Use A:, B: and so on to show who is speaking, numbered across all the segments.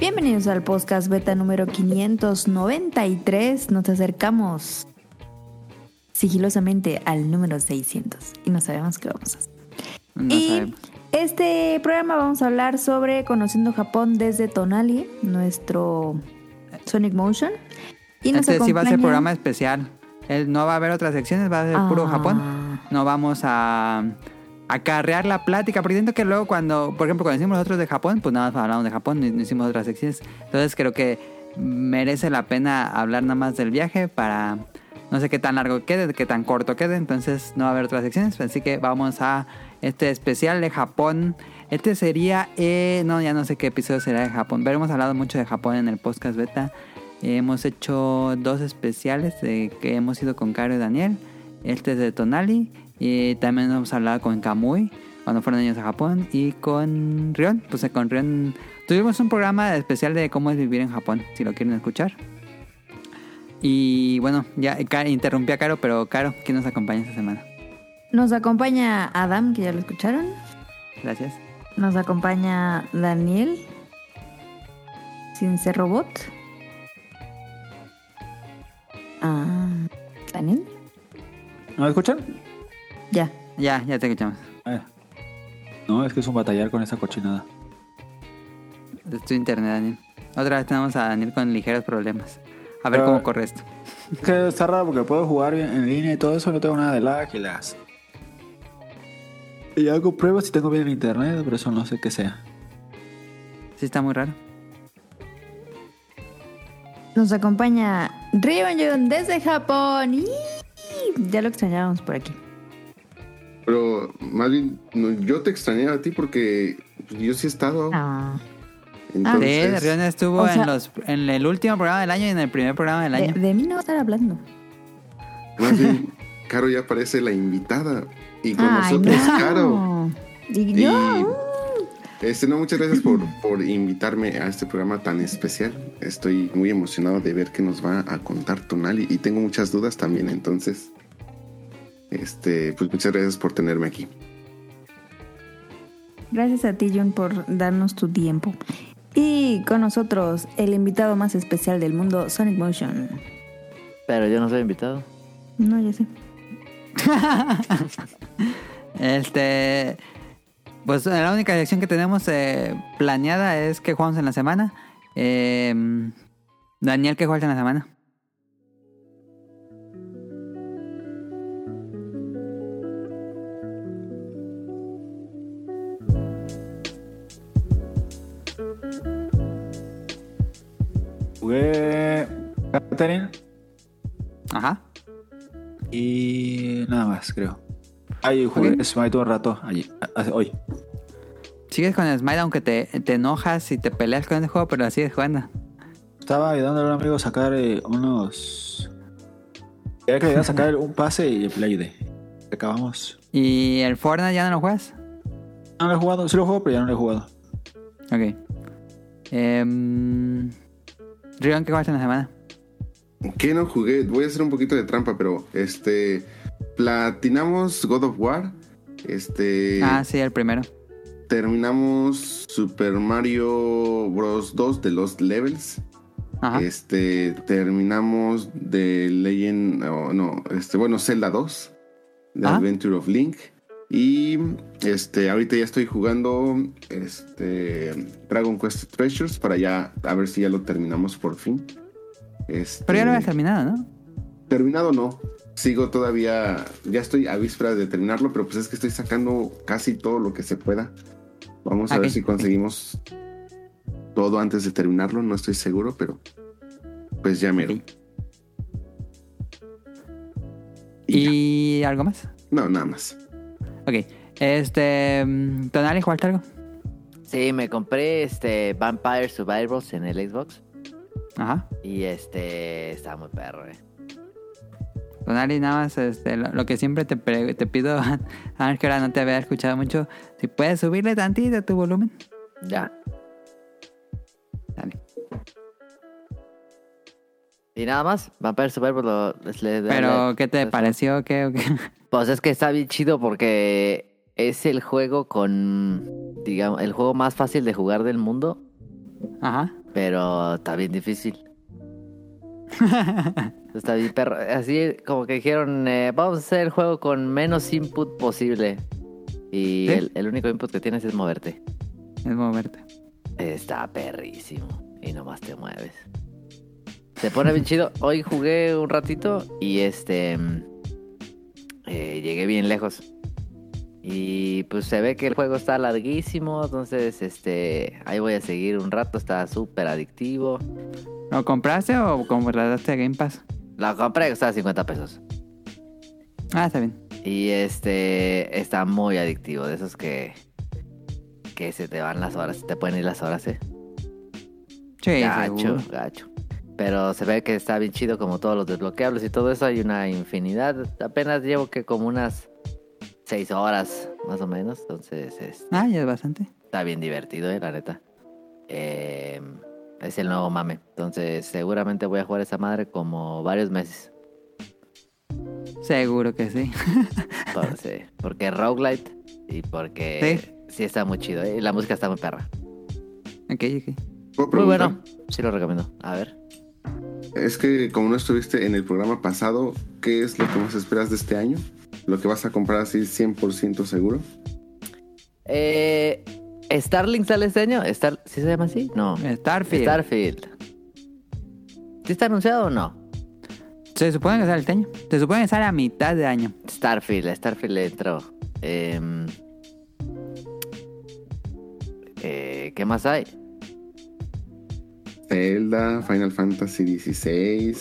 A: Bienvenidos al podcast beta número 593. Nos acercamos sigilosamente al número 600 y no sabemos qué vamos a hacer.
B: No
A: y
B: sabemos.
A: este programa vamos a hablar sobre conociendo Japón desde Tonali, nuestro Sonic Motion. Y nos
B: Este sí va a ser
A: acompaña-
B: programa especial. Él no va a haber otras secciones, va a ser puro
A: Ah.
B: Japón. No vamos a acarrear la plática, porque que luego cuando, por ejemplo, cuando hicimos nosotros de Japón, pues nada más hablamos de Japón, no hicimos otras secciones. Entonces creo que merece la pena hablar nada más del viaje para no sé qué tan largo quede, qué tan corto quede, entonces no va a haber otras secciones, así que vamos a este especial de Japón. Este sería, eh, no, ya no sé qué episodio será de Japón, pero hemos hablado mucho de Japón en el podcast beta. Hemos hecho dos especiales de que hemos ido con Caro y Daniel. Este es de Tonali. Y también hemos hablado con Kamui cuando fueron niños a Japón. Y con Rion. Pues eh, con Rion tuvimos un programa especial de cómo es vivir en Japón. Si lo quieren escuchar. Y bueno, ya Ca- interrumpí a Caro, pero Caro, ¿quién nos acompaña esta semana?
A: Nos acompaña Adam, que ya lo escucharon.
B: Gracias.
A: Nos acompaña Daniel, sin ser robot. Ah, Daniel,
C: ¿No me escuchan?
A: Ya.
B: Ya, ya te escuchamos.
C: Eh. No, es que es un batallar con esa cochinada.
B: Es tu internet, Daniel. Otra vez tenemos a Daniel con ligeros problemas. A ver
C: Ah.
B: cómo corre esto.
C: Es que está raro porque puedo jugar bien en línea y todo eso, no tengo nada de lag y las. Y hago pruebas y tengo bien el internet, pero eso no sé qué sea.
B: Sí, está muy raro.
A: Nos acompaña Ryonjun desde Japón. Ya lo extrañábamos por aquí.
D: Pero más bien, no, yo te extrañaba a ti porque yo sí he estado.
A: Ah,
B: Sí,
D: Entonces,
B: Rion estuvo
A: o sea-
B: en, los, en el último programa del año y en el primer programa del
A: de,
B: año.
A: de mí no va a estar hablando.
D: más bien, Caro ya parece la invitada. Y con
A: Ay,
D: nosotros,
A: no.
D: Caro.
A: Y
D: Y,
A: yo,
D: este, no, muchas gracias por, por invitarme a este programa tan especial. Estoy muy emocionado de ver qué nos va a contar Tonali y tengo muchas dudas también. Entonces, este, pues muchas gracias por tenerme aquí.
A: gracias a ti, Jun, por darnos tu tiempo. Y con nosotros, el invitado más especial del mundo, Sonic Motion.
E: Pero yo no soy invitado.
A: No, ya sé.
B: Este. Pues la única sección que tenemos eh, planeada es que jugamos en la semana. Eh, Daniel, ¿qué juegas en la semana?
C: Jugué Catherine
B: Ajá.
C: y nada más, creo. Ahí jugué
B: Ok.
C: Smite un rato, allí, hoy.
B: Sigues con Smite aunque te, te enojas y te peleas con el juego, pero la sigues jugando.
C: Estaba ayudando a un amigo a sacar eh, unos. Quería que le iba a sacar un pase y el play de. Acabamos.
B: ¿Y el Fortnite ya no lo juegas?
C: No lo he jugado, sí lo juego, pero ya no lo he jugado.
B: Ok. Eh, Rion, ¿qué juegas en la semana?
D: ¿Qué no jugué? Voy a hacer un poquito de trampa, pero este. Platinamos God of War. Este.
B: Ah, sí, el primero.
D: Terminamos Super Mario Bros. 2 de Lost Levels.
B: Ajá.
D: Este, terminamos de Legend, no, no, este, bueno, Zelda 2, The
B: Ah.
D: Adventure of Link. Y este, ahorita ya estoy jugando este Dragon Quest Treasures para ya a ver si ya lo terminamos por fin. Este,
B: Pero ya lo habías terminado, ¿no?
D: terminado no. Sigo todavía, ya estoy a vísperas de terminarlo, pero pues es que estoy sacando casi todo lo que se pueda. Vamos a ver si conseguimos todo antes de terminarlo, no estoy seguro, pero pues ya mero.
B: Ok.
D: Y ya.
B: ¿Y algo más?
D: No, nada más.
B: Ok. Este. mm, Tonali, ¿jugaste algo?
E: Sí, me compré este Vampire Survivors en el Xbox.
B: Ajá.
E: Y este está muy perro, eh.
B: Tonali, nada más este, lo, lo que siempre te, te pido, a ver que ahora no te había escuchado mucho, si puedes subirle tantito a tu volumen.
E: Ya.
B: Dale.
E: Y nada más, Vampire Survivors lo, les-
B: Pero, ¿qué te pareció? ¿Qué, qué?
E: Pues es que está bien chido porque es el juego con, digamos, el juego más fácil de jugar del mundo.
B: Ajá.
E: Pero está bien difícil. Está bien perro. Así como que dijeron, eh, vamos a hacer el juego con menos input posible. Y
B: ¿Sí?
E: el, el único input que tienes es moverte.
B: Es moverte.
E: Está perrísimo. Y nomás te mueves. Se pone bien chido. Hoy jugué un ratito y este... eh, llegué bien lejos. Y pues se ve que el juego está larguísimo. Entonces, este... Ahí voy a seguir un rato. Está súper adictivo.
B: ¿Lo compraste o compraste a Game Pass?
E: La compré, costaba 50 pesos.
B: Ah, está bien.
E: Y este está muy adictivo, de esos que que se te van las horas, se te pueden ir las horas, eh.
B: Sí,
E: gacho,
B: seguro.
E: gacho. Pero se ve que está bien chido como todos los desbloqueables y todo eso, hay una infinidad. Apenas llevo que como unas 6 horas más o menos, entonces es-
B: Ah, ya es bastante.
E: está bien divertido, eh, la neta. Eh, es el nuevo mame, entonces seguramente voy a jugar esa madre como varios meses.
B: Seguro que sí.
E: Entonces, porque es roguelite y porque sí, está muy chido. ¿eh? Y la música está muy perra.
B: ok, ok.
D: ¿Puedo
E: Muy bueno. Sí lo recomiendo. A ver.
D: Es que como no estuviste en el programa pasado, ¿qué es lo que más esperas de este año? ¿Lo que vas a comprar así 100% seguro?
E: Eh, ¿Starlink sale este año? Star... ¿Sí se llama así? No.
B: Starfield.
E: Starfield. ¿Sí está anunciado o no?
B: Se supone que sale este año. Se supone que sale a mitad de año.
E: Starfield. Starfield le entró. Em, eh, ¿Qué más hay?
D: Zelda, Final Fantasy XVI,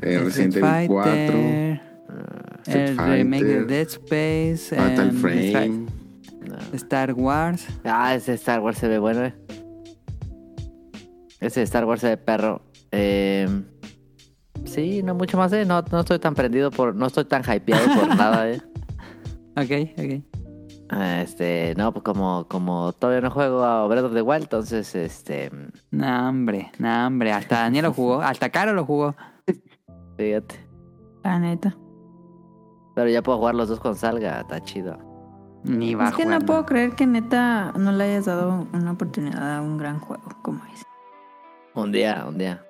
D: eh,
B: El
D: Resident Evil 4,
B: Fighter,
D: Street
B: el remake de Dead Space,
D: Fatal
B: em,
D: Frame.
E: No.
B: Star Wars.
E: Ah, ese Star Wars se ve bueno, eh. Ese Star Wars se ve perro. Eh, sí, no mucho más, eh. No, no estoy tan prendido por. No estoy tan hypeado por nada, eh.
B: Ok, ok.
E: Ah, Este, no, pues como, como todavía no juego a Breath of the Wild, entonces, este.
B: No, hombre, no, hombre. Hasta Daniel lo jugó. Hasta Caro lo jugó.
E: Fíjate.
A: La neta.
E: Pero ya puedo jugar los dos cuando salga, está chido.
B: Ni va
A: Es
B: a
A: que no puedo creer que neta no le hayas dado una oportunidad a un gran juego como ese.
E: Un día, un día.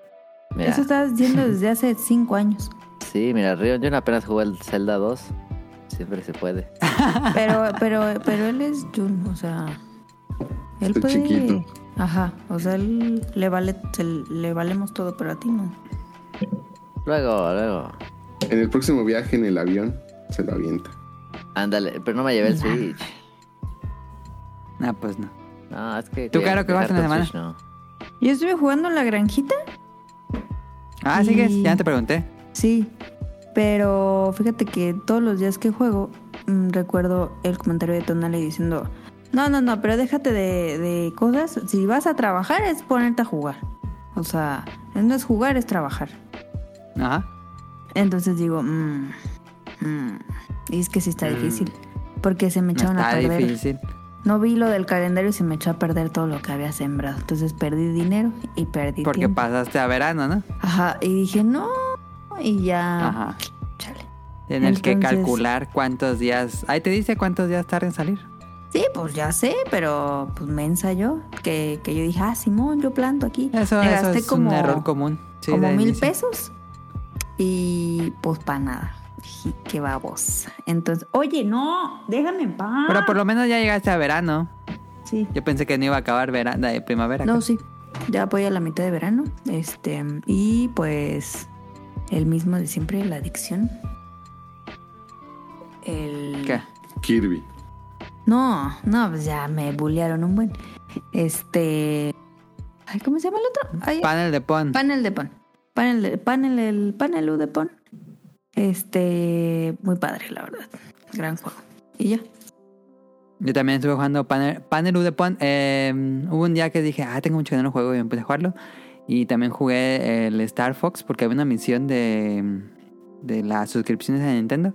E: Mira,
A: Eso estás diciendo desde hace cinco años.
E: sí, mira, Rion, yo apenas jugué el Zelda 2. Siempre se puede.
A: Pero, pero, pero él es Jun, o sea. Él puede.
D: chiquito.
A: Ajá. O sea, él le vale, se- le valemos todo, pero a ti no.
E: Luego, luego.
D: En el próximo viaje en el avión se lo avienta.
E: Ándale, pero no me llevé el Switch.
B: Ah, pues no.
E: No, es que.
B: ¿Tú, Caro, qué vas en la semana?
E: Switch, no.
A: Yo estuve jugando en la granjita.
B: Ah,
A: Y-
B: sigues. Ya te pregunté.
A: Sí. Pero fíjate que todos los días que juego, mm, recuerdo el comentario de Tonali diciendo: No, no, no, pero déjate de, de cosas. Si vas a trabajar, es ponerte a jugar. O sea, no es jugar, es trabajar.
B: Ajá.
A: Entonces digo, mmm, mmm. Y es que sí está
B: Mm.
A: difícil. Porque se me echaron a
B: Está
A: perder.
B: difícil.
A: No vi lo del calendario y se me echó a perder todo lo que había sembrado. Entonces perdí dinero y perdí
B: Porque
A: tiempo.
B: pasaste a verano, ¿no?
A: Ajá, y dije, no. Y ya.
B: Ajá.
A: Chale.
B: Tienes que
A: Entonces-
B: calcular cuántos días. Ahí te dice cuántos días tarda en salir.
A: Sí, pues ya sé, pero pues me ensayó. Que, que yo dije, ah, Simón, yo planto aquí.
B: Eso,
A: Me
B: eso
A: gasté
B: es
A: como,
B: un error común. Sí,
A: como mil
B: inicio.
A: pesos. Y pues para nada. Dije, qué babos. Entonces, oye, no, déjame en paz.
B: Pero por lo menos ya llegaste a verano.
A: Sí.
B: Yo pensé que no iba a acabar verano de primavera.
A: No, sí. Ya voy a la mitad de verano. Este, y pues el mismo de siempre, la adicción. El...
B: ¿Qué?
D: Kirby.
A: No, no, pues ya me bullearon un buen. Este... Ay, ¿cómo se llama el otro? Ay,
B: Panel de pon.
A: panel de pon. Panel, de- panel, el panel U de pon. Este, muy padre, la verdad. Gran juego. Y ya.
B: Yo también estuve jugando Panel, panel U de pon. Eh, hubo un día que dije, ah, tengo mucho que no lo juego y empecé a jugarlo. Y también jugué el Star Fox porque había una misión de, de las suscripciones de Nintendo.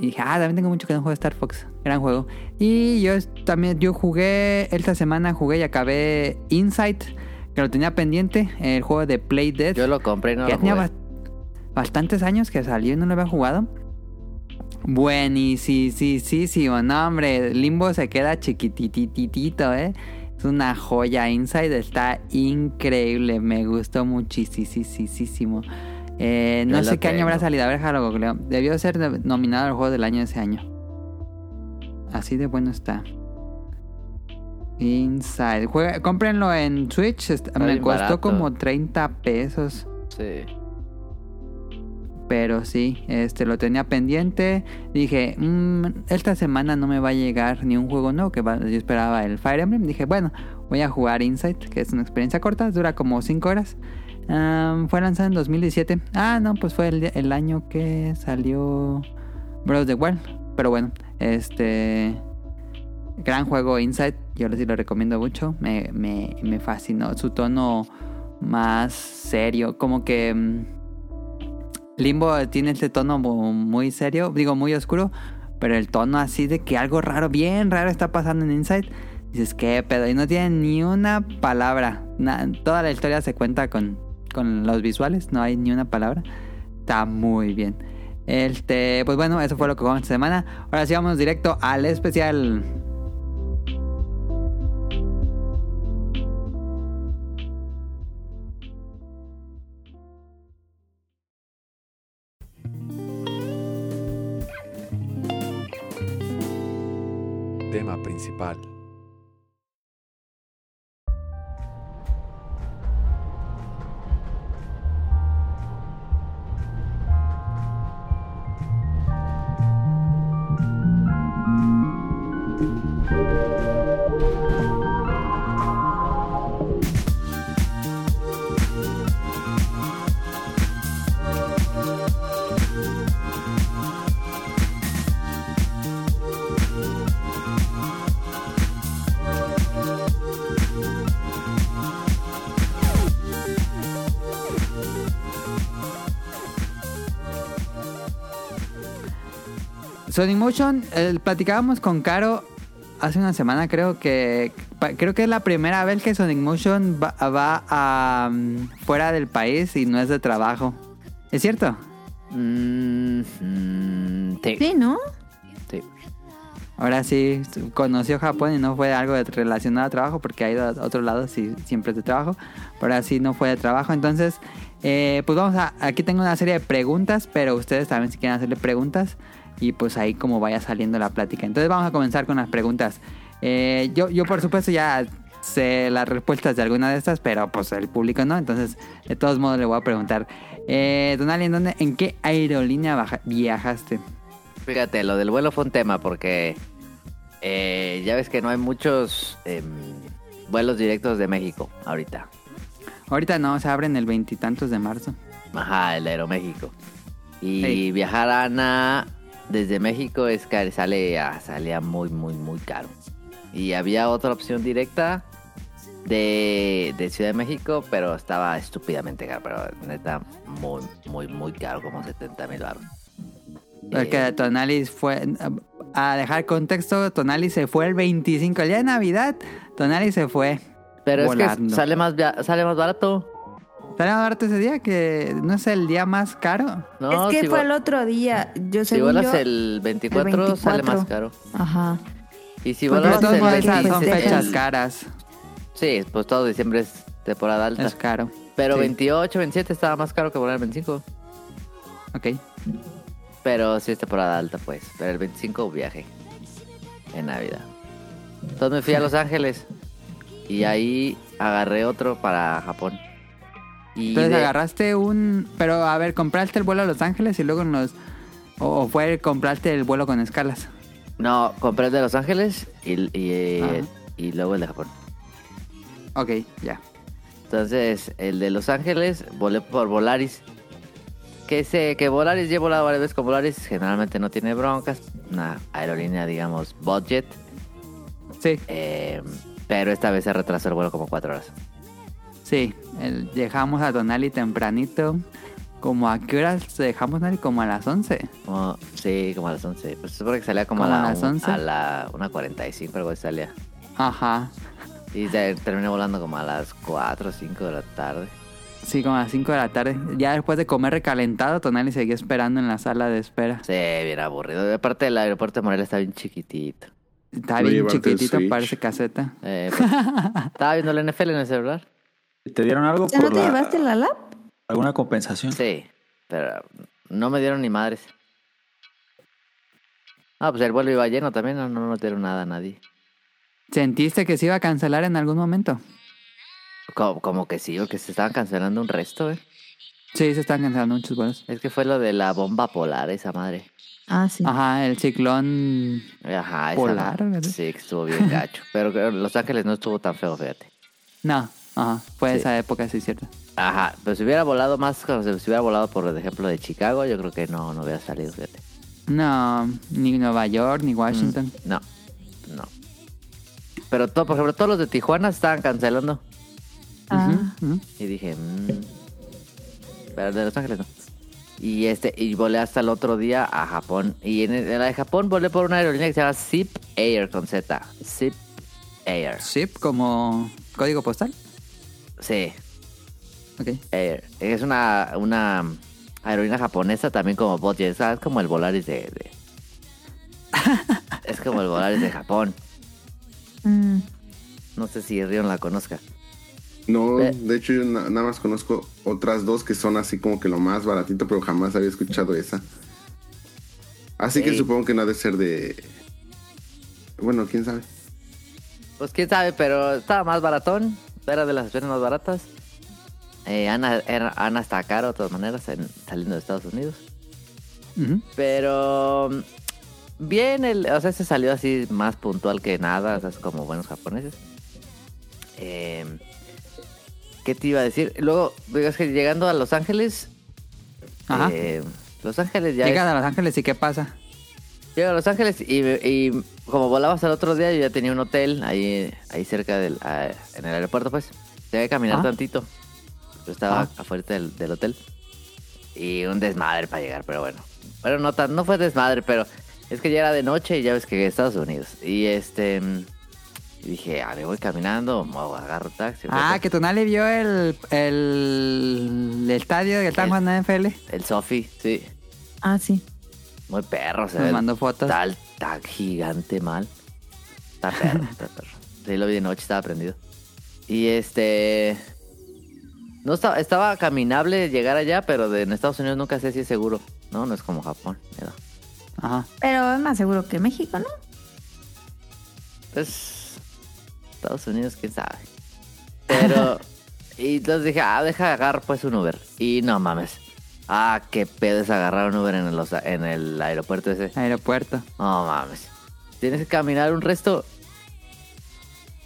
B: Y dije, ah, también tengo mucho que no juego Star Fox. Gran juego. Y yo también, yo jugué, esta semana jugué y acabé Insight, que lo tenía pendiente, el juego de Play Dead.
E: Yo lo compré y no
B: ya
E: lo
B: tenía
E: jugué.
B: bas- bastantes años que salió y no lo había jugado. Buenísimo, sí, sí, sí, sí, no, hombre, Limbo se queda chiquitititito, ¿eh? Es una joya. Inside está increíble. Me gustó muchísimo. Eh, no sé qué año habrá salido. A ver, déjalo googleo. Debió ser no- nominado al juego del año ese año. Así de bueno está. Inside. Juega, cómprenlo en Switch. Me costó
E: barato.
B: como 30 pesos.
E: Sí.
B: Pero sí, este lo tenía pendiente. Dije, "Mm, esta semana no me va a llegar ni un juego nuevo que yo esperaba el Fire Emblem. Dije, bueno, voy a jugar Insight, que es una experiencia corta, dura como 5 horas. Fue lanzado en 2017. Ah, no, pues fue el, año que salió of the Wild. Pero bueno, este gran juego Insight, yo sí lo recomiendo mucho. Me, me, me fascinó su tono más serio, como que mm, Limbo tiene este tono mu- muy serio, digo muy oscuro, pero el tono así de que algo raro, bien raro está pasando en Inside. Dices, ¿qué pedo? Y no tiene ni una palabra. Toda la historia se cuenta con, con los visuales, no hay ni una palabra. Está muy bien. Este, pues bueno, eso fue lo que jugamos esta semana. Ahora sí vamos directo al especial.
F: Tema principal.
B: Sonic Motion, eh, platicábamos con Caro hace una semana, creo que pa- creo que es la primera vez que Sonic Motion va, va a mm, fuera del país y no es de trabajo. ¿Es cierto?
E: Mm, mm, sí.
A: Sí, ¿no?
E: sí.
B: Ahora sí conoció Japón y no fue algo de- relacionado a trabajo porque ha ido a otros lados y siempre es de trabajo. Pero ahora sí no fue de trabajo. Entonces, eh, pues vamos a... Aquí tengo una serie de preguntas, pero ustedes también si quieren hacerle preguntas y pues ahí como vaya saliendo la plática. Entonces vamos a comenzar con las preguntas. Eh, yo, yo por supuesto ya sé las respuestas de alguna de estas, pero pues el público no. Entonces, de todos modos le voy a preguntar. Eh, ¿en, dónde, ¿en qué aerolínea baja- viajaste?
E: Fíjate, lo del vuelo fue un tema porque eh, ya ves que no hay muchos em, vuelos directos de México ahorita.
B: Ahorita no, se abren el veintitantos de marzo.
E: Ajá, el Aeroméxico. Y
B: Sí.
E: viajar a Ana desde México es que salía muy, muy, muy caro. Y había otra opción directa de, de Ciudad de México, pero estaba estúpidamente caro. Pero neta, muy, muy, muy caro, como 70 mil baros.
B: Porque Tonali fue. A dejar contexto, Tonali se fue el 25, el día de Navidad. Tonali se fue.
E: pero es que sale más, sale más barato.
B: ¿Sale más barato ese día? Que no es el día más caro.
E: No,
A: es que
E: si
A: fue el otro día. Yo
E: Si vuelas
A: yo,
E: el 24,
A: el
E: sale más
A: 24.
E: caro.
A: Ajá.
E: Y si vuelas el
B: modos,
A: que
B: esas son
E: 26,
B: fechas
E: el-
B: caras.
E: Sí, pues todo diciembre es temporada alta.
B: Es caro.
E: Pero
B: sí.
E: 28, 27 estaba más caro que volar el 25.
B: Ok.
E: Pero sí es temporada alta, pues. Pero el 25 viaje. En Navidad. Entonces me fui a Los Ángeles. Y ahí agarré otro para Japón. Y
B: Entonces
E: de-
B: agarraste un. Pero a ver, compraste el vuelo a Los Ángeles y luego en los. O o fue compraste el vuelo con escalas.
E: No, compré el de Los Ángeles y, y, luego el de Japón.
B: Ok, ya.
E: Entonces, el de Los Ángeles volé por Volaris. Que sé que Volaris, ya he volado varias veces con Volaris, generalmente no tiene broncas. Una aerolínea, digamos, budget.
B: Sí,
E: eh, pero esta vez se retrasó el vuelo como cuatro horas.
B: Sí. El- dejamos a Tonali tempranito. ¿Como a qué horas dejamos, Nali? Como a las 11.
E: Como, sí, como a las 11. Pues se supone que salía como,
B: ¿Como
E: a
B: a
E: la,
B: las
E: un-
B: 11?
E: a la 1.45, algo así salía.
B: Ajá.
E: Y te- terminé volando como a las 4 o 5 de la tarde.
B: Sí, como a las 5 de la tarde. Ya después de comer recalentado, Tonali seguía esperando en la sala de espera.
E: Sí, bien aburrido. Aparte el aeropuerto de Morelia está bien chiquitito.
B: Está bien chiquitito, parece caseta.
E: Eh, pues, estaba viendo la NFL en el celular.
C: ¿Te dieron algo
A: O sea, ¿no
C: por
A: te
C: la-
A: llevaste la lap?
C: alguna compensación?
E: Sí, pero no me dieron ni madres. Ah, pues el vuelo iba lleno también, no, no nos dieron nada a nadie.
B: ¿Sentiste que se iba a cancelar en algún momento?
E: Como, como que sí, o que se estaban cancelando un resto, eh.
B: Sí, se están cancelando muchos vuelos.
E: Es que fue lo de la bomba polar, esa madre.
A: Ah, sí.
B: Ajá, el ciclón.
E: Ajá, esa
B: Polar. ¿verdad?
E: Sí, que estuvo bien gacho. Pero Los Ángeles no estuvo tan feo, fíjate.
B: No, ajá, fue
E: Sí.
B: esa época, sí, cierto.
E: Ajá, pero si hubiera volado más, como si hubiera volado por ejemplo de Chicago, yo creo que no, no hubiera salido, fíjate.
B: No, ni Nueva York, ni Washington.
E: Mm, No, no. Pero todo, por ejemplo, todos los de Tijuana estaban cancelando.
A: Ah.
E: Y dije, mmm. Pero de Los Ángeles no. Y este, y volé hasta el otro día a Japón. Y en, en la de Japón volé por una aerolínea que se llama Zip Air con Z. Zip Air.
B: Zip como código postal.
E: Sí,
B: Ok.
E: Air. Es una, una aerolínea japonesa también como Budget. ¿sabes? Es como el Volaris de, de- es como el Volaris de Japón.
A: Mm.
E: No sé si Rion la conozca.
D: No,
E: Eh.
D: de hecho yo na- nada más conozco otras dos que son así como que lo más baratito, pero jamás había escuchado esa. Así que supongo que no ha de ser de... Bueno, quién sabe.
E: Pues quién sabe, pero estaba más baratón. Era de las opciones más baratas. Eh, Ana, era, Ana está caro de todas maneras en- saliendo de Estados Unidos. Pero mm, bien, el, o sea, se salió así más puntual que nada, o sea, es como buenos japoneses. Eh, ¿Qué te iba a decir? Luego, digo, es que llegando a Los Ángeles,
B: Ajá.
E: eh, Los Ángeles ya...
B: Llegan
E: es-
B: a Los Ángeles y ¿qué pasa?
E: Llego a Los Ángeles y, y como volabas el otro día, yo ya tenía un hotel ahí, ahí cerca del, en el aeropuerto, pues. Tenía que caminar
B: Ah.
E: tantito. Yo estaba
B: Ah.
E: afuera del, del hotel. Y un desmadre para llegar, pero bueno. Bueno, no, tan, no fue desmadre, pero es que ya era de noche y ya ves que Estados Unidos. Y este... y dije, ah, me voy caminando o agarro taxi.
B: Ah, que Tonali vio el, el, el estadio que están
E: El-
B: jugando en NFL.
E: El Sofi, sí.
A: Ah, sí.
E: Muy perro, se
B: Nos
E: ve.
B: mandó fotos.
E: Tal, tan gigante mal. Está perro, está perro. Sí, lo vi de noche, estaba prendido. Y este. No estaba, estaba caminable llegar allá, pero de, en Estados Unidos nunca sé si es seguro. No, no es como Japón. ¿no?
B: Ajá.
A: Pero es más seguro que México, ¿no?
E: Pues. Estados Unidos, quién sabe. Pero. y entonces dije, ah, deja agarrar pues un Uber. Y no mames. Ah, qué pedo es agarrar un Uber en el, en el aeropuerto ese.
B: Aeropuerto.
E: No mames. Tienes que caminar un resto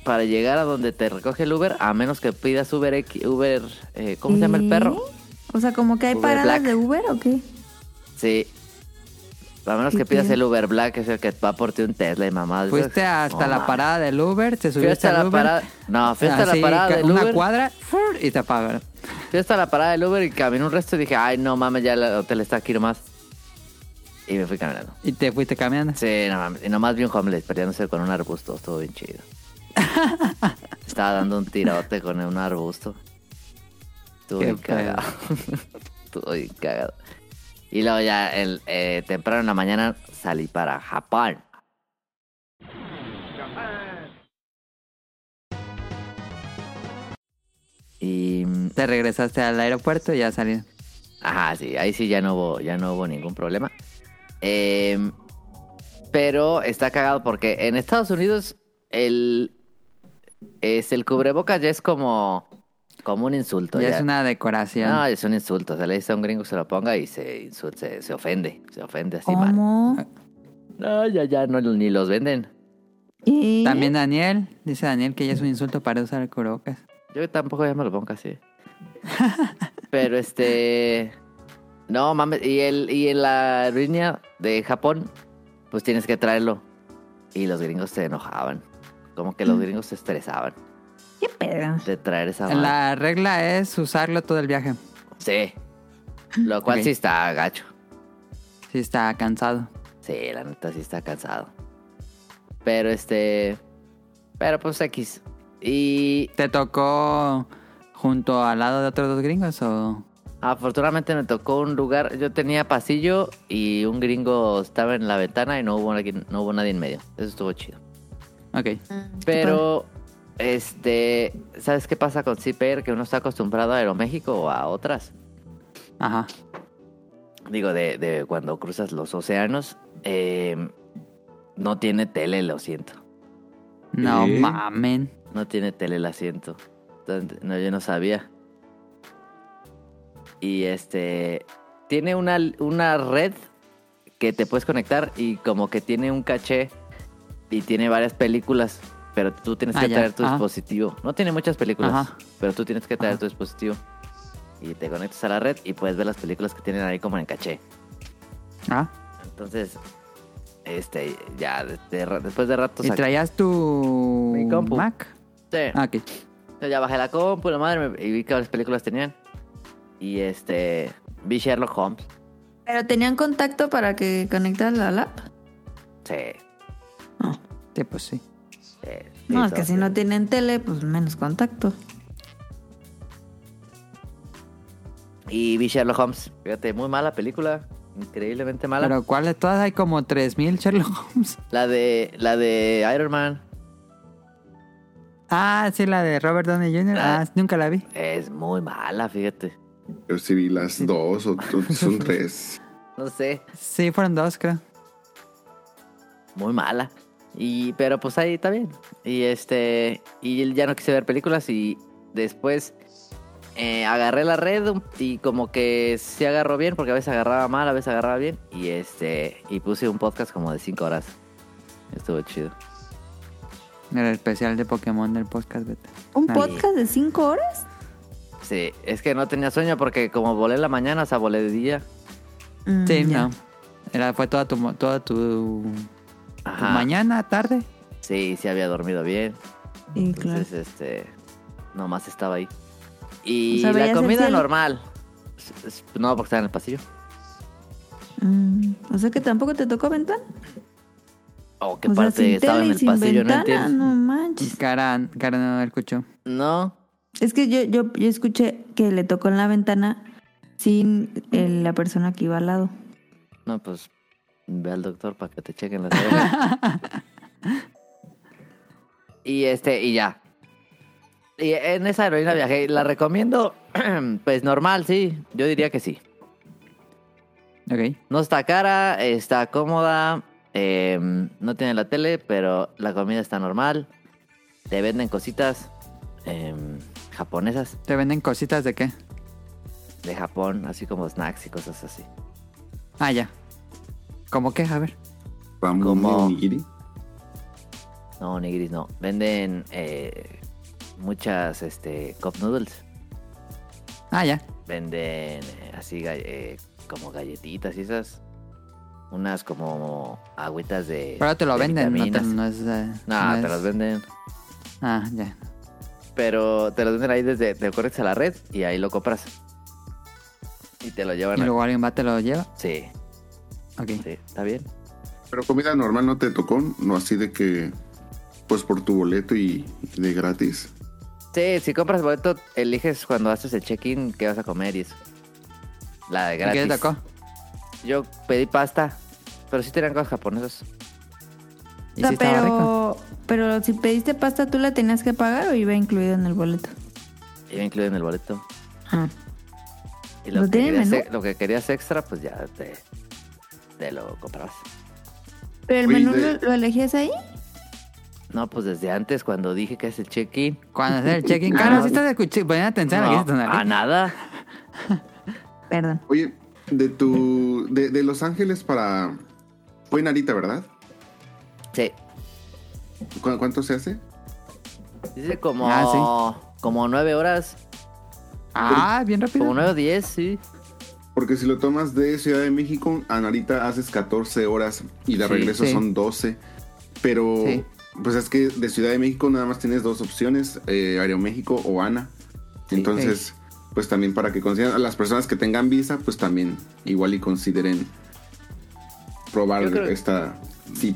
E: para llegar a donde te recoge el Uber, a menos que pidas Uber X, Uber, eh, ¿cómo se llama el perro?
A: O sea, como que hay
E: Uber
A: paradas
E: Black.
A: de Uber o qué?
E: Sí. A menos
A: ¿Qué
E: que pidas el Uber Black, que es el que va por ti un Tesla y mamá.
B: Fuiste hasta la parada del Uber, te
E: Fui
B: subiste
E: hasta
B: al
E: la
B: Uber.
E: parada. No, fui hasta
B: así,
E: la parada del
B: una
E: Uber.
B: cuadra ¡fur! y te apagaron.
E: Fui hasta la parada del Uber y caminé un resto y dije, ay, no mames, ya el hotel está aquí nomás. Y me fui caminando.
B: Y te fuiste caminando.
E: Sí, no mames. Y nomás vi un homeless peleándose con un arbusto. Estuvo bien chido. Estaba dando un tirote con un arbusto. Estuvo bien cagado. Estuvo bien cagado. Y luego ya eh, temprano en la mañana salí para Japón. Y mm,
B: Te regresaste al aeropuerto y ya salí.
E: Ajá, sí, ahí sí ya no hubo, ya no hubo ningún problema. Em, pero está cagado porque en Estados Unidos el es el cubrebocas ya es como como un insulto.
B: Ya
E: ya.
B: es una decoración.
E: No, es un insulto. Se le dice a un gringo que se lo ponga y se insulta, se, se ofende, se ofende así mal.
A: ¿Cómo?
E: No, ya, ya, no, ni los venden.
A: ¿Qué?
B: También Daniel, dice Daniel que ya es un insulto para usar el cubrebocas.
E: Yo tampoco ya me lo pongo así. Pero este. No mames. Y, el, y en la aerolínea de Japón, pues tienes que traerlo. Y los gringos se enojaban. Como que los gringos se estresaban
A: ¿Qué pedo?
E: de traer esa madre.
B: La regla es usarlo todo el viaje.
E: Sí. Lo cual sí está gacho.
B: Si está cansado.
E: Sí, la neta sí está cansado. Pero este. Pero pues X. Y
B: ¿Te tocó junto al lado de otros dos gringos o...?
E: Afortunadamente me tocó un lugar, yo tenía pasillo y un gringo estaba en la ventana y no hubo, no hubo nadie en medio. Eso estuvo chido.
B: Ok.
E: Pero, este, ¿sabes qué pasa con CPR? Que uno está acostumbrado a Aeroméxico o a otras.
B: Ajá.
E: Digo, de, de cuando cruzas los océanos. eh, no tiene tele, lo siento.
B: No
C: ¿Qué?
B: mamen.
E: No tiene tele el asiento. Entonces, No, yo no sabía. Y este. Tiene una, una red que te puedes conectar y como que tiene un caché y tiene varias películas. Pero tú tienes
B: Ah,
E: que
B: ya.
E: traer tu
B: Ajá.
E: dispositivo. No tiene muchas películas,
B: Ajá.
E: pero tú tienes que traer
B: Ajá.
E: tu dispositivo. Y te conectas a la red y puedes ver las películas que tienen ahí como en caché.
B: Ah.
E: Entonces, este, ya de- de ra- después de rato
B: ¿Y traías tu
E: Mi compu.
B: Mac?
E: Sí.
B: Ah, ok.
E: Yo ya bajé la compu, la madre, y vi que las películas tenían. Y este, vi Sherlock Holmes.
A: ¿Pero tenían contacto para que conectaras la lap?
E: Sí.
B: Sí, pues sí.
A: No, es que si no tienen tele, pues menos contacto.
E: Y vi Sherlock Holmes. Fíjate, muy mala película. Increíblemente mala.
B: Pero ¿cuál de todas? Hay como 3000 Sherlock Holmes.
E: La de, la de Iron Man
B: Ah, sí, la de Robert Downey Jr.
E: Ah.
B: Ah, nunca la vi.
E: es muy mala, fíjate.
D: Yo sí vi las dos o son tres.
E: No sé,
B: Sí, fueron dos, creo.
E: muy mala. Y, pero pues ahí está bien. Y este, y ya no quise ver películas y después eh, agarré la red y como que sí agarró bien, porque a veces agarraba mal, a veces agarraba bien. Y este, y puse un podcast como de 5 horas. Estuvo chido.
B: Era el especial de Pokémon del podcast beta.
A: ¿Un podcast de cinco horas?
E: Sí, es que no tenía sueño porque como volé en la mañana, o sea, volé de día.
A: Mm,
B: Sí, no. Era, fue toda tu, mo- toda tu
E: Ajá.
B: mañana, tarde.
E: Sí, sí había dormido bien.
A: Sí, claro.
E: Entonces, este, nomás estaba ahí. Y
A: O sea,
E: la
A: ¿veías el
E: comida normal. No, porque estaba en el pasillo.
A: Mm, o sea que tampoco te tocó ventana.
E: Oh, qué
A: o
E: parte
A: sin
E: estaba
A: tele
E: en el
A: sin
E: pasillo, no
A: ventana,
E: entiendo.
A: no manches.
B: Cara, cara no escuchó.
E: No,
A: Es que yo, yo, yo escuché que le tocó en la ventana sin el- la persona que iba al lado.
E: no, pues ve al doctor para que te chequen las orejas. y este, y ya. Y en esa aerolínea viajé. ¿La recomiendo? pues normal, sí. Yo diría que sí.
B: Ok.
E: No está cara, está cómoda, eh, no tiene la tele, pero la comida está normal. Te venden cositas eh, japonesas
B: ¿Te venden cositas de qué?
E: de Japón, así como snacks y cosas así.
B: Ah, ya. ¿Cómo qué? A ver.
D: Ramón
E: Como-
D: Onigiri.
E: No, nigris no. Venden eh, muchas este, cup noodles.
B: Ah, ya.
E: Venden eh, así eh, como galletitas y esas. Unas como agüitas de.
B: Pero te lo
E: de
B: venden, no, te,
E: vitaminas.
B: no es... eh,
E: No,
B: no
E: te
B: es-
E: las venden.
B: Ah, ya.
E: Pero te los venden ahí desde. Te conectas a la red y ahí lo compras. Y te lo llevan.
B: Y
E: a-
B: luego alguien va, te lo lleva.
E: Sí,
B: Ok.
E: sí, está bien.
D: Pero comida normal no te tocó, no así de que, pues por tu boleto y de gratis.
E: Sí, si compras boleto, eliges cuando haces el check-in qué vas a comer y eso. La de
B: ¿Y
E: gratis.
B: qué te tocó?
E: Yo pedí pasta, pero sí tenían cosas japonesas.
B: ¿Y
A: O sea,
B: sí estaba rico?
A: pero, pero si pediste pasta, ¿tú la tenías que pagar o iba incluido en el boleto?
E: Iba incluido en el boleto.
A: Ah.
E: Y lo,
A: ¿Lo
E: que
A: tiene
E: querías,
A: menú?
E: lo que querías extra, pues ya te, te lo comprabas.
A: ¿Pero el menú
D: de-
A: lo, lo elegías ahí?
E: No, pues desde antes, cuando dije que es el check-in.
B: Cuando haces el check-in.
A: Ah,
B: Cara,
A: no.
B: si estás escuchando, atención a lo que
E: No,
B: Tonali.
E: a nada.
A: Perdón.
D: Oye, de tu, de, de Los Ángeles para, fue Narita, ¿verdad?
E: Sí.
D: ¿Cu- ¿Cuánto se hace?
E: Dice como,
B: Ah,
E: como nueve horas.
B: Ah, bien rápido.
E: Como nueve o diez, sí.
D: Porque si lo tomas de Ciudad de México a Narita haces 14 horas y de
E: Sí,
D: regreso
B: sí.
D: son 12. Pero
B: Sí.
D: pues es que de Ciudad de México nada más tienes dos opciones, eh, Aeroméxico o ANA. Entonces, pues también para que consideren a las personas que tengan visa, pues también igual y consideren probar
E: creo-
D: esta.
E: Sí,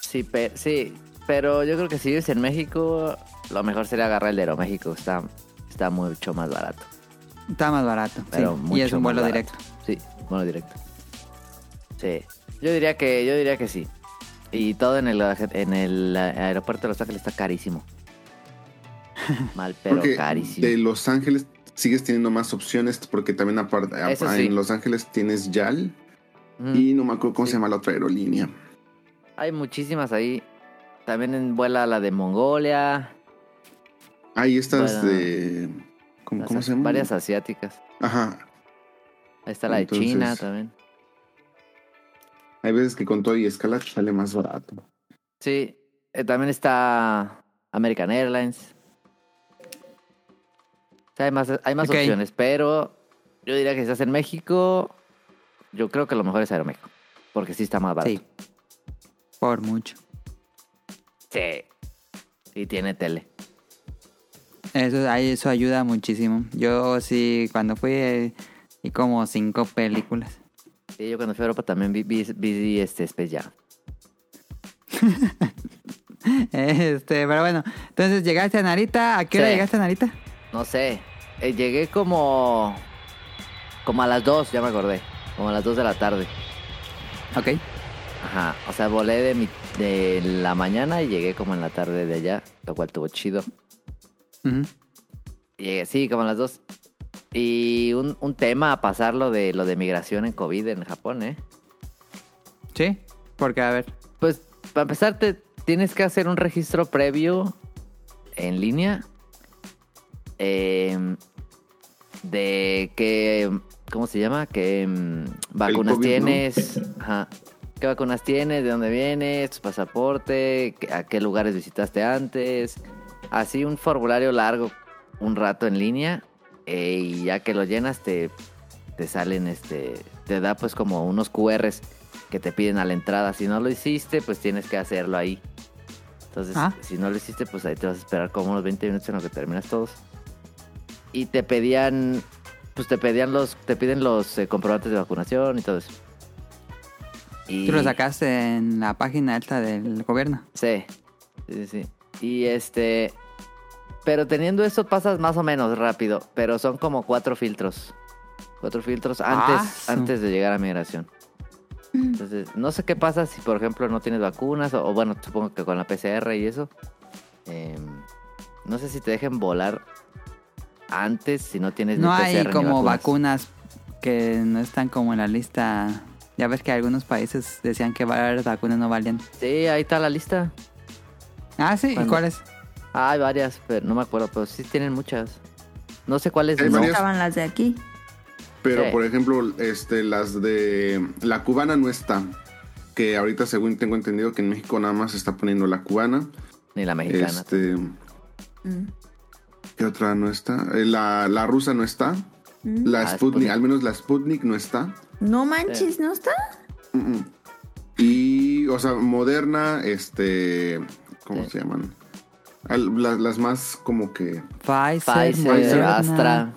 E: sí, pe- sí, pero yo creo que si vives en México, lo mejor sería agarrar el de Aeroméxico. Está, está mucho más barato.
B: Está más barato.
E: Pero
B: sí.
E: mucho
B: Y es un vuelo directo.
E: Sí, vuelo directo. Sí. Yo diría que, yo diría que sí. Y todo en el, en el aeropuerto de Los Ángeles está carísimo. Mal, pero
D: Porque
E: carísimo.
D: de Los Ángeles sigues teniendo más opciones porque también aparte
E: sí.
D: en Los Ángeles tienes YAL
E: Mm.
D: y no me acuerdo cómo
E: Sí.
D: se llama la otra aerolínea.
E: Hay muchísimas ahí. También en vuela la de Mongolia.
D: Ahí estas
E: Bueno,
D: de ¿cómo,
E: las
D: cómo
E: as-
D: se llama?
E: Varias asiáticas.
D: Ajá.
E: Ahí está la de China también.
D: Hay veces que con todo y escala sale más barato.
E: Sí, eh, también está American Airlines. O sea, hay más, hay más opciones, pero yo diría que si estás en México, yo creo que lo mejor es Aeroméxico. Porque sí está más barato.
B: Sí. Por mucho.
E: Sí. Y tiene tele.
B: Eso, eso ayuda muchísimo. Yo sí, cuando fui, eh, vi como cinco películas.
E: Sí, yo cuando fui a Europa también vi, vi, vi este Space Jam.
B: Este, pero bueno. Entonces, ¿llegaste a Narita? ¿A qué hora
E: Sí.
B: llegaste a Narita?
E: No sé. eh, llegué como. Como a las 2, ya me acordé. Como a las 2 de la tarde.
B: Ok.
E: Ajá. O sea, volé de, mi, de la mañana y llegué como en la tarde de allá. Lo cual estuvo chido.
B: Ujú.
E: Llegué, sí, como a las 2. Y un, un tema a pasar lo de, lo de migración en COVID en Japón, ¿eh?
B: Sí. Porque, a ver.
E: Pues, para empezar, te tienes que hacer un registro previo en línea. eh, de qué, ¿cómo se llama? ¿Qué mm, vacunas
D: COVID, ¿no?
E: tienes? Ajá. ¿Qué vacunas tienes? ¿De dónde vienes? ¿Tu pasaporte? ¿Qué- ¿A qué lugares visitaste antes? Así un formulario largo, un rato en línea. eh, y ya que lo llenas, te, te salen, este, te da pues como unos QRs que te piden a la entrada. Si no lo hiciste, pues tienes que hacerlo ahí. Entonces,
B: Ah.
E: si no lo hiciste, pues ahí te vas a esperar como unos 20 minutos en lo que terminas todos. Y te pedían, pues te pedían los, te piden los eh, comprobantes de vacunación y todo eso. Y,
B: Tú lo sacaste en la página alta del gobierno.
E: Sí, sí, sí, sí. Y este, pero teniendo eso pasas más o menos rápido, pero son como cuatro filtros. Cuatro filtros antes,
B: Ah,
E: antes de llegar a migración. Entonces, no sé qué pasa si, por ejemplo, no tienes vacunas, o, o bueno, supongo que con la PCR y eso. Em, no sé si te dejen volar antes si no tienes ni
B: No hay
E: PCR ni
B: como
E: vacunas.
B: vacunas que no están como en la lista. Ya ves que algunos países decían que varias vacunas no valían.
E: Sí, ahí está la lista.
B: Ah, sí. ¿Y cuáles?
E: Ah, hay varias, pero no me acuerdo, pero sí tienen muchas. No sé cuáles no.
D: varias.
A: Estaban las de aquí.
D: Pero
E: Sí.
D: por ejemplo, este, las de la cubana no está. Que ahorita, según tengo entendido, que en México nada más se está poniendo la cubana.
E: Ni la mexicana.
D: Este,
A: Mm.
D: ¿qué otra no está? Eh, La, la rusa no está.
A: Mm.
D: La
E: Ah,
D: Sputnik,
E: Sputnik.
D: al menos la Sputnik no está.
A: No manches, ¿no está?
D: Mm, mm. Y, o sea, Moderna, este, ¿cómo
E: Sí.
D: se llaman? Al- las, las más como que...
B: Pfizer,
E: Pfizer,
B: Moderna,
E: Astra.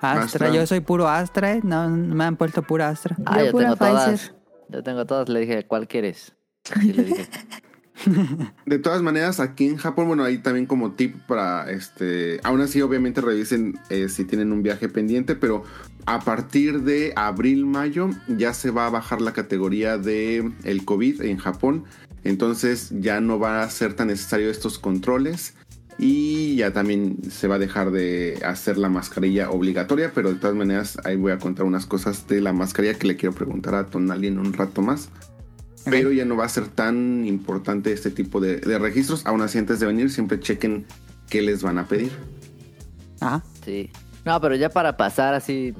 B: Astra.
D: Astra.
B: Yo soy puro Astra, ¿eh? No, no me han puesto pura Astra.
E: Ah,
A: Yo
E: tengo todas.
A: Pfizer.
E: Yo tengo todas. Le dije, ¿cuál quieres? Sí, le dije.
D: De todas maneras, aquí en Japón, bueno, ahí también como tip para, este, aún así obviamente revisen eh, si tienen un viaje pendiente, pero a partir de abril, mayo ya se va a bajar la categoría de el COVID en Japón, entonces ya no va a ser tan necesario estos controles y ya también se va a dejar de hacer la mascarilla obligatoria, pero de todas maneras ahí voy a contar unas cosas de la mascarilla que le quiero preguntar a Tonali en un rato más pero ya no va a ser tan importante este tipo de, de registros. Aún así, antes de venir, siempre chequen qué les van a pedir.
B: Ajá.
E: Sí. No, pero ya para pasar así,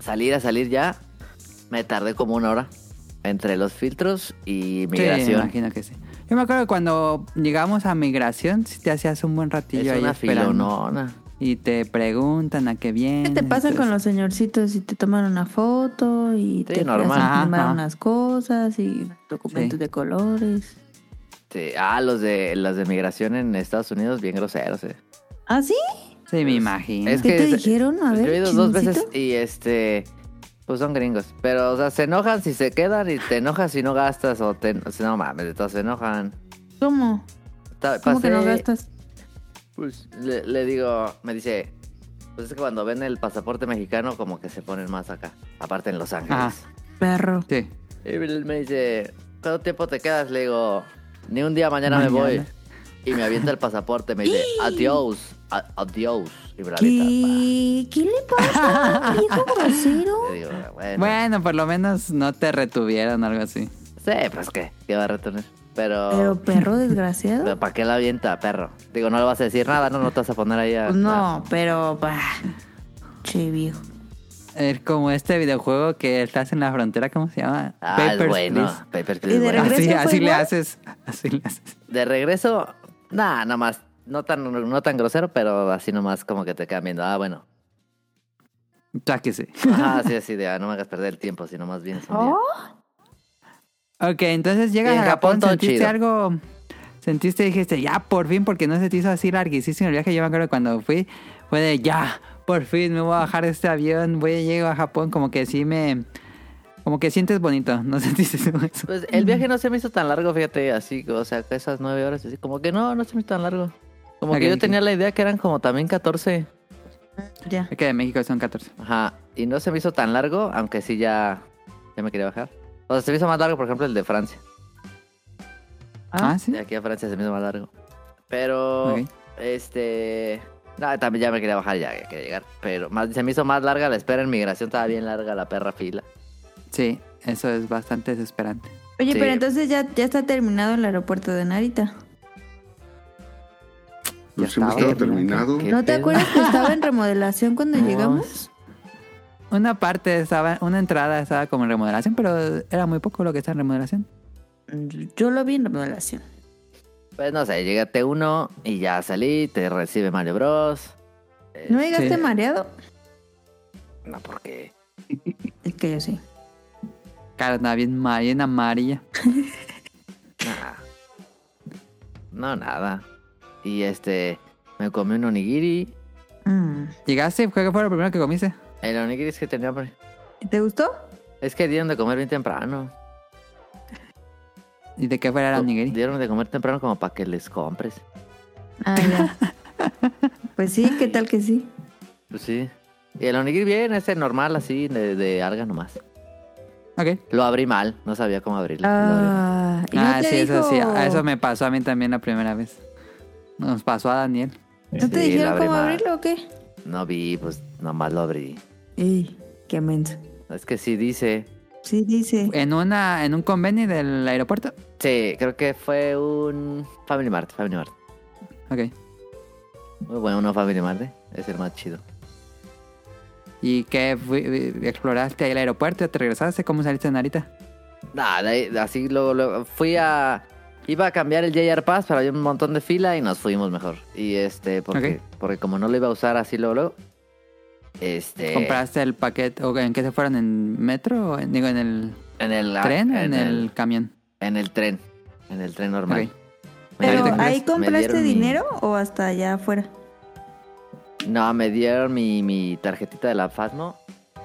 E: salir a salir ya, me tardé como una hora entre los filtros y
B: Sí, me
E: migración.
B: imagino que sí. Yo me acuerdo que cuando llegamos a migración, si te hacías un buen ratillo
E: es
B: ahí
E: una
B: esperando.
E: filonona.
B: Y te preguntan a qué viene.
A: ¿Qué te pasa con los señorcitos si te toman una foto y te
E: normal.
B: Ajá, ajá.
A: unas cosas y documentos
B: Sí.
A: de colores?
E: Sí. Ah, los de los de migración en Estados Unidos, bien groseros, eh.
A: ¿Ah, sí?
B: Sí, me imagino.
E: Es
A: ¿Qué
E: que
A: te
E: es-
A: dijeron? A
E: Pues
A: ver,
E: yo he ido dos veces y este, pues son gringos. Pero, o sea, se enojan si se quedan y te enojas si no gastas o te, o sea, no mames, de todos se enojan.
A: ¿Cómo?
E: Ta-
A: ¿Cómo que no
E: pasé-
A: gastas?
E: Pues le, le digo, me dice, pues es que cuando ven el pasaporte mexicano como que se ponen más acá, aparte en Los Ángeles.
B: Ajá.
A: Perro.
B: Sí.
E: Y él me dice, ¿cuánto tiempo te quedas? Le digo, ni un día mañana, me
B: Mañana.
E: voy. Y me avienta el pasaporte, me dice, adiós, adiós. Avienta,
A: ¿Qué? ¿Qué le pasa? Viejo grosero.
E: digo, bueno,
B: Bueno, por lo menos no te retuvieron algo así.
E: sí, pues qué, ¿qué va a retener? Pero,
A: Pero perro desgraciado.
E: pero ¿para qué la avienta, perro? Digo, no le vas a decir nada, no, no te vas a poner ahí a...
A: No, pero. bah, Che, viejo.
B: Es como este videojuego que estás en la frontera, ¿cómo se llama?
E: Ah,
B: Papers,
E: bueno.
B: Please.
E: Papers,
A: ¿Y
E: Please,
A: de
E: bueno.
A: regreso
B: Así, le haces. Así le haces.
E: De regreso, nada, nada más. No tan, no tan grosero, pero así nomás como que te quedan viendo. Ah, bueno.
B: Sáquese.
E: Ajá, sí, así de, ah, no me hagas perder el tiempo, sino más bien día.
B: Ok, entonces llegas
E: En
B: a
E: Japón
B: Japón, sentiste
E: chido.
B: algo, sentiste, dijiste, ya, por fin, porque no se te hizo así larguísimo el viaje. Yo me acuerdo cuando fui, fue de, ya, por fin me voy a bajar de este avión, voy a llegar a Japón, como que sí me, como que sientes bonito, ¿no sentiste eso?
E: Pues el viaje no se me hizo tan largo, fíjate, así, o sea, esas nueve horas, así, como que no, no se me hizo tan largo. Como que yo tenía la idea que eran como también 14.
A: Ya.
B: Es que de México son 14.
E: Ajá, y no se me hizo tan largo, aunque sí ya, ya me quería bajar. O sea, se me hizo más largo, por ejemplo, el de Francia.
B: Ah, sí.
E: De aquí a Francia se me hizo más largo. Pero,
B: Ok.
E: este... No, también ya me quería bajar, ya, ya quería llegar. Pero más, se me hizo más larga la espera en migración, estaba bien larga la perra fila.
B: Sí, eso es bastante desesperante.
A: Oye,
E: Sí.
A: pero entonces ya, ya está terminado el aeropuerto de Narita.
D: Pues
B: Ya
D: hemos
B: estaba.
D: estado terminado.
E: ¿Qué
A: ¿No te
E: pedo?
A: acuerdas que estaba en remodelación cuando
E: No,
A: llegamos?
B: Una parte estaba, una entrada estaba como en remodelación, pero era muy poco lo que está en remodelación.
A: Yo lo vi en remodelación.
E: Pues no sé, a T1 y ya salí, te recibe Mario Bros. Eh,
A: ¿No llegaste
B: Sí.
A: mareado?
E: No, porque...
A: Es que yo sí.
B: Cara, andaba bien, ma- bien amarilla.
E: Nada. No, nada. Y este... Me comí un onigiri.
A: Mm.
B: ¿Llegaste? ¿Qué fue lo primero que comiste?
E: El onigiri es que tenía hambre.
A: ¿Te gustó?
E: Es que dieron de comer bien temprano.
B: ¿Y de qué fuera
E: Oh,
B: la nigiri?
E: Dieron de comer temprano como para que les compres.
A: Ah, ya. pues sí, ¿qué tal que sí?
E: Pues sí. Y el onigiri bien, ese normal así, de, de alga nomás.
B: Ok.
E: Lo abrí mal, no sabía cómo abrirlo. Abrí.
A: Ah, ¿y no
B: Ah, sí, eso sí. Eso me pasó a mí también la primera vez. Nos pasó a Daniel.
A: ¿No te
E: Sí,
A: dijeron cómo abrirlo o qué?
E: No vi, pues nomás lo abrí.
A: Ey, qué menso.
E: Es que sí dice.
A: Sí, dice.
B: En una, en un convenio del aeropuerto.
E: Sí, creo que fue un Family Mart, Family Mart.
B: Ok.
E: Muy bueno, uno Family Mart, ¿eh? es el más chido.
B: ¿Y qué? fui- ¿Exploraste ahí el aeropuerto? ¿Te regresaste? ¿Cómo saliste de Narita?
E: Nada, así luego, luego fui a... Iba a cambiar el JR Pass, pero había un montón de fila y nos fuimos mejor. Y este, porque,
B: Ok.
E: porque como no lo iba a usar así luego, luego este...
B: ¿Compraste el paquete? ¿O en qué se fueron? ¿En metro? o en- digo, ¿en el
E: en el
B: tren o
E: en,
B: en el, camión?
E: en el tren, en el tren normal.
A: ¿Pero ahí compraste
E: mi-
A: dinero o hasta allá afuera?
E: No, me dieron mi, mi tarjetita de la Fasmo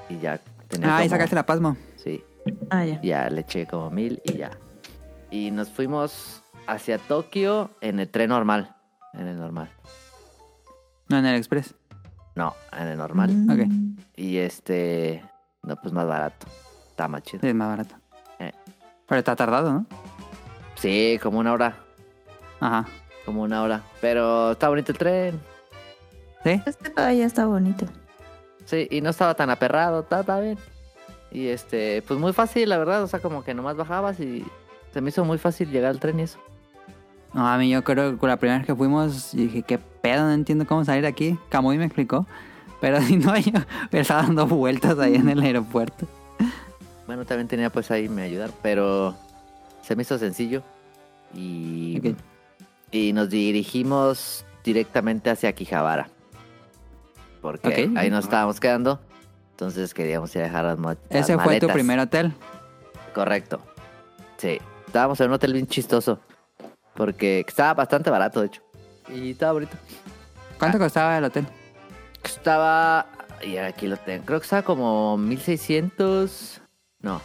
E: y ya tenía
B: Ah, y sacaste la Pasmo.
E: Sí,
A: Ah, ya.
E: ya le eché como mil y ya. Y nos fuimos hacia Tokio en el tren normal. En el normal.
B: No, en el Express.
E: No, en el normal.
A: Mm.
B: Ok.
E: Y este... No, pues más barato. Está más chido.
B: Sí, es más barato.
E: Eh.
B: Pero está tardado, ¿no?
E: Sí, como una hora.
B: Ajá.
E: Como una hora. Pero está bonito el tren.
B: ¿Sí?
A: Este todavía está bonito.
E: Sí, y no estaba tan aperrado. Está, está bien. Y este... Pues muy fácil, la verdad. O sea, como que nomás bajabas y... Se me hizo muy fácil llegar al tren y eso.
B: No, a mí yo creo que la primera vez que fuimos dije, ¿qué pedo? No entiendo cómo salir de aquí. Camuy me explicó. Pero si no, yo estaba dando vueltas ahí en el aeropuerto.
E: Bueno, también tenía pues ahí me ayudar, pero se me hizo sencillo. Y, y nos dirigimos directamente hacia Quijabara. Porque ahí nos estábamos quedando. Entonces queríamos ir a dejar las, las
B: Ese fue tu
E: maletas.
B: primer hotel.
E: Correcto. Sí. Estábamos en un hotel bien chistoso. Porque estaba bastante barato, de hecho. Y estaba bonito.
B: ¿Cuánto ah. costaba el hotel?
E: Estaba. Y aquí lo tengo. Creo que estaba como 1600. No.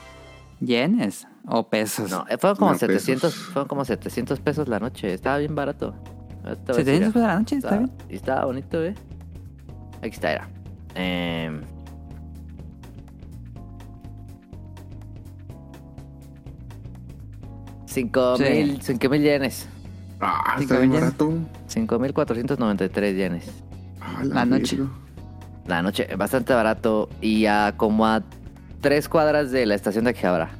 B: ¿Yenes o pesos?
E: No, eh, fueron como,
D: no,
E: 700, fueron como 700 pesos la noche. Estaba bien barato. Estaba
B: 700 pesos la noche, está,
E: está
B: bien.
E: Y estaba bonito, ¿eh? Aquí está, era. Eh,
B: 5
E: mil sí. yenes.
D: Ah, está bien barato.
E: 5.493 yenes.
D: Ah,
B: la, la
D: noche.
E: La noche, bastante barato. Y a como a tres cuadras de la estación de Akihabara.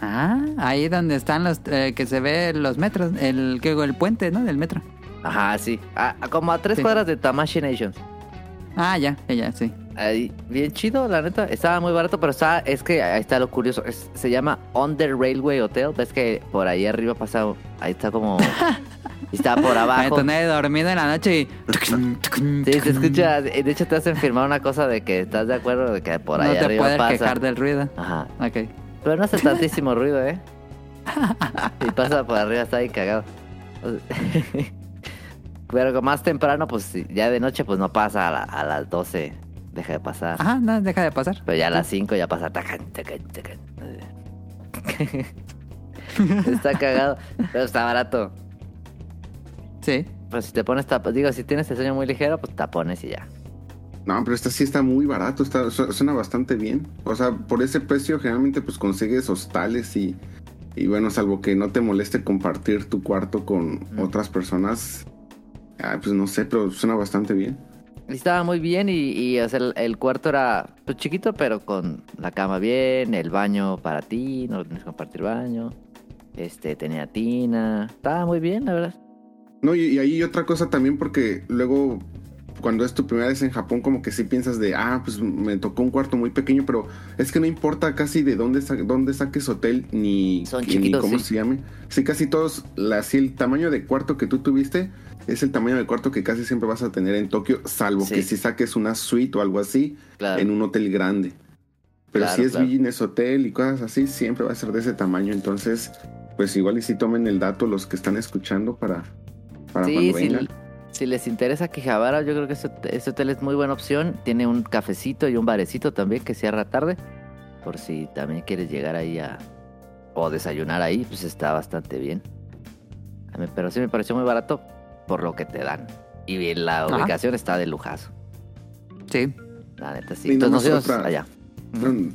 B: Ah, ahí donde están los eh, que se ve los metros, el, que el puente, ¿no? Del metro.
E: Ajá, sí. A, como a tres cuadras de Tamashi Nations.
B: Ah, ya, ya, sí.
E: Ahí, bien chido, la neta. Estaba muy barato, pero está, es que ahí está lo curioso. es- se llama On the Railway Hotel. Ves que por ahí arriba pasa. Ahí está como. está por abajo.
B: nadie dormido en la noche y...
E: Sí, se escucha. De hecho, te hacen firmar una cosa de que estás de acuerdo de que por
B: No
E: ahí
B: te
E: arriba
B: puedes
E: pasa.
B: quejar del ruido.
E: Ajá.
B: Ok.
E: Pero no hace tantísimo ruido, ¿eh? Y pasa por arriba, está ahí cagado. Pero más temprano, pues ya de noche, pues no pasa a, la- a las 12. Deja de pasar.
B: Ajá, no, deja de pasar.
E: Pero ya a las 5 ya pasa. tacan, tacan, tacan. está cagado. Pero está barato.
B: Sí.
E: Pues si te pones tapones, digo, si tienes el sueño muy ligero, pues tapones y ya.
D: No, pero esta sí está muy barato, está, su- suena bastante bien. O sea, por ese precio generalmente pues consigues hostales y, y bueno, salvo que no te moleste compartir tu cuarto con
E: Mm.
D: otras personas. Ah, pues no sé, pero suena bastante bien.
E: Estaba muy bien y, y, o sea, el, el cuarto era pues, chiquito, pero con la cama bien, el baño para ti, no tienes que compartir baño. Este, tenía tina. Estaba muy bien, la verdad.
D: No, y, y ahí otra cosa también porque luego cuando es tu primera vez en Japón como que sí piensas de, ah, pues me tocó un cuarto muy pequeño, pero es que no importa casi de dónde, sa- dónde saques hotel ni,
E: Son
D: ni
E: chiquitos,
D: cómo
E: sí.
D: se llame. Sí, casi todos, la, así el tamaño de cuarto que tú tuviste es el tamaño de cuarto que casi siempre vas a tener en Tokio, salvo
E: Sí.
D: que si saques una suite o algo así
E: Claro.
D: en un hotel grande. Pero
E: Claro,
D: si es
E: claro.
D: business hotel y cosas así, siempre va a ser de ese tamaño. Entonces, pues igual y si tomen el dato los que están escuchando para, para
E: Sí,
D: cuando
E: si, les interesa Quijabara, yo creo que este, hotel es muy buena opción. Tiene un cafecito y un barecito también que cierra tarde. Por si también quieres llegar ahí a... O desayunar ahí, pues está bastante bien. A mí- pero sí me pareció muy barato por lo que te dan. Y la
B: Ajá.
E: ubicación está de lujazo.
B: Sí.
E: La neta, sí. Entonces nos
D: otra-
E: allá.
D: Mm,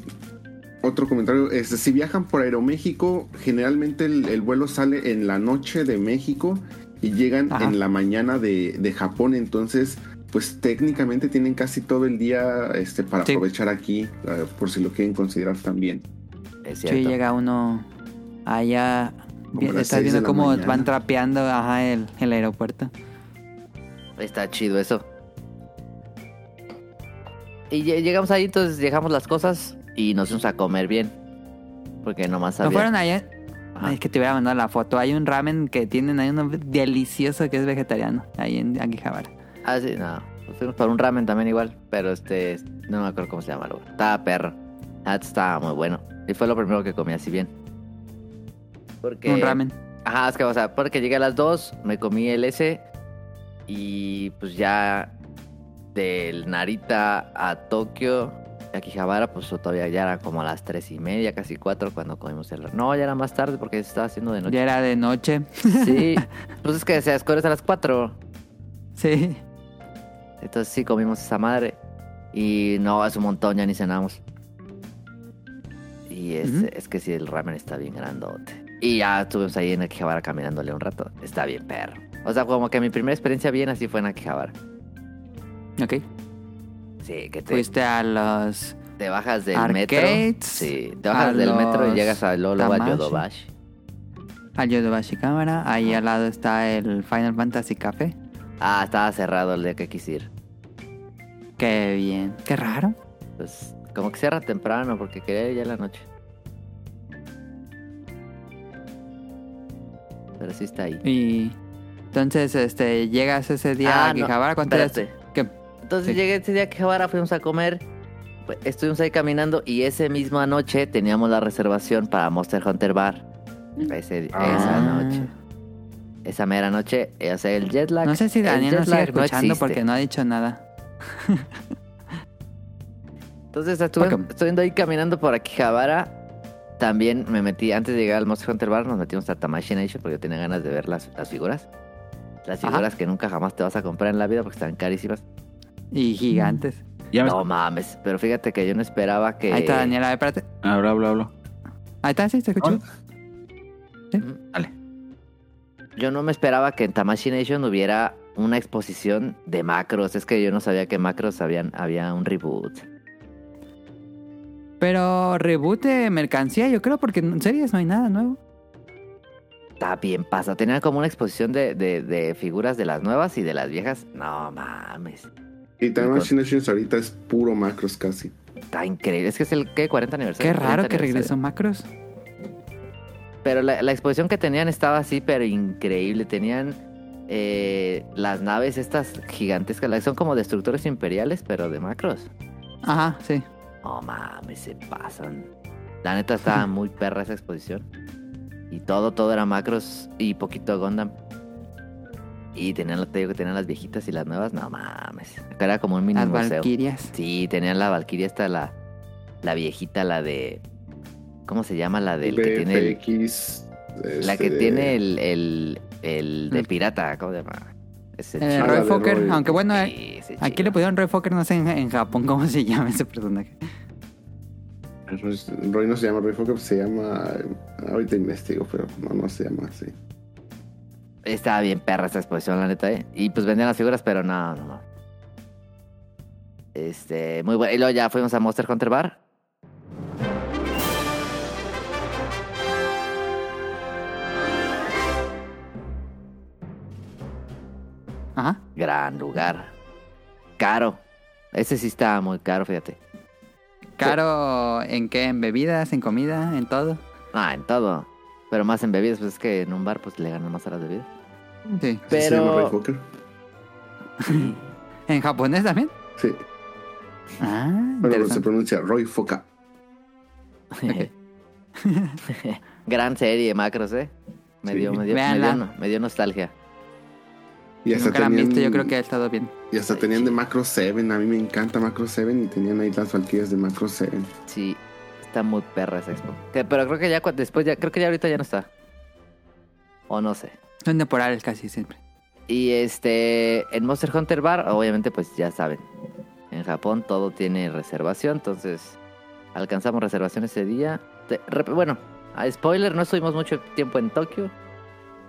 D: Otro comentario, este, si viajan por Aeroméxico, generalmente el, el vuelo sale en la noche de México y llegan
B: Ajá.
D: en la mañana de, de Japón, entonces pues técnicamente tienen casi todo el día este, para
B: Sí.
D: aprovechar aquí, eh, por si lo quieren considerar también.
E: Es
B: Sí,
E: cierto.
B: llega uno allá. Estás viendo cómo
D: mañana.
B: van trapeando ajá, el, el aeropuerto.
E: Está chido eso. Y lle- llegamos ahí, entonces dejamos las cosas y nos fuimos a comer bien. Porque nomás
B: ¿No
E: había...
B: fueron allá?
E: Ajá.
B: Ay, es que te hubiera mandado la foto. Hay un ramen que tienen ahí uno delicioso que es vegetariano. Ahí en Akihabara.
E: Ah, sí, no. Pues fuimos por un ramen también igual. Pero este, no me acuerdo cómo se llama. luego. Estaba perro. Ah, estaba muy bueno. Y fue lo primero que comí así bien. Porque...
B: Un ramen.
E: Ajá, es que, o sea, porque llegué a las 2, me comí el S y pues ya del Narita a Tokio, a Akihabara, pues todavía ya era como a las tres y media, casi cuatro cuando comimos el... No, ya era más tarde porque se estaba haciendo de noche.
B: Ya era de noche.
E: Sí, pues es que se escuece a las 4.
B: Sí.
E: Entonces sí comimos esa madre. Y no, hace un montón, ya ni cenamos. Y es, es que sí, el ramen está bien grandote. Y ya estuvimos ahí en Akihabara caminándole un rato. Está bien perro. O sea, como que mi primera experiencia bien así fue en Akihabara.
B: Ok.
E: Sí, que te,
B: Fuiste a los...
E: te bajas del
B: arcades,
E: metro. Sí, te bajas del metro y llegas a Lolo a. Yodobashi.
B: Al Yodobashi Cámara. Ahí al lado está el Final Fantasy Café.
E: Ah, estaba cerrado el día que quise ir.
B: Qué bien. Qué raro.
E: Pues como que cierra temprano porque quería ir ya en la noche. Pero sí está ahí.
B: Y entonces, este, llegas ese día
E: Ah,
B: a
E: no,
B: Akihabara. ¿Cuánto
E: espérate.
B: ¿Qué?
E: Entonces
B: Sí.
E: llegué ese día que ahora fuimos a comer. pues, Estuvimos ahí caminando y esa misma noche teníamos la reservación para Monster Hunter Bar. Ese- Esa
B: Ah.
E: noche. Esa mera noche. eh, O sea, el jet lag.
B: No sé si
E: el
B: Daniel nos sigue
E: no
B: escuchando
E: existe.
B: porque no ha dicho nada.
E: Entonces estuve, estuve ahí caminando por Akihabara. También me metí, antes de llegar al Monster Hunter Bar, nos metimos a Tamashii Nation porque yo tenía ganas de ver las, las figuras. Las
B: Ajá.
E: figuras que nunca jamás te vas a comprar en la vida porque están carísimas.
B: Y gigantes.
C: Ya me...
E: No mames, pero fíjate que yo no esperaba que...
B: Ahí está Daniel. A ver, espérate.
C: Habla, habla, habla.
B: Ahí está, sí, te escucho. Sí, dale.
E: Yo no me esperaba que en Tamashii Nation hubiera una exposición de macros. Es que yo no sabía que macros habían, había un reboot.
B: Pero reboot de mercancía, yo creo, porque en series no hay nada nuevo.
E: Está bien pasa. Tenían como una exposición de, de- de figuras de las nuevas y de las viejas. No mames.
D: Y también Machine Nations ahorita es puro macros casi.
E: Está increíble. Es que es el ¿qué? 40 aniversario.
B: Qué
E: 40
B: raro que regresó Macros.
E: Pero la, la exposición que tenían estaba así, pero increíble. Tenían eh, las naves estas gigantescas. las- Son como destructores imperiales, pero de macros.
B: Ajá, sí.
E: No mames, se pasan. La neta estaba muy perra esa exposición. Y todo, todo era macros y poquito Gundam. Y tenían, te digo que tenían las viejitas y las nuevas. No mames. Acá era como un mini
B: Las
E: museo. Sí, tenían la Valkyria esta, la, la viejita, la de... ¿Cómo se llama? La del que tiene... el- la que
D: este,
E: tiene el, el, el de
B: Mm.
E: pirata, ¿cómo se llama?
B: El
D: Ah,
B: Roy Fokker,
D: Roy.
B: aunque bueno, eh,
E: Sí,
B: aquí
E: chido.
B: le pusieron Roy Fokker, no sé en, en Japón cómo se llama ese personaje.
D: Roy no se llama Roy Fokker, se llama. Ahorita investigo, pero no, no se llama así.
E: Estaba bien perra esta exposición, la neta, ¿eh? Y pues vendían las figuras, pero no, no, no. Este, muy bueno. Y luego ya fuimos a Monster Hunter Bar.
B: Ajá.
E: Gran lugar. Caro. Ese sí estaba muy caro, fíjate.
B: Caro, ¿en qué? ¿En bebidas? ¿En comida? ¿En todo?
E: Ah, en todo. Pero más en bebidas, pues es que en un bar pues le ganan más a las bebidas.
B: Sí.
D: ¿Sí ¿Se llama Roy
E: Pero...
B: ¿En japonés también?
D: Sí.
B: Ah,
D: Bueno, se pronuncia Roy Foka.
E: Gran serie, Macros, ¿eh? Me
D: Sí.
E: dio, me dio, me
B: Véanla.
E: dio, me dio nostalgia.
D: Y
B: Si
D: hasta
B: nunca la han
D: tenían,
B: visto, yo creo que ha estado bien.
D: Y hasta tenían de Macro 7. A mí me encanta Macro 7 y tenían ahí las Valkyrias de Macro 7.
E: Sí, está muy perra esa expo. Que- pero creo que ya después, ya, creo que ya ahorita ya no está. O no sé.
B: Son temporales casi siempre.
E: Y este, en Monster Hunter Bar, obviamente pues ya saben. En Japón todo tiene reservación, entonces alcanzamos reservación ese día. Bueno, a spoiler, no estuvimos mucho tiempo en Tokio.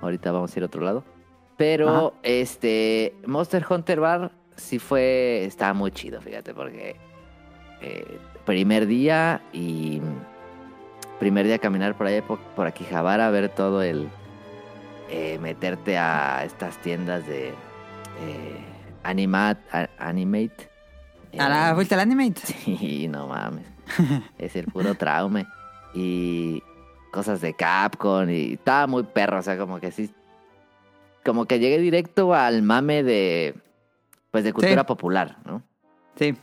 E: Ahorita vamos a ir a otro lado. Pero
B: Ajá.
E: este, Monster Hunter Bar sí fue, estaba muy chido, fíjate, porque eh, primer día y primer día caminar por ahí por, por Akihabara, ver todo el, eh, meterte a estas tiendas de eh, animat, a- animate.
B: ¿A la vuelta al animate?
E: Sí, no mames. es el puro traume. Y cosas de Capcom y estaba muy perro, o sea, como que sí. Como que llegué directo al mame de. Pues de cultura
B: Sí.
E: popular, ¿no?
B: Sí.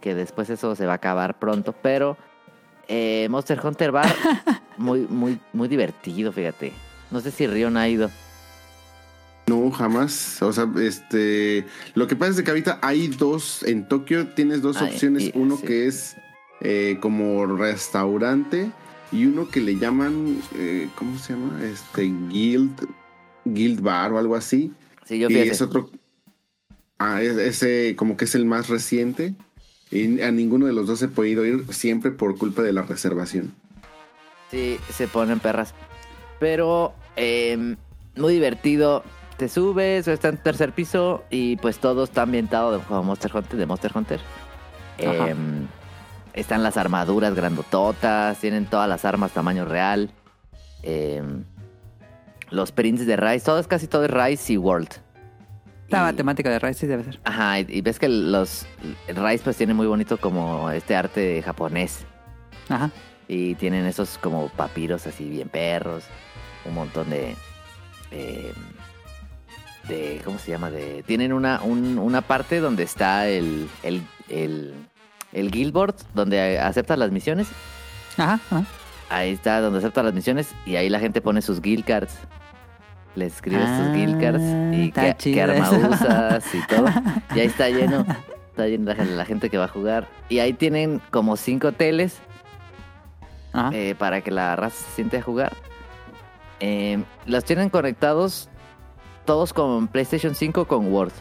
E: Que después eso se va a acabar pronto, pero. eh, Monster Hunter Bar, muy, muy, muy divertido, fíjate. No sé si Rion ha ido.
D: No, jamás. O sea, este. Lo que pasa es que ahorita hay dos. En Tokio tienes dos
E: Ay,
D: opciones.
E: y-
D: uno
E: sí.
D: que es eh, como restaurante y uno que le llaman. eh, ¿Cómo se llama? Este. Guild. Guild Bar o algo así.
E: Sí, yo
D: y
E: fui a ese.
D: es otro. Ah, es- ese como que es el más reciente. Y a ninguno de los dos he podido ir siempre por culpa de la reservación.
E: Sí, se ponen perras. Pero eh, muy divertido. Te subes o está en tercer piso y pues todo está ambientado de como Monster Hunter, de Monster Hunter. Eh, están las armaduras grandototas, tienen todas las armas tamaño real. Eh, los prints de Rise, todo es casi todo es Rise y World.
B: La
E: Y-
B: temática de Rise sí debe ser.
E: Ajá, y, y ves que los Rise pues tiene muy bonito como este arte japonés.
B: Ajá.
E: Y tienen esos como papiros así bien perros. Un montón de. eh, de ¿Cómo se llama? De, tienen una, un- una parte donde está el. El, el, el Guildboard, donde aceptas las misiones.
B: Ajá. ajá.
E: Ahí está donde aceptas las misiones. Y ahí la gente pone sus guild cards. Les escribes
B: Ah,
E: sus guild cards. Y qué, arma usas y todo. Y ahí está lleno. Está lleno la, la gente que va a jugar. Y ahí tienen como cinco hoteles
B: Ajá.
E: eh, para que la raza se siente a jugar. Eh, los tienen conectados todos con PlayStation 5 con Word.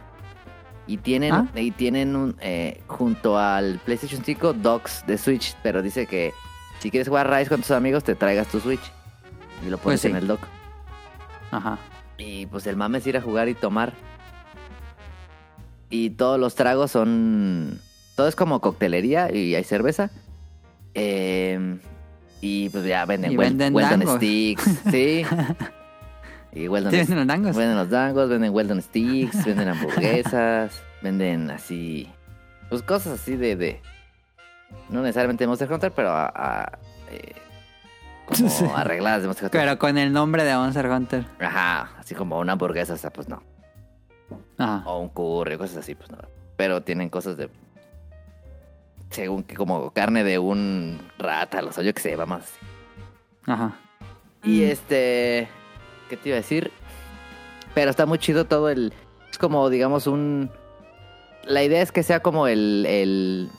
E: Y tienen,
B: Ah.
E: y tienen un, eh, junto al PlayStation 5 docks de Switch, pero dice que si quieres jugar Rise con tus amigos te traigas tu Switch. y lo pones
B: Pues sí.
E: en el dock.
B: Ajá.
E: Y pues el mame es ir a jugar y tomar. Y todos los tragos son. Todo es como coctelería y hay cerveza. Eh, y pues ya venden,
B: Y venden
E: Weldon. Sticks. Sí. y Weldon
B: ¿Sí venden los dangos?
E: Venden los dangos, venden Weldon Sticks, venden hamburguesas, venden así. Pues cosas así de. de no necesariamente de Monster Hunter, pero a. a, eh, como
B: Sí.
E: arregladas de Monster Hunter.
B: Pero con el nombre de Monster Hunter.
E: Ajá, así como una hamburguesa, o sea, pues no.
B: Ajá.
E: O un curry, cosas así, pues no. Pero tienen cosas de. Según que como carne de un rata, o sea, yo que sé, vamos así.
B: Ajá.
E: Y este. ¿Qué te iba a decir? Pero está muy chido todo el. Es como, digamos, un. La idea es que sea como el. el,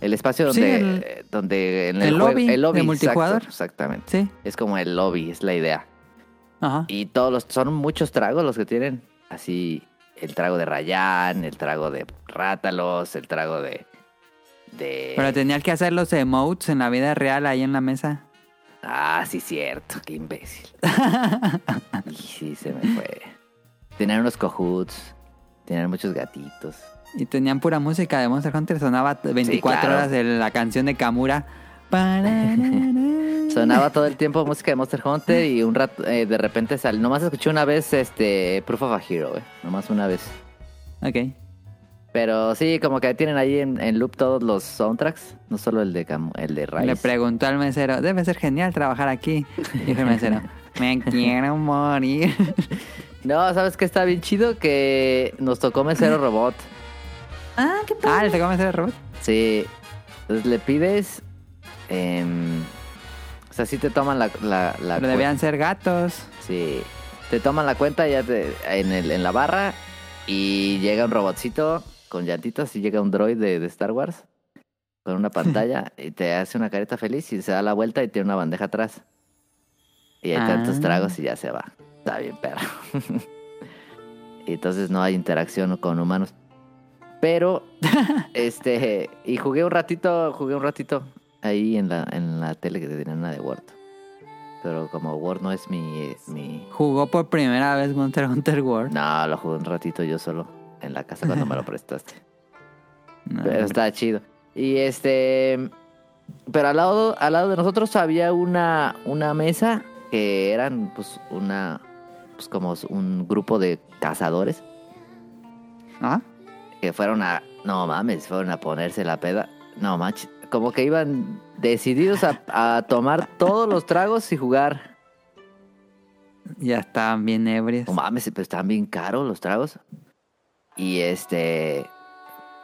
E: el espacio
B: Sí,
E: donde.
B: el-
E: eh, donde en el,
B: el
E: juego-
B: lobby
E: el lobby
B: de multijugador.
E: exactamente.
B: Sí.
E: Es como el lobby, es la idea.
B: Ajá.
E: Y todos los. Son muchos tragos los que tienen. Así. El trago de Rayán, el trago de Rátalos, el trago de. De.
B: Pero tenías que hacer los emotes en la vida real ahí en la mesa.
E: Ah, sí, cierto, qué imbécil. y sí, se me fue. Tenían unos cojuts, tenían muchos gatitos.
B: Y tenían pura música de Monster Hunter. Sonaba 24
E: claro.
B: horas de la canción de Kamura. Sonaba
E: todo el tiempo música de Monster Hunter y un rato, eh, de repente sal. Nomás escuché una vez este Proof of a Hero, eh. Nomás una vez.
B: Ok.
E: Pero sí, como que tienen ahí en, en loop todos los soundtracks, no solo el de Cam- el de Rise.
B: Le preguntó al mesero, debe ser genial trabajar aquí. Dijo el mesero, me quiero morir.
E: No, ¿sabes qué está bien chido? Que nos tocó Mesero Robot.
A: Ah, qué
B: ah,
A: padre.
B: ¿le tocó mesero robot?
E: Sí. Entonces le pides. em, o sea, sí te toman la. la, la
B: Pero debían ser gatos.
E: Sí. Te toman la cuenta ya te- en, el, en la barra. Y llega un robotcito con llantitas. Y llega un droid de, de Star Wars. Con una pantalla. y te hace una careta feliz. Y se da la vuelta y tiene una bandeja atrás. Y hay tantos
B: Ah.
E: tragos y ya se va. Está bien, perro. y entonces no hay interacción con humanos. Pero, este, y jugué un ratito, jugué un ratito ahí en la, en la tele que tenían una de Word. Pero como Word no es mi, mi...
B: Jugó por primera vez Monster Hunter World.
E: No, lo jugué un ratito yo solo en la casa cuando me lo prestaste.
B: No.
E: Pero está chido. Y este... Pero al lado, al lado de nosotros había una, una mesa que eran pues una... Pues como un grupo de cazadores
B: ¿Ah?
E: Que fueron a. No mames, fueron a ponerse la peda. No manches. Como que iban decididos a, a tomar todos los tragos y jugar.
B: Ya estaban bien ebrios.
E: No mames, pero estaban bien caros los tragos. Y este.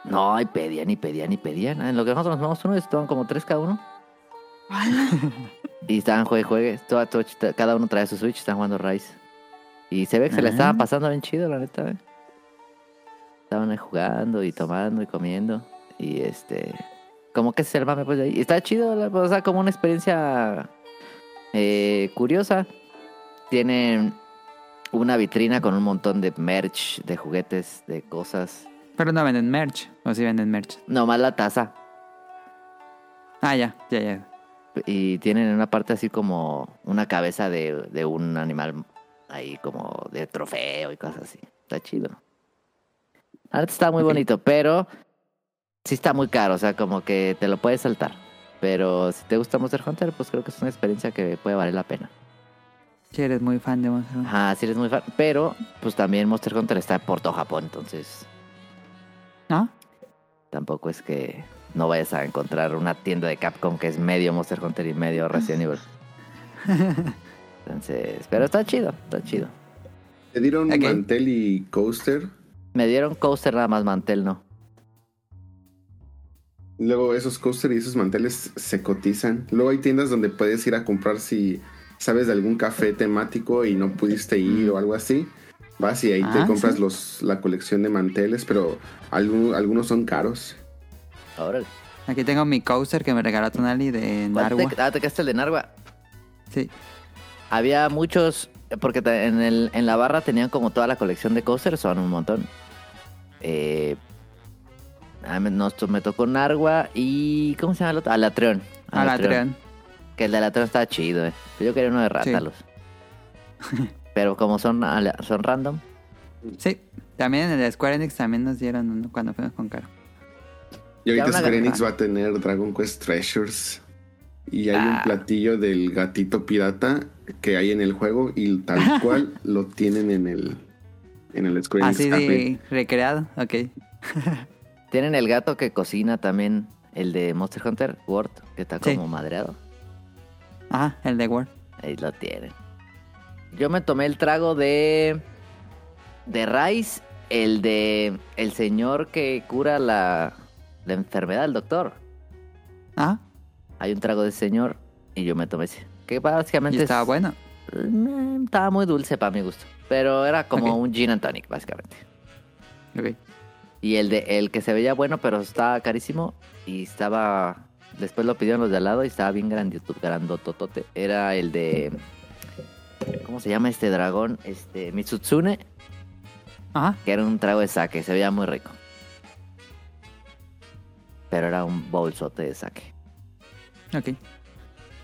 E: No, y pedían y pedían y pedían. En lo que nosotros nos tomamos uno, estaban como tres cada uno. y estaban juegue, juegue. Cada uno trae su Switch, estaban jugando Rise. Y se ve que se le
B: Ah.
E: estaban pasando bien chido, la neta. ¿eh? Estaban jugando y tomando y comiendo. Y este. Como que se el mame pues de ahí. Está chido, o sea, como una experiencia eh, curiosa. Tienen una vitrina con un montón de merch, de juguetes, de cosas.
B: Pero no venden merch. O sí venden merch.
E: Nomás la taza.
B: Ah, ya, ya, ya.
E: Y tienen en una parte así como una cabeza de, de un animal ahí como de trofeo y cosas así. Está chido. La neta está muy bonito, pero sí está muy caro, o sea, como que te lo puedes saltar. Pero si te gusta Monster Hunter, pues creo que es una experiencia que puede valer la pena.
B: Si eres muy fan de Monster Hunter.
E: Ajá, sí eres muy fan. Pero, pues también Monster Hunter está por todo Japón, entonces
B: ¿No?
E: tampoco es que no vayas a encontrar una tienda de Capcom que es medio Monster Hunter y medio Resident Evil. Entonces, pero está chido, está chido.
D: Te dieron
B: Ok.
D: mantel y coaster.
E: Me dieron coaster nada más, mantel no.
D: Luego esos coaster y esos manteles se cotizan. Luego hay tiendas donde puedes ir a comprar si sabes de algún café temático y no pudiste ir o algo así. Vas y ahí te
B: Ah,
D: compras
B: sí.
D: los, la colección de manteles, pero algunos, algunos son caros.
E: Órale.
B: Aquí tengo mi coaster que me regaló Tonali de
E: ¿Cuál
B: Narwa.
E: te- ah, te quedaste el de Narwa.
B: Sí.
E: Había muchos, porque en, el, en la barra tenían como toda la colección de coasters, son un montón. Eh, a mí nos me tocó Narwa y. ¿Cómo se llama el otro? Alatreon.
B: Alatreon.
E: Que el de la tren está chido, eh. Yo quería uno de Rátalos. Pero como son, son random,
B: Sí, también en el Square Enix también nos dieron uno cuando fuimos con Caro.
D: Y ahorita Square. Enix va a tener Dragon Quest Treasures. Y hay
E: Ah.
D: un platillo del gatito pirata que hay en el juego y tal cual lo tienen en el en el Square Enix
B: Así
D: Café.
B: de recreado, ok.
E: tienen el gato que cocina también, el de Monster Hunter World, que está
B: Sí.
E: como madreado.
B: Ajá, el de Word.
E: Ahí lo tienen. Yo me tomé el trago de. De Rice, el de. El señor que cura la. La enfermedad, el doctor.
B: Ajá,
E: Hay un trago de ese señor y yo me tomé ese. Que
B: y
E: básicamente.
B: estaba
E: es-
B: bueno.
E: Mm, Estaba muy dulce para mi gusto. Pero era como un gin and tonic, básicamente.
B: Ok.
E: Y el de el que se veía bueno, pero estaba carísimo. Y estaba. Después lo pidieron los de al lado y estaba bien grandioto, grandototote. Era el de. ¿Cómo se llama este dragón? Este. Mitsutsune.
B: Ajá,
E: Que era un trago de sake. Se veía muy rico. Pero era un bolsote de sake.
B: ok.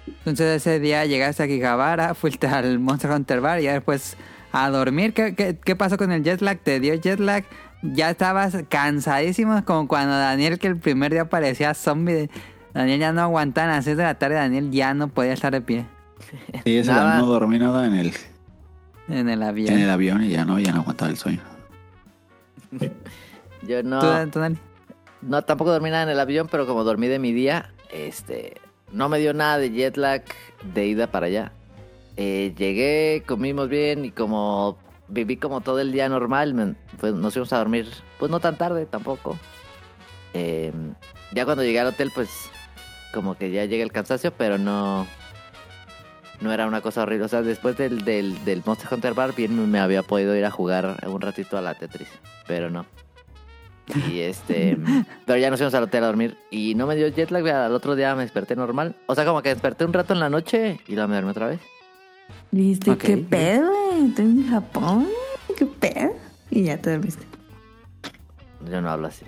B: Entonces ese día llegaste a Gigabara, fuiste al Monster Hunter Bar y ya después a dormir. ¿Qué, qué, qué pasó con el jet lag? ¿Te dio jet lag? Ya estabas cansadísimo, como cuando Daniel, que el primer día parecía zombie. Daniel ya no aguantaba a las 6 de la tarde, Daniel ya no podía estar de pie
C: Sí, ese
E: Nada.
C: no dormí nada en el,
B: en el avión.
C: en el avión y ya no, ya no aguantaba el sueño.
E: Yo no.
B: ¿Tú, tú, Dani?
E: No, tampoco dormí nada en el avión, pero como dormí de mi día, este, no me dio nada de jet lag de ida para allá. Eh, llegué, comimos bien y como viví como todo el día normal, me- pues nos fuimos a dormir, pues no tan tarde tampoco. Eh, ya cuando llegué al hotel, pues como que ya llegué el cansancio, pero no, no era una cosa horrible. O sea, después del, del, del Monster Hunter Bar, bien me había podido ir a jugar un ratito a la Tetris, pero no. Y este, pero ya nos fuimos al hotel a dormir y no me dio jet lag, al otro día me desperté normal. O sea, como que desperté un rato en la noche y luego me dormí otra vez.
A: ¿Viste
B: Ok.
A: qué pedo, güey? Estoy en Japón. ¿Qué pedo? Y ya te dormiste.
E: Yo no hablo así.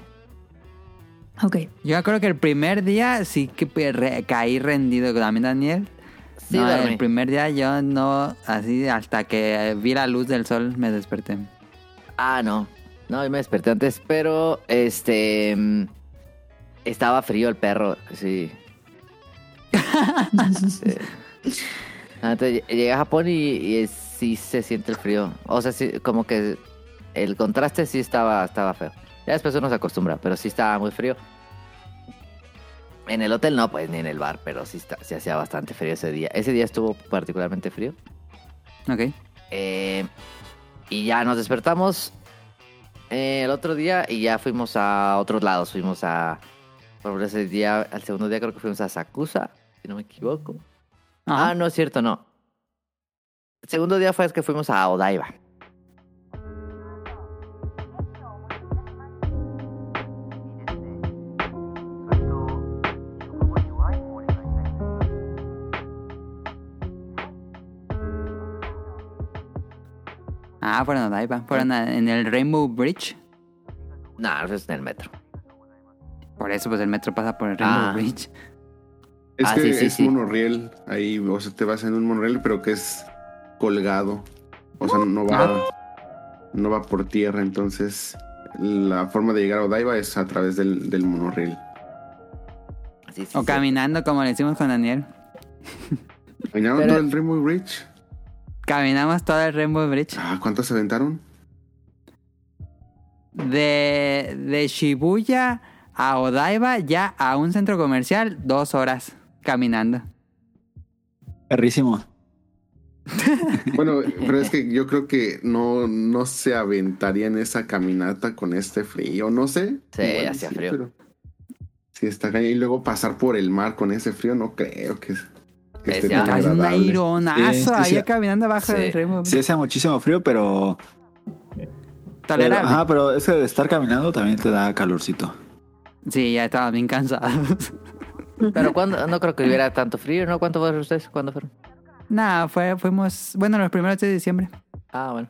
A: Ok.
B: Yo creo que el primer día sí que re- caí rendido también Daniel.
E: Sí,
B: no, el primer día yo no, así hasta que vi la luz del sol me desperté.
E: Ah, no. No, yo me desperté antes, pero este mm, estaba frío el perro, sí. Sí. Antes ll- llegué a Japón y, y sí se siente el frío. O sea, sí, como que el contraste sí estaba, estaba feo. Ya después uno se acostumbra, pero sí estaba muy frío. En el hotel no, pues ni en el bar, pero sí, está, sí hacía bastante frío ese día. Ese día estuvo particularmente frío.
B: Ok.
E: Eh, y ya nos despertamos eh, el otro día y ya fuimos a otros lados. Fuimos a. Por ese día, al segundo día creo que fuimos a Sakusa, si no me equivoco.
B: Ajá.
E: Ah, no es cierto, no. El segundo día fue que fuimos a Odaiba.
B: Ah, fueron a Odaiba. Fueron a- en el Rainbow Bridge.
E: No, eso es en el metro.
B: Por eso, pues el metro pasa por el Rainbow
E: Ah.
B: Bridge.
D: Es
E: Ah,
D: que
E: sí, sí,
D: es
E: sí.
D: monorriel. Ahí, o sea, te vas en un monorriel, pero que es colgado. O sea, no va, no va por tierra. Entonces, la forma de llegar a Odaiba es a través del, del monorriel.
E: Sí, sí,
B: O
E: sí.
B: caminando, como le hicimos con Daniel.
D: ¿Caminaron
E: Pero-
D: todo el Rainbow Bridge?
B: Caminamos todo el Rainbow Bridge.
D: Ah, ¿Cuántos se aventaron?
B: De, de Shibuya a Odaiba, ya a un centro comercial, dos horas caminando.
C: Perrísimo.
D: Bueno, pero es que yo creo que no, no se aventarían esa caminata con este frío, no sé.
E: Sí,
D: Igual
E: hacía frío.
D: pero Sí, está cañón. Y luego pasar por el mar con ese frío, no creo que, que esté
E: Decía,
D: tan
B: Hay un aironazo
C: Sí, sí,
B: ahí
C: sí.
B: caminando abajo
E: Sí.
B: del Rainbow
C: Sí hace muchísimo frío, pero... pero
B: Tolerable.
C: ajá, pero ese de estar caminando también te da calorcito.
B: Sí, ya estaba bien cansados.
E: Pero cuando, no creo que hubiera tanto frío, ¿no? ¿Cuánto fueron ustedes? ¿Cuándo fueron?
B: Nada, fue, fuimos, bueno, los primeros de diciembre.
E: Ah, bueno.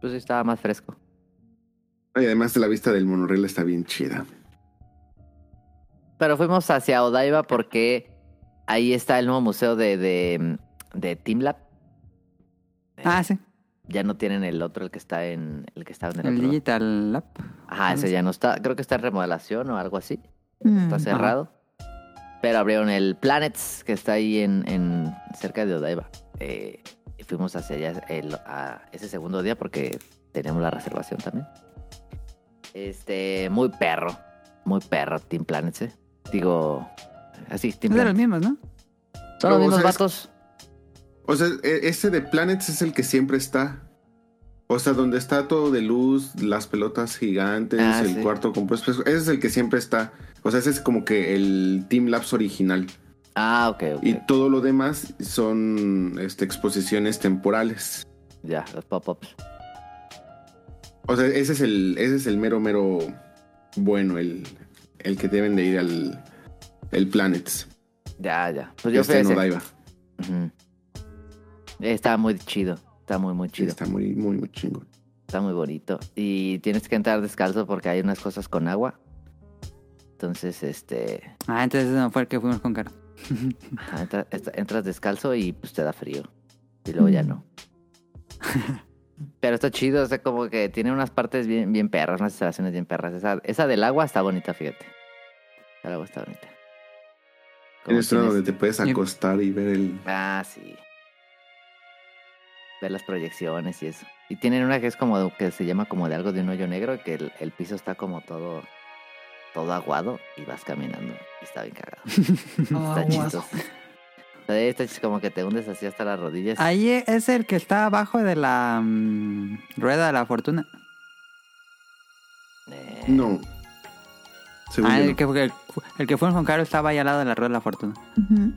E: Pues sí estaba más fresco.
D: Y además la vista del monorriel está bien chida.
E: Pero fuimos hacia Odaiba porque ahí está el nuevo museo de, de, de Team Lab.
B: Ah, sí.
E: Ya no tienen el otro, el que está en el que estaba en el,
B: El
E: otro.
B: Digital Lab.
E: Ajá, ese ya no está. Creo que está en remodelación o algo así.
A: Mm.
E: Está cerrado. Pero abrieron el Planets, que está ahí en, en cerca de Odaiba. Eh, y fuimos hacia allá el- a ese segundo día porque tenemos la reservación también. Este, muy perro. Muy perro Team Planets, eh. Digo, así, Team
B: de los
E: Planets.
B: mismos, ¿no?
E: Son los
D: O
E: mismos
D: es-
E: vatos.
D: O sea, e- ese de Planets es el que siempre está. O sea, donde está todo de luz, las pelotas gigantes,
E: Ah,
D: el
E: sí.
D: cuarto compuesto. pues, Ese es el que siempre está. O sea, ese es como que el Team Labs original.
E: Ah, ok, ok.
D: Y todo lo demás son este, exposiciones temporales.
E: Ya, los pop-ups.
D: O sea, ese es el, ese es el mero, mero bueno, el, el que deben de ir al el Planets.
E: Ya, ya. Pues yo fui
D: está
E: a
D: en
E: ese. Está muy chido. Está muy, muy
D: Sí,
E: chido.
D: está muy, muy, muy chingón.
E: Está muy bonito. Y tienes que entrar descalzo porque hay unas cosas con agua. Entonces, este.
B: Ah, entonces no fue el que fuimos con Caro.
E: ajá, entra- entra- entras descalzo y pues te da frío. Y luego ya
A: Mm.
E: no. Pero está chido, o sea, como que tiene unas partes bien, bien perras, unas instalaciones bien perras. Esa, esa del agua está bonita, fíjate. El agua está bonita.
D: Tienes una donde te puedes acostar y ver el...
E: Ah, sí. Ver las proyecciones y eso. Y tienen una que es como de- que se llama como de algo de un hoyo negro, que el, el piso está como todo todo aguado y vas caminando. Y está bien cagado. Está chistoso. Está chis- como que te hundes así hasta las rodillas.
B: Ahí es el que está abajo de la mm, rueda de la fortuna.
E: Eh,
D: No. Según
B: Ah, el
D: no.
B: que, el, el que fuimos con Caro estaba ahí al lado de la rueda de la fortuna.
E: Mm.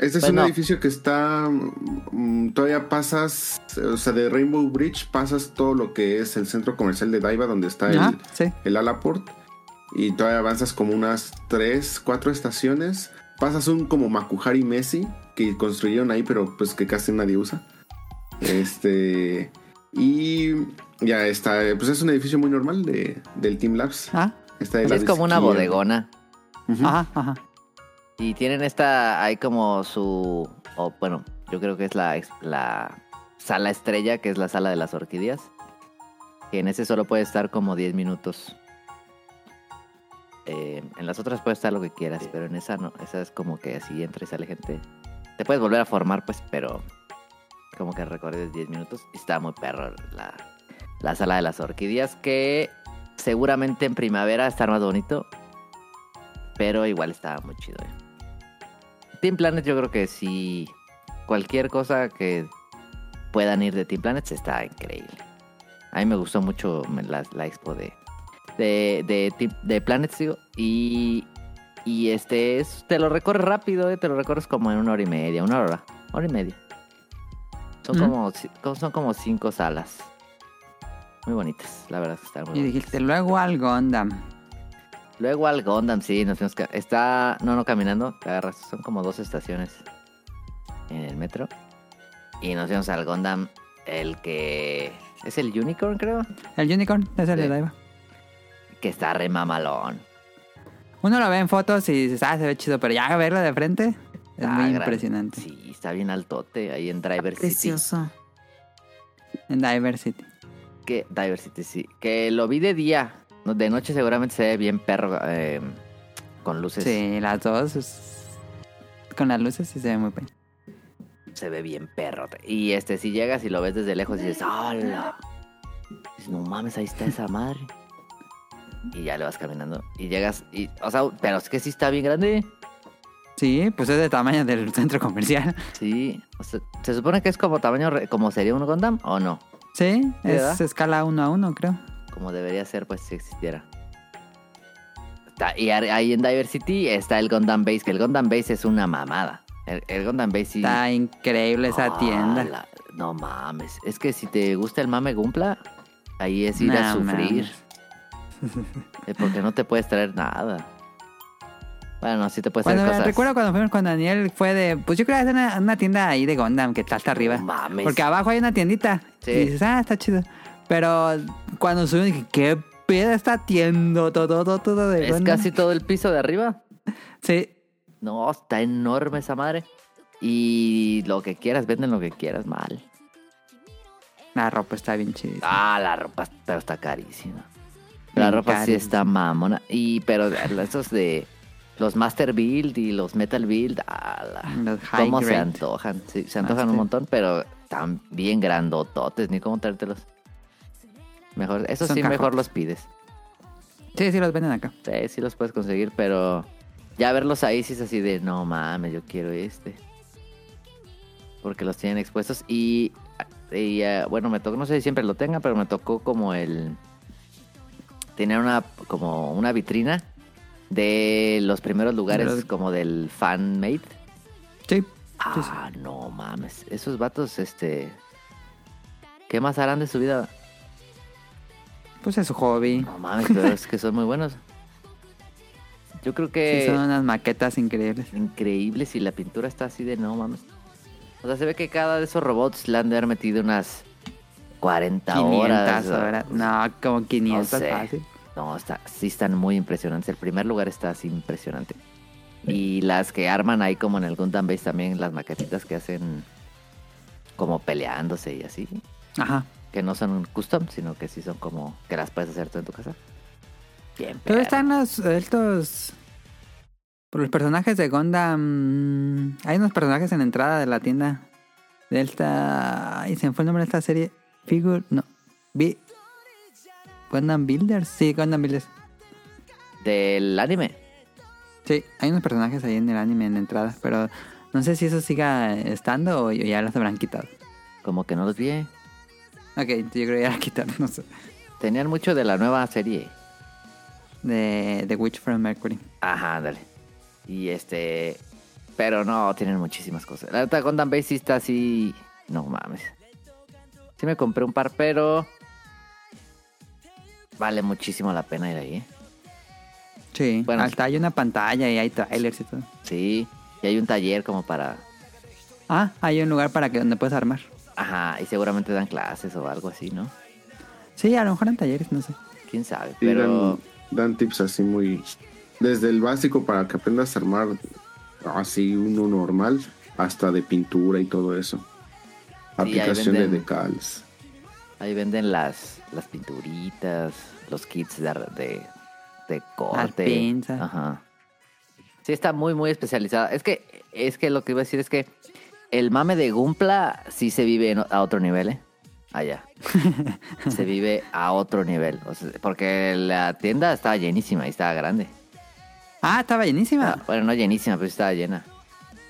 D: Este es
E: Pues
D: un edificio que está. mm, todavía pasas. O sea, de Rainbow Bridge pasas todo lo que es el centro comercial de Daiba, donde está
B: Ah,
D: el,
B: sí.
D: el Alaport. Y todavía avanzas como unas 3, 4 estaciones. Pasas un como Makuhari Messi que construyeron ahí, pero pues que casi nadie usa. Este. Y ya está. Pues es un edificio muy normal de, del Team Labs.
B: Ah,
D: Está lado
E: es como una bodegona.
D: Ujú.
B: ajá, ajá.
E: Y tienen esta, hay como su, o bueno, yo creo que es la, la sala estrella, que es la sala de las orquídeas. Que en ese solo puede estar como 10 minutos. Eh, en las otras puede estar lo que quieras, pero en esa no, esa es como que así entra y sale gente. Te puedes volver a formar, pues, pero como que recorres 10 minutos. Y está muy perro la, la sala de las orquídeas, que seguramente en primavera está más bonito. Pero igual está muy chido. eh. Team Planet yo creo que sí. Cualquier cosa que puedan ir de Team Planet está increíble. A mí me gustó mucho la, la expo de, de, de, de Planets, digo. Y, y este es, te lo recorres rápido, eh, te lo recorres como en una hora y media, una hora, hora y media. Son, como, son como cinco salas. Muy bonitas, la verdad que están muy
B: Y dijiste, luego al Gundam.
E: Luego al Gundam, sí, nos fuimos. Está, no, no caminando, te agarras. Son como dos estaciones en el metro. Y nos fuimos al Gundam, el que es el Unicorn, creo.
B: El Unicorn, es el
E: Sí.
B: de Daiba.
E: Que está re mamalón.
B: Uno lo ve en fotos y dices, ah, se ve chido, pero ya verlo de frente es
E: Está
B: muy
E: gran-
B: impresionante.
E: Sí, está bien altote ahí en Driver City.
A: Precioso.
B: En Diversity.
E: Que, Driver City, sí. Que lo vi de día. De noche seguramente se ve bien perro. eh, con luces.
B: Sí, las dos. Con las luces sí se ve muy bien.
E: Se ve bien perro. Y este, si llegas y lo ves desde lejos y dices, ¡Hola! Dices, no mames, ahí está esa madre. Y ya le vas caminando. Y llegas y. O sea, pero es que sí está bien grande.
B: Sí, pues es de tamaño del centro comercial.
E: Sí. O sea, se supone que es como tamaño. como sería un Gundam o no.
B: Sí, es escala uno a uno, creo.
E: Como debería ser, pues, si existiera. Está- y ahí en Diversity está el Gundam Base, que el Gundam Base es una mamada. El, el Gundam Base sí.
B: Está increíble esa
E: Ah,
B: tienda.
E: la- no mames. Es que si te gusta el mame Gumpla, ahí es ir a sufrir.
B: mames.
E: Eh, Porque no te puedes traer nada. Bueno, sí te puedes
B: Cuando,
E: traer cosas.
B: recuerdo cuando fuimos con Daniel fue de, pues yo creo que es una, una tienda ahí de Gundam que está hasta arriba.
E: Mames.
B: Porque abajo hay una tiendita.
E: Sí.
B: Y dices, ah, está chido. Pero cuando subimos dije, ¿qué pedo está tiendo todo, todo, todo de
E: es casi todo el piso de arriba.
B: Sí.
E: No, está enorme esa madre. Y lo que quieras, venden lo que quieras mal.
B: La ropa está bien chida.
E: Ah, la ropa está, está carísima. La
B: Bien
E: ropa sí está mamona. Y, pero esos de los Master Build y los Metal Build, ah, la-
B: Los high
E: ¿cómo se antojan? Sí, se antojan
B: Master.
E: un montón, pero están bien grandototes, ni cómo traértelos. Mejor, eso
B: Son
E: sí, mejor los pides.
B: Sí, sí, los venden acá.
E: Sí, sí los puedes conseguir, pero ya verlos ahí sí es así de, no mames, yo quiero este. Porque los tienen expuestos y, y, eh, bueno, me tocó, no sé si siempre lo tenga, pero me tocó como el... Tener una, como una vitrina de los primeros lugares
B: los-
E: como del fan-made.
B: Sí. sí, sí.
E: Ah, no mames, esos vatos, este... ¿Qué más harán de su vida?
B: Pues es su hobby.
E: No mames, pero es que son muy buenos. Yo creo que...
B: Sí, son unas maquetas increíbles.
E: increíbles y la pintura está así de no mames. O sea, se ve que cada de esos robots le han de haber metido unas 40
B: 500
E: horas.
B: horas. No, como 500
E: No sé.
B: fácil.
E: No, está, sí están muy impresionantes. El primer lugar está así impresionante. Y las que arman ahí como en el Gundam Base también, las maquetitas que hacen como peleándose y así.
B: Ajá.
E: Que no son custom, sino que sí son como que las puedes hacer tú en tu casa. Bien,
B: Pero están los estos por los personajes de Gundam. Hay unos personajes en la entrada de la tienda de esta. Ay, se me fue el nombre de esta serie. Figure. No. Bi- Gundam Builders. Sí, Gundam Builders.
E: Del anime.
B: Sí, hay unos personajes ahí en el anime en la entrada. Pero no sé si eso siga estando o ya los habrán quitado.
E: Como que no los vi.
B: Ok, yo creo que ya la quitaron. No sé.
E: Tenían mucho de la nueva serie.
B: De The Witch from Mercury.
E: Ajá, dale. Y este. Pero no, tienen muchísimas cosas. La neta, Gundam Base sí está así. No mames. Sí me compré un par, pero. Vale muchísimo la pena ir ahí, ¿eh?
B: Sí.
E: Bueno.
B: Hasta hay una pantalla y hay trailers y todo.
E: Sí. Y hay un taller como para.
B: Ah, hay un lugar para que donde puedes armar.
E: Ajá, y seguramente dan clases o algo así, ¿no?
B: Sí, a lo mejor en talleres, no sé.
E: Quién sabe.
D: Sí,
E: Pero.
D: dan, dan tips así muy... Desde el básico para que aprendas a armar así uno normal hasta de pintura y todo eso.
E: ahí
D: Aplicación de decals.
E: Ahí venden las, las pinturitas, los kits de, de, de corte. Ajá. Sí, está muy, muy especializada. Es que, es que lo que iba a decir es que el mame de Gumpla sí se vive a otro nivel, ¿eh? Allá. se vive a otro nivel. O sea, porque la tienda estaba llenísima y estaba grande.
B: Ah, estaba llenísima.
E: Ah, bueno, no llenísima, pero sí estaba llena.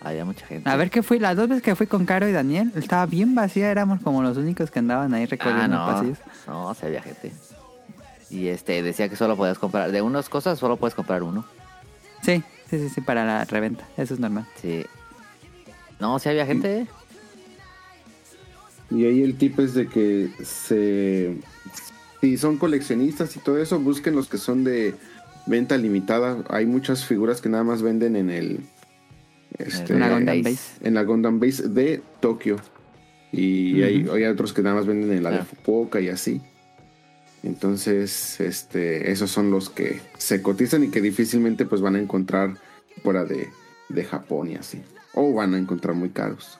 E: Había mucha gente.
B: A ver qué fui, las dos veces que fui con Caro y Daniel, estaba bien vacía, éramos como los únicos que andaban ahí
E: Ah,
B: recorriendo
E: no.
B: pasillos.
E: No, se había gente. Y este decía que solo podías comprar, de unas cosas solo puedes comprar uno.
B: Sí, sí, sí, sí, para la reventa, eso es normal.
E: Sí. No, sí había gente.
D: Y ahí el tip es de que se... Si son coleccionistas y todo eso, busquen los que son de venta limitada. Hay muchas figuras que nada más venden en el... Este,
B: En la Gundam
E: Base.
B: Base.
D: en la Gundam Base de Tokio. Y hay, hay otros que nada más venden en la de. Fukuoka y así. Entonces, este, esos son los que se cotizan y que difícilmente pues van a encontrar fuera de, de Japón y así. O van a encontrar muy caros.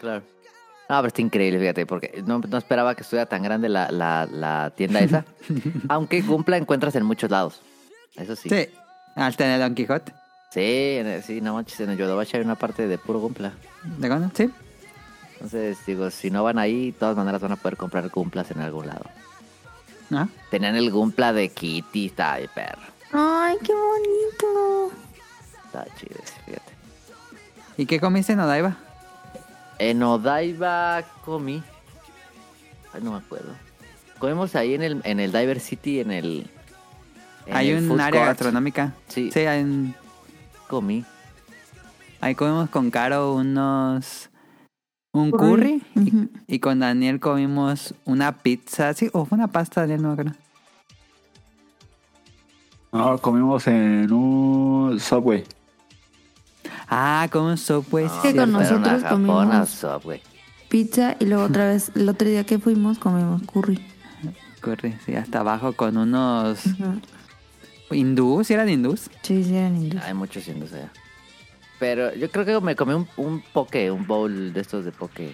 E: Claro. No, pero está increíble, fíjate, porque no, no esperaba que estuviera tan grande la, la, la tienda esa. Aunque cumpla encuentras en muchos lados. Eso sí.
B: Sí, al tener Don Quijote.
E: Sí, en el- sí, no manches, en el Yodobashi hay una parte de puro Gumpla.
B: ¿De Gundam? Sí.
E: Entonces, digo, si no van ahí, de todas maneras van a poder comprar Gumplas en algún lado.
B: Ah,
E: Tenían el Gumpla de Kitty, está ahí, perro.
A: Ay, qué bonito.
E: Está chido, fíjate.
B: ¿Y qué comiste en Odaiba?
E: En Odaiba comí. Ay, no me acuerdo. Comimos ahí en el, en el Diver City, en el. en
B: hay
E: el
B: un
E: food
B: área
E: court.
B: gastronómica.
E: Sí.
B: Sí, hay un-
E: Comí.
B: ahí comimos con Caro unos... Un
A: Curry.
B: curry. y-
A: Ujú.
B: y, con Daniel comimos una pizza. Sí, o fue una pasta, Daniel, no me acuerdo.
C: No, comimos en un Subway.
B: Ah, con un Subway.
E: No,
B: sí,
A: que con nosotros comimos-
E: Subway.
A: Pizza y luego otra vez, el otro día que fuimos comimos curry.
B: Curry, sí, hasta abajo con unos...
A: Ujú.
B: ¿Hindús? ¿Sí eran hindús?
A: Sí, sí, eran hindús.
E: Hay muchos hindús allá. Pero yo creo que me comí un, un poke, un bowl de estos de poke.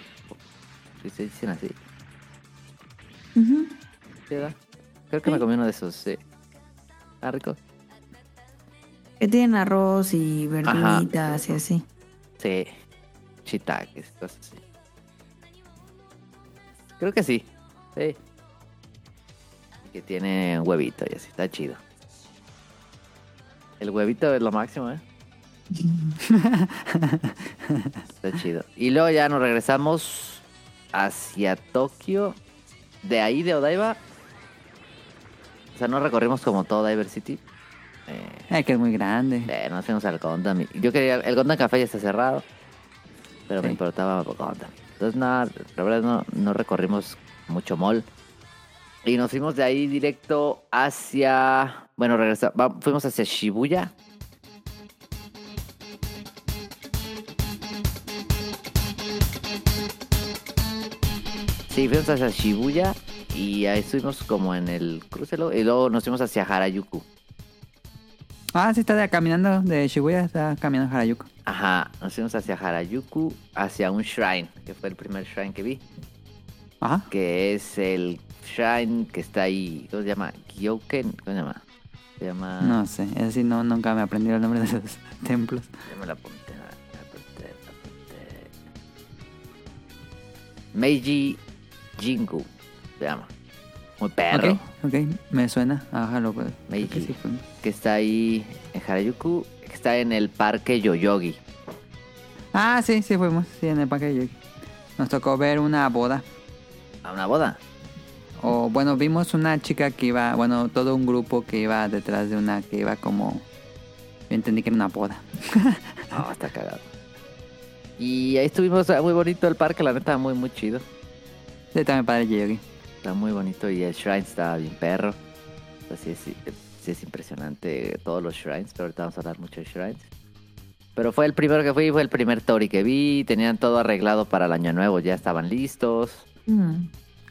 E: ¿Sí se dicen así?
A: Ujú.
E: ¿Sí, verdad? Creo que me comí uno de esos, sí. Ah, rico.
A: Que tienen arroz y verduritas y así.
E: Sí. Shiitakes, cosas así. Creo que sí. Sí. Que tiene huevito y así, está chido. El huevito es lo máximo, ¿eh? está chido. Y luego ya nos regresamos hacia Tokio. De ahí de Odaiba. O sea, no recorrimos como todo Diver City. Eh,
B: que es muy grande.
E: eh, nos fuimos al Gondam. Yo quería, el Gondam Café ya está cerrado. Pero me importaba Gondam. Entonces nada, la verdad no, no recorrimos mucho mall. Y nos fuimos de ahí directo hacia... Bueno, regresa, va- fuimos hacia Shibuya. Sí, fuimos hacia Shibuya y ahí estuvimos como en el cruce luego- y luego nos fuimos hacia Harajuku.
B: Ah, sí, está de- caminando de Shibuya, está caminando a Harajuku.
E: Ajá, nos fuimos hacia Harajuku, hacia un shrine, que fue el primer shrine que vi,
B: Ajá.
E: que es el shrine que está ahí, ¿cómo se llama? Gyoken, ¿cómo se llama? Se llama...
B: No sé, es decir, no, nunca me aprendí el nombre de esos templos.
E: Ya me la apunté, la apunté, la apunté. Meiji Jingu, se llama. Muy perro.
B: Ok, ok, me suena. Ajá, lo puedo.
E: Meiji.
B: que sí.
E: Que está ahí en Harajuku, que está en el parque Yoyogi.
B: Ah, sí, sí fuimos, sí, en el parque de Yogi. Nos tocó ver una boda.
E: A una boda.
B: O bueno, vimos una chica que iba, bueno, todo un grupo que iba detrás de una que iba como... Yo entendí que era una boda.
E: No, está cagado. Y ahí estuvimos, ah, muy bonito el parque, la neta, muy, muy chido.
B: Sí, también padre Yogi.
E: Está muy bonito y el shrine está bien perro. O sea, sí, es, sí es impresionante todos los shrines, pero ahorita vamos a hablar mucho de shrines. Pero fue el primero que fui, fue el primer Tori que vi. Tenían todo arreglado para el año nuevo, ya estaban listos.
A: Mm.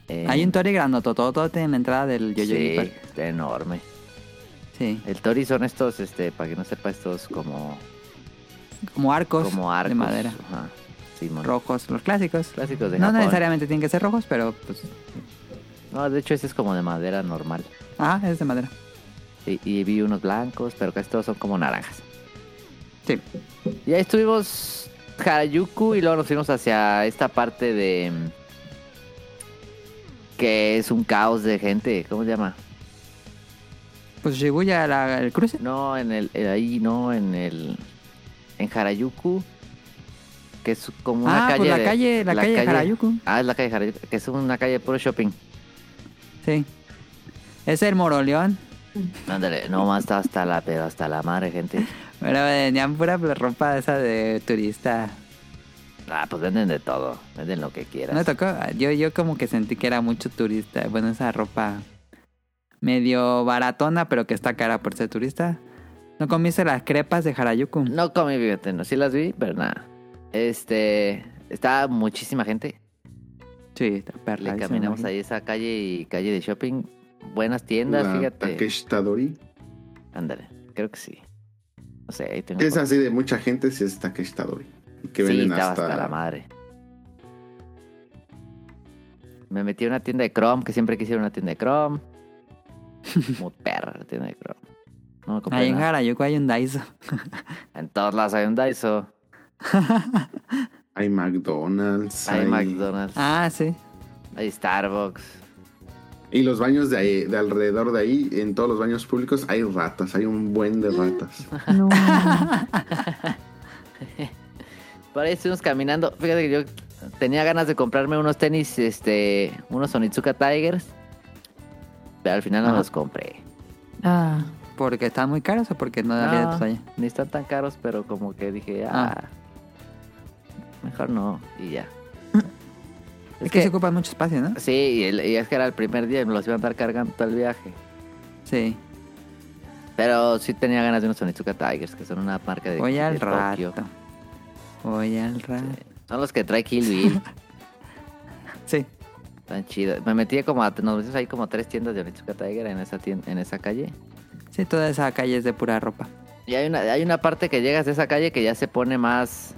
E: Eh,
B: Hay un Tori grandototote en la entrada del Yoyogi
E: Sí,
B: Park.
E: está enorme.
B: Sí,
E: El Tori son estos, este, para que no sepa, estos como,
B: como arcos,
E: como arcos.
B: de madera.
E: Ajá. Simón.
B: Rojos, los clásicos.
E: Clásicos de
B: no
E: Japón.
B: necesariamente tienen que ser rojos, pero pues...
E: No, de hecho ese es como de madera normal.
B: Ah, es de madera.
E: Sí, y vi unos blancos, pero casi todos son como naranjas.
B: Sí.
E: Y ahí estuvimos Harajuku y luego nos fuimos hacia esta parte de... mm, Que es un caos de gente, ¿cómo se llama?
B: Pues Shibuya, la- el cruce.
E: No, en el... eh, ahí, no, en el... En Harajuku. Que es como una
B: ah,
E: calle...
B: pues la
E: de-
B: calle, la, calle de Harajuku.
E: Ah, es la calle de Harajuku, que es una calle de puro shopping.
B: Sí. Es el Moroleón.
E: Ándale, no más está hasta la, pero hasta la madre, gente.
B: Pero venían pura ropa esa de turista.
E: Ah, pues venden de todo, venden lo que
B: No
E: quieras.
B: me tocó. Yo, yo como que sentí que era mucho turista. Bueno, esa ropa medio baratona, pero que está cara por ser turista. ¿No comiste las crepas de Harajuku?
E: No comí, fíjate, no, sí las vi, pero nada. Este, está muchísima gente.
B: Sí, está
E: Le
B: perra.
E: caminamos ahí esa calle y calle de shopping. Buenas tiendas,
D: La
E: fíjate.
D: Takeshi Tadori.
E: Ándale, creo que sí. No sé, ahí tengo.
D: Es así de mucha gente, si es Takeshi Tadori. Y Que
E: sí,
D: venden
E: estaba
D: hasta...
E: hasta la madre. Me metí a una tienda de Chrome, que siempre quisiera una tienda de Chrome. Muy perra la tienda de Chrome. No me compré
B: Ahí en
E: nada.
B: Harajuku hay un Daiso.
E: En todos lados hay un Daiso,
D: Hay McDonald's.
E: hay McDonald's,
B: ah, sí.
E: hay Starbucks.
D: Y los baños de, ahí- de alrededor de ahí, en todos los baños públicos, hay ratas. Hay un buen de ratas.
A: No.
E: Por ahí estuvimos caminando. Fíjate que yo tenía ganas de comprarme unos tenis, este, unos Onitsuka Tigers. Pero al final no
B: Ajá.
E: los compré.
A: Ah,
B: ¿Porque están muy caros o porque no había de
E: No,
B: tu talla?
E: ni están tan caros, pero como que dije, ah,
B: Ah.
E: Mejor no, y ya.
B: Es, que, se ocupa mucho espacio, ¿no?
E: Sí, y, el- y es que era el primer día y me los iban a estar cargando todo el viaje.
B: Sí.
E: Pero sí tenía ganas de unos Onitsuka Tigers, que son una marca de,
B: Voy
E: de
B: al
E: Tokio.
B: rato. Voy al rato.
E: Son los que trae Kill Bill.
B: Sí.
E: Están chidos. Me metí como a, nos metimos ahí como a tres tiendas de Onitsuka Tiger en esa tienda, en esa calle.
B: Sí, toda esa calle es de pura ropa.
E: Y hay una, hay una parte que llegas de esa calle que ya se pone más.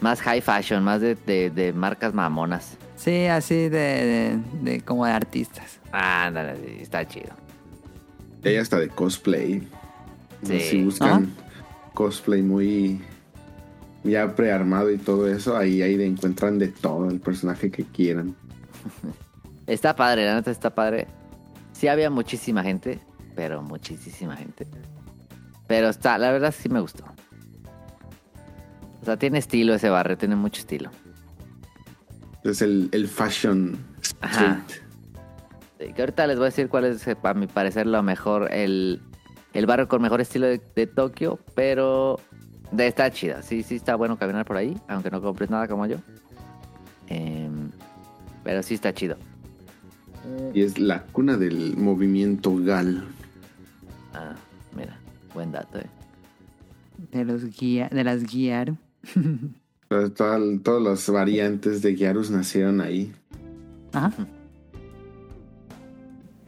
E: Más high fashion, más de, de- de marcas mamonas.
B: Sí, así de, de, de- como de artistas.
E: Ándale, sí, está chido.
D: Y hay hasta de cosplay.
E: Sí.
D: Si buscan cosplay muy ya prearmado y todo eso, ahí, ahí encuentran de todo el personaje que quieran.
E: Está padre, la neta está padre. Sí había muchísima gente, pero muchísima gente. Pero está, la verdad sí me gustó. O sea, tiene estilo ese barrio, tiene mucho estilo.
D: Es el, el fashion
E: Ajá.
D: street.
E: Sí, Que ahorita les voy a decir cuál es, eh, a mi parecer, lo mejor, el, el barrio con mejor estilo de, de Tokio, pero de, está chida. Sí, sí está bueno caminar por ahí, aunque no compres nada como yo. Em, pero sí está chido.
D: Y es la cuna del movimiento gal.
E: Ah, mira, buen dato, eh.
B: De los guía, de las guiar.
D: Todas, todas- todas las variantes de Gyarus nacieron ahí.
B: Ajá.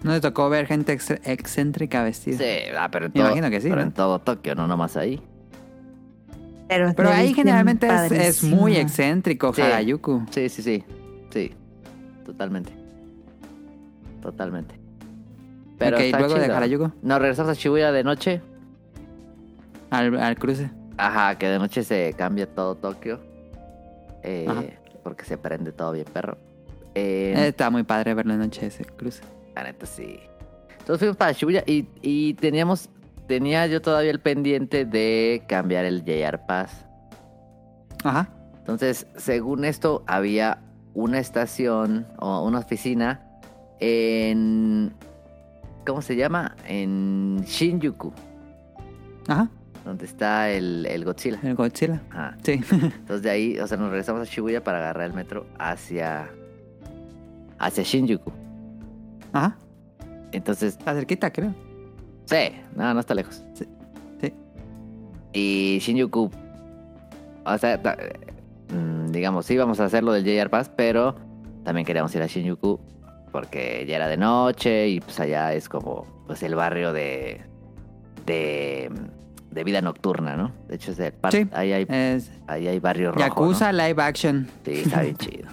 B: ¿No te tocó ver gente ex- excéntrica vestida?
E: Sí, ah, pero en
B: Me
E: todo,
B: imagino que sí,
E: Pero
B: ¿no?
E: en todo Tokio, no nomás ahí.
A: Pero,
B: ahí generalmente es, muy excéntrico,
E: Sí.
B: Harajuku.
E: Sí, sí, sí. Sí. Totalmente. Totalmente. Pero
B: ok,
E: está
B: luego de
E: chido.
B: Harajuku,
E: Nos regresamos a Shibuya de noche.
B: al, al cruce.
E: Ajá, que de noche se cambia todo Tokio. Eh, porque se prende todo bien, perro. Eh,
B: Eh, Está muy padre verlo de noche ese cruce.
E: La neta, sí. Entonces fuimos para Shibuya y, y teníamos. Tenía yo todavía el pendiente de cambiar el JR Pass.
B: Ajá.
E: Entonces, según esto, había una estación o una oficina en. ¿Cómo se llama? En Shinjuku,
B: Ajá.
E: Donde está el, el Godzilla.
B: El Godzilla.
E: Ajá.
B: Sí.
E: Entonces, de ahí, o sea, nos regresamos a Shibuya para agarrar el metro hacia. hacia Shinjuku.
B: Ajá.
E: Entonces,
B: Está cerquita, creo.
E: sí, no, no está lejos.
B: Sí. Sí.
E: Y Shinjuku, o sea, mm, digamos, sí íbamos a hacer lo del JR Pass, pero también queríamos ir a Shinjuku porque ya era de noche y pues allá es como pues el barrio de de, de vida nocturna, ¿no? De hecho, es el par-
B: Sí.
E: ahí, hay,
B: Es
E: ahí hay barrio rojo.
B: Yakuza Live Action.
E: Sí, está bien chido.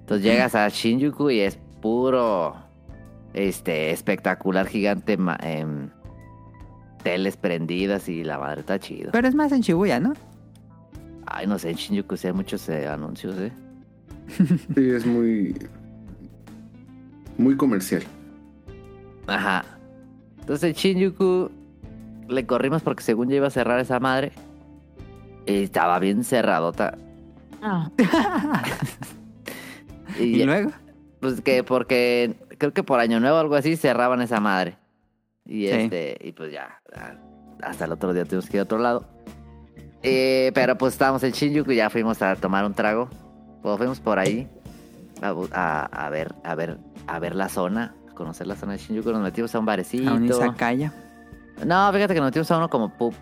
E: Entonces llegas a Shinjuku y es puro este espectacular gigante ma- em, teles prendidas y la madre está chido.
B: Pero es más en Shibuya, ¿no?
E: Ay, no sé, en Shinjuku sí hay muchos eh, anuncios, ¿eh?
D: Sí, es muy. Muy comercial.
E: Ajá. Entonces en Shinjuku le corrimos porque según ya iba a cerrar esa madre. Y estaba bien cerradota.
A: Ah,
E: Y,
B: Y luego.
E: pues que porque creo que por año nuevo o algo así cerraban esa madre. Y
B: Sí.
E: este, y pues ya, hasta el otro día tuvimos que ir a otro lado. Eh, pero pues estábamos en Shinjuku y ya fuimos a tomar un trago. Pues fuimos por ahí a, a- a ver, a ver, a ver la zona, a conocer la zona de Shinjuku. Nos metimos a un barecito.
B: A un izakaya.
E: No, fíjate que nos metimos a uno como pub,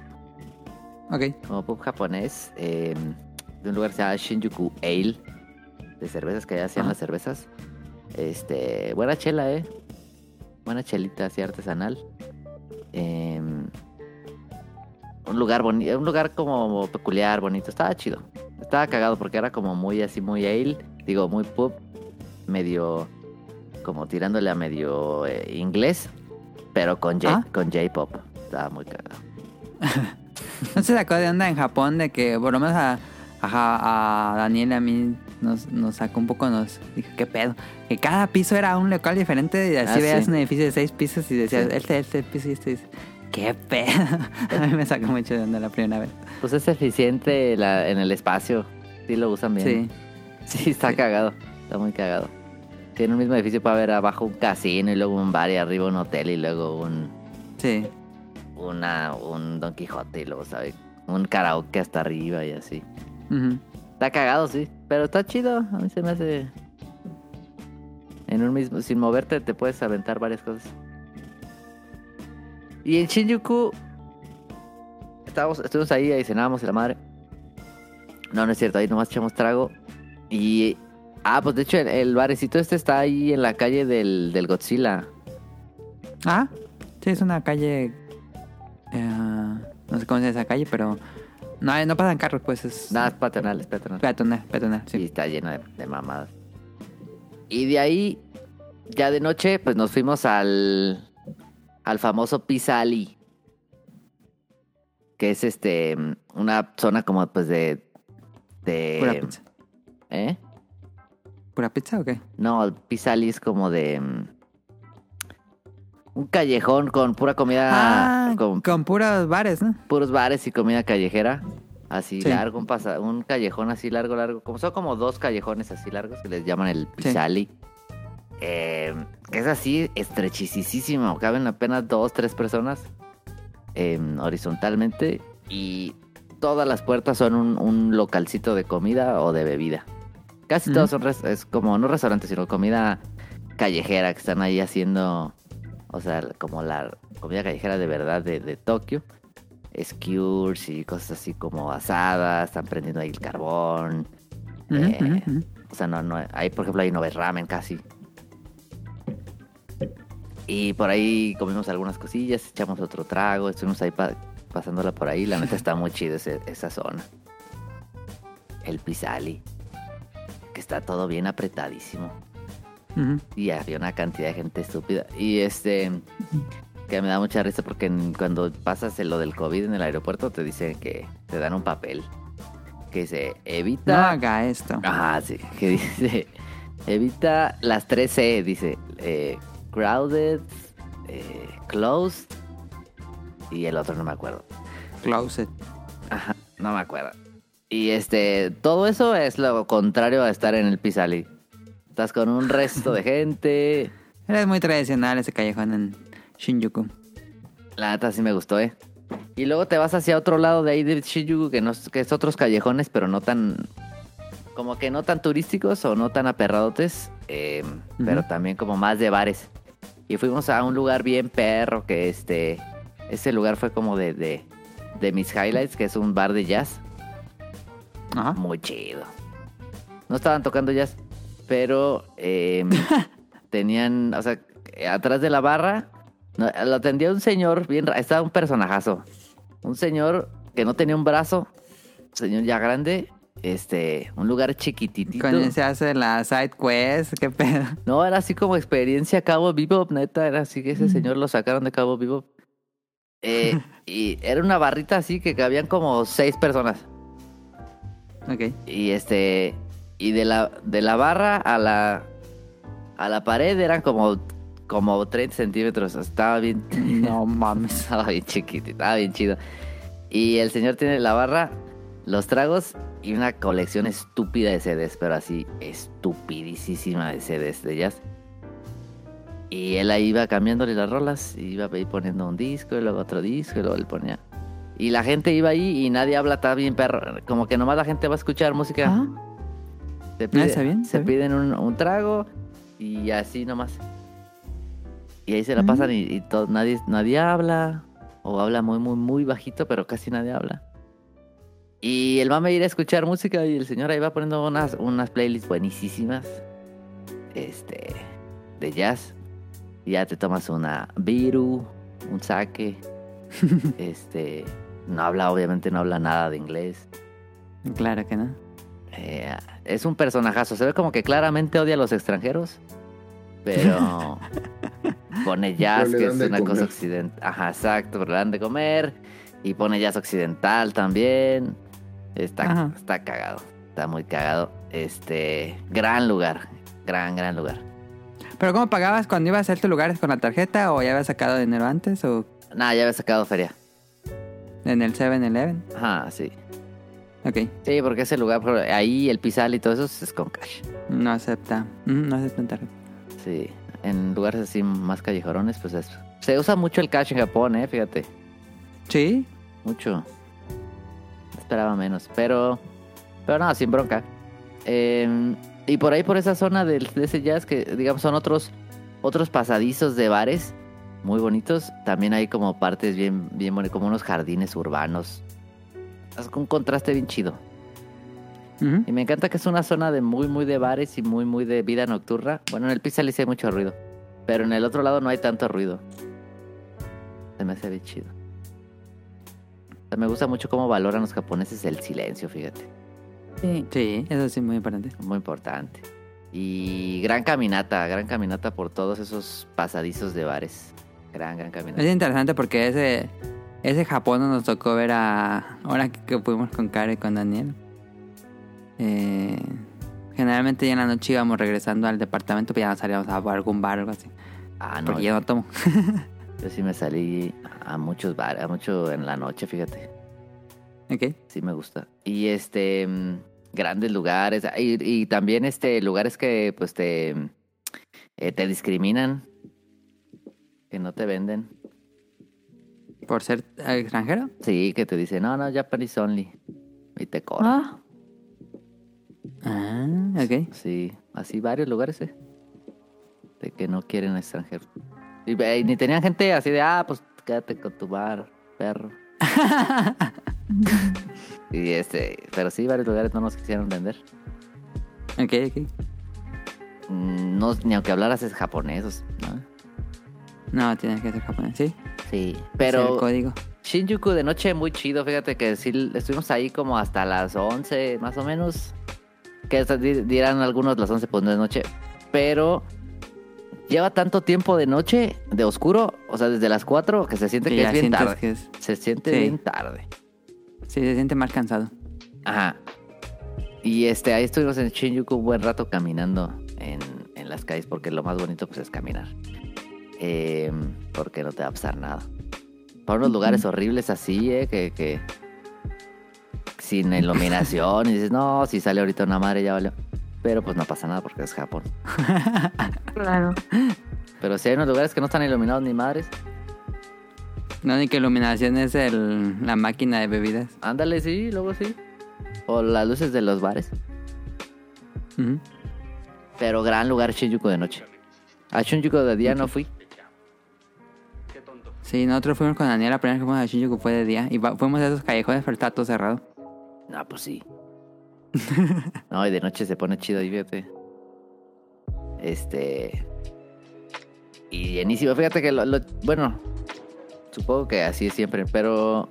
B: Ok.
E: como pub japonés, eh, de un lugar que se llama Shinjuku Ale, de cervezas que allá hacían
B: Ajá.
E: las cervezas. Este, buena chela, eh. Buena chelita así artesanal. Eh, un lugar bonito, un lugar como peculiar, bonito. Estaba chido. Estaba cagado porque era como muy así, muy ale. Digo, muy pub. Medio, como tirándole a medio eh, inglés. Pero con J-
B: Ah.
E: con J-pop. Estaba muy cagado.
B: ¿No se sacó de onda en Japón de que, por lo menos a, a, a Daniel a mí nos, nos sacó un poco, nos dijo, ¿qué pedo? Que cada piso era un local diferente y así
E: Ah,
B: veías
E: sí.
B: un edificio de seis pisos y decías,
E: Sí.
B: este, este piso y este. este". ¿Qué pedo? a mí me sacó mucho de onda la primera vez.
E: Pues es eficiente la- en el espacio. Sí lo usan bien.
B: Sí.
E: Sí, está
B: Sí.
E: cagado. Está muy cagado. Tiene un mismo edificio para ver abajo un casino y luego un bar y arriba un hotel y luego un,
B: Sí.
E: una, un Don Quijote y luego, ¿sabes? Un karaoke hasta arriba y así. Está cagado, sí. Pero está chido. A mí se me hace... En un mismo... Sin moverte te puedes aventar varias cosas. Y en Shinjuku... Estábamos, estuvimos ahí, ahí cenábamos y la madre. No, no es cierto. Ahí nomás echamos trago. Y... Ah, pues de hecho el, el barecito este está ahí en la calle del, del Godzilla.
B: Ah, Sí, es una calle. eh, no sé cómo se llama esa calle, pero. No, no pasan carros, pues es.
E: Nada, es paternal, es paternal.
B: Peatonal, peatonal,
E: Sí,
B: sí.
E: está lleno de, de mamadas. Y de ahí, ya de noche, pues nos fuimos al, al famoso Pizza Alley. Que es este una zona como pues de. de
B: Pura pizza.
E: ¿Eh?
B: ¿Pura pizza o qué?
E: No, Alley es como de. mm, Un callejón con pura comida.
B: Ah,
E: con
B: con puros bares, ¿no?
E: puros bares y comida callejera. Así
B: Sí.
E: largo, un, pasa, un callejón así largo, largo. Como son como dos callejones así largos que les llaman el Pizzali. Eh, que es así estrechisísimo. Caben apenas dos, tres personas eh, horizontalmente. Y todas las puertas son un, un localcito de comida o de bebida. Casi todos son res- es como no restaurantes, sino comida callejera que están ahí haciendo. O sea, como la comida callejera de verdad de, de Tokio skewers y cosas así como asadas, están prendiendo ahí el carbón. Eh. O sea, no, no, ahí por ejemplo ahí no ves ramen casi. Y por ahí comimos algunas cosillas, echamos otro trago, estuvimos ahí pa- pasándola por ahí. La neta está muy chido ese- esa zona. El Pisali. Que está todo bien apretadísimo. Y había una cantidad de gente estúpida. Y este. Que me da mucha risa porque cuando pasas lo del COVID en el aeropuerto te dicen que te dan un papel. Que dice,
B: No
E: evita.
B: haga esto.
E: Ajá, sí. Que dice, evita las 3 C. Dice, eh, crowded, eh, closed. Y el otro no me acuerdo.
B: Closet.
E: Ajá, no me acuerdo. Y este, todo eso es lo contrario a estar en el Pisali. Estás con un resto de gente.
B: Era muy tradicional ese callejón en Shinjuku.
E: La neta sí me gustó, ¿eh? Y luego te vas hacia otro lado de ahí de Shinjuku, que, no, es- que es otros callejones, pero no tan... Como que no tan turísticos o no tan aperradotes, eh,
B: Ujú.
E: pero también como más de bares. Y fuimos a un lugar bien perro, que este... Ese lugar fue como de, de, de mis highlights, que es un bar de jazz.
B: Ajá.
E: Muy chido. No estaban tocando jazz, pero eh, tenían, o sea, atrás de la barra, no, lo atendía un señor bien, estaba un personajazo. Un señor que no tenía un brazo, un señor ya grande, este, un lugar chiquititito.
B: Con se hace la side quest, qué pedo.
E: No, era así como experiencia Cabo Vivo, neta, era así que ese señor lo sacaron de Cabo Vivo. Eh, y era una barrita así que cabían como seis personas.
B: Ok.
E: Y este. Y de la, de la barra a la. A la pared eran como. Como 30 centímetros. Estaba bien.
B: No mames.
E: Estaba bien chiquito. Estaba bien chido. Y el señor tiene la barra, los tragos y una colección estúpida de CDs. Pero así, estupidísima de CDs de jazz. Y él ahí iba cambiándole las rolas. Y iba poniendo un disco y luego otro disco y luego él ponía. Y la gente iba ahí y nadie habla, está bien perro. Como que nomás la gente va a escuchar música.
B: Ah,
E: Se, pide-
B: está bien,
E: se
B: bien.
E: piden un, un trago y así nomás. Y ahí se la pasan y, y todo, nadie, nadie habla. O habla muy, muy, muy bajito, pero casi nadie habla. Y el mame ir a escuchar música y el señor ahí va poniendo unas, unas playlists buenísimas. Este. De jazz. Y ya te tomas una viru, un sake. este. No habla, obviamente no habla nada de inglés.
B: claro que no.
E: Eh, es un personajazo. Se ve como que claramente odia a los extranjeros. Pero pone jazz,
D: Pero
E: que es una cosa occidental. Ajá, exacto, pero le dan de comer. Y pone jazz occidental también. Está,
B: Ajá.
E: está cagado. Está muy cagado. Este. Gran lugar. Gran, gran lugar.
B: ¿Pero cómo pagabas cuando ibas a hacer tu lugar con la tarjeta o ya habías sacado dinero antes o
E: Nada, ya había sacado feria.
B: En el 7-Eleven?
E: Ajá, sí.
B: Ok.
E: Sí, porque ese lugar, ahí el pisal y todo eso es con cash.
B: No acepta. No acepta tarjeta.
E: Sí, en lugares así más callejorones, pues es... Se usa mucho el cash en Japón, eh, fíjate.
B: Sí.
E: Mucho. Esperaba menos, pero... Pero no, sin bronca. Eh, y por ahí, por esa zona del- de, ese jazz, que digamos son otros, otros pasadizos de bares muy bonitos. También hay como partes bien, bien bonitas, como unos jardines urbanos. Es un contraste bien chido. Y me encanta que es una zona de muy, muy de bares y muy, muy de vida nocturna. Bueno, en el Pizza sí hay mucho ruido. Pero en el otro lado no hay tanto ruido. Se me hace bien chido. O sea, me gusta mucho cómo valoran los japoneses el silencio, fíjate.
A: Sí.
B: Sí, eso sí, muy importante.
E: Muy importante. Y gran caminata, gran caminata por todos esos pasadizos de bares. Gran, gran caminata.
B: Es interesante porque ese, ese Japón no nos tocó ver a. Ahora que, fuimos con Karen y con Daniel. Eh, generalmente ya en la noche íbamos regresando al departamento, pero ya salíamos a algún bar o algo así.
E: Ah, no,
B: Porque yo no tomo.
E: yo sí me salí a muchos bares, a mucho en la noche, fíjate.
B: ok.
E: Sí me gusta. Y este mm, grandes lugares y, y también este lugares que pues te eh, te discriminan, que no te venden.
B: Por ser extranjero.
E: Sí, que te dicen, "No, no, Japanese only." Y te corren.
A: Ah,
B: Ah, ok.
E: Sí, así varios lugares, ¿eh? De que no quieren extranjeros. Y, y ni tenían gente así de, "Ah, pues quédate con tu bar, perro." y este, pero sí, varios lugares no nos quisieron vender.
B: Ok, ok.
E: Mm, No, ni aunque hablaras es japonés, ¿no?
B: No, tienes que ser japonés, ¿sí?
E: Sí,
B: Sí, el
E: pero
B: código.
E: Shinjuku de noche muy chido, fíjate que sí estuvimos ahí como hasta las 11 más o menos. Que dirán algunos las 11 pues no es noche, pero lleva tanto tiempo de noche, de oscuro, o sea, desde las 4 que se siente
B: Que
E: es bien tarde.
B: que es-
E: Se siente
B: Sí.
E: bien tarde.
B: Sí, se siente más cansado.
E: Ajá. Y este, ahí estuvimos en Shinjuku un buen rato caminando en, en las calles, porque lo más bonito pues es caminar. Eh, porque no te va a pasar nada. Para unos lugares horribles así, eh, que, que sin iluminación, y dices, no, si sale ahorita una madre ya valió. Pero pues no pasa nada porque es Japón.
A: claro.
E: Pero si hay unos lugares que no están iluminados ni madres,
B: La única iluminación es el, la máquina de bebidas.
E: ándale, sí, luego sí. O las luces de los bares. Pero gran lugar Shinjuku de noche. A Shinjuku de día no fui.
B: Sí, nosotros fuimos con Daniel, la primera vez que fuimos a Shinjuku fue de día. Y fuimos a esos callejones, pero está todo cerrado.
E: No, pues sí. no, y de noche se pone chido ahí, fíjate. Este. Y llenísimo. Fíjate que lo, lo- Bueno, supongo que así es siempre, pero.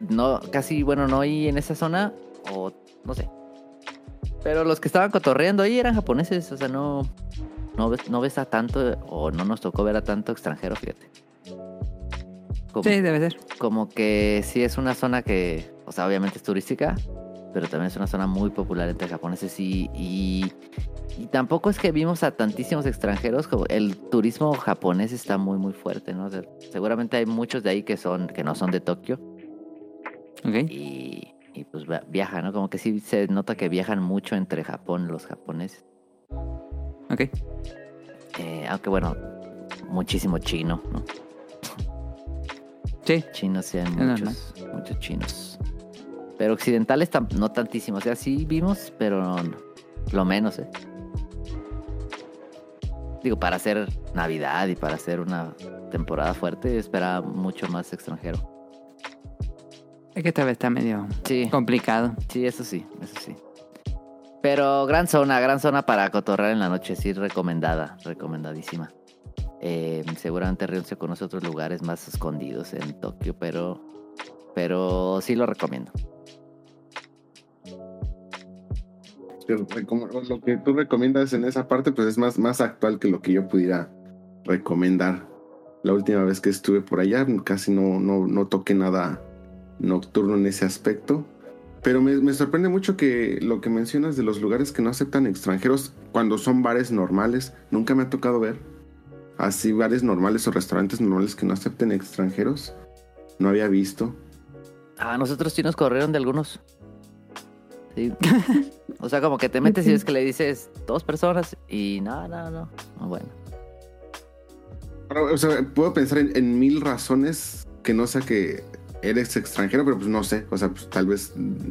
E: No, casi, bueno, no hay en esa zona. O no sé. Pero los que estaban cotorreando ahí eran japoneses. O sea, no. No ves, no ves a tanto. O no nos tocó ver a tanto extranjero, fíjate. Como-
B: Sí, debe ser.
E: como que sí es una zona que, o sea, obviamente es turística, pero también es una zona muy popular entre japoneses y, y, y tampoco es que vimos a tantísimos extranjeros, como el turismo japonés está muy muy fuerte, ¿no? O sea, seguramente hay muchos de ahí que son que no son de Tokio
B: Ok.
E: y, y pues via- viajan, ¿no? Como que sí se nota que viajan mucho entre Japón los japoneses.
B: Ok.
E: Eh, aunque bueno, muchísimo chino, ¿no?
B: Sí.
E: Chinos sí hay muchos, muchos chinos. Pero occidentales no tantísimo. O sea, sí vimos, pero no- no. lo menos, ¿eh? Digo, para hacer Navidad y para hacer una temporada fuerte, esperaba mucho más extranjero.
B: Es que esta vez está medio
E: Sí,
B: complicado.
E: sí, eso sí, eso sí. Pero gran zona, gran zona para cotorrar en la noche, sí, recomendada, recomendadísima. Eh, seguramente Rion se conoce otros lugares más escondidos en Tokio, pero, pero sí lo recomiendo.
D: Lo que tú recomiendas en esa parte, pues es más, más actual que lo que yo pudiera recomendar. La última vez que estuve por allá, casi no, no, no toqué nada nocturno en ese aspecto. Pero me, me sorprende mucho que lo que mencionas de los lugares que no aceptan extranjeros cuando son bares normales, nunca me ha tocado ver. Así bares normales o restaurantes normales que no acepten extranjeros. No había visto.
E: Ah, nosotros sí nos corrieron de algunos. Sí. o sea, como que te metes y es que le dices dos personas y no, no, no. Bueno.
D: Pero, O sea, puedo pensar en, en mil razones que no sea que eres extranjero, pero pues no sé. O sea, pues tal vez mm,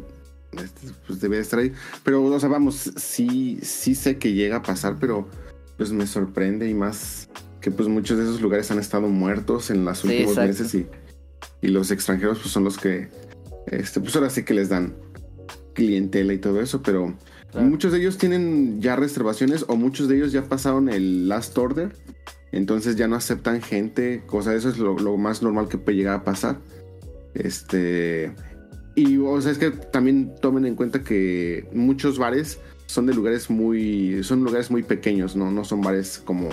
D: este, pues debe de estar ahí. Pero, o sea, vamos, sí, sí sé que llega a pasar, pero pues me sorprende y más que pues muchos de esos lugares han estado muertos en los últimos meses y, y los extranjeros pues son los que, este, pues ahora sí que les dan clientela y todo eso, pero
E: Claro.
D: muchos de ellos tienen ya reservaciones o muchos de ellos ya pasaron el last order Entonces ya no aceptan gente, cosa eso es lo, lo más normal que puede llegar a pasar. Este. Y o sea, es que también tomen en cuenta que muchos bares son de lugares muy. son lugares muy pequeños, ¿no? No son bares como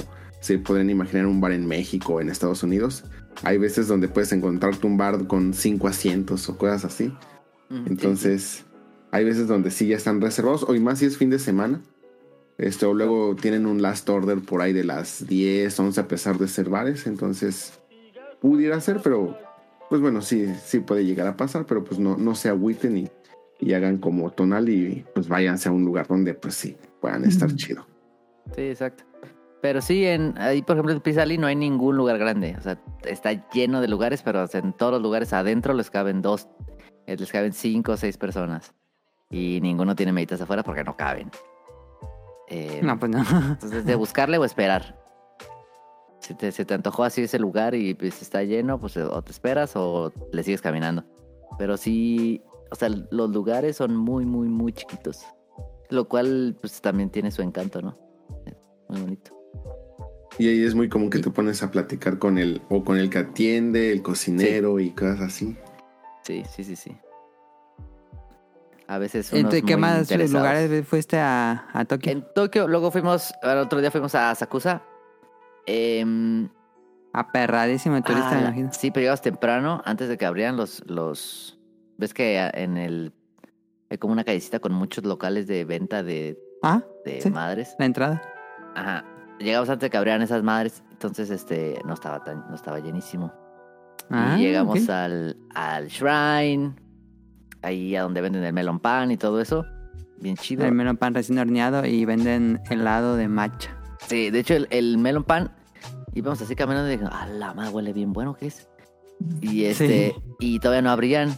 D: se podrían imaginar un bar en México o en Estados Unidos. Hay veces donde puedes encontrarte un bar con cinco asientos o cosas así.
E: Mm,
D: Entonces, hay veces donde sí ya están reservados, o y más si es fin de semana. Este, o luego tienen un last order por ahí de las 10, 11 a pesar de ser bares. Entonces, pudiera ser, pero pues bueno, sí, sí puede llegar a pasar, pero pues no, no se agüiten y, y hagan como tonal y pues váyanse a un lugar donde pues sí puedan estar chido.
E: Sí, exacto. Pero sí, en, ahí por ejemplo en Pisali no hay ningún lugar grande. O sea, está lleno de lugares, pero en todos los lugares adentro les caben dos, eh, les caben cinco o seis personas. Y ninguno tiene meditas afuera porque no caben. Eh,
B: No, pues no.
E: Entonces, de buscarle o esperar. Si te, se te antojó así ese lugar y pues está lleno, pues o te esperas o le sigues caminando. Pero sí, o sea, los lugares son muy, muy, muy chiquitos. Lo cual, pues también tiene su encanto, ¿no? Muy bonito.
D: Y ahí es muy común que te pones a platicar con el, o con el que atiende, el cocinero y cosas así.
E: Sí, sí, sí, sí. A veces unos
B: Entonces, ¿qué
E: muy
B: más lugares fuiste a, a Tokio?
E: En Tokio, luego fuimos, al otro día fuimos a Sakusa. Em,
B: Aperradísimo el turista,
E: Ah,
B: me imagino.
E: Sí, pero llegamos temprano, antes de que abrieran los, los... ¿Ves que en el... Hay como una callecita con muchos locales de venta de,
B: Ah,
E: de
B: Sí.
E: madres?
B: la entrada.
E: Ajá. Llegamos antes de que abrieran esas madres, entonces este no estaba tan, no estaba llenísimo.
B: Ah,
E: y llegamos
B: ok.
E: al, al shrine, ahí a donde venden el melon pan y todo eso. Bien chido.
B: El melón pan recién horneado y venden helado de matcha.
E: Sí, de hecho el, el melon pan íbamos así caminando y dije, a la madre huele bien bueno que es. Y este,
B: Sí.
E: y todavía no abrían.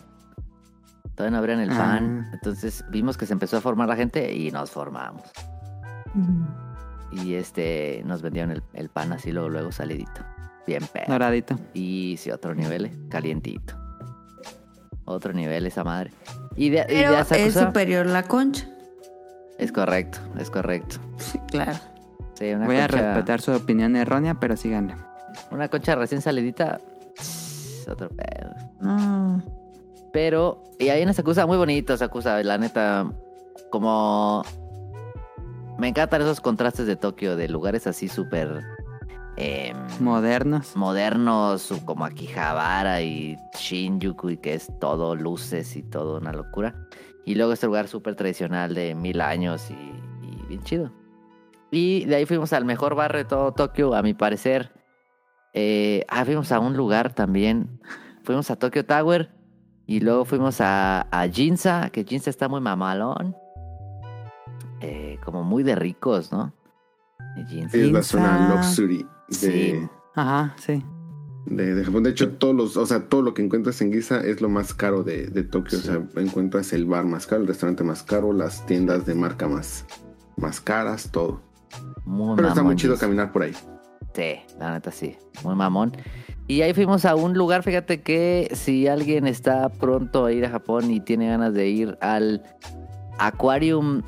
E: Todavía no abrían el
B: Ah.
E: pan. Entonces vimos que se empezó a formar la gente y nos formamos. Y este, nos vendieron el, el pan así luego, luego salidito. Bien pedo.
B: Doradito.
E: Y sí, otro nivel, eh, calientito. Otro nivel esa madre. Y de, y
A: Pero
E: de esa
A: es
E: cosa-
A: superior la concha.
E: es correcto, es correcto.
A: Sí, claro.
E: Sí, una
B: Voy a respetar su opinión errónea, pero síganle.
E: Una concha recién salidita. es Otro pedo.
A: No.
E: Pero, y ahí en Sakusa, muy bonito Sakusa, la neta. Como. Me encantan esos contrastes de Tokio, de lugares así súper. em,
B: Modernos.
E: modernos, como Akihabara y Shinjuku, y que es todo luces y todo una locura. Y luego este lugar súper tradicional de mil años y, y bien chido. Y de ahí fuimos al mejor bar de todo Tokio, a mi parecer. Eh, ah, fuimos a un lugar también. Fuimos a Tokyo Tower y luego fuimos a, a Ginza, que Ginza está muy mamalón. Eh, como muy de ricos, ¿no?
D: Es la zona luxury de,
E: Sí.
B: Ajá, sí.
D: de, de Japón. De hecho, todos los, o sea, todo lo que encuentras en Giza es lo más caro de, de Tokio. O sea, encuentras el bar más caro, el restaurante más caro, las tiendas de marca más, más caras, todo.
E: Muy
D: Pero está muy chido caminar por ahí.
E: Sí, la neta sí, muy mamón. Y ahí fuimos a un lugar, fíjate que si alguien está pronto a ir a Japón y tiene ganas de ir al Aquarium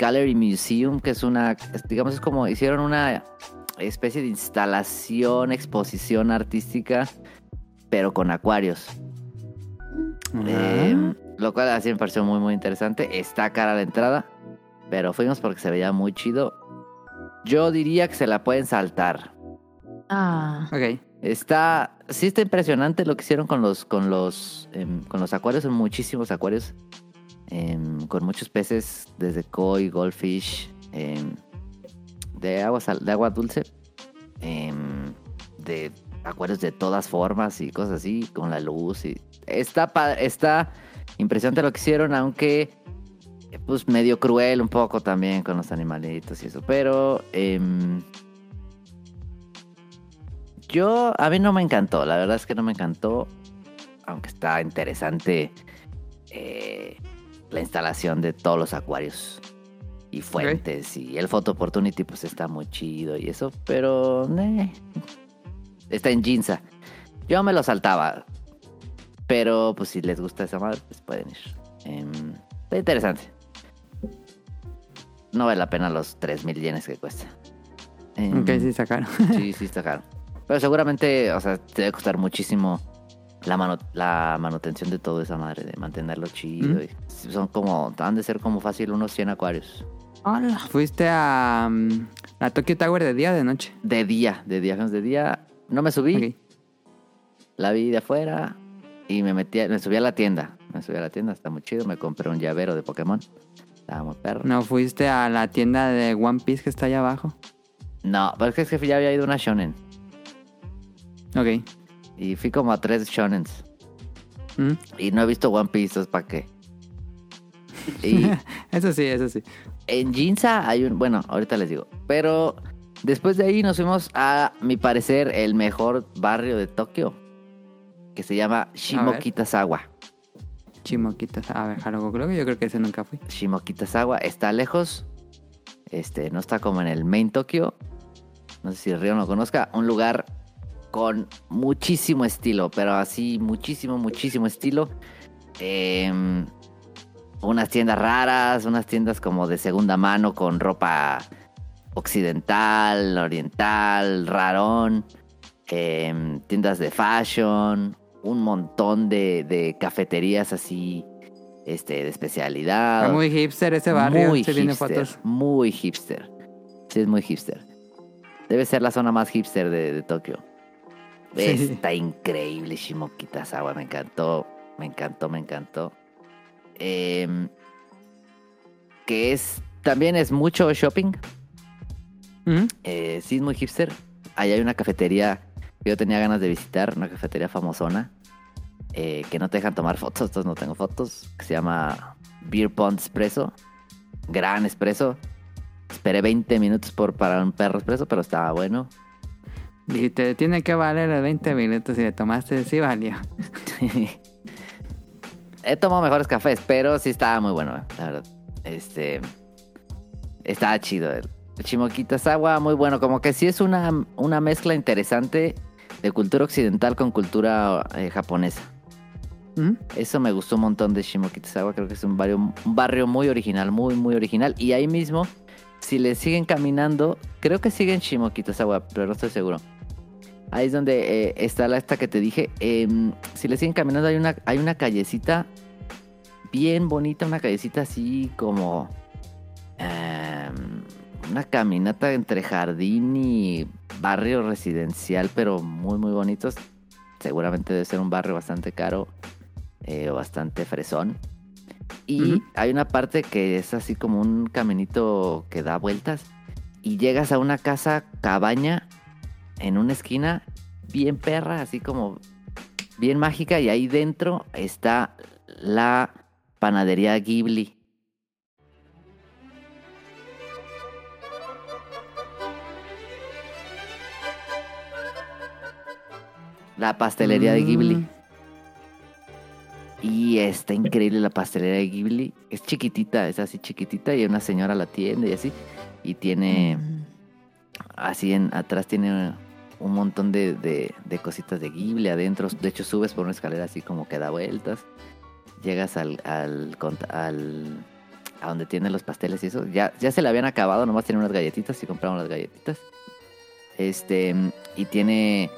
E: Gallery Museum, que es una, digamos, es como hicieron una especie de instalación, exposición artística, pero con acuarios. Eh, lo cual así me pareció muy, muy interesante. Está cara la entrada, pero fuimos porque se veía muy chido. Yo diría que se la pueden saltar.
A: Ah.
B: Ok.
E: Está, sí está impresionante lo que hicieron con los, con los, em, con los acuarios, son muchísimos acuarios, em, con muchos peces, desde koi, goldfish, em, de agua, sal- de agua dulce, em, de acuarios de todas formas y cosas así, con la luz y está, está impresionante lo que hicieron, aunque eh, pues medio cruel un poco también con los animalitos y eso, pero yo, a mí no me encantó, la verdad es que no me encantó, aunque está interesante eh, la instalación de todos los acuarios y fuentes y el Photo Opportunity pues está muy chido y eso, pero eh, está en Ginza. Yo me lo saltaba, pero pues si les gusta esa madre, pues pueden ir. Em, está interesante. No vale la pena los 3.000 yenes que cuesta.
B: Ok, sí, sacaron.
E: Sí, sí está caro. Pero seguramente, o sea, te debe costar muchísimo la, manu- la manutención de todo esa madre, de mantenerlo chido.
B: Mm.
E: y son como, han de ser como fácil unos 100 acuarios.
B: Hola. ¿Fuiste a mm, la Tokyo Tower de día o de noche?
E: De día, de día, de día. No me subí, la vi de afuera y me metí, a- me subí a la tienda. Me subí a la tienda, está muy chido. Me compré un llavero de Pokémon. Estaba muy perro.
B: ¿No fuiste a la tienda de One Piece que está allá abajo?
E: No, pero es que, es que ya había ido a una shonen.
B: Ok.
E: Y fui como a tres shonens.
B: Mm.
E: Y no he visto One Piece, ¿para qué? Y
B: Eso sí, eso sí.
E: en Ginza hay un... Bueno, ahorita les digo. Pero después de ahí nos fuimos a, mi parecer, el mejor barrio de Tokio. Que se llama Shimokitazawa.
B: Chimoquitas. A ver, Harugo, creo que yo creo que ese nunca fui.
E: Shimokitazawa está lejos. Este, no está como en el main Tokio. No sé si Río lo conozca. Un lugar con muchísimo estilo, pero así muchísimo, muchísimo estilo. Em, unas tiendas raras, unas tiendas como de segunda mano con ropa occidental, oriental, rarón. em, tiendas de fashion, un montón de, de cafeterías así este, de especialidad.
B: Está muy hipster ese barrio.
E: Muy
B: se
E: hipster,
B: fotos.
E: muy hipster. Sí, es muy hipster. Debe ser la zona más hipster de, de Tokio.
B: Sí.
E: Está increíble Shimokitazawa, me encantó, me encantó, me encantó. Em, que es, también es mucho shopping, eh, sí es muy hipster. Ahí hay una cafetería que yo tenía ganas de visitar, una cafetería famosona, eh, que no te dejan tomar fotos, entonces no tengo fotos, que se llama Beer Pond Espresso. Gran espresso. Esperé 20 minutos por para un perro espresso, pero estaba bueno.
B: Dijiste, tiene que valer los 20 minutos y le tomaste, sí valió.
E: He tomado mejores cafés, pero sí estaba muy bueno, la verdad. Este. Estaba chido. El Shimokitazawa, muy bueno. Como que sí es una, una mezcla interesante de cultura occidental con cultura eh, japonesa.
B: Ujú.
E: Eso me gustó un montón de Shimokitazawa. Creo que es un barrio, un barrio muy original, muy, muy original. Y ahí mismo, si le siguen caminando, creo que siguen Shimokitazawa, pero no estoy seguro. Ahí es donde eh, está la esta que te dije. Em, si le siguen caminando, hay una, hay una callecita bien bonita, una callecita así como. em, una caminata entre jardín y barrio residencial, pero muy, muy bonitos. Seguramente debe ser un barrio bastante caro eh, bastante fresón. Y hay una parte que es así como un caminito que da vueltas. Y llegas a una casa cabaña en una esquina bien perra, así como bien mágica. Y ahí dentro está la panadería Ghibli. La pastelería de Ghibli. Y está increíble la pastelería de Ghibli. Es chiquitita, es así chiquitita. Y una señora la atiende y así. Y tiene. Así en atrás tiene un montón de, de- de cositas de Ghibli adentro. De hecho, subes por una escalera así como que da vueltas. Llegas al, al, al- a donde tienen los pasteles y eso. Ya, ya se le habían acabado, nomás tiene unas galletitas y compraron las galletitas. Este, y tiene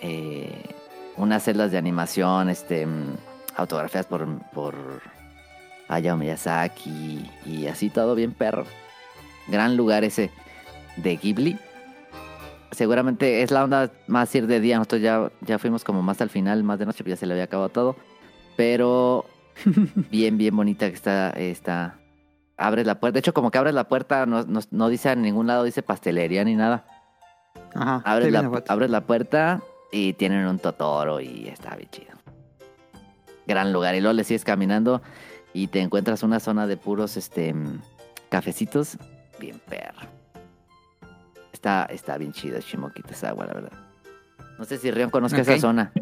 E: eh, unas celdas de animación, este, autografiadas por, por Hayao Miyazaki y así todo bien perro. Gran lugar ese de Ghibli. Seguramente es la onda más ir de día. Nosotros ya, ya fuimos como más al final, más de noche, pues ya se le había acabado todo. Pero bien, bien bonita que está, está. Abres la puerta. De hecho, como que abres la puerta, no, no, no dice en ningún lado, dice pastelería ni nada.
B: Ajá.
E: Abres la, abres la puerta y tienen un totoro y está bien chido. Gran lugar. Y luego le sigues caminando y te encuentras una zona de puros este cafecitos. Bien perro. Está, está bien chido Shimokitazawa, la verdad. No sé si Rion conozca esa zona.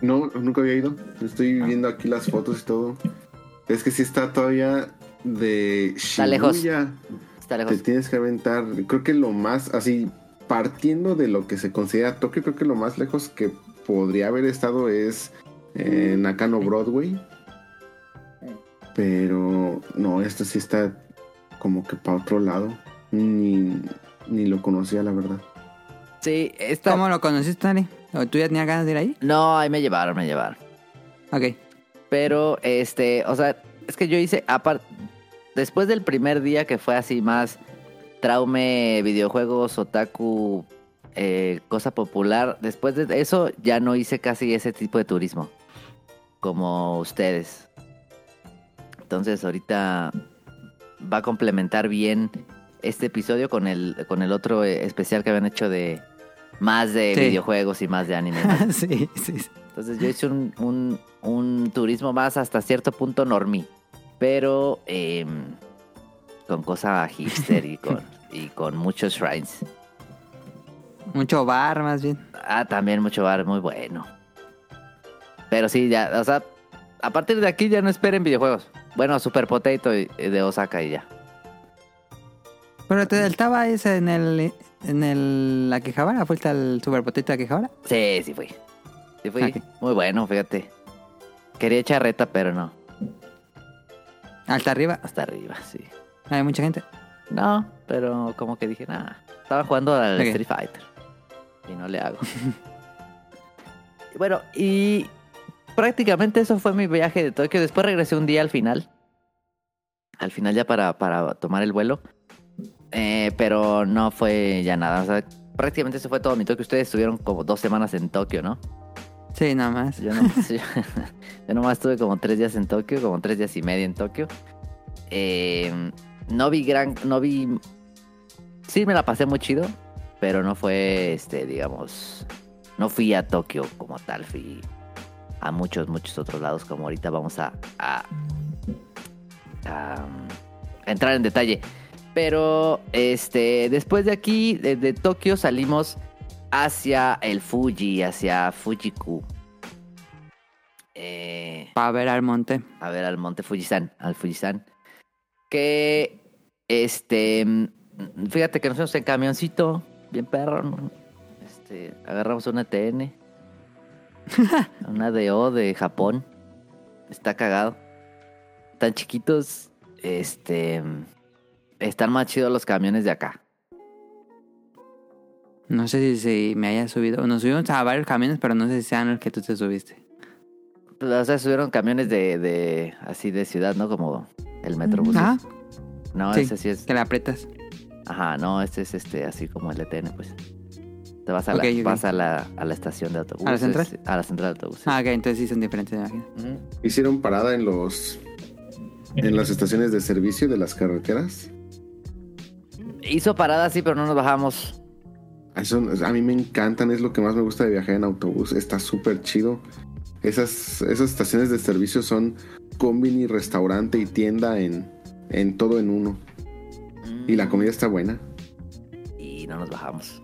D: No, nunca había ido. Estoy viendo aquí las fotos y todo. Es que sí está todavía de
E: Está lejos.
D: Shibuya.
E: Está
D: Te
E: lejos.
D: tienes que aventar. Creo que lo más, así, partiendo de lo que se considera Tokio, creo que lo más lejos que podría haber estado es eh, Nakano Broadway. Pero no, esto sí está como que para otro lado. Ni, ni lo conocía, la verdad.
E: Sí, esta...
B: ¿Cómo lo conociste? ¿O tú ya tenías ganas de ir ahí?
E: No, ahí me llevaron, me llevaron.
B: Ok.
E: Pero, este, o sea, es que yo hice, aparte, después del primer día que fue así más traume, videojuegos, otaku, eh, cosa popular, después de eso ya no hice casi ese tipo de turismo, como ustedes. Entonces ahorita va a complementar bien este episodio con el, con el otro eh, especial que habían hecho de más de
B: Sí.
E: videojuegos y más de anime. ¿no?
B: sí, sí, sí.
E: Entonces yo hice un, un, un turismo más hasta cierto punto normie, pero eh, con cosa hipster y con, y con muchos shrines.
B: Mucho bar, más bien.
E: Ah, también mucho bar, muy bueno. Pero sí, ya, o sea, a partir de aquí ya no esperen videojuegos. Bueno, Super Potato y- y de Osaka y ya.
B: Pero te, estaba ese en el. En el. La Quejabara. ¿Fuiste al Super Potato de la Quejabara?
E: Sí, sí fui. Sí fui.
B: Ok.
E: Muy bueno, fíjate. Quería echar reta, pero no.
B: Alta arriba.
E: Hasta arriba, sí.
B: Hay mucha gente.
E: No, pero como que dije, nada. Estaba jugando al. Street Fighter. Y no le hago. Bueno, y prácticamente eso fue mi viaje de Tokio. Después regresé un día al final. Al final ya para, para tomar el vuelo. Eh, pero no fue ya nada. O sea, prácticamente eso fue todo mi Tokio. Ustedes estuvieron como dos semanas en Tokio, ¿no?
B: Sí, nada más.
E: Yo, no, yo, yo nomás estuve como tres días en Tokio, como tres días y medio en Tokio. Eh, no vi gran, no vi... Sí, me la pasé muy chido, pero no fue, este, digamos... No fui a Tokio como tal, fui a muchos, muchos otros lados, como ahorita vamos a, a, a, um, entrar en detalle. Pero, este, después de aquí, de, de Tokio, salimos hacia el Fuji, hacia Fujiku. Eh,
B: Para ver al monte.
E: a ver al monte Fujisan, al Fujisan. Que, este, mm, fíjate que nos fuimos en camioncito, bien perro. Este, agarramos una TN, una DO de Japón. Está cagado. Tan chiquitos, este, están más chidos los camiones de acá.
B: No sé si, si me haya subido. Nos subimos a varios camiones, pero no sé si sean los que tú te subiste.
E: O sea, subieron camiones de, de así de ciudad, ¿no? Como el Metrobús.
B: Ah,
E: No,
B: sí,
E: ese sí es.
B: que le aprietas.
E: Ajá, no, este es este así como el ETN, pues. Te vas a la, vas a la, a la estación de autobuses.
B: ¿A la central?
E: A la central de autobuses.
B: Ah, ok, entonces sí son diferentes, me imagino.
D: Hicieron parada en los en las estaciones de servicio de las carreteras.
E: Hizo parada, sí, pero no nos bajamos.
D: Eso, a mí me encantan, es lo que más me gusta de viajar en autobús. Está súper chido. Esas, esas estaciones de servicio son combini, restaurante y tienda en, en todo en uno. Y la comida está buena.
E: Y no nos bajamos.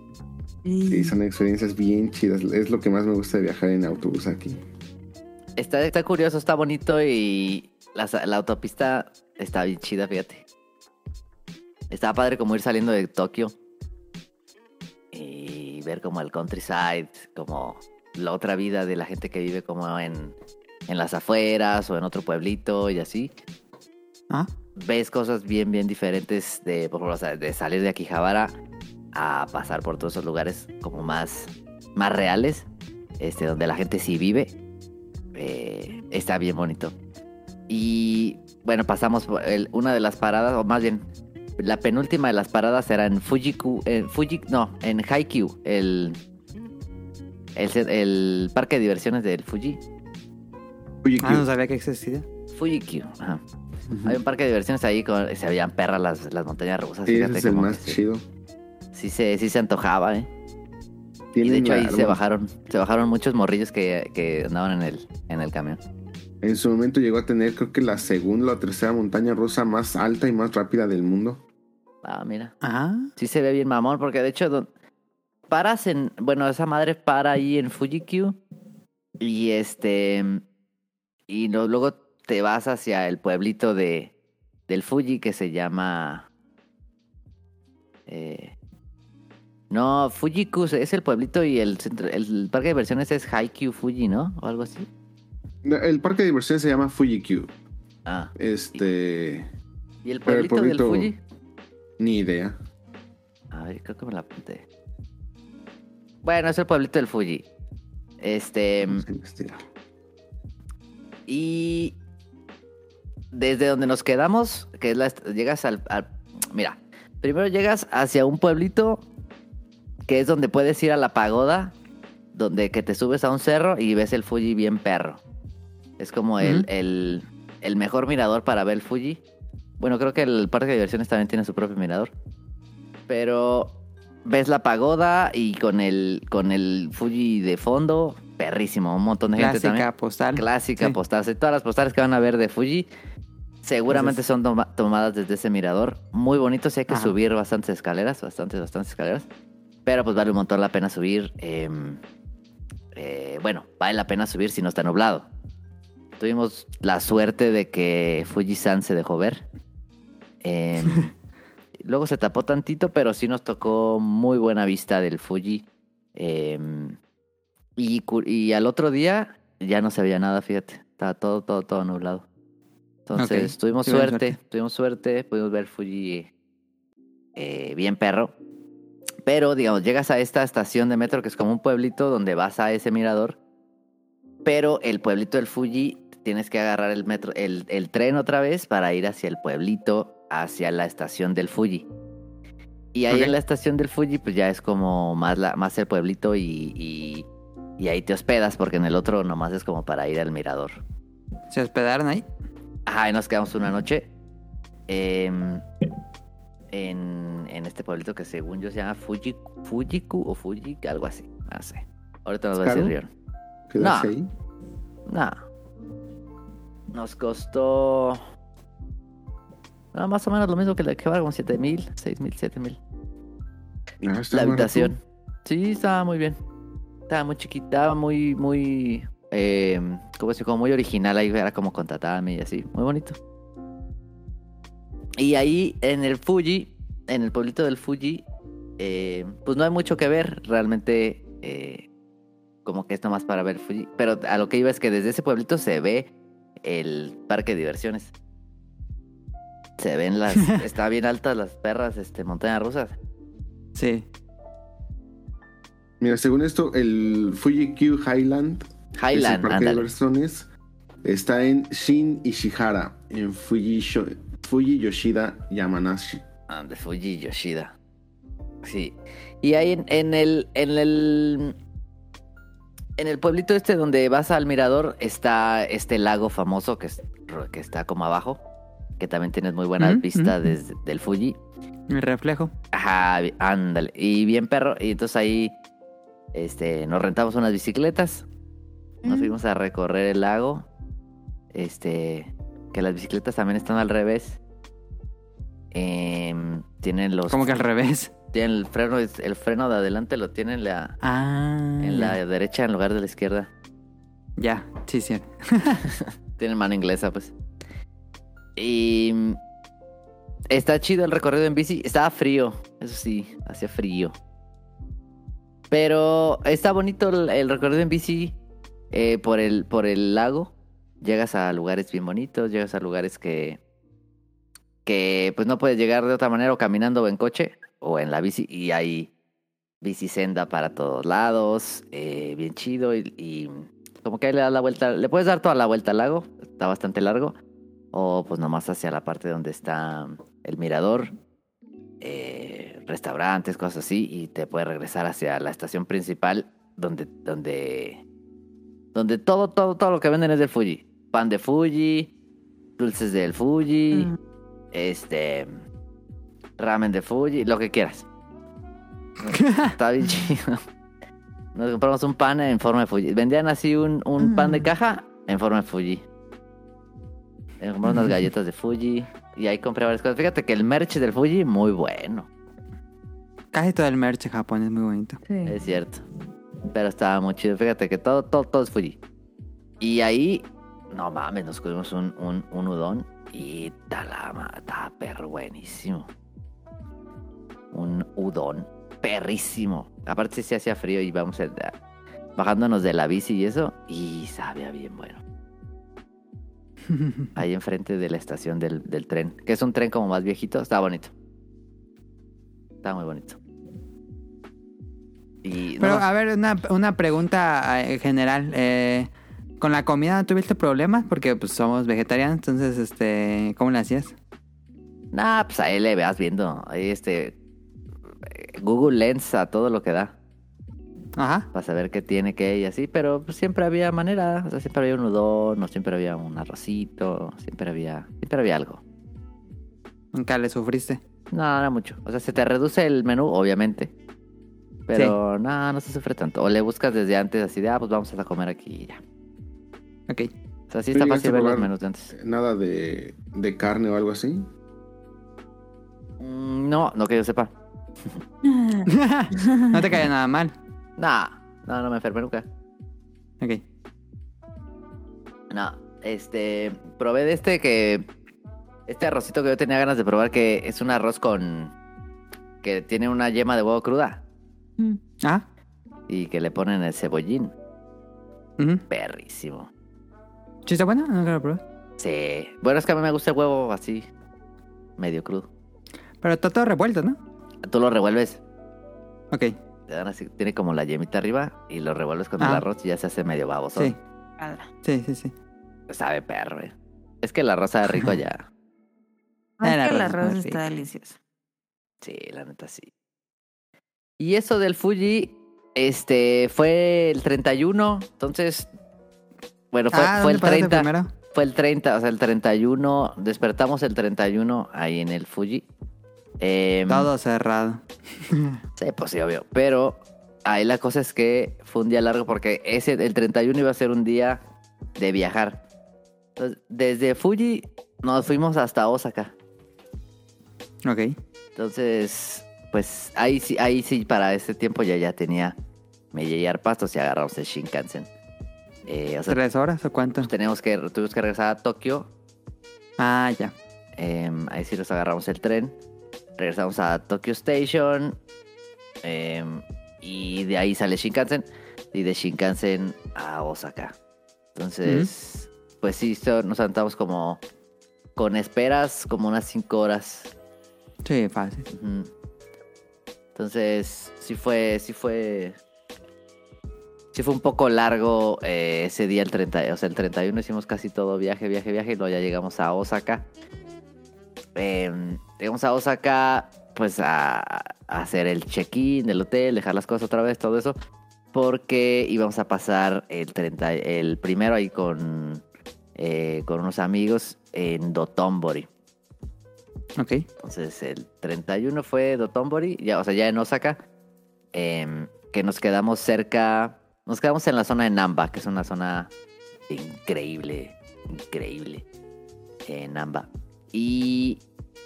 D: Sí, son experiencias bien chidas. Es lo que más me gusta de viajar en autobús aquí.
E: Está, está curioso, está bonito y la, la autopista está bien chida, fíjate. Estaba padre como ir saliendo de Tokio y ver como el countryside, como la otra vida de la gente que vive como en, en las afueras o en otro pueblito y así.
B: Ah,
E: Ves cosas bien, bien diferentes de, por ejemplo, de salir de Akihabara a pasar por todos esos lugares como más, más reales, este, donde la gente sí vive. Eh, está bien bonito. Y bueno, pasamos por el- una de las paradas, o más bien, la penúltima de las paradas era en Fujiku, en Fuji, no, en Haikyuu, el, el, el parque de diversiones del Fuji.
D: Oye,
B: ah, no sabía que existía.
E: Fujikyu, ajá. Hay un parque de diversiones ahí, con, se veían perras las, las montañas rusas.
D: sí, ese es el más
E: que
D: chido.
E: Sí se, sí se antojaba, ¿eh? Y de hecho ahí se bajaron, se bajaron muchos morrillos que, que andaban en el, en el camión.
D: En su momento llegó a tener, creo que la segunda o tercera montaña rusa más alta y más rápida del mundo.
E: Ah, mira.
B: Ah,
E: Sí se ve bien mamón, porque de hecho don- paras en, bueno, esa madre para ahí en Fujikyu y este y no- luego te vas hacia el pueblito de del Fuji que se llama eh, no, Fujiku es el pueblito y el, centro- el parque de diversiones es Haikyuu Fuji, ¿no? O algo así.
D: El parque de diversiones se llama Fujikyu.
E: Ah,
D: Este.
E: y el pueblito, del Fuji.
D: Ni idea.
E: A ver, creo que me la apunté. Bueno, es el pueblito del Fuji. Este.
D: Vamos a investigar.
E: Y desde donde nos quedamos, que es la, llegas al, al- Mira, primero llegas hacia un pueblito que es donde puedes ir a la pagoda, donde que te subes a un cerro y ves el Fuji bien perro. Es como el, el, el mejor mirador para ver el Fuji. Bueno, creo que el parque de diversiones también tiene su propio mirador. Pero ves la pagoda y con el, con el Fuji de fondo, perrísimo. Un montón de gente también.
B: Clásica, postal.
E: Clásica
B: Sí.
E: postal. Sea, Todas las postales que van a ver de Fuji seguramente
B: Entonces-
E: son toma- tomadas desde ese mirador. Muy bonito. Sí hay que
B: Ajá.
E: subir bastantes escaleras, bastantes, bastantes escaleras. Pero pues vale un montón la pena subir. eh, eh, bueno, vale la pena subir si no está nublado. Tuvimos la suerte de que Fuji-san se dejó ver. Em, luego se tapó tantito, pero sí nos tocó muy buena vista del Fuji. Em, y, al otro día ya no se veía nada, fíjate. Estaba todo, todo, todo nublado. Entonces tuvimos suerte. tuvimos suerte, pudimos ver Fuji eh, bien perro. Pero, digamos, llegas a esta estación de metro que es como un pueblito donde vas a ese mirador. Pero el pueblito del Fuji tienes que agarrar el metro, el, el tren otra vez para ir hacia el pueblito, hacia la estación del Fuji. Y ahí en la estación del Fuji, pues ya es como más, la, más el pueblito y, y, y ahí te hospedas, porque en el otro nomás es como para ir al mirador.
B: ¿Se hospedaron ahí?
E: Ajá, y nos quedamos una noche em, en, en este pueblito que según yo se llama Fuji, Fujiku o Fuji, algo así. No sé. Ahorita nos va a decir
D: ¿Caro?
E: Rion.
D: ¿Quedarse
E: No.
D: ahí?
E: No. Nos costó. No, más o menos lo mismo que la que va, como 7 mil, 6 mil, 7 mil.
D: Ah,
E: La habitación. Sí, estaba muy bien. Estaba muy chiquita, muy, muy. Eh, ¿Cómo decir? Como muy original. Ahí era como con tatami y así. Muy bonito. Y ahí en el Fuji, en el pueblito del Fuji, eh, pues no hay mucho que ver. Realmente, eh, como que es nomás para ver Fuji. Pero a lo que iba es que desde ese pueblito se ve el parque de diversiones. Se ven las. está bien altas las perras, este, montañas rusas.
B: Sí.
D: Mira, según esto, el Fuji Q Highland, es el
E: Highland,
D: parque de
E: ándale.
D: diversiones, está en Shin Ishihara, en Fuji, Fuji Yoshida Yamanashi.
E: Ah, de Fuji Yoshida. Sí. Y ahí en, en el. En el. En el pueblito este donde vas al mirador está este lago famoso que, es- que está como abajo. Que también tienes muy buena
B: Ujú,
E: vista desde del Fuji.
B: El reflejo.
E: Ajá, ándale. Y bien perro. Y entonces ahí este, nos rentamos unas bicicletas. Nos
A: Mm.
E: fuimos a recorrer el lago. Este. Que las bicicletas también están al revés. Em, tienen los.
B: Como que al revés.
E: Tienen el freno, el freno de adelante lo tienen en la,
B: Ah.
E: en la
B: ya.
E: derecha en lugar de la izquierda.
B: Ya, sí, sí.
E: Tienen mano inglesa, pues. Y mm, está chido el recorrido en bici. Estaba frío, eso sí, hacía frío. Pero está bonito el, el recorrido en bici eh, por, el, por el lago. Llegas a lugares bien bonitos, llegas a lugares que, que pues no puedes llegar de otra manera o caminando o en coche o en la bici y hay bici senda para todos lados, eh, bien chido y, y como que ahí le das la vuelta, le puedes dar toda la vuelta al lago, está bastante largo, o pues nomás hacia la parte donde está el mirador, eh, restaurantes, cosas así, y te puedes regresar hacia la estación principal donde, donde, donde todo, todo, todo lo que venden es del Fuji, pan de Fuji, dulces del Fuji,
A: Mm.
E: Este, ramen de Fuji, lo que quieras. Está bien chido. Nos compramos un pan en forma de Fuji. Vendían así un, un pan de caja en forma de Fuji. Eh, Compramos unas galletas de Fuji. Y ahí compré varias cosas. Fíjate que el merch del Fuji, muy bueno.
B: Casi todo el merch de Japón es muy bonito.
A: Sí.
E: Es cierto. Pero estaba muy chido. Fíjate que todo, todo, todo es Fuji. Y ahí, no mames, nos comimos un, un, un udon. Y talama, estaba perro buenísimo. Un udon perrísimo. Aparte sí hacía frío y vamos a- bajándonos de la bici y eso. Y sabía bien bueno. Ahí enfrente de la estación del, del tren. Que es un tren como más viejito. Está bonito. Está muy bonito. Y
B: Pero
E: no,
B: a ver, una, una pregunta eh, general. Eh, ¿Con la comida no tuviste problemas? Porque pues somos vegetarianos, entonces, este, ¿cómo le hacías?
E: nah, pues ahí le veas viendo. Ahí este. Google Lens a todo lo que da.
B: Ajá.
E: Para saber qué tiene, qué y así. Pero pues, siempre había manera. O sea, siempre había un udon, o siempre había un arrocito. Siempre había. Siempre había algo.
B: Nunca le sufriste.
E: No, no mucho. O sea, se te reduce el menú, obviamente. Pero no, no se sufre tanto. O le buscas desde antes así de, ah, pues vamos a comer aquí y ya.
B: Ok.
E: O sea, sí
D: ¿Tú
E: está fácil ver los menús de antes.
D: Nada de, de carne o algo así.
E: Mm, No, no que yo sepa.
B: no te caía nada mal.
E: Nah, no, no me enfermé nunca.
B: Ok.
E: No, este, probé de este que, este arrocito que yo tenía ganas de probar que es un arroz con, que tiene una yema de huevo cruda
A: Mm.
B: Ah.
E: y que le ponen el cebollín.
B: ujú.
E: Perrísimo.
B: ¿Sí está lo probé.
E: Sí. Bueno, es que a mí me gusta el huevo así, medio crudo.
B: Pero está todo revuelto, ¿no?
E: Tú lo revuelves,
B: Ok.
E: te dan así, tiene como la yemita arriba y lo revuelves con el
B: Ah.
E: arroz y ya se hace medio baboso.
B: Sí. Sí, sí, sí.
E: Sabe perro, eh. Es que el arroz sabe rico ya.
A: Es que el
B: arroz
A: está delicioso.
E: Sí, la neta sí. Y eso del Fuji, este, fue el 31, entonces, bueno, fue,
B: ah,
E: fue
B: ¿dónde
E: el
B: paraste
E: 30,
B: primero?
E: fue el 30, o sea, el 31, despertamos el 31 ahí en el Fuji. Em,
B: Todo cerrado.
E: Sí, pues sí, obvio, pero ahí la cosa es que fue un día largo porque ese, el 31 iba a ser un día de viajar. Entonces, desde Fuji nos fuimos hasta Osaka.
B: Ok.
E: Entonces, pues ahí sí, ahí sí, para ese tiempo ya ya tenía Mellear Pastos y agarramos el Shinkansen. Eh, o sea,
B: ¿Tres horas o cuánto?
E: pues, tenemos que, tuvimos que regresar a Tokio.
B: Ah, ya.
E: em, ahí sí nos agarramos el tren. Regresamos a Tokyo Station. em, y de ahí sale Shinkansen. Y de Shinkansen a Osaka. Entonces, pues sí, nos sentamos como con esperas, como unas 5 horas.
B: Sí, fácil.
E: Entonces, sí fue, sí fue. Sí fue un poco largo eh, ese día, el 30, o sea, el 31 hicimos casi todo viaje, viaje, viaje, y luego ya llegamos a Osaka. Eh, llegamos a Osaka, pues a, a hacer el check-in del hotel, dejar las cosas otra vez, todo eso, porque íbamos a pasar el 30, el primero ahí con, eh, con unos amigos en Dotonbori.
B: Ok.
E: Entonces el 31 fue Dotonbori, ya, o sea, ya en Osaka, em, que nos quedamos cerca, nos quedamos en la zona de Namba, que es una zona increíble, increíble, en Namba. Y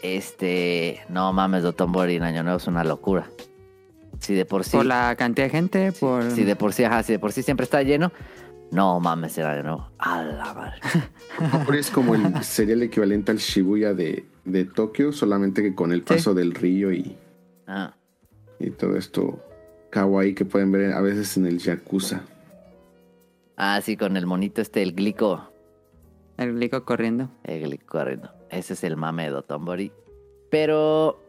E: este, no mames, Dotonbori en Año Nuevo es una locura. Si de por sí,
B: Por la cantidad de gente, por...
E: si de por sí, ajá, si de por sí siempre está lleno, no mames, era de nuevo. A la madre.
D: Es como el, sería el equivalente al Shibuya de, de Tokio, solamente que con el paso del río y,
E: Ah,
D: y todo esto kawaii que pueden ver a veces en el Yakuza.
E: ah, sí, con el monito este, el glico.
B: El glico corriendo.
E: El corriendo. Ese es el mame de Dotonbori. Pero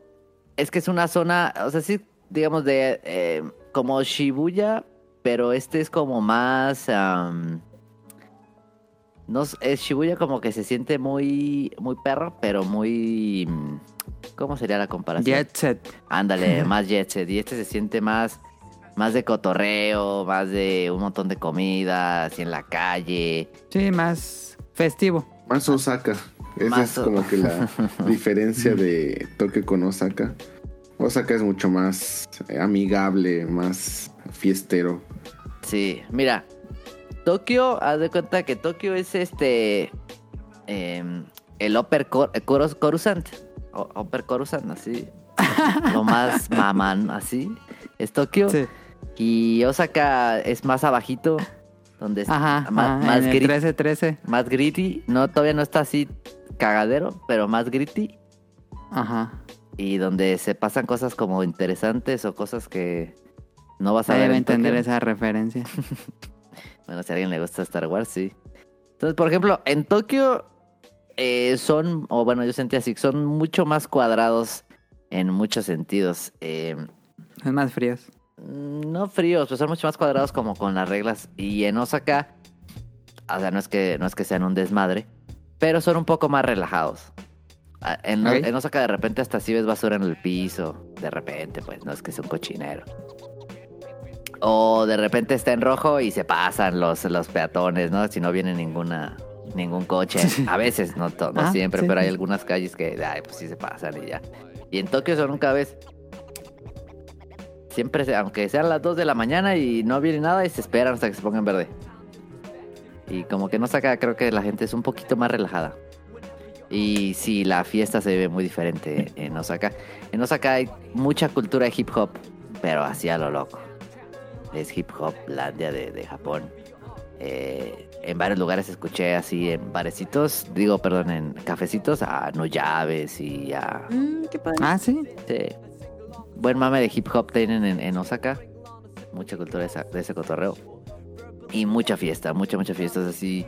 E: es que es una zona, o sea, sí, digamos, de eh, como Shibuya, pero este es como más... no, es Shibuya como que se siente muy, muy perro, pero muy... ¿Cómo sería la comparación?
B: Jet set.
E: Ándale, más jet set. Y este se siente más, más de cotorreo, más de un montón de comida, así en la calle.
B: Sí, más festivo.
D: Más Osaka. Esa
E: Más
D: es
E: o-
D: como que la diferencia de Tokio con Osaka. Osaka es mucho más amigable, más fiestero.
E: Sí, mira, Tokio, haz de cuenta que Tokio es este. em, el Upper Cor- eh, Coros- Coruscant. O- Upper Coruscant, así. Lo más mamán, así. Es Tokio.
B: Sí.
E: Y Osaka es más abajito. Donde
B: Ajá.
E: ma-
B: ajá,
E: más,
B: en el
E: grit-
B: 13-13.
E: más gritty. No, todavía no está así cagadero, pero más gritty.
B: Ajá.
E: Y donde se pasan cosas como interesantes o cosas que no vas a ver.
B: entender
E: Tokio.
B: esa referencia.
E: Bueno, si a alguien le gusta Star Wars, sí. Entonces, por ejemplo, en Tokio eh, son, o bueno, yo sentí así, son mucho más cuadrados en muchos sentidos. Eh,
B: Es más fríos.
E: Mm, no fríos, pues son mucho más cuadrados como con las reglas. Y en Osaka, o sea, no es que, no es que sean un desmadre, pero son un poco más relajados. Ah, En, Osaka de repente hasta si ves basura en el piso. De repente, pues no es que sea un cochinero. O de repente está en rojo y se pasan los, los peatones, ¿no? Si no viene ninguna ningún coche. A veces, no,
B: Ah,
E: siempre,
B: sí,
E: pero hay
B: sí.
E: algunas calles que, ay, pues sí se pasan y ya. Y en Tokio eso nunca ves. Siempre, se- aunque sean las 2 de la mañana y no viene nada, y se esperan hasta que se pongan verde. Y como que no saca, creo que la gente es un poquito más relajada. Y sí, la fiesta se ve muy diferente en Osaka. En Osaka hay mucha cultura de hip hop, pero así a lo loco. Es hip hop, landia de, de Japón. Eh, en varios lugares escuché así en barecitos, digo, perdón, en cafecitos a No Llaves y a
A: Mm, qué padre.
B: Ah, sí.
E: Sí. Buen mame de hip hop tienen en, Osaka. Mucha cultura de, ese cotorreo. Y mucha fiesta, mucha, mucha fiesta. Así,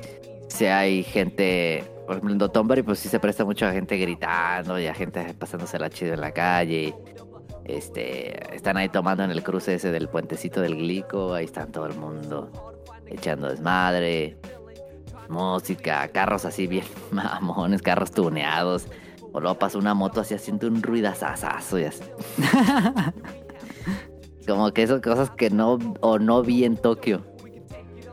E: si hay gente, por ejemplo, en pues sí se presta mucho a gente gritando y a gente pasándose la chida en la calle. Este, están ahí tomando en el cruce ese del puentecito del Glico. Ahí están todo el mundo echando desmadre. Música, carros así bien mamones, carros tuneados. O luego pasa una moto así haciendo un ruidazazazo y así. Como que esas cosas que no o no vi en Tokio.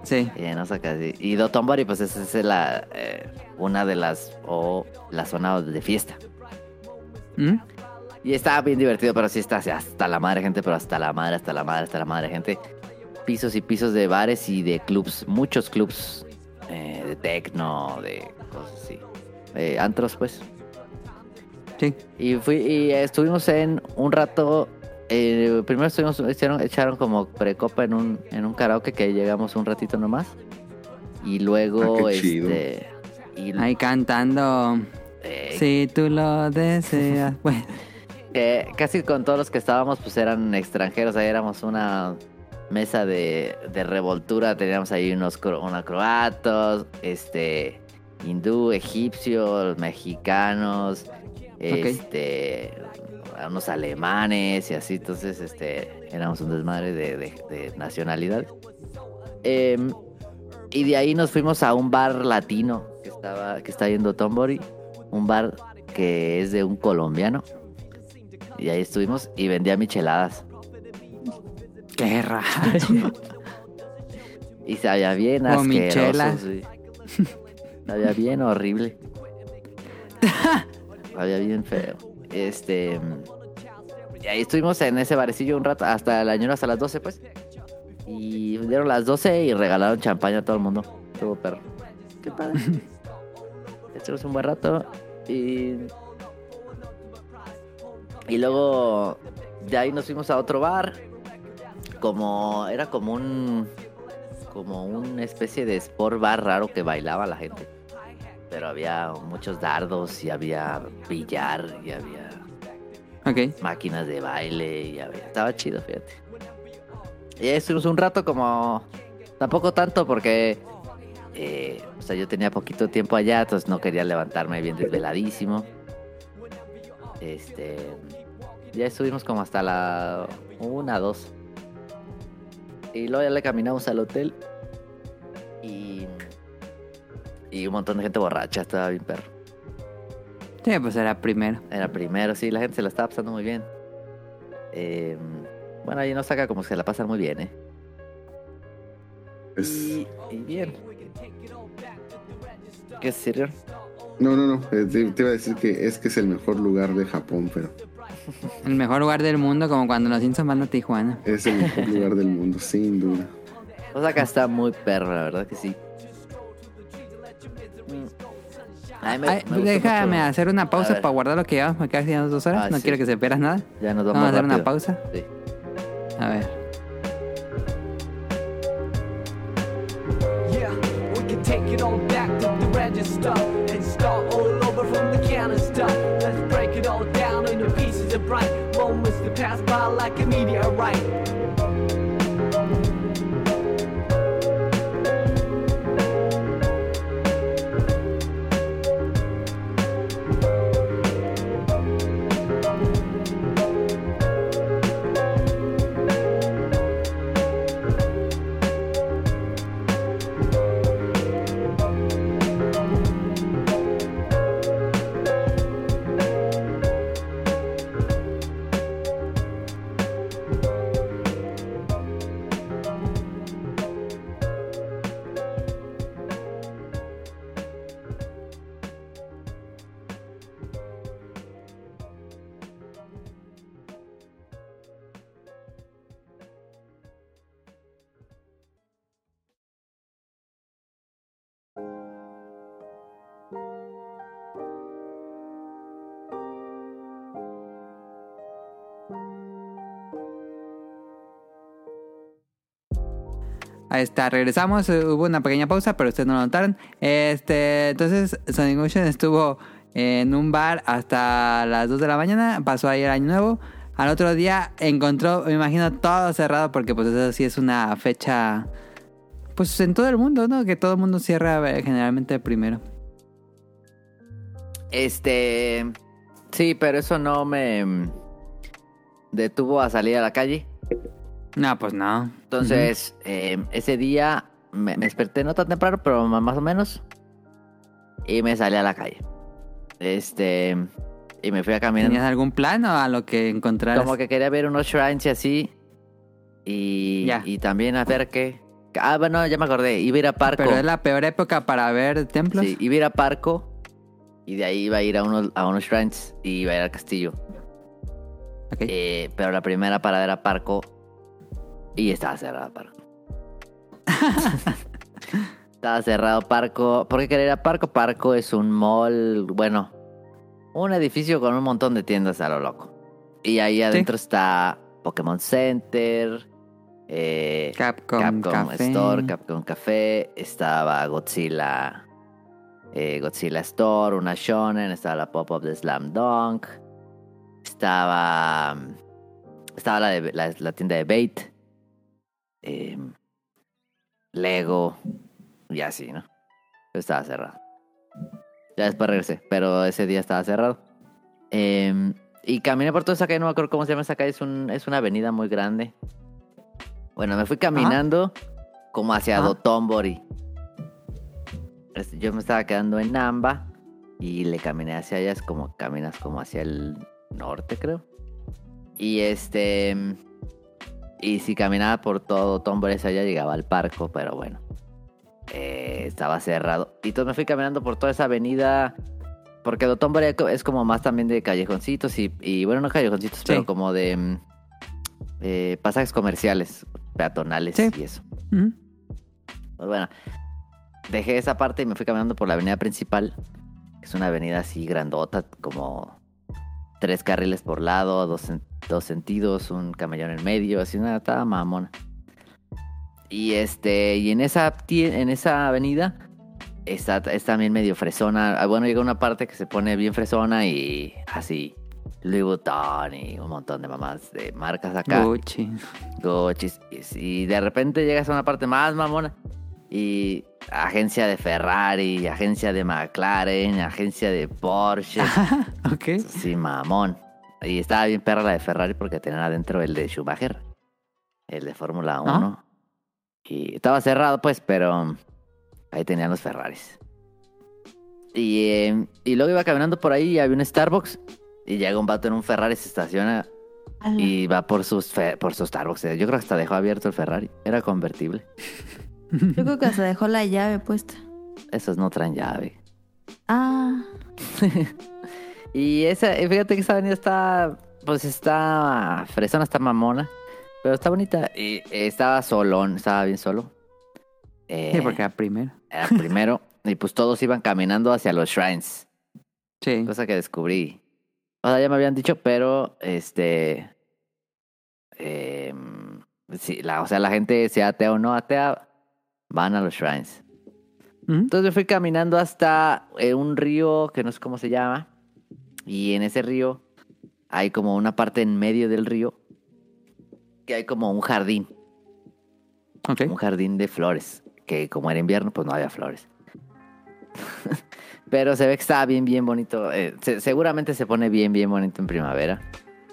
B: Sí.
E: Y en Osaka, sí. Y Dotonbori, pues esa es la, eh, una de las, o la zona de fiesta.
B: ¿Mm?
E: Y está bien divertido, pero sí está así hasta la madre gente, pero hasta la madre, hasta la madre, hasta la madre gente. Pisos y pisos de bares y de clubs, muchos clubs eh, de techno, de cosas así. Eh, antros, pues.
B: Sí.
E: Y fui y estuvimos en un rato. eh, primero estuvimos, echaron, echaron como precopa en un, en un karaoke que llegamos un ratito nomás. Y luego,
D: Ah, qué chido.
E: este. Y,
B: Ahí cantando.
E: eh,
B: Si tú lo deseas. Bueno.
E: que casi con todos los que estábamos, pues eran extranjeros. Ahí éramos una mesa de, de revoltura. Teníamos ahí unos, unos croatos, este, hindú, egipcios, mexicanos, este, unos alemanes y así. Entonces, este, éramos un desmadre de, de- de nacionalidad. Em, y de ahí nos fuimos a un bar latino que estaba, que está ahí en Dotonbori. Un bar que es de un colombiano. Y ahí estuvimos y vendía micheladas.
B: Qué raro.
E: Y sabía bien asqueroso.
B: michelas.
E: sí. Sabía bien horrible. sabía bien feo. Este. Y ahí estuvimos en ese barecillo un rato, hasta el año hasta las 12, pues. Y dieron las 12 y regalaron champaña a todo el mundo. Estuvo perro.
A: Qué padre.
E: Estuvimos un buen rato y. Y luego de ahí nos fuimos a otro bar. Como. Era como un. Como una especie de sport bar raro que bailaba la gente. Pero había muchos dardos y había billar y había
B: Ok.
E: máquinas de baile y había- estaba chido, fíjate. Y estuvimos un rato como... Tampoco tanto porque... eh, o sea, yo tenía poquito tiempo allá, entonces no quería levantarme bien desveladísimo. Este... Ya estuvimos como hasta la... Una, dos. Y luego ya le caminamos al hotel. Y... Y un montón de gente borracha, estaba bien perro.
B: Sí, pues era primero.
E: Era primero, sí, la gente se la estaba pasando muy bien. Eh, bueno, ahí no saca como que se la pasan muy bien, ¿eh?
D: Es-
E: Y, y bien. ¿Qué serio?
D: No, no, no. eh, Te, te iba a decir que es que es el mejor lugar de Japón, pero
B: El mejor lugar del mundo, como cuando los Simpsons van a Tijuana.
D: es el mejor lugar del mundo, sin duda.
E: Pues acá está muy perro, la verdad que sí. Ay, me-
B: Ay,
E: me
B: déjame
E: mucho.
B: hacer una pausa para guardar lo que llevamos. Me quedan quedando dos horas.
E: Ah,
B: no
E: sí.
B: quiero que se pierdas nada.
E: Ya nos vamos,
B: Vamos a hacer una pausa.
E: Sí.
B: A ver.
G: Yeah, we can take it all back to the register and start all over from the stuff. Let's break it all down into pieces of bright moments that pass by like a meteorite.
B: Ahí está, regresamos, eh, hubo una pequeña pausa, pero ustedes no lo notaron. Este, entonces Sonic Motion estuvo en un bar hasta las 2 de la mañana, pasó ahí el año nuevo. Al otro día encontró, me imagino, todo cerrado porque pues eso sí es una fecha, pues en todo el mundo, ¿no? Que todo el mundo cierra eh, generalmente primero.
E: Este. Sí, pero eso no me detuvo a salir a la calle.
B: No, pues no.
E: Entonces, eh, ese día me, me desperté no tan temprano, pero más o menos. Y me salí a la calle. Este. Y me fui a caminar.
B: ¿Tenías algún plan o a lo que encontraras?
E: Como que quería ver unos shrines y así. Y,
B: Ya.
E: y también a ver qué. Ah, bueno, ya me acordé. Iba a ir a Parco.
B: Pero es la peor época para ver templos.
E: Sí, iba a ir a Parco. Y de ahí iba a ir a unos, a unos shrines. Y iba a ir al castillo.
B: Ok.
E: Eh, pero la primera parada era Parco. Y estaba cerrado Parco. estaba cerrado Parco. ¿Por qué quería Parco? Parco es un mall, bueno, un edificio con un montón de tiendas a lo loco. Y ahí adentro está Pokémon Center, eh,
B: Capcom,
E: Capcom. Store, Capcom Café, estaba Godzilla, eh, Godzilla Store, una Shonen, estaba la Pop-Up de Slam Dunk, estaba, estaba la, de, la, la tienda de Bait, eh, Lego, y así, ¿no? Pero estaba cerrado. Ya después regresé, pero ese día estaba cerrado. Eh, y caminé por toda esa calle, no me acuerdo cómo se llama esa calle, es, un, es una avenida muy grande. Bueno, me fui caminando como hacia
B: Ajá.
E: Es- Yo me estaba quedando en Namba y le caminé hacia allá, es como caminas como hacia el norte, creo. Y este. Y si caminaba por todo hacia allá, llegaba al parco, pero bueno. eh, estaba cerrado. Y entonces me fui caminando por toda esa avenida. Porque Dotonbori es como más también de callejoncitos y, y bueno, no callejoncitos, pero como de mm, eh, pasajes comerciales, peatonales
B: Sí.
E: y eso. Pues bueno, dejé esa parte y me fui caminando por la avenida principal, que es una avenida así grandota, como tres carriles por lado, dos, dos sentidos, un camellón en medio, así una estaba mamona. Y este, y en esa en esa avenida está, es también medio fresona. Ah, Bueno, llega una parte que se pone bien fresona y así. Louis Vuitton y un montón de mamás de marcas acá.
B: Gucci.
E: Y, y de repente llegas a una parte más mamona. Y agencia de Ferrari, agencia de McLaren, agencia de Porsche.
B: ok.
E: sí, mamón. Y estaba bien perra la de Ferrari porque tenían adentro el de Schumacher. El de Fórmula 1. Y estaba cerrado pues, pero ahí tenían los Ferraris. Y, eh, y luego iba caminando por ahí y había un Starbucks. Y llega un vato en un Ferrari, se estaciona y va por sus fe- por sus Starbucks. Yo creo que hasta dejó abierto el Ferrari. Era convertible.
A: Yo creo que hasta dejó la llave puesta.
E: Esos no traen llave.
A: Ah,
E: Y esa, eh, fíjate que esa avenida está, pues está fresona, está mamona, pero está bonita. Y eh, estaba solón, estaba bien solo. Eh,
B: Sí, porque era primero.
E: era primero. y pues todos iban caminando hacia los shrines.
B: Sí.
E: Cosa que descubrí. O sea, ya me habían dicho, pero este. eh, sí, la, o sea, la gente, sea atea o no atea, van a los shrines.
B: Ujú.
E: Entonces me fui caminando hasta eh, un río que no sé cómo se llama. Y en ese río hay como una parte en medio del río que hay como un jardín.
B: Ok.
E: Un jardín de flores. Que como era invierno, pues no había flores. Pero se ve que estaba bien, bien bonito. Eh, se- seguramente se pone bien, bien bonito en primavera.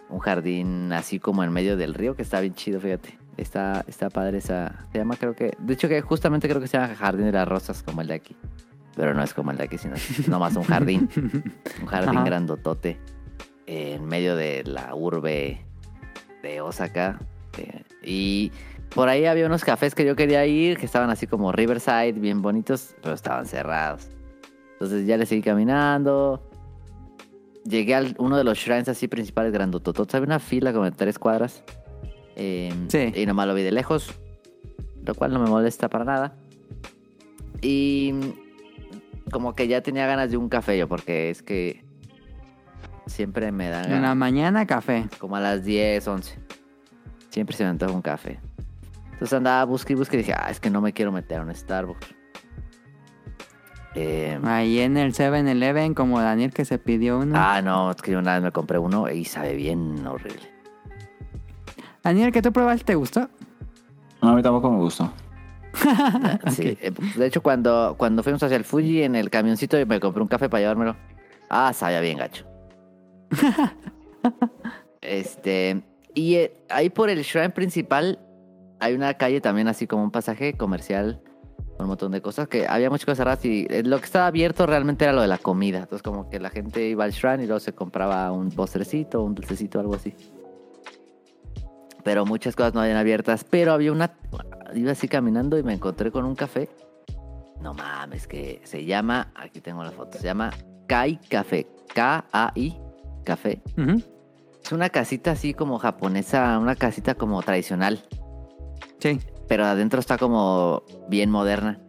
E: Un jardín así como en medio del río que está bien chido, fíjate. Está, está padre esa. Se llama, creo que. De hecho, que justamente creo que se llama Jardín de las Rosas, como el de aquí. Pero no es como el de aquí, sino es nomás un jardín. Un jardín
B: Ajá.
E: grandotote. en medio de la urbe de Osaka. eh, y por ahí había unos cafés que yo quería ir, que estaban así como Riverside, bien bonitos, pero estaban cerrados. Entonces ya le seguí caminando. Llegué a uno de los shrines así principales grandotototes. Había una fila como de tres cuadras. Eh,
B: Sí.
E: Y nomás lo vi de lejos. Lo cual no me molesta para nada. Y como que ya tenía ganas de un café yo, porque es que siempre me dan
B: En la
E: ganas.
B: mañana, café.
E: Como a las 10, 11. Siempre se me antoja un café. Entonces andaba busque y busque y dije, ah, es que no me quiero meter a un Starbucks. Eh,
B: Ahí en el 7-Eleven, como Daniel que se pidió uno.
E: ah, no, es que yo una vez me compré uno y sabe bien horrible.
B: Daniel, que tú probaste, ¿te gustó?
C: No, a mí tampoco me gustó.
E: Sí, eh, de hecho, cuando, cuando fuimos hacia el Fuji en el camioncito y me compré un café para llevármelo. Ah, sabía bien gacho. este, y eh, ahí por el shrine principal hay una calle también así como un pasaje comercial con un montón de cosas que había muchas cosas raras y eh, lo que estaba abierto realmente era lo de la comida. Entonces como que la gente iba al shrine y luego se compraba un postrecito, un dulcecito, algo así. Pero muchas cosas no habían abiertas. Pero había una... Iba así caminando y me encontré con un café. No mames, que se llama... Aquí tengo la foto. Se llama Kai Café. K-A-I Café. Es una casita así como japonesa, una casita como tradicional.
B: Sí.
E: Pero adentro está como bien moderna.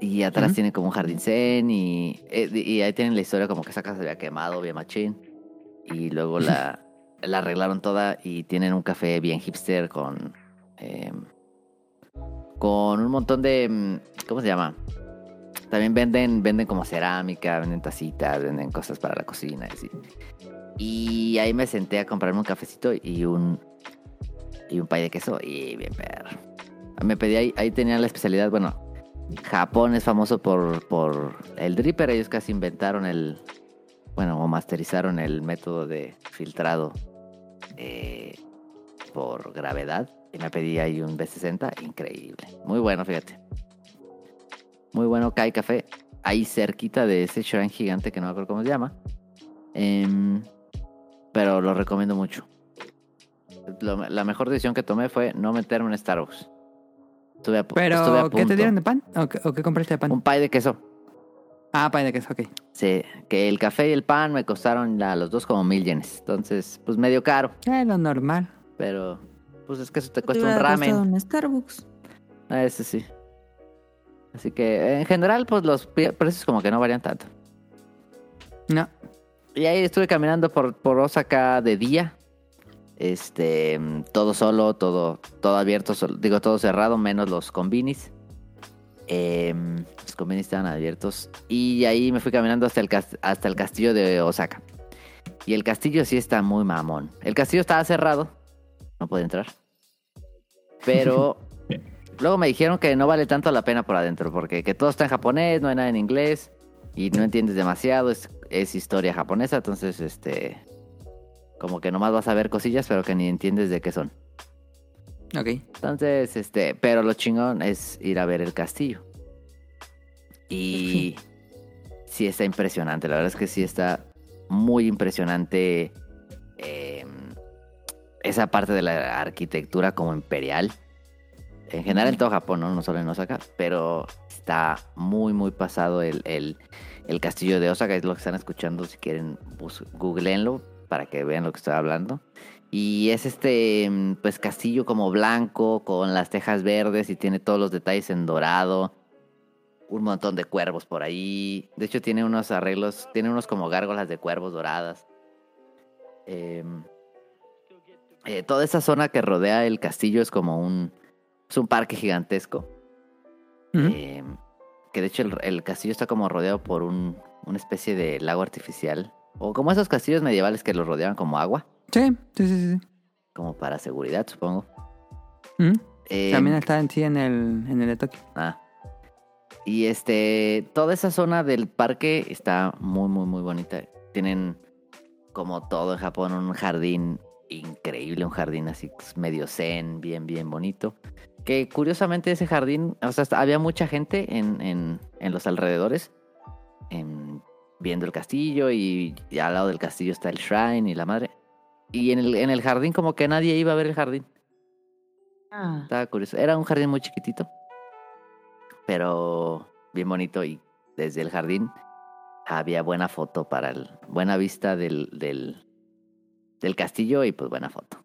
E: Y atrás tiene como un jardín zen y, eh, y ahí tienen la historia como que esa casa se había quemado bien machín. Y luego la, la arreglaron toda y tienen un café bien hipster con... eh, con un montón de... mm, ¿Cómo se llama? También venden, venden como cerámica, venden tacitas, venden cosas para la cocina. Y ahí me senté a comprarme un cafecito y un, y un pay de queso y bien perro. Me pedí ahí, ahí tenían la especialidad, bueno, Japón es famoso por, por el dripper, ellos casi inventaron el, bueno, o masterizaron el método de filtrado eh, por gravedad. Y me pedí ahí un B60, increíble. Muy bueno, fíjate. Muy bueno, Kai Café. Ahí cerquita de ese shrine gigante que no me acuerdo cómo se llama. Em, pero lo recomiendo mucho. Lo- la mejor decisión que tomé fue no meterme en Starbucks. Estuve a, pu- estuve a
B: Pero, ¿qué
E: punto.
B: te dieron de pan? ¿O qué, o qué compraste de pan?
E: Un pie de queso.
B: Ah, pan de queso, ok.
E: Sí, que el café y el pan me costaron ya los dos como mil yenes. Entonces, pues medio caro.
B: Eh, lo normal.
E: Pero, pues es que eso te
A: Te
E: cuesta un ramen.
A: un Starbucks.
E: Ah, Ese sí. Así que en general, pues los precios como que no varían tanto.
B: No.
E: Y ahí estuve caminando por, por Osaka de día. Este, todo solo, todo, todo abierto, digo todo cerrado, menos los combinis. Em, los combinis estaban abiertos. Y ahí me fui caminando hasta el, hasta el castillo de Osaka. Y el castillo sí está muy mamón. El castillo estaba cerrado. No puede entrar. Pero luego me dijeron que no vale tanto la pena por adentro. Porque que todo está en japonés, no hay nada en inglés. Y no entiendes demasiado. Es, es historia japonesa. Entonces, este... Como que nomás vas a ver cosillas, pero que ni entiendes de qué son.
B: Ok.
E: Entonces, este, pero lo chingón es ir a ver el castillo. Y sí está impresionante, la verdad es que sí está muy impresionante eh, esa parte de la arquitectura como imperial. En general en todo Japón, ¿no? No solo en Osaka, pero está muy, muy pasado el, el, el castillo de Osaka, es lo que están escuchando, si quieren, googleenlo para que vean lo que estoy hablando. Y es este, mm, pues castillo como blanco, con las tejas verdes y tiene todos los detalles en dorado. Un montón de cuervos por ahí. De hecho tiene unos arreglos, tiene unos como gárgolas de cuervos doradas. Em, eh, toda esa zona que rodea el castillo es como un, es un parque gigantesco. Em, que de hecho el, el castillo está como rodeado por un, una especie de lago artificial. O como esos castillos medievales que los rodeaban como agua.
B: Sí, sí, sí, sí.
E: Como para seguridad, supongo.
B: Ujú.
E: Em,
B: También está en sí en el, en el de Tokio.
E: Ah. Y este, toda esa zona del parque está muy, muy, muy bonita. Tienen, como todo en Japón, un jardín increíble, un jardín así medio zen, bien, bien bonito. Que curiosamente ese jardín, o sea, había mucha gente en, en, en los alrededores, en- viendo el castillo y, y al lado del castillo está el shrine y la madre. Y en el, en el jardín como que nadie iba a ver el jardín.
A: Ah.
E: Estaba curioso. Era un jardín muy chiquitito. Pero bien bonito. Y desde el jardín había buena foto para el. Buena vista del, del, del castillo y pues buena foto.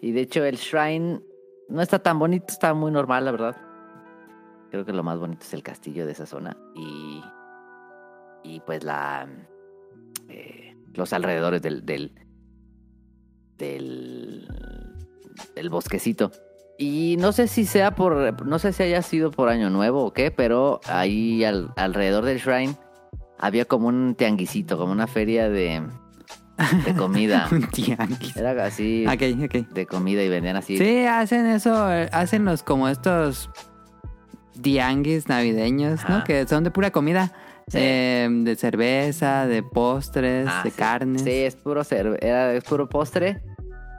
E: Y de hecho el shrine no está tan bonito, está muy normal, la verdad. Creo que lo más bonito es el castillo de esa zona. Y. Y pues la. eh, los alrededores del. del. Del, del bosquecito. Y no sé si sea por, no sé si haya sido por Año Nuevo o qué, pero ahí al- alrededor del shrine había como un tianguisito, como una feria de, de comida.
B: Un tianguis.
E: Era así
B: Ok, ok.
E: de comida y vendían así.
B: Sí, hacen eso, eh, hacen los como estos tianguis navideños, ¿no? Que son de pura comida.
E: Sí.
B: Eh, de cerveza, de postres,
E: Ah,
B: de
E: sí.
B: carnes.
E: Sí, es puro era, es puro postre.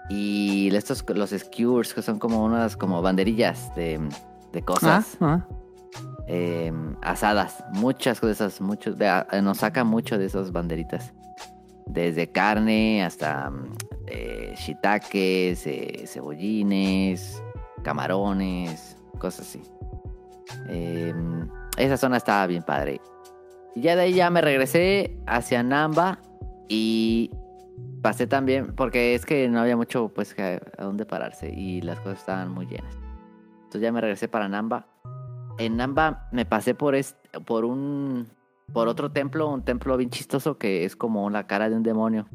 E: Y estos, los skewers, que son como unas como banderillas de, de
B: Ah,
E: cosas
B: ah.
E: eh, asadas. Muchas de esas, muchos, de- a- nos saca mucho de esas banderitas. Desde carne hasta mm, eh, shiitakes, eh, cebollines, camarones, cosas así. Eh, esa zona estaba bien padre. Y ya de ahí ya me regresé hacia Namba y pasé también, porque es que no había mucho pues que- a dónde pararse y las cosas estaban muy llenas. Entonces ya me regresé para Namba. En Namba me pasé por este, por un por otro templo, un templo bien chistoso que es como la cara de un demonio.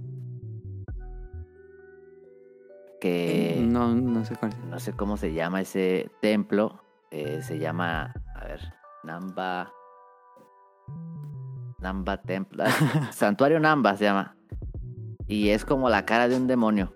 E: Que
B: No, no sé cuál
E: no sé cómo se llama ese templo. eh, se llama, a ver, Namba. Namba Templo. ah, Santuario Namba se llama. Y es como la cara de un demonio.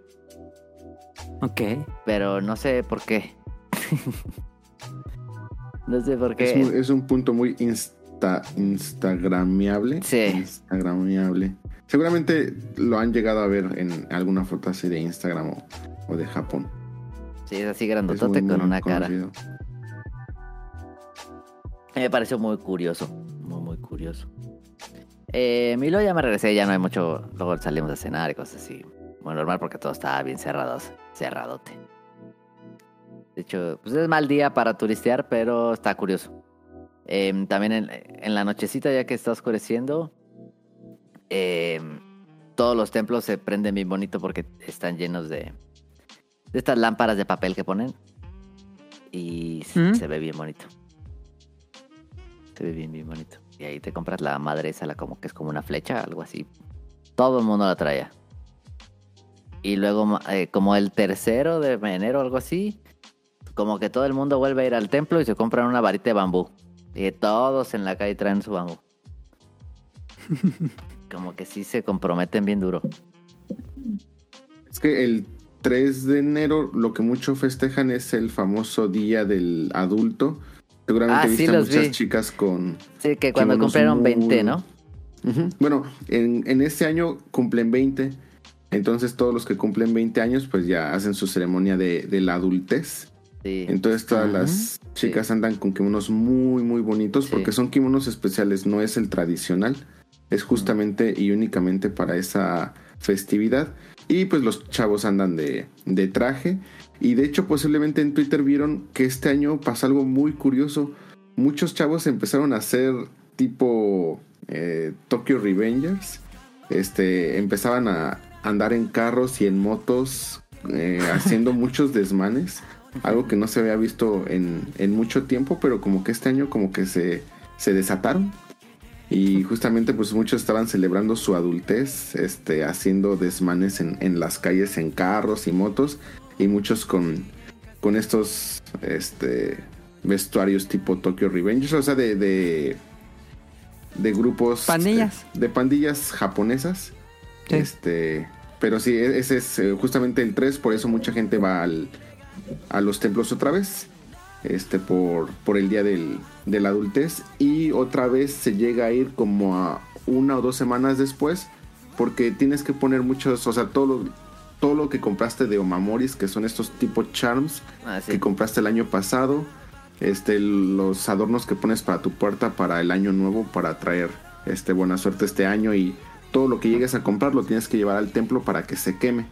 B: Ok.
E: Pero no sé por qué. no sé por
D: Es,
E: qué.
D: es un punto muy insta, instagramiable.
E: Sí.
D: Instagramiable. Seguramente lo han llegado a ver en alguna foto así de Instagram o, o de Japón.
E: Sí, es así
D: Es
E: grandotote
D: muy,
E: con
D: muy
E: una cara. Me pareció muy curioso. Muy, muy curioso. Eh, Milo ya me regresé, ya no hay mucho. Luego salimos a cenar y cosas así. Muy normal porque todo estaba bien cerrado, cerradote. De hecho, pues es mal día para turistear, pero está curioso. Em, también en, en la nochecita, ya que está oscureciendo, em, todos los templos se prenden bien bonito porque están llenos de, de estas lámparas de papel que ponen. Y se-
B: ¿Mm?
E: se ve bien bonito. Se ve bien, bien bonito. Y ahí te compras la madre esa, la como que es como una flecha, algo así. Todo el mundo la traía. Y luego, eh, como el tercero de enero, algo así, como que todo el mundo vuelve a ir al templo y se compran una varita de bambú. Y todos en la calle traen su bambú. como que sí se comprometen bien duro.
D: Es que el 3 de enero lo que mucho festejan es el famoso día del adulto. Seguramente
E: Ah, sí,
D: viste a
E: los
D: muchas
E: vi.
D: chicas con...
E: Sí, que cuando cumplieron
D: muy-
E: 20, ¿no?
D: Bueno, en, en este año cumplen 20. Entonces todos los que cumplen 20 años pues ya hacen su ceremonia de, de la adultez.
E: Sí.
D: Entonces todas las chicas andan con kimonos muy muy bonitos
E: Sí.
D: porque son kimonos especiales, no es el tradicional. Es justamente y únicamente para esa festividad. Y pues los chavos andan de, de traje. Y de hecho posiblemente en Twitter vieron que este año pasa algo muy curioso. Muchos chavos empezaron a hacer tipo eh, Tokyo Revengers. Este, empezaban a andar en carros y en motos eh, haciendo muchos desmanes. Algo que no se había visto en, en mucho tiempo, pero como que este año como que se, se desataron. Y justamente pues muchos estaban celebrando su adultez, este, haciendo desmanes en, en las calles en carros y motos. Y muchos con, con estos este, vestuarios tipo Tokyo Revengers, o sea, de, de, de grupos...
B: Pandillas.
D: este, de pandillas japonesas.
B: Sí.
D: Este, pero sí, e- ese es eh, justamente el 3, por eso mucha gente va al, a los templos otra vez. Este, por, por el día del, de la adultez. Y otra vez se llega a ir como a una o dos semanas después. Porque tienes que poner muchos, o sea, todo lo, todo lo que compraste de Omamoris, que son estos tipo charms
E: Ah, sí.
D: que compraste el año pasado. Este, los adornos que pones para tu puerta para el año nuevo, para traer este, buena suerte este año. Y todo lo que llegues a comprar lo tienes que llevar al templo para que se queme.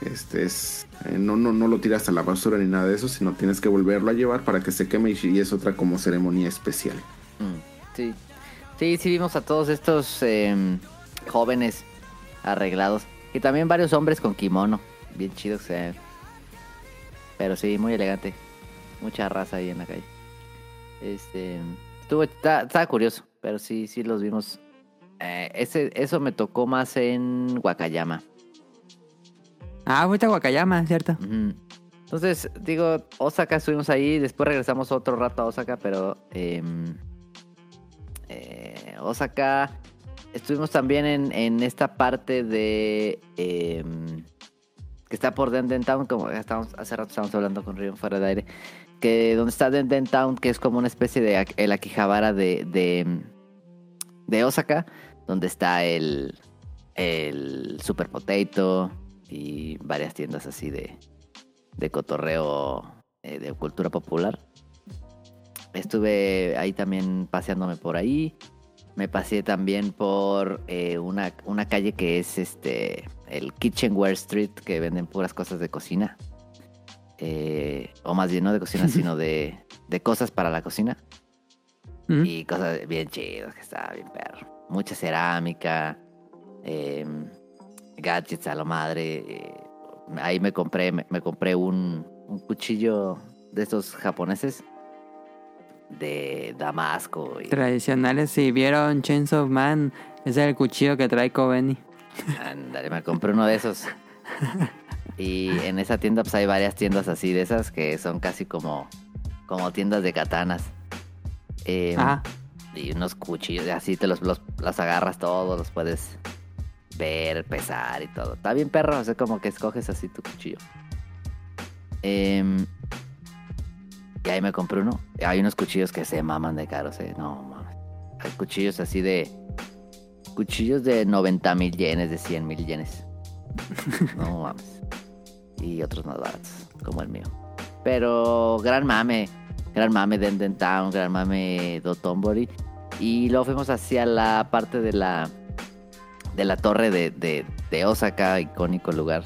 D: Este es. eh, no, no, no lo tiras a la basura ni nada de eso, sino tienes que volverlo a llevar para que se queme y, y es otra como ceremonia especial.
E: Mm, Sí. Sí, sí vimos a todos estos em, jóvenes arreglados. Y también varios hombres con kimono. Bien chidos. se ven. Pero sí, muy elegante. Mucha raza ahí en la calle. Este. Estuvo. Estaba curioso. Pero sí, sí los vimos. Eh, ese, eso me tocó más en Wakayama.
B: Ah, fuiste a Wakayama, ¿cierto?
E: Entonces, digo, Osaka estuvimos ahí, después regresamos otro rato a Osaka, pero em, eh, Osaka estuvimos también en, en esta parte de em, que está por Denden Town, como ya estábamos, hace rato estábamos hablando con Rion fuera de aire, que donde está Denden Town, que es como una especie de el Akihabara de, de, de Osaka, donde está el, el Super Potato y varias tiendas así de, de cotorreo eh, de cultura popular. Estuve ahí también paseándome por ahí. Me pasé también por eh, una, una calle que es este el Kitchenware Street, que venden puras cosas de cocina. Eh, o más bien no de cocina, sino de, de cosas para la cocina. Y cosas bien chidas, que está bien perro. Mucha cerámica, eh, gadgets a lo madre. eh, ahí me compré, me, me compré un, un cuchillo de estos japoneses de Damasco. Y,
B: Tradicionales, si vieron Chains of Man, ese es el cuchillo que trae Kobeni.
E: Ándale, me compré uno de esos. Y en esa tienda pues hay varias tiendas así de esas que son casi como, como tiendas de katanas. Eh,
B: Ajá.
E: Y unos cuchillos, así te los, los, los agarras todos, los puedes ver, pesar y todo. Está bien perro, o sea, como que escoges así tu cuchillo. Em, y ahí me compré uno. Hay unos cuchillos que se maman de caros, eh. No mames. Hay cuchillos así de. Cuchillos de 90 mil yenes, de 100 mil yenes. No mames. Y otros más baratos, como el mío. Pero gran mame. Gran mame Denden Town, gran mame Dotonbori. Y luego fuimos hacia la parte de la. De la torre de, de, de Osaka, icónico lugar.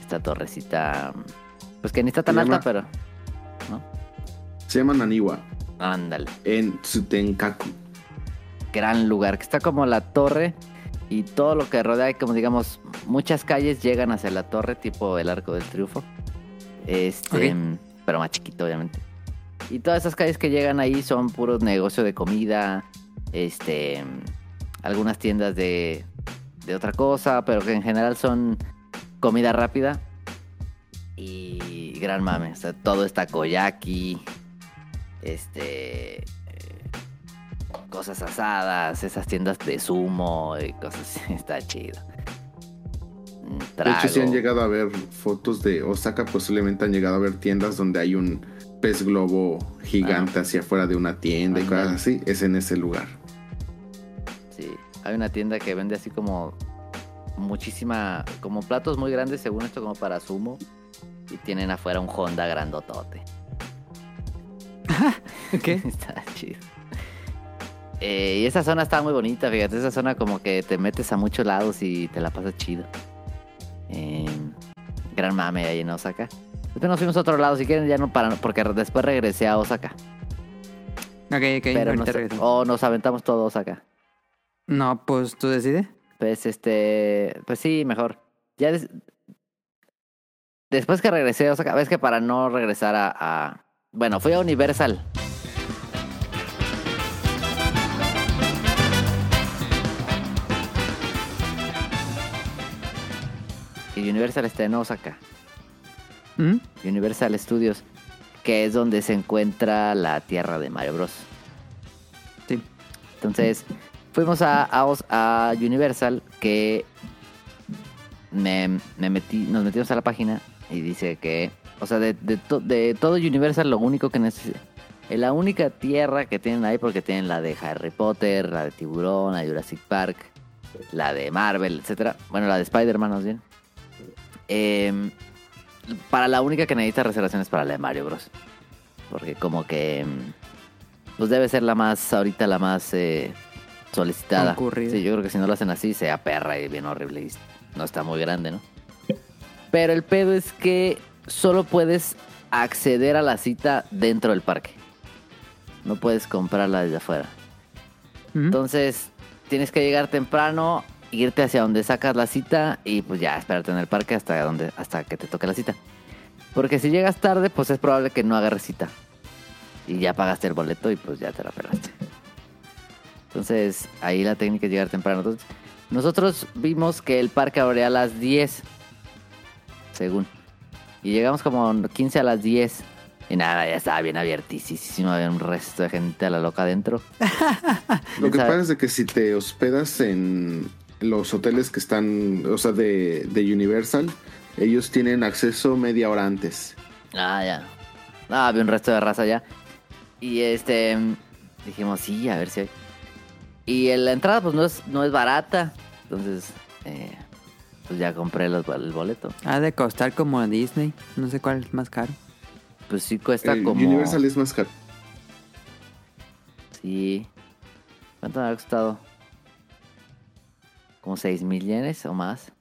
E: Esta torrecita. Pues que ni está tan alta,
D: llama-
E: pero.
D: Se llama Naniwa,
E: Ándale.
D: en Tsutenkaku.
E: gran lugar, que está como la torre y todo lo que rodea, como digamos, muchas calles llegan hacia la torre, tipo el Arco del Triunfo. Este, pero más chiquito, obviamente. Y todas esas calles que llegan ahí son puros negocio de comida, este, algunas tiendas de, de otra cosa, pero que en general son comida rápida y gran mame. O sea, todo está koyaki, este, eh, cosas asadas, esas tiendas de sumo y cosas así, está chido.
D: De hecho, si han llegado a ver fotos de Osaka, posiblemente han llegado a ver tiendas donde hay un pez globo gigante hacia afuera de una tienda y cosas así. Es en ese lugar.
E: Sí, hay una tienda que vende así como muchísima, como platos muy grandes, según esto, como para sumo. Y tienen afuera un Honda grandotote.
B: ¿Qué?
E: Está chido. Eh, y esa zona está muy bonita, fíjate, esa zona como que te metes a muchos lados y te la pasas chido. Eh, gran mame ahí en Osaka. Después nos fuimos a otro lado, si quieren ya no para, porque después regresé a Osaka.
B: Ok, ok,
E: Pero nos, o nos aventamos todo Osaka.
B: No, pues tú decides.
E: Pues este, pues sí, mejor. Ya des- después que regresé a Osaka, ves que para no regresar a, a- bueno, fui a Universal. Y Universal está en Osaka.
B: ¿Mm?
E: Universal Studios, que es donde se encuentra la tierra de Mario Bros.
B: Sí.
E: Entonces, fuimos a, a a Universal, que me, me metí, nos metimos a la página y dice que, o sea, de, de to- de todo Universal, lo único que necesita, la única tierra que tienen ahí, porque tienen la de Harry Potter, la de Tiburón, la de Jurassic Park, la de Marvel, etcétera. Bueno, la de Spider-Man, más bien. Em, para la única que necesita reservaciones para la de Mario Bros. Porque como que mm, pues debe ser la más, ahorita la más eh, solicitada.
B: Concurrida.
E: Sí, yo creo que si no lo hacen así, sea perra y bien horrible y no está muy grande, ¿no? Pero el pedo es que solo puedes acceder a la cita dentro del parque. No puedes comprarla desde afuera. Entonces, tienes que llegar temprano, irte hacia donde sacas la cita y pues ya esperarte en el parque hasta donde hasta que te toque la cita. Porque si llegas tarde, pues es probable que no agarres cita. Y ya pagaste el boleto y pues ya te la pelaste. Entonces, ahí la técnica es llegar temprano. Entonces, nosotros vimos que el parque abría a las 10. Según. Y llegamos como 15 a las 10. Y nada, ya estaba bien abiertísimo. Había un resto de gente a la loca adentro.
D: Lo que pasa es de que si te hospedas en los hoteles que están, o sea, de, de Universal, ellos tienen acceso media hora antes.
E: Ah, ya. Ah, había un resto de raza ya. Y este. Dijimos, sí, a ver si hay. Y la entrada, pues no es, no es barata. Entonces, eh, pues ya compré los- el boleto.
B: Ha de costar como a Disney. No sé cuál es más caro.
E: Pues sí cuesta
D: El
E: como.
D: Universal es más caro.
E: Sí. ¿Cuánto me ha costado? Como 6 mil yenes o más.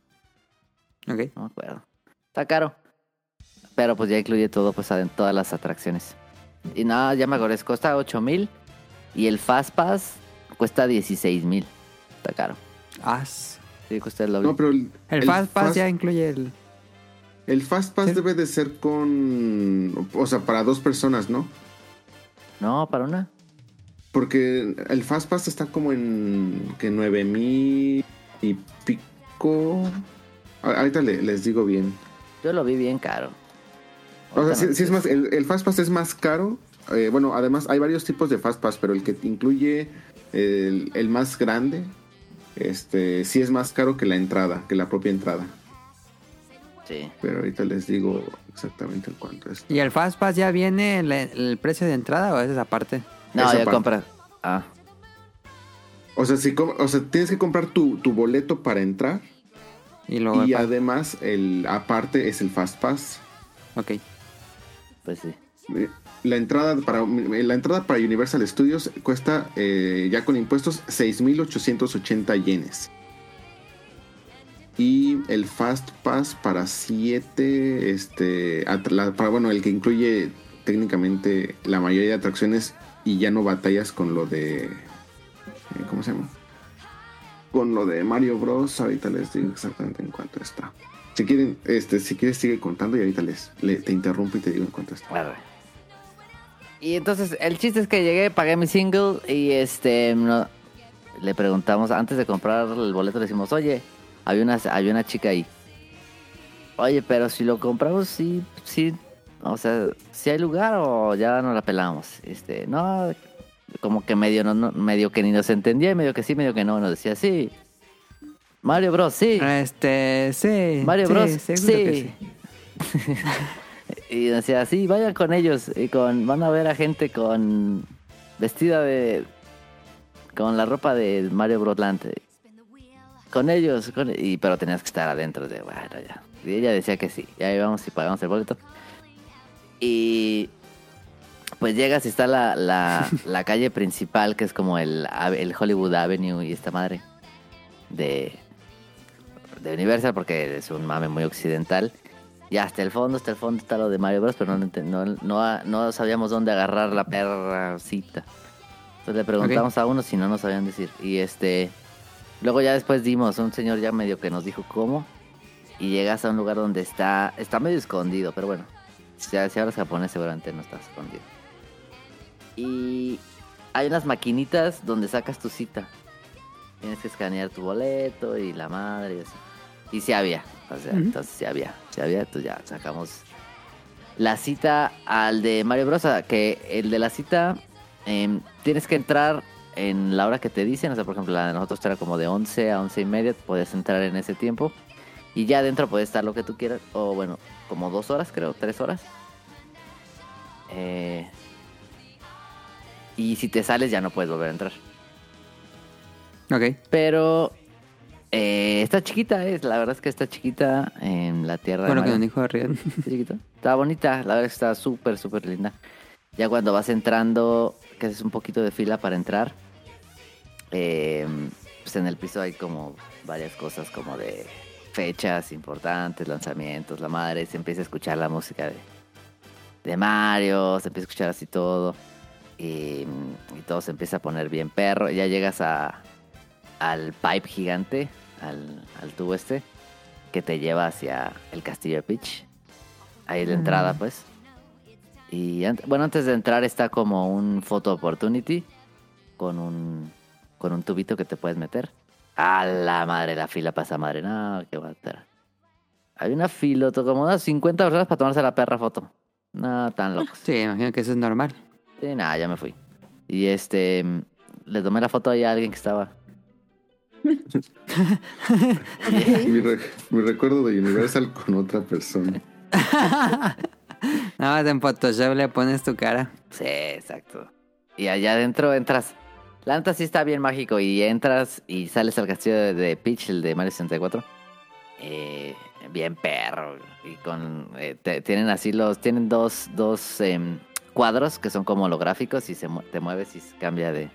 B: Ok.
E: No me acuerdo. Está caro. Pero pues ya incluye todo, pues en todas las atracciones. Y nada, ya me acordé, cuesta 8 mil. Y el Fast Pass cuesta 16 mil. Está caro.
B: As.
E: Sí, cuesta el doble.
D: No, pero el,
B: El, Fast Pass ya incluye el.
D: el Fast Pass
B: Sí.
D: debe de ser con, o sea, para dos personas, ¿no?
E: No, para una.
D: Porque el Fast Pass está como en que 9 mil y pico. Ahorita le- les digo bien.
E: Yo lo vi bien caro.
D: O sea, sí,
E: no
D: sí es más, el, el Fast Pass es más caro. Eh, bueno, además hay varios tipos de Fast Pass, pero el que incluye el, el más grande, este, sí es más caro que la entrada, que la propia entrada.
E: Sí.
D: Pero ahorita les digo exactamente en cuánto es.
B: ¿Y el Fast Pass ya viene el, el precio de entrada o es esa parte?
E: No,
D: Esa
E: ya
D: parte.
E: compra. Ah,
D: O sea, si, com- o sea, tienes que comprar tu, tu boleto para entrar
B: Y luego.
D: y
B: el Fast-
D: además el aparte es el Fast Pass.
B: Ok.
E: pues sí.
D: La entrada para la entrada para Universal Studios cuesta eh, ya con impuestos 6.880 yenes. Y el Fast Pass para 7, este, bueno, el que incluye técnicamente la mayoría de atracciones y ya no batallas con lo de, eh, ¿cómo se llama? Con lo de Mario Bros. Ahorita les digo exactamente en cuánto está. Si quieren, este, si quieres sigue contando y ahorita les, le- te interrumpo y te digo en cuánto está.
E: Y entonces, el chiste es que llegué, pagué mi single y este no- le preguntamos, antes de comprar el boleto, le decimos, oye, había una, había una chica ahí. Oye, pero si lo compramos, sí, sí, o sea, si hay lugar o ya no la pelamos. Este, no, como que medio, no, no- medio que ni nos entendía, medio que sí, medio que no, nos decía, sí. Mario Bros, sí.
B: Este, sí.
E: Mario
B: sí,
E: Bros. Sí. y decía, sí, vayan con ellos. Y con, van a ver a gente con vestida de. con la ropa de Mario Bros. Land. Con ellos, con- y, pero tenías que estar adentro de, bueno, ya. Y ella decía que sí. Y ahí vamos y pagamos el boleto. Y pues llegas y está la, la, la calle principal, que es como el, el Hollywood Avenue y esta madre de, de Universal, porque es un mame muy occidental. Y hasta el fondo, hasta el fondo está lo de Mario Bros, pero no, no, no, no sabíamos dónde agarrar la perra cita. Entonces le preguntamos a uno si no nos sabían decir. Y este, luego ya después dimos, un señor ya medio que nos dijo cómo. Y llegas a un lugar donde está, está medio escondido, pero bueno, si, si hablas japonés seguramente no está escondido. Y hay unas maquinitas donde sacas tu cita. Tienes que escanear tu boleto y la madre y así. Y sí había. O sea, entonces sí había. Sí había, entonces ya sacamos la cita al de Mario Bros. Que el de la cita em, tienes que entrar en la hora que te dicen. O sea, por ejemplo, la de nosotros era como de 11 a 11 y media. Puedes entrar en ese tiempo. Y ya adentro puede estar lo que tú quieras. O bueno, como dos horas creo, tres horas. Eh, y si te sales ya no puedes volver a entrar.
B: Ok.
E: Pero eh, está chiquita, es la verdad es que está chiquita en la tierra. de
B: Bueno, que nos dijo Rian.
E: Está chiquita. Está bonita, la verdad es que está súper, súper linda. Ya cuando vas entrando, que haces un poquito de fila para entrar, eh, pues en el piso hay como varias cosas como de fechas importantes, lanzamientos, la madre, se empieza a escuchar la música de, de Mario, se empieza a escuchar así todo. Y, y todo se empieza a poner bien perro. Ya llegas a, al pipe gigante, al, al tubo este, que te lleva hacia el castillo de Peach. Ahí la entrada, pues. Y bueno, antes de entrar está como un photo opportunity con un con un tubito que te puedes meter. A la madre, la fila pasa madre. No, qué va a estar. Hay una filoto, como unas 50 personas para tomarse la perra foto. No, tan locos.
B: Sí, imagino que eso es normal.
E: Sí, nada, ya me fui. Y este, mm, le tomé la foto ahí a alguien que estaba.
D: Mi, re- mi recuerdo de Universal con otra persona.
B: Nada más en Photoshop le pones tu cara.
E: Sí, exacto. Y allá adentro entras. La neta sí está bien mágico y entras y sales al castillo de, de Peach, el de Mario 64. Eh, bien perro. Y con eh, te- tienen así los tienen dos dos em, cuadros que son como holográficos y se te mueves y cambia de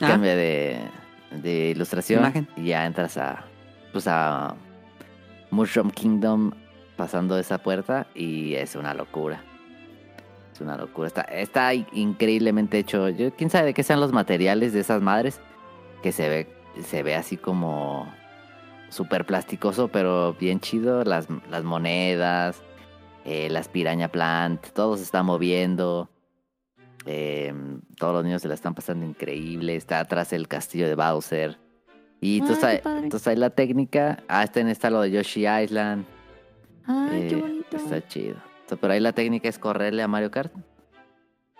B: Ah.
E: cambia de, de ilustración
B: Imagen.
E: y ya entras a pues a Mushroom Kingdom pasando esa puerta y es una locura. Es una locura. Está, está in- increíblemente hecho. Yo, quién sabe de qué sean los materiales de esas madres. Que se ve, se ve así como súper plasticoso, pero bien chido. Las, las monedas, eh, las piraña plant, todo se está moviendo. Eh, todos los niños se la están pasando increíble. Está atrás el castillo de Bowser. Y
A: Ay,
E: entonces,
A: qué
E: hay, entonces hay la técnica. Ah, está en está lo de Yoshi Island.
A: Ay, qué
E: Eh,
A: bonito.
E: Está chido. Entonces, pero ahí la técnica es correrle a Mario Kart.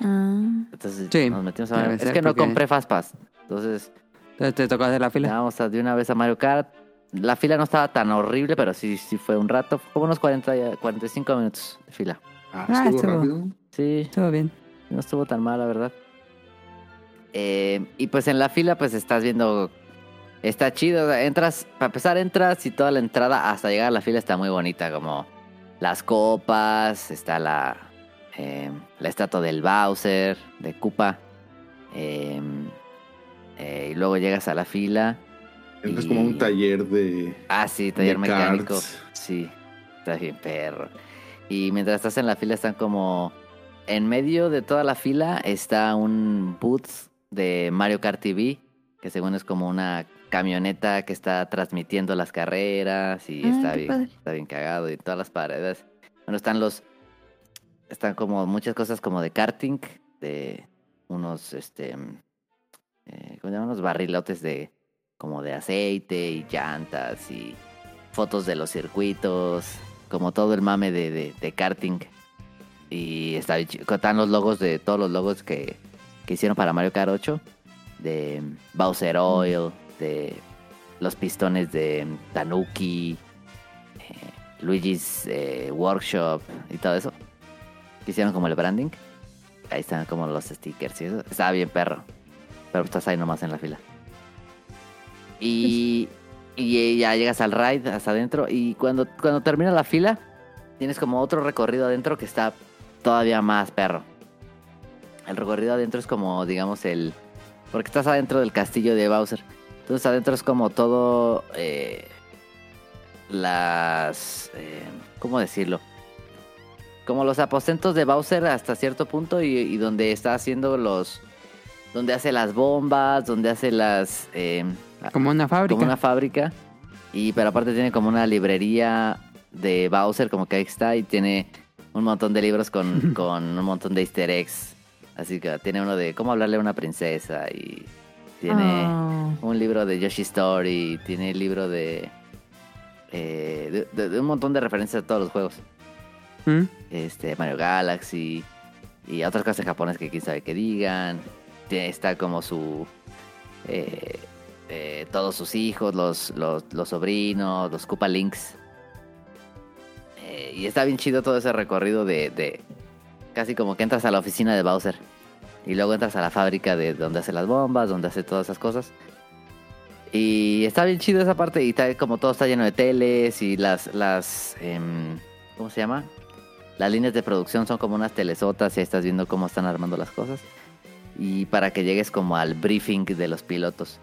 A: Ah,
E: Entonces
B: Sí,
E: nos metimos a Mario Es que no
B: porque-
E: compré Fastpass. Entonces,
B: Entonces te tocó hacer la fila.
E: vamos a de una vez a Mario Kart. La fila no estaba tan horrible, pero sí, sí fue un rato. Fue como unos 40, y- 45 minutos de fila.
D: Ah,
B: Ah,
D: estuvo
B: estuvo.
D: rápido.
E: Sí,
B: Estuvo bien.
E: No estuvo tan mal, la verdad. Eh, y pues en la fila, pues estás viendo. Está chido. Entras, para empezar, entras y toda la entrada hasta llegar a la fila está muy bonita. Como las copas, está la, eh, la estatua del Bowser, de Koopa. eh, eh, y luego llegas a la fila.
D: Es
E: y-
D: como un taller de.
E: Ah, sí, taller mecánico. Sí, está bien perro. Y mientras estás en la fila están como... En medio de toda la fila está un booth de Mario Kart TV, que según es como una camioneta que está transmitiendo las carreras y
A: Ah,
E: está bien,
A: padre.
E: está bien cagado y todas las paredes. Bueno, están los... Están como muchas cosas como de karting, de unos, este... eh, ¿Cómo se llaman? Unos barrilotes de... Como de aceite y llantas y fotos de los circuitos, como todo el mame de, de, de karting. Y. Están los logos de todos los logos que, que hicieron para Mario Kart 8, de Bowser Oil, de los pistones de Tanuki, eh, Luigi's eh, Workshop y todo eso. Hicieron como el branding. Ahí están como los stickers y eso. Estaba bien perro. Pero estás ahí nomás en la fila. Y, y ya llegas al ride hasta adentro. Y cuando, cuando termina la fila, tienes como otro recorrido adentro que está todavía más perro. El recorrido adentro es como, digamos, el. Porque estás adentro del castillo de Bowser. Entonces adentro es como todo. eh, las. eh, ¿Cómo decirlo? Como los aposentos de Bowser hasta cierto punto y, y donde está haciendo los. Donde hace las bombas, donde hace las. eh,
B: Como una fábrica.
E: como una fábrica. Y pero aparte tiene como una librería de Bowser, como que ahí está, y tiene un montón de libros con, con un montón de easter eggs. Así que tiene uno de cómo hablarle a una princesa y tiene
A: Ah.
E: un libro de Yoshi Story, tiene el libro de, eh, de, de- de un montón de referencias a todos los juegos.
B: ¿Mm?
E: Este, Mario Galaxy y otras cosas en japonés que quién sabe que digan. Tiene- está como su... eh, eh, todos sus hijos, los, los, los sobrinos, los Koopa Links. Eh, y está bien chido todo ese recorrido de, de... Casi como que entras a la oficina de Bowser. Y luego entras a la fábrica de donde hace las bombas, donde hace todas esas cosas. Y está bien chido esa parte. Y como todo está lleno de teles y las... las em, ¿Cómo se llama? Las líneas de producción son como unas telesotas y ahí estás viendo cómo están armando las cosas. Y para que llegues como al briefing de los pilotos.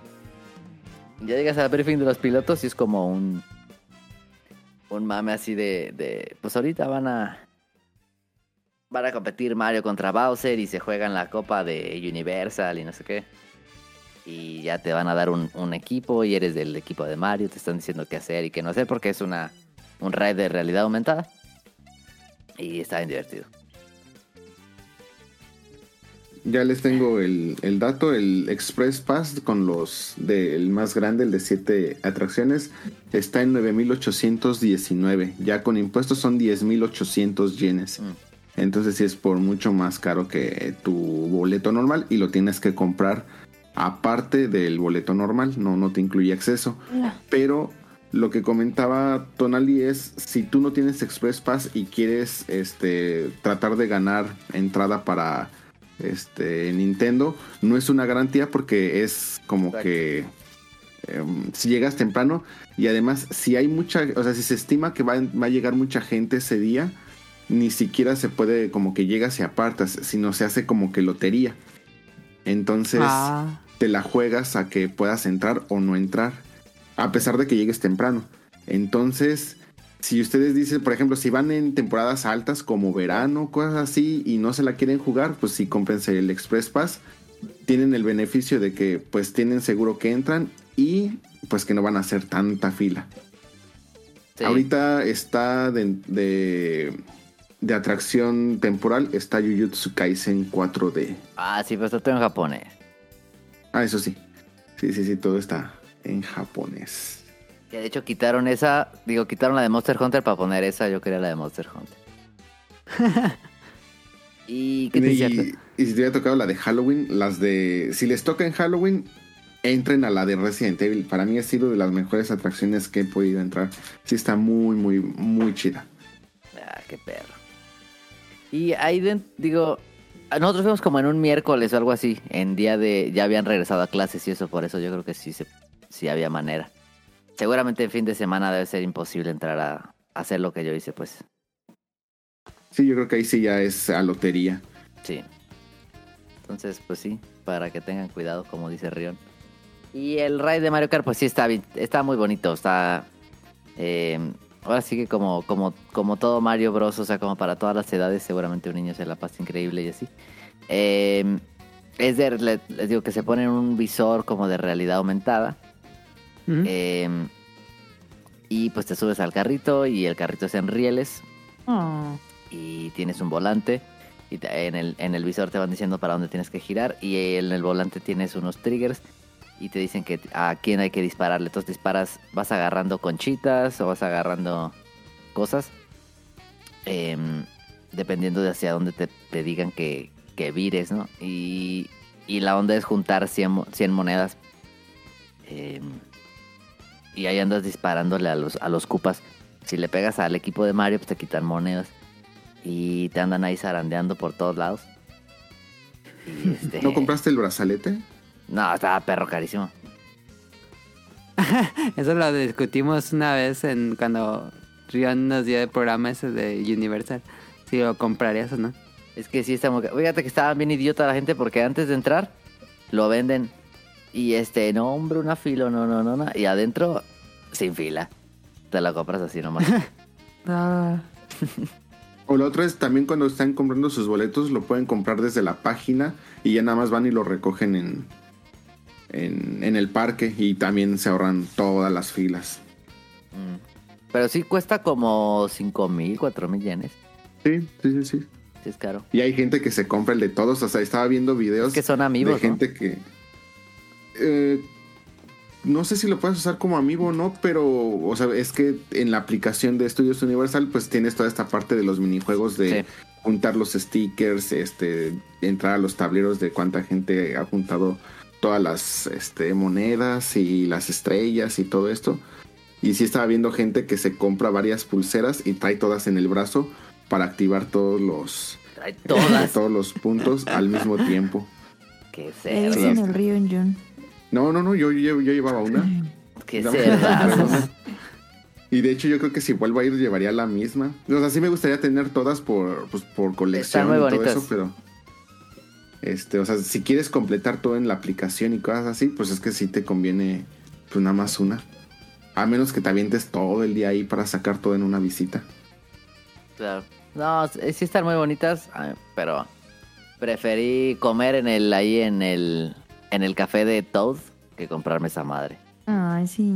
E: Ya llegas al briefing de los pilotos y es como un... Un mame así de... de pues ahorita van a... Van a competir Mario contra Bowser y se juegan la copa de Universal y no sé qué. Y ya te van a dar un, un equipo y eres del equipo de Mario. Te están diciendo qué hacer y qué no hacer porque es una un raid de realidad aumentada. Y está bien divertido.
D: Ya les tengo el, el dato. El Express Pass con los del más grande, el de 7 atracciones, está en 9.819. Ya con impuestos son 10.800 yenes. Entonces sí es por mucho más caro que tu boleto normal y lo tienes que comprar aparte del boleto normal. No, no te incluye acceso. Pero lo que comentaba Tonali es si tú no tienes Express Pass y quieres este tratar de ganar entrada para este Nintendo, no es una garantía porque es como
E: Exacto.
D: que em, si llegas temprano y además si hay mucha, o sea, si se estima que va, va a llegar mucha gente ese día, ni siquiera se puede como que llegas y apartas, sino se hace como que lotería. Entonces
B: Ah.
D: te la juegas a que puedas entrar o no entrar, a pesar de que llegues temprano. Entonces, si ustedes dicen, por ejemplo, si van en temporadas altas como verano, cosas así, y no se la quieren jugar, pues sí, cómprense el Express Pass. Tienen el beneficio de que pues tienen seguro que entran y pues que no van a hacer tanta fila.
E: Sí.
D: Ahorita está de, de, de atracción temporal, está Jujutsu Kaisen 4D.
E: Ah, sí, pero está todo en japonés.
D: Ah, eso sí. Sí, sí, sí, todo está en japonés.
E: Que de hecho quitaron esa, digo, quitaron la de Monster Hunter para poner esa, yo quería la de Monster Hunter. y qué te?
D: Y, y si te hubiera tocado la de Halloween, las de. Si les toca en Halloween, entren a la de Resident Evil. Para mí ha sido de las mejores atracciones que he podido entrar. Sí, está muy, muy, muy chida.
E: Ah, qué perro. Y ahí, digo, nosotros fuimos como en un miércoles o algo así, en día de, ya habían regresado a clases y eso, por eso yo creo que sí, se, sí había manera. Seguramente en fin de semana debe ser imposible entrar a, hacer lo que yo hice, pues,
D: Sí, yo creo que ahí sí ya es a lotería.
E: sí. Entonces, pues sí, para que tengan cuidado, como dice Rion. Y el raid de Mario Kart, pues sí está está muy bonito, está... eh, ahora sí que como, como, como todo Mario Bros, o sea, como para todas las edades, seguramente un niño se la pasa increíble y así. Eh, es de, le- les digo que se pone en un visor como de realidad aumentada. Eh, y pues te subes al carrito y el carrito es en rieles
A: Oh.
E: y tienes un volante y te- en el, en el visor te van diciendo para dónde tienes que girar y en el volante tienes unos triggers y te dicen que a quién hay que dispararle. Entonces disparas, vas agarrando conchitas o vas agarrando cosas em, dependiendo de hacia dónde te, te digan que, que vires, ¿no? Y, y la onda es juntar 100, mo- 100 monedas em, y ahí andas disparándole a los, a los cupas. Si le pegas al equipo de Mario, pues te quitan monedas y te andan ahí zarandeando por todos lados. Y este...
D: ¿No compraste el brazalete?
E: No, estaba perro carísimo.
B: Eso lo discutimos una vez en cuando Rion nos dio el programa ese de Universal. Si lo comprarías o no.
E: Es que sí está muy... ca- Fíjate que estaba bien idiota la gente porque antes de entrar lo venden y este, no hombre, una fila, no, no, no, no. Y adentro, sin fila. Te la compras así nomás.
A: Ah.
D: O lo otro es también cuando están comprando sus boletos, lo pueden comprar desde la página y ya nada más van y lo recogen en, en, en el parque y también se ahorran todas las filas.
E: Mm. Pero sí cuesta como 5 mil, 4 mil yenes.
D: Sí, sí, sí, sí.
E: Sí es caro.
D: Y hay gente que se compra el de todos. O sea, estaba viendo videos
E: Es que son amigos,
D: de gente que. Eh, no sé si lo puedes usar como amigo o no, pero. O sea, es que en la aplicación de Estudios Universal, pues tienes toda esta parte de los minijuegos de
E: Sí.
D: juntar los stickers, este, entrar a los tableros de cuánta gente ha juntado todas las este, monedas y las estrellas y todo esto. Y sí estaba viendo gente que se compra varias pulseras y trae todas en el brazo para activar todos los
E: Trae todas.
D: todos los puntos al mismo tiempo.
A: Le
E: cerdo.
A: dicen el río en Jun.
D: No, no, no, yo, yo, yo llevaba una.
E: Qué
D: una. Y de hecho yo creo que si vuelvo a ir llevaría la misma. O sea, sí me gustaría tener todas por, pues, por colección
E: muy
D: y todo
E: bonitas.
D: eso, pero... Este, o sea, si quieres completar todo en la aplicación y cosas así, pues es que sí te conviene pues nada más una. A menos que te avientes todo el día ahí para sacar todo en una visita.
E: Claro. No, sí están muy bonitas, ah, pero preferí comer en el ahí en el en el café de Toad que comprarme esa madre.
A: Ay, sí.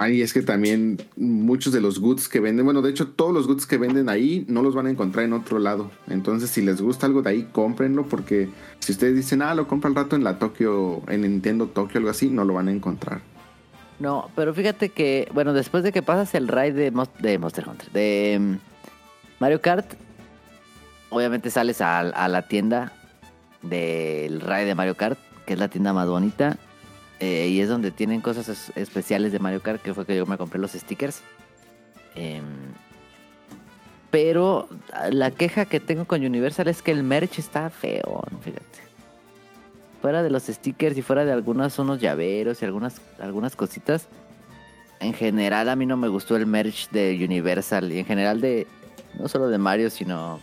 D: Ahí es que también muchos de los goods que venden, bueno, de hecho todos los goods que venden ahí no los van a encontrar en otro lado. Entonces, si les gusta algo de ahí, cómprenlo porque si ustedes dicen, ah, lo compro al rato en la Tokio, en Nintendo Tokio, algo así, no lo van a encontrar.
E: No, pero fíjate que, bueno, después de que pasas el raid de Monster Hunter, de mm, Mario Kart, obviamente sales a, a la tienda del raid de Mario Kart, que es la tienda más bonita, eh, y es donde tienen cosas es- especiales de Mario Kart, que fue que yo me compré los stickers. Em, pero la queja que tengo con Universal es que el merch está feo, fíjate. Fuera de los stickers y fuera de algunos unos llaveros y algunas, algunas cositas. En general a mí no me gustó el merch de Universal. Y en general de. No solo de Mario, sino.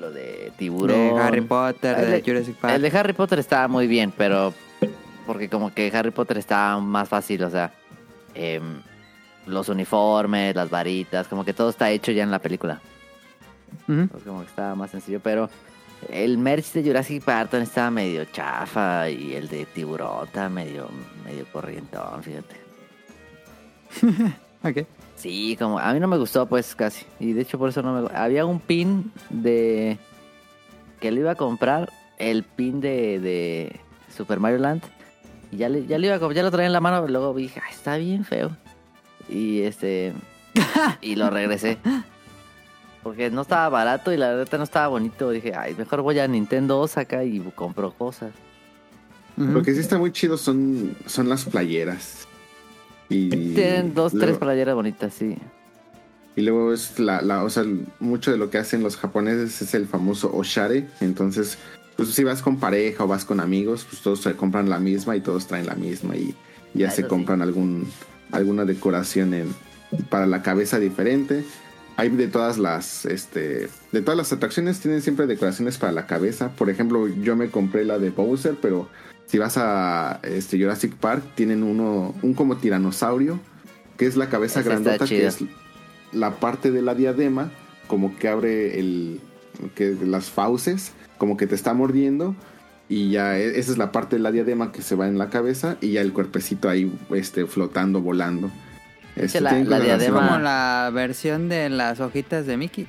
E: Lo de Tiburón.
B: De Harry Potter,
E: El
B: de Jurassic Park.
E: El de Harry Potter estaba muy bien, pero. Porque como que Harry Potter estaba más fácil, o sea. em, los uniformes, las varitas, como que todo está hecho ya en la película. Pues como que estaba más sencillo, pero el merch de Jurassic Park estaba medio chafa y el de Tiburón estaba medio, medio corrientón, fíjate.
B: Ok.
E: Sí, como a mí no me gustó pues casi. Y de hecho por eso no me... Había un pin de... Que le iba a comprar, el pin de, de Super Mario Land. Y ya, le, ya, le iba a, ya lo traía en la mano, pero luego dije, "Ay, está bien feo. Y este... y lo regresé. Porque no estaba barato y la verdad no estaba bonito. Dije, ay, mejor voy a Nintendo Osaka y compro cosas.
D: Lo que sí está muy chido son, son las playeras. Y
E: Tienen dos,
D: luego-
E: tres playeras bonitas, sí.
D: Y luego es la, la, o sea, mucho de lo que hacen los japoneses es el famoso oshare. Entonces, pues si vas con pareja o vas con amigos, pues todos se compran la misma y todos traen la misma y ya
E: Ah,
D: se
E: sí.
D: compran algún alguna decoración en, para la cabeza diferente. Hay de todas las, este, de todas las atracciones tienen siempre decoraciones para la cabeza. Por ejemplo, yo me compré la de Bowser, pero si vas a este Jurassic Park tienen uno, un como tiranosaurio, que es la cabeza
E: Ese
D: grandota, que es la parte de la diadema, como que abre el, que las fauces, como que te está mordiendo. Y ya e- esa es la parte de la diadema que se va en la cabeza y ya el cuerpecito ahí este, flotando, volando. Este,
E: la- diadema-
B: Como la versión de las hojitas de Mickey.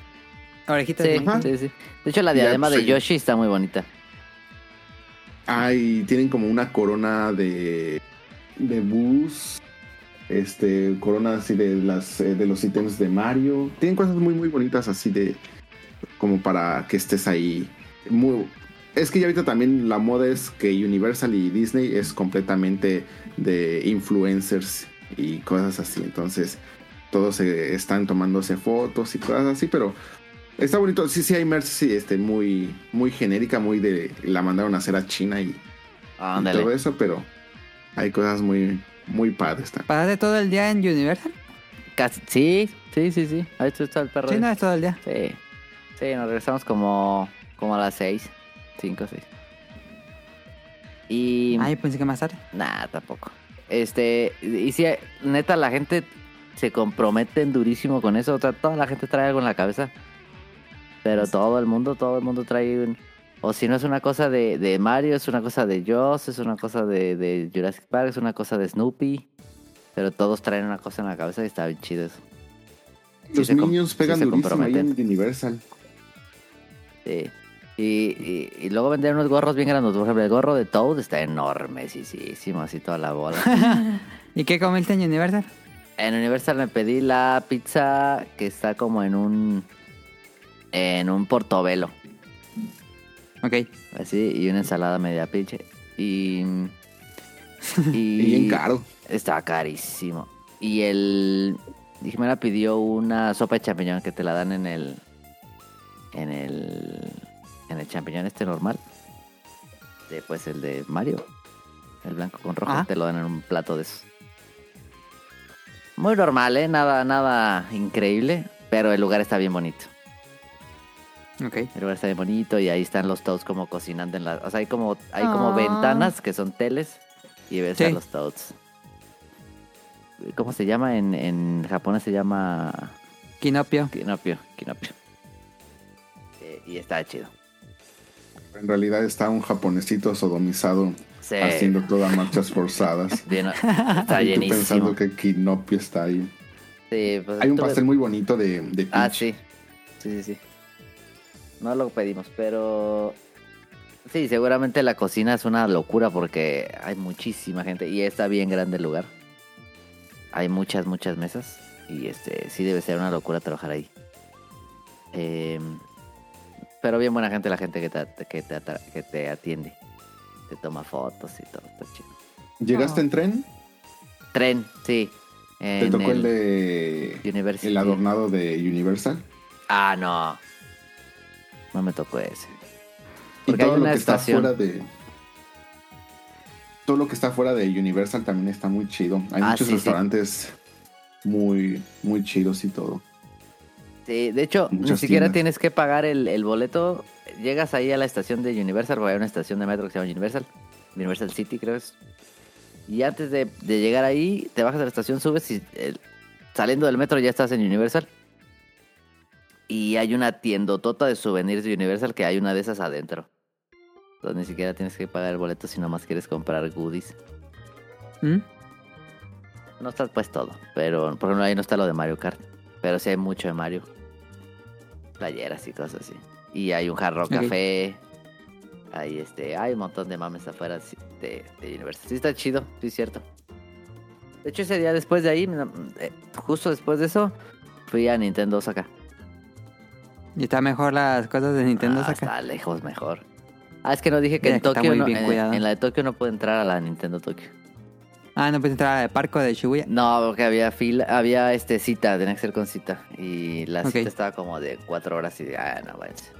B: Orejitas de
E: Sí,
B: Mickey.
E: sí, sí. De hecho, la
D: Ya,
E: diadema de
D: sí.
E: Yoshi está muy bonita.
D: Ah, y tienen como una corona de de bus, este corona así de las eh, de los ítems de Mario. Tienen cosas muy muy bonitas así de como para que estés ahí. Muy, es que ya ahorita también la moda es que Universal y Disney es completamente de influencers y cosas así. Entonces todos están tomándose fotos y cosas así, pero está bonito. Sí, sí hay merch sí, este, muy, muy genérica, muy de la mandaron a hacer a China y, todo eso, pero hay cosas muy, muy padres también.
B: ¿Pasaste todo el día en Universal?
E: Casi- sí, sí, sí, sí. Ahí está el perro.
B: Sí, no, es todo el día.
E: Sí. Sí, nos regresamos como, como a las 6. 5, 6. Y.
B: Ay, pensé que más tarde.
E: Nah, tampoco. Este. Y si neta, la gente se comprometen durísimo con eso. O sea, toda la gente trae algo en la cabeza. Pero todo el mundo, todo el mundo trae un. O si no es una cosa de, de Mario, es una cosa de Joss, es una cosa de, de Jurassic Park, es una cosa de Snoopy. Pero todos traen una cosa en la cabeza y está bien chido eso. Sí
D: Los
E: com-
D: niños
E: sí
D: pegan
E: se
D: durísimo ahí en. Universal.
E: Sí. Y, y, y luego venden unos gorros bien grandes. Por ejemplo, el gorro de Toad está enorme, sí, sí, sí, así toda la bola.
B: ¿Y qué comiste en Universal?
E: en Universal me pedí la pizza que está como en un en un portobelo,
B: Ok.
E: así, y una ensalada media pinche. Y y,
D: bien caro.
E: Está carísimo. Y el Jimena pidió una sopa de champiñón que te la dan en el en el en el champiñón este normal. Después el de Mario, el blanco con rojo,
B: Ajá.
E: te lo dan en un plato de esos. Muy normal, ¿eh? Nada, nada increíble, pero el lugar está bien bonito.
B: Ok.
E: El lugar está bien bonito y ahí están los toads como cocinando en la... O sea, hay como, hay como
A: Ah.
E: ventanas que son teles y ves a
B: Sí.
E: los toads. ¿Cómo se llama? En, en japonés se llama
B: Kinopio.
E: Kinopio. Kinopio. Eh, y está chido.
D: En realidad está un japonesito sodomizado
E: Sí.
D: haciendo todas marchas forzadas.
E: Bien, está llenísimo.
D: pensando que Kinopio está ahí.
E: Sí, pues,
D: Hay un pastel muy bonito de, de
E: Ah,
D: peach.
E: sí. Sí, sí, sí. No lo pedimos, pero... Sí, seguramente la cocina es una locura porque hay muchísima gente y está bien grande el lugar. Hay muchas, muchas mesas y este sí debe ser una locura trabajar ahí. Eh, pero bien buena gente la gente que te, que te, que te atiende. Te toma fotos y todo, está chido.
D: ¿Llegaste
A: Oh.
D: en tren?
E: Tren, sí.
D: ¿Te tocó el de...
E: University.
D: El adornado de Universal?
E: Ah, no. No me tocó ese.
D: Y
E: hay
D: todo lo que está fuera de... Todo lo que está fuera de Universal también está muy chido. Hay
E: Ah,
D: muchos
E: sí, sí.
D: restaurantes muy, muy chidos y todo.
E: Sí, de hecho, ni siquiera
D: tiendas.
E: tienes que pagar el, el boleto. Llegas ahí a la estación de Universal, porque hay una estación de metro que se llama Universal. Universal City, creo es. Y antes de, de llegar ahí, te bajas a la estación, subes y eh, saliendo del metro ya estás en Universal. Y hay una tiendotota de souvenirs de Universal que hay una de esas adentro. Entonces ni siquiera tienes que pagar el boleto si nomás quieres comprar goodies.
B: ¿Mm?
E: No está pues todo, pero por ejemplo ahí no está lo de Mario Kart. Pero sí hay mucho de Mario. Playeras y cosas así. Y hay un jarro café. Hay este, hay un montón de mames afuera de, de Universal. Sí está chido, sí es cierto. De hecho ese día después de ahí, eh, justo después de eso, fui a Nintendo Osaka.
B: Y está mejor las cosas de Nintendo
E: Ah,
B: saca.
E: está lejos mejor. Ah, es que no dije que
B: Mira
E: en Tokio, no- en, en la de Tokio no puedo entrar a la Nintendo Tokio.
B: Ah, no puedes entrar al parco de Shibuya.
E: No, porque había fila, había este cita, tenía que ser con cita. Y la cita estaba como de cuatro horas y ah, no, váyanse.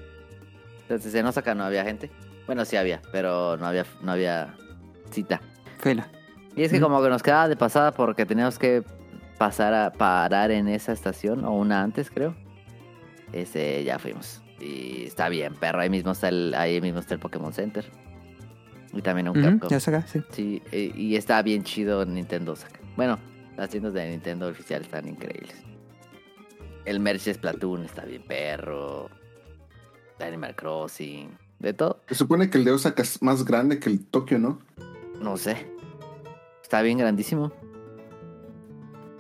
E: Entonces en Osaka no había gente. Bueno, sí había, pero no había, no había cita.
B: Fila.
E: Y es que como que nos quedaba de pasada porque teníamos que pasar a parar en esa estación, o una antes, creo. Este, ya fuimos. Y está bien, perro. Ahí mismo está el, ahí mismo está el Pokémon Center. Y también un
B: Ujú,
E: Capcom.
B: ya saca, sí.
E: Sí, eh, y está bien chido Nintendo Osaka. Bueno, las tiendas de Nintendo oficial están increíbles. El merch de Splatoon está bien perro. Animal Crossing. De todo.
D: Se supone que el de Osaka es más grande que el Tokio, ¿no?
E: No sé. Está bien grandísimo.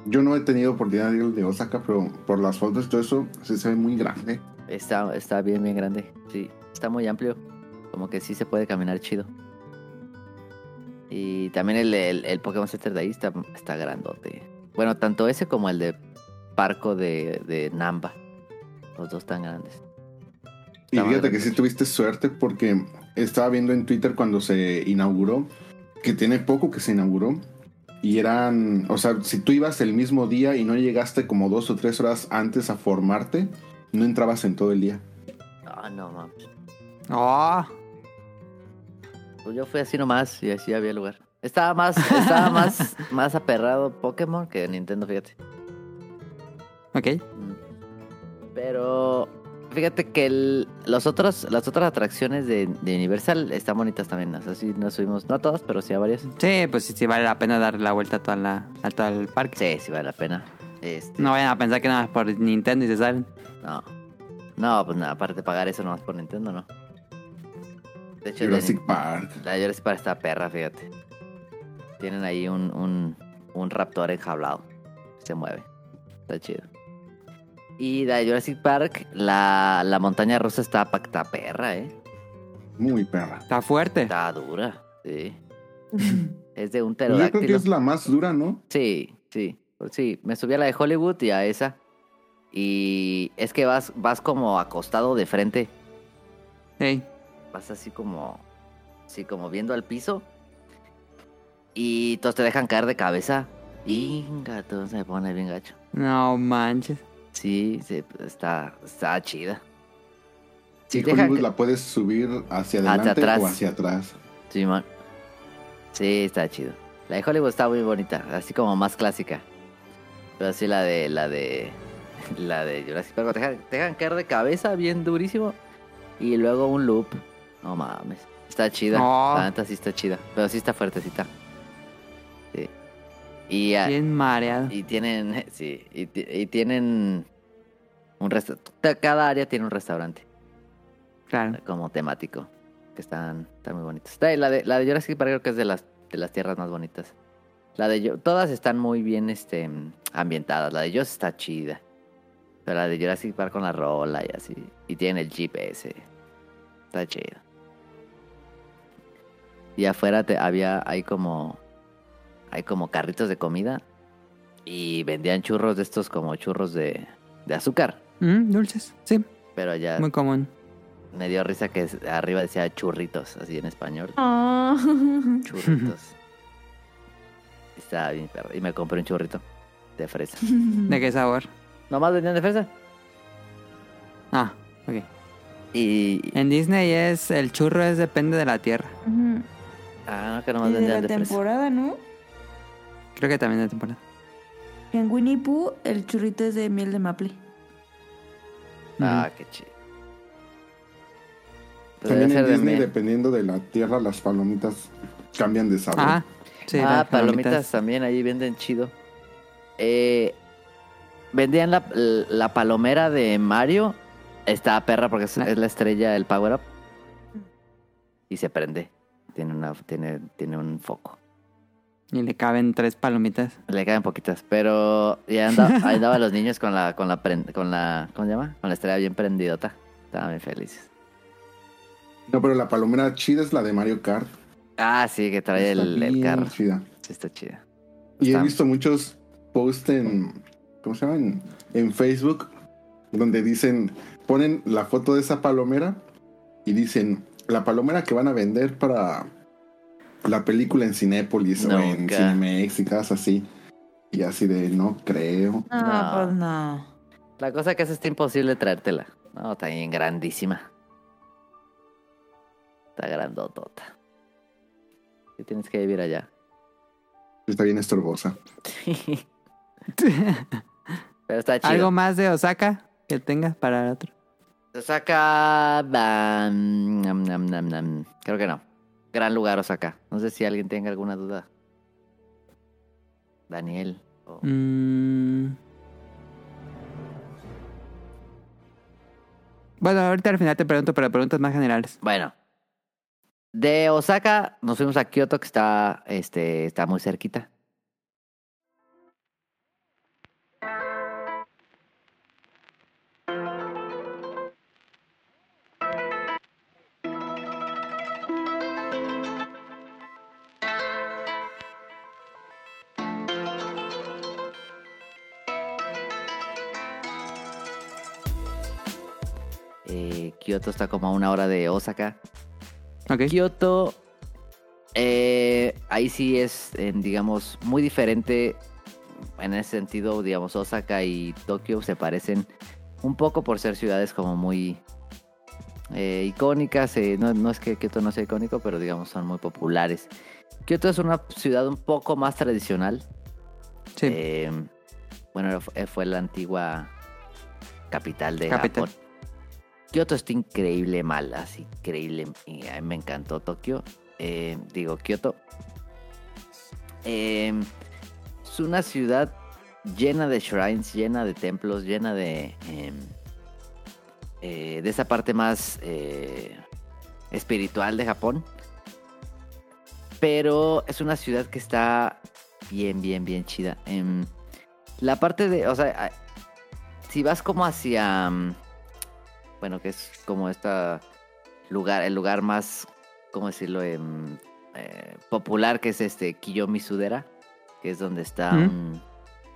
D: Yo no he tenido oportunidad de ir al de Osaka, pero por las fotos y todo eso, sí se ve muy grande.
E: Está, está bien, bien grande. Sí, está muy amplio. Como que sí se puede caminar chido. Y también el, el, el Pokémon Center de ahí está, está grandote. Bueno, tanto ese como el de Parco de, de Namba. Los dos están grandes.
D: Y fíjate que sí tuviste suerte porque estaba viendo en Twitter cuando se inauguró, que tiene poco que se inauguró. Y eran, o sea, si tú ibas el mismo día y no llegaste como dos o tres horas antes a formarte, no entrabas en todo el día.
E: Ah, no, mames.
B: Oh,
E: Pues yo fui así nomás y así había lugar. Estaba más, estaba más, más aperrado Pokémon que Nintendo, fíjate.
B: ok.
E: Mm. Pero fíjate que el- los otros, las otras atracciones de, de Universal están bonitas también. O sea, sí nos subimos, no a todas, pero sí a varias.
B: Sí, pues sí, sí vale la pena dar la vuelta a, toda la, a todo el parque.
E: Sí, sí vale la pena. Este,
B: No vayan a pensar que nada más por Nintendo y se salen.
E: no. No, pues nada, aparte de pagar eso nomás por Nintendo, no. De hecho,
D: Jurassic Park.
E: la Jurassic Park está perra, fíjate. Tienen ahí un, un, un raptor enjaulado. Se mueve. Está chido. Y de Jurassic Park, la, la montaña rusa está, pa- está perra, ¿eh?
D: Muy perra.
B: Está fuerte.
E: Está dura, sí. es de un
D: Pues yo creo que
E: pterodáctilo.
D: es la más dura, ¿no?
E: Sí, sí. Sí, me subí a la de Hollywood y a esa. Y es que vas, vas como acostado de frente.
B: Ey,
E: Vas así como. Así como viendo al piso. Y todos te dejan caer de cabeza. Inga, todo se pone bien gacho.
B: no manches.
E: Sí, sí, está, está chida.
D: Sí, Hollywood
E: que-
D: la puedes subir hacia
E: Hacia
D: adelante
E: atrás.
D: o hacia atrás.
E: Sí, man. Sí, está chido. La de Hollywood está muy bonita, así como más clásica. Pero sí la de la de la de Jurassic Park te dejan, te dejan caer de cabeza bien durísimo y luego un loop. No mames. Está chida.
B: No.
E: La neta sí está chida, pero sí está fuertecita. Sí. Y, ah,
B: Bien mareado.
E: y tienen sí, y tienen un restaurante. Cada área tiene un restaurante
B: Claro.
E: como temático. que están, están muy bonitas. Está- La de, la de Jurassic Park creo que es de las, de las tierras más bonitas. La de Yo- todas están muy bien este, ambientadas. La de Joss está chida. Pero la de Jurassic Park con la rola y así. Y tiene el jeep ese. Está chido. Y afuera te, había, hay como, hay como carritos de comida. Y vendían churros de estos como churros de, de azúcar.
B: Mm, dulces, sí,
E: Pero ya
B: muy común.
E: me dio risa que arriba decía churritos, así en español.
A: Ah.
E: Churritos. Estaba bien perro. Y me compré un churrito de fresa.
B: ¿De qué sabor?
E: Nomás vendían de fresa.
B: Ah, ok.
E: Y.
B: En Disney es el churro es depende de la tierra.
A: Ujú.
E: Ah, no, que nomás
A: Y de
E: vendían
A: la
E: de, fresa.
A: temporada, ¿no?
B: Creo que también de temporada.
A: En Winnie Pooh el churrito es de miel de maple.
E: Ah, qué chido. Debe
D: También en
E: de
D: Disney, dependiendo de la tierra, las palomitas cambian de sabor.
B: Ah, sí.
E: ah,
B: las
E: palomitas. también ahí venden chido. Eh, vendían la, la palomera de Mario. Está perra porque es,
B: Ah.
E: es la estrella del Power Up. Y se prende. Tiene, una, tiene, tiene un foco.
B: Y le caben tres palomitas.
E: Le caen poquitas, pero ya anda- ahí andaban los niños con la, con la, con la, ¿cómo se llama? Con la estrella bien prendidota. Estaban bien felices.
D: No, pero la palomera chida es la de Mario Kart.
E: Ah, sí, que trae
D: Está
E: el, el carro.
D: chida.
E: Sí, está chida.
D: Y
E: Está-
D: he visto muchos posts en, ¿cómo se llama? En, en Facebook, donde dicen, ponen la foto de esa palomera y dicen, la palomera que van a vender para la película en Cinépolis o en
E: Nunca.
D: Cinemex y cosas así. Y así de, no creo.
A: Ah,
E: No.
A: pues no.
E: La cosa que es está imposible traértela. No, está bien grandísima. Está grandotota. Sí, tienes que vivir allá.
D: Está bien estorbosa.
E: Pero está chido.
B: ¿Algo más de Osaka que tengas para el otro?
E: Osaka. nam, nam, nam. Creo que no. Gran lugar Osaka. No sé si alguien tenga alguna duda. Daniel. o-
B: Mm. Bueno, ahorita al final te pregunto, pero preguntas más generales.
E: Bueno. De Osaka nos fuimos a Kioto, que está, este, está muy cerquita. Kioto está como a una hora de Osaka.
B: Ok.
E: Kioto, eh, ahí sí es, digamos, muy diferente. En ese sentido, digamos, Osaka y Tokio se parecen un poco por ser ciudades como muy eh, icónicas. eh, no, no es que Kioto no sea icónico, pero digamos son muy populares. Kioto es una ciudad un poco más tradicional.
B: Sí.
E: Eh, bueno, fue, fue la antigua capital de
B: Capital.
E: Japón. Kioto está increíble mal, así increíble. Y a mí me encantó Tokio. Eh, digo, Kioto. Eh, es una ciudad llena de shrines, llena de templos, llena de. eh, eh, de esa parte más eh, espiritual de Japón. Pero es una ciudad que está bien, bien, bien chida. Em, la parte de, o sea, si vas como hacia, mm, bueno, que es como esta lugar, el lugar más, ¿cómo decirlo? Em, eh, popular que es este Kiyomi Sudera, que es donde está un,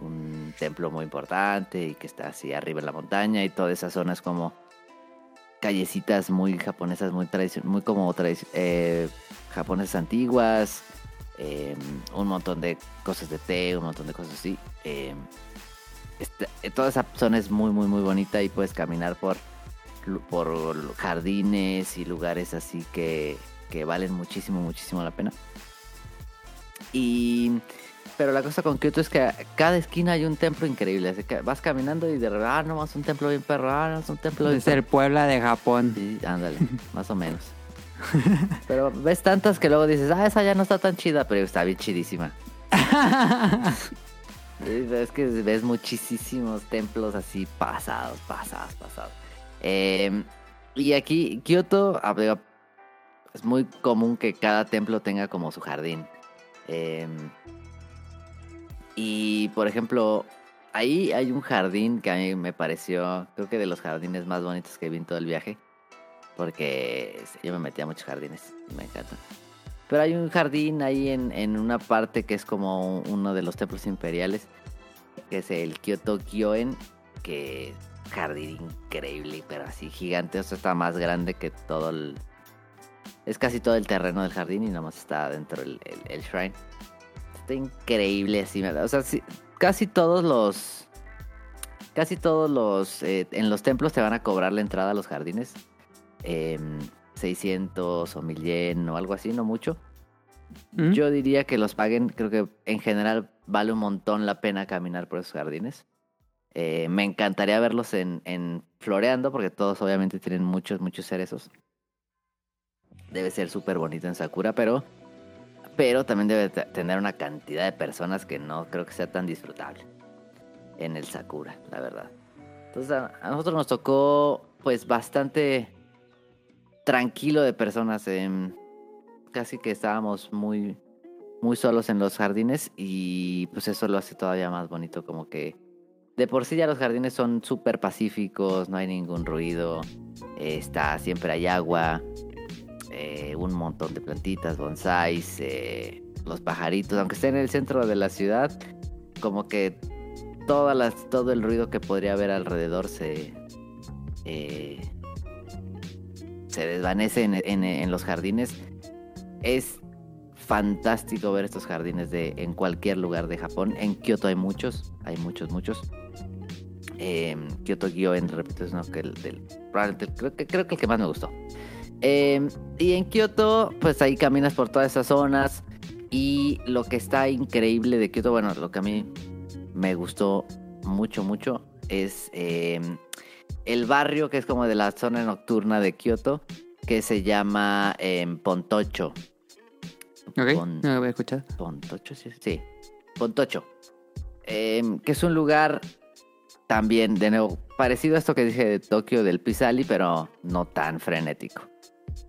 E: un templo muy importante y que está así arriba en la montaña y toda esa zona es como callecitas muy japonesas, muy tradicionales, muy como eh, japonesas antiguas, eh, un montón de cosas de té, un montón de cosas así. esta- eh, toda esa zona es muy, muy, muy bonita y puedes caminar por, por jardines y lugares así que, que valen muchísimo, muchísimo la pena. Y... Pero la cosa con Kyoto es que a cada esquina hay un templo increíble. Así que vas caminando y de repente, ah, no, es un templo bien perro, ah, no, es un templo bien
B: Es el Puebla de Japón.
E: Sí, ándale, más o menos. Pero ves tantas que luego dices, ah, esa ya no está tan chida, pero está bien chidísima. Es que ves muchísimos templos así pasados, pasados, pasados. Eh, y aquí, Kioto, es muy común que cada templo tenga como su jardín. Eh, y por ejemplo, ahí hay un jardín que a mí me pareció, creo que de los jardines más bonitos que vi en todo el viaje. Porque yo me metí a muchos jardines y me encantan. Pero hay un jardín ahí en, en una parte que es como uno de los templos imperiales, que es el Kyoto Gyoen, que jardín increíble, pero así gigante. O sea, está más grande que todo el... Es casi todo el terreno del jardín y nada más está dentro el, el, el shrine. Está increíble así. me da- O sea, sí, casi todos los... Casi todos los... eh, en los templos te van a cobrar la entrada a los jardines. em, 600 o 1000 yen o algo así, no mucho.
B: ¿Mm?
E: Yo diría que los paguen, creo que en general vale un montón la pena caminar por esos jardines. Eh, me encantaría verlos en, floreando, porque todos obviamente tienen muchos, muchos cerezos. Debe ser súper bonito en Sakura, pero, pero también debe te- tener una cantidad de personas que no creo que sea tan disfrutable en el Sakura, la verdad. Entonces a, a nosotros nos tocó pues bastante tranquilo de personas. em, casi que estábamos muy, muy solos en los jardines y pues eso lo hace todavía más bonito, como que de por sí ya los jardines son súper pacíficos, no hay ningún ruido, está siempre hay agua, eh, un montón de plantitas, bonsáis, eh, los pajaritos, aunque esté en el centro de la ciudad, como que todas las, todo el ruido que podría haber alrededor se, eh, se desvanece en, en- en los jardines. Es fantástico ver estos jardines de, en cualquier lugar de Japón. En Kioto hay muchos, hay muchos, muchos. Eh, Kyoto Gyoen, repito, es uno que el, del, probablemente creo, que, creo que el que más me gustó. Eh, y en Kioto, pues ahí caminas por todas esas zonas. Y lo que está increíble de Kioto, bueno, lo que a mí me gustó mucho, mucho, es eh, el barrio que es como de la zona nocturna de Kioto, que se llama eh, Pontocho.
B: Ok,
E: Pon-
B: no lo había escuchado.
E: Pontocho, sí. Sí, Pontocho. Em, que es un lugar también, de nuevo, parecido a esto que dije de Tokio del Pisali, pero no tan frenético.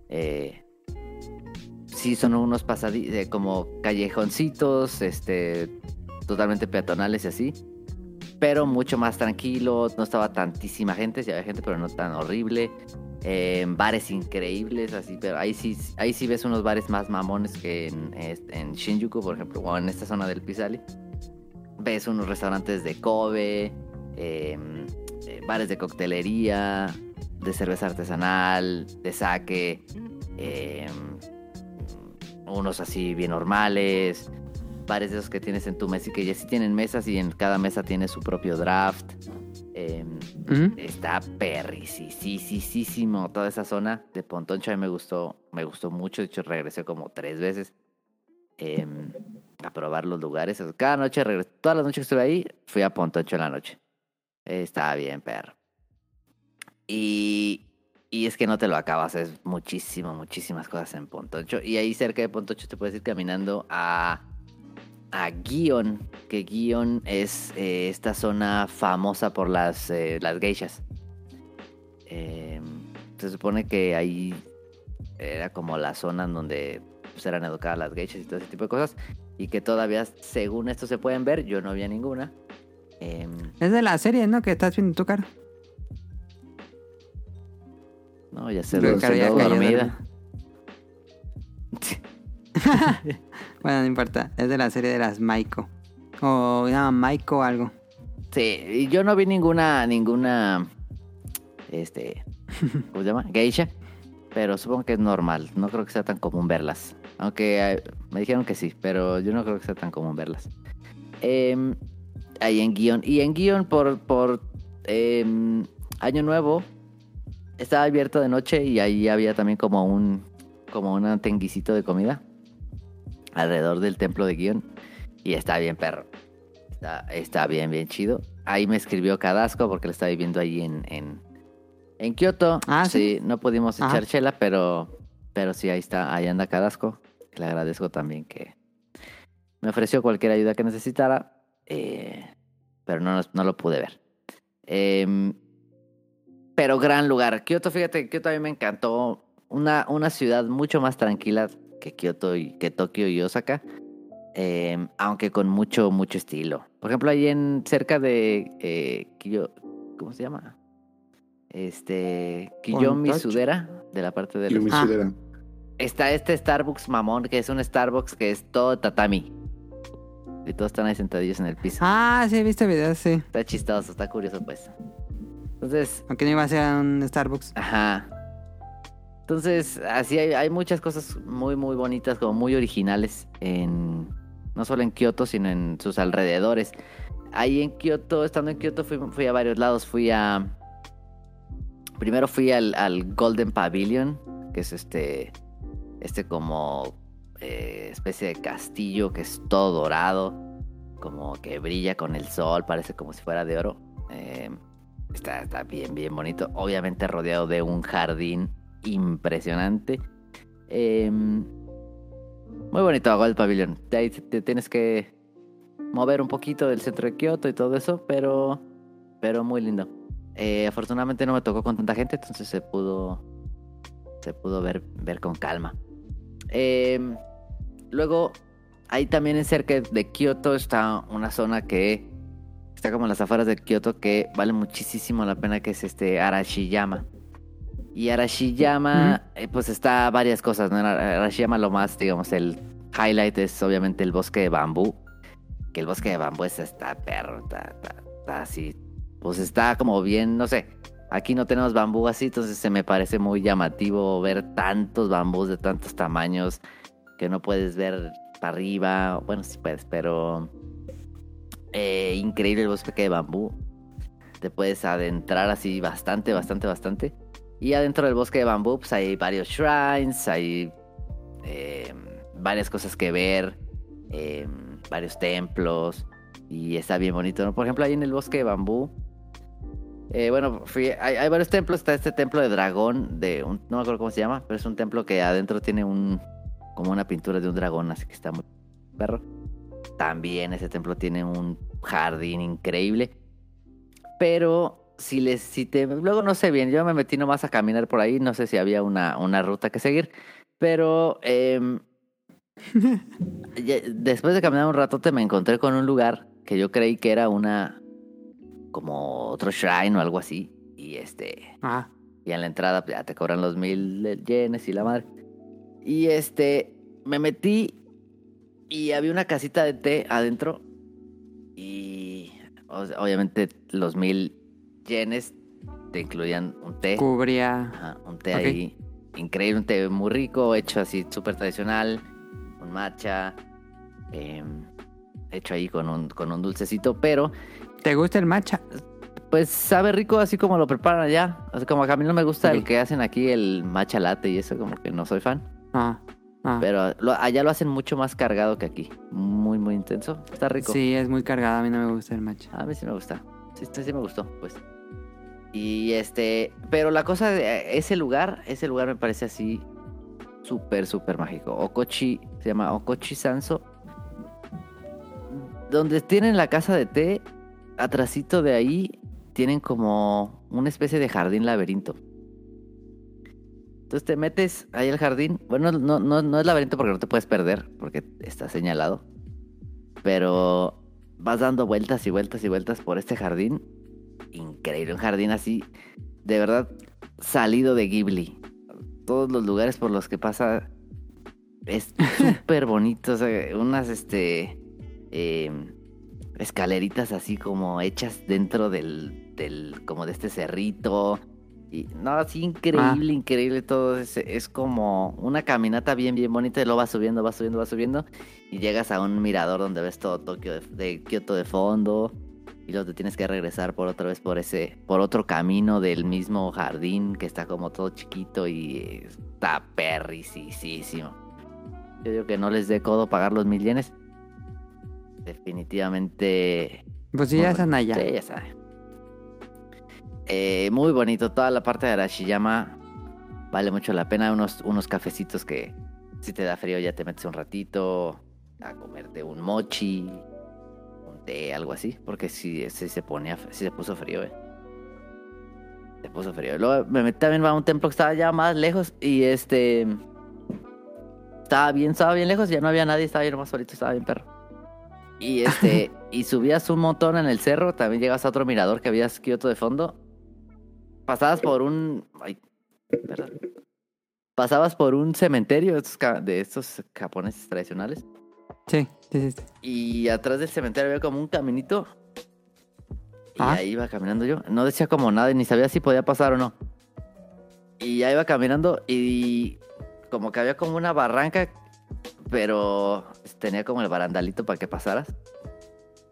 E: Eh, sí, son unos pasadizos, como callejoncitos, este, totalmente peatonales y así. Pero mucho más tranquilo, no estaba tantísima gente, sí había gente, pero no tan horrible. Eh, bares increíbles, así, pero ahí sí, ahí sí ves unos bares más mamones que en, este, en Shinjuku, por ejemplo, o en esta zona del Pisali. Ves unos restaurantes de Kobe, eh, eh, bares de coctelería, de cerveza artesanal, de sake, eh, unos así bien normales, bares de esos que tienes en tu mesa y que ya sí tienen mesas y en cada mesa tiene su propio draft. Eh. Está perricisísimo toda esa zona de Pontoncho. A mí me gustó, me gustó mucho. De hecho, regresé como tres veces em, a probar los lugares. Cada noche regresé. Todas las noches que estuve ahí, fui a Pontoncho en la noche. Estaba bien, perro. Y, y es que no te lo acabas. Es muchísimo, muchísimas cosas en Pontoncho. Y ahí cerca de Pontoncho te puedes ir caminando a a Gion, que Gion es eh, esta zona famosa por las, eh, las geishas. Eh, se supone que ahí era como la zona en donde pues, eran educadas las geishas y todo ese tipo de cosas. Y que todavía, según esto, se pueden ver. Yo no había ninguna. Eh,
B: Es de la serie, ¿no? Que estás viendo tu cara.
E: no, ya se lo
B: que ya
E: dormida.
B: Bueno, no importa. Es de la serie de las Maiko. O se llama Maiko algo.
E: Sí, yo no vi ninguna, ninguna, este, ¿cómo se llama? Geisha. Pero supongo que es normal. No creo que sea tan común verlas. Aunque eh, me dijeron que sí, pero yo no creo que sea tan común verlas. Em, ahí en guion. Y en guion por, por em, Año Nuevo estaba abierto de noche y ahí había también como un, como un tenguicito de comida alrededor del templo de guion. Y está bien, perro. Está, está bien, bien chido. Ahí me escribió Cadasco porque lo estaba viviendo ahí en, en, en Kioto.
B: Ah, ¿sí?
E: no pudimos
B: Ajá.
E: echar chela, pero, pero sí, ahí está, ahí anda Cadasco. Le agradezco también que me ofreció cualquier ayuda que necesitara, eh, pero no, no lo pude ver. Em, pero gran lugar. Kioto, fíjate, Kioto a mí me encantó una, una ciudad mucho más tranquila que Kioto y que Tokio y Osaka. eh, aunque con mucho, mucho estilo. Por ejemplo, ahí en cerca de eh, Kiyo- ¿cómo se llama? Este Kiyomi. Sudera, de la parte de los
B: Ah.
D: sudera.
E: Está este Starbucks mamón, que es un Starbucks que es todo tatami. Y todos están ahí sentadillos en el piso.
B: Ah, sí, he visto videos, sí.
E: Está chistoso, está curioso, pues. Entonces,
B: Aunque no iba a ser un Starbucks.
E: ajá. Entonces, así hay, hay muchas cosas muy, muy bonitas, como muy originales, en no solo en Kioto, sino en sus alrededores. Ahí en Kioto, estando en Kioto, fui, fui a varios lados. Fui a. Primero fui al, al Golden Pavilion, que es este. Este como. Eh, especie de castillo que es todo dorado. Como que brilla con el sol, parece como si fuera de oro. Eh, está, está bien, bien bonito. Obviamente rodeado de un jardín impresionante. Eh, muy bonito ahí te- te tienes que mover un poquito del centro de Kioto y todo eso, pero, pero muy lindo. Eh, afortunadamente no me tocó con tanta gente, entonces se pudo, se pudo ver, ver con calma. Eh, luego, ahí también en cerca de Kioto está una zona que está como en las afueras de Kioto que vale muchísimo la pena, que es este Arashiyama. Y Arashiyama, eh, pues está varias cosas, ¿no? Arashiyama lo más, digamos, el highlight es obviamente el bosque de bambú. Que el bosque de bambú es- está perro, está, está- está así. Pues está como bien, no sé. Aquí no tenemos bambú así, entonces se me parece muy llamativo ver tantos bambús de tantos tamaños que no puedes ver para arriba. Bueno, sí puedes, pero eh, increíble el bosque de bambú. Te puedes adentrar así bastante, bastante, bastante. Y adentro del bosque de bambú pues, hay varios shrines, hay eh, varias cosas que ver, eh, varios templos. Y está bien bonito, ¿no? Por ejemplo, ahí en el bosque de bambú. Eh, bueno, fui- hay, hay varios templos. Está este templo de dragón, de un- no me acuerdo cómo se llama, pero es un templo que adentro tiene un como una pintura de un dragón, así que está muy perro. También ese templo tiene un jardín increíble. Pero si les, si te, luego no sé bien, yo me metí nomás a caminar por ahí, no sé si había una, una ruta que seguir, pero em, después de caminar un ratote me encontré con un lugar que yo creí que era una, como otro shrine o algo así, y este,
B: Ah,
E: y en la entrada pues, ya te cobran los mil yenes y la madre. Y este, me metí y había una casita de té adentro. Y obviamente los mil yenes te incluían un té.
B: cubría.
E: Ajá, un té
B: Ok.
E: ahí increíble, un té muy rico, hecho así súper tradicional. Un matcha. em, hecho ahí con un, con un dulcecito, pero
B: ¿Te gusta el matcha?
E: pues sabe rico así como lo preparan allá. O sea, como a mí no me gusta el que hacen aquí, el matcha latte y eso, como que no soy fan.
B: Ah, ah.
E: Pero lo- allá lo hacen mucho más cargado que aquí. Muy, muy intenso. Está rico.
B: Sí, es muy cargado. A mí no me gusta el matcha.
E: A mí sí me gusta. Sí, sí, sí me gustó, pues. Y este, pero la cosa de ese lugar, ese lugar me parece así súper, súper mágico. Okochi, se llama Okochi Sanso. Donde tienen la casa de té, atrasito de ahí, tienen como una especie de jardín laberinto. Entonces te metes ahí al jardín. Bueno, no, no, no es laberinto porque no te puedes perder, porque está señalado. Pero vas dando vueltas y vueltas y vueltas por este jardín. Increíble, un jardín así, de verdad, salido de Ghibli. Todos los lugares por los que pasa es súper bonito. O sea, unas este eh, escaleritas así como hechas dentro del, del, como de este cerrito. Y no, así increíble, increíble todo. Es, es como una caminata bien, bien bonita. Y lo vas subiendo, vas subiendo, vas subiendo. Y llegas a un mirador donde ves todo Tokio de, de Kioto de fondo. Y luego te tienes que regresar por otra vez por ese, por otro camino del mismo jardín que está como todo chiquito y está perricisísimo. Yo digo que no les dé codo pagar los mil yenes. Definitivamente.
B: Pues sí, ya están allá.
E: Sí, ya sabe. Eh, muy bonito, toda la parte de Arashiyama vale mucho la pena. Unos, unos cafecitos que si te da frío ya te metes un ratito a comerte un mochi, un té, algo así, porque si, si se ponía, si se puso frío, eh. Se puso frío. Luego me metí también a un templo que estaba ya más lejos y este... Estaba bien, estaba bien lejos, ya no había nadie, estaba bien más solito, estaba bien perro. Y este, y subías un montón en el cerro, también llegas a otro mirador que había Kioto de fondo. Pasabas por un. Ay, perdón. Pasabas por un cementerio de estos, de estos japoneses tradicionales.
B: Sí, sí, sí.
E: Y atrás del cementerio había como un caminito. Y
B: Ah.
E: ahí iba caminando yo. No decía como nada, ni sabía si podía pasar o no. Y ya iba caminando y como que había como una barranca, pero tenía como el barandalito para que pasaras.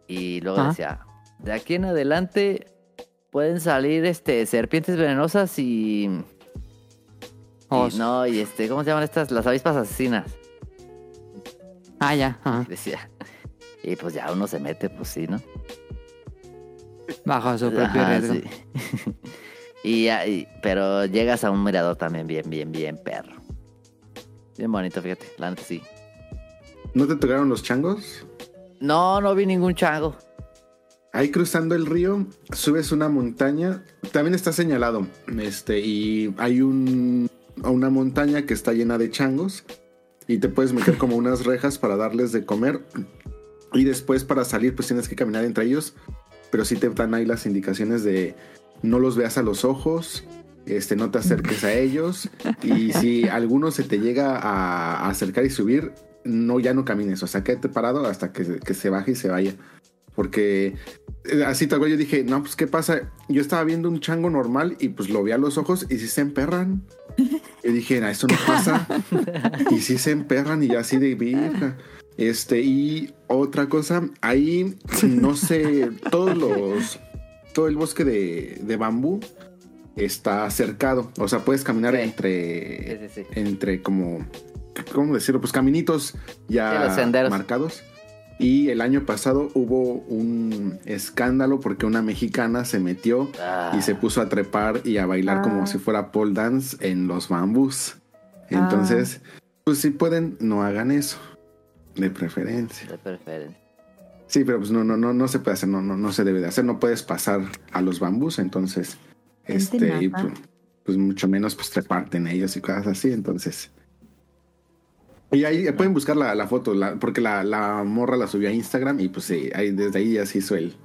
E: Y luego decía, de aquí en adelante pueden salir este serpientes venenosas y, y no, y este, ¿cómo se llaman estas? Las avispas asesinas.
B: Ah, ya. ajá.
E: Decía. Y pues ya uno se mete, pues sí, ¿no?
B: Bajo su propio
E: Ajá,
B: riesgo.
E: sí. y, ya- y- pero llegas a un mirador también bien, bien, bien perro. Bien bonito, fíjate, la neta sí.
D: ¿No te tocaron los changos?
E: No, no vi ningún chango.
D: Ahí cruzando el río, subes una montaña, también está señalado, este, y hay un, una montaña que está llena de changos, y te puedes meter como unas rejas para darles de comer, y después para salir pues tienes que caminar entre ellos, pero sí te dan ahí las indicaciones de no los veas a los ojos, este, no te acerques a ellos, y si alguno se te llega a, a acercar y subir, no, ya no camines, o sea, quédate parado hasta que, que se baje y se vaya. Porque eh, así tal cual yo dije, no, pues qué pasa. Yo estaba viendo un chango normal y pues lo vi a los ojos y sí se emperran. Y dije, no, eso no pasa. y sí se emperran y ya así de virga. Este, y otra cosa, ahí no sé, todos los, todo el bosque de, de bambú está cercado. O sea, puedes caminar
E: Sí.
D: entre,
E: Sí, sí, sí.
D: entre como, ¿cómo decirlo? Pues caminitos ya marcados. Y el año pasado hubo un escándalo porque una mexicana se metió
E: Ah,
D: y se puso a trepar y a bailar
A: Ah.
D: como si fuera pole dance en los bambús. Entonces, pues si pueden, no hagan eso. De preferencia.
E: de preferencia.
D: Sí, pero pues no, no, no, no se puede hacer, no, no, no se debe de hacer, no puedes pasar a los bambús, entonces, este, y, pues, pues mucho menos pues treparte en ellos y cosas así, entonces. Y ahí pueden buscar la, la foto, la- porque la, la morra la subió a Instagram y pues sí, ahí, desde ahí ya se hizo el,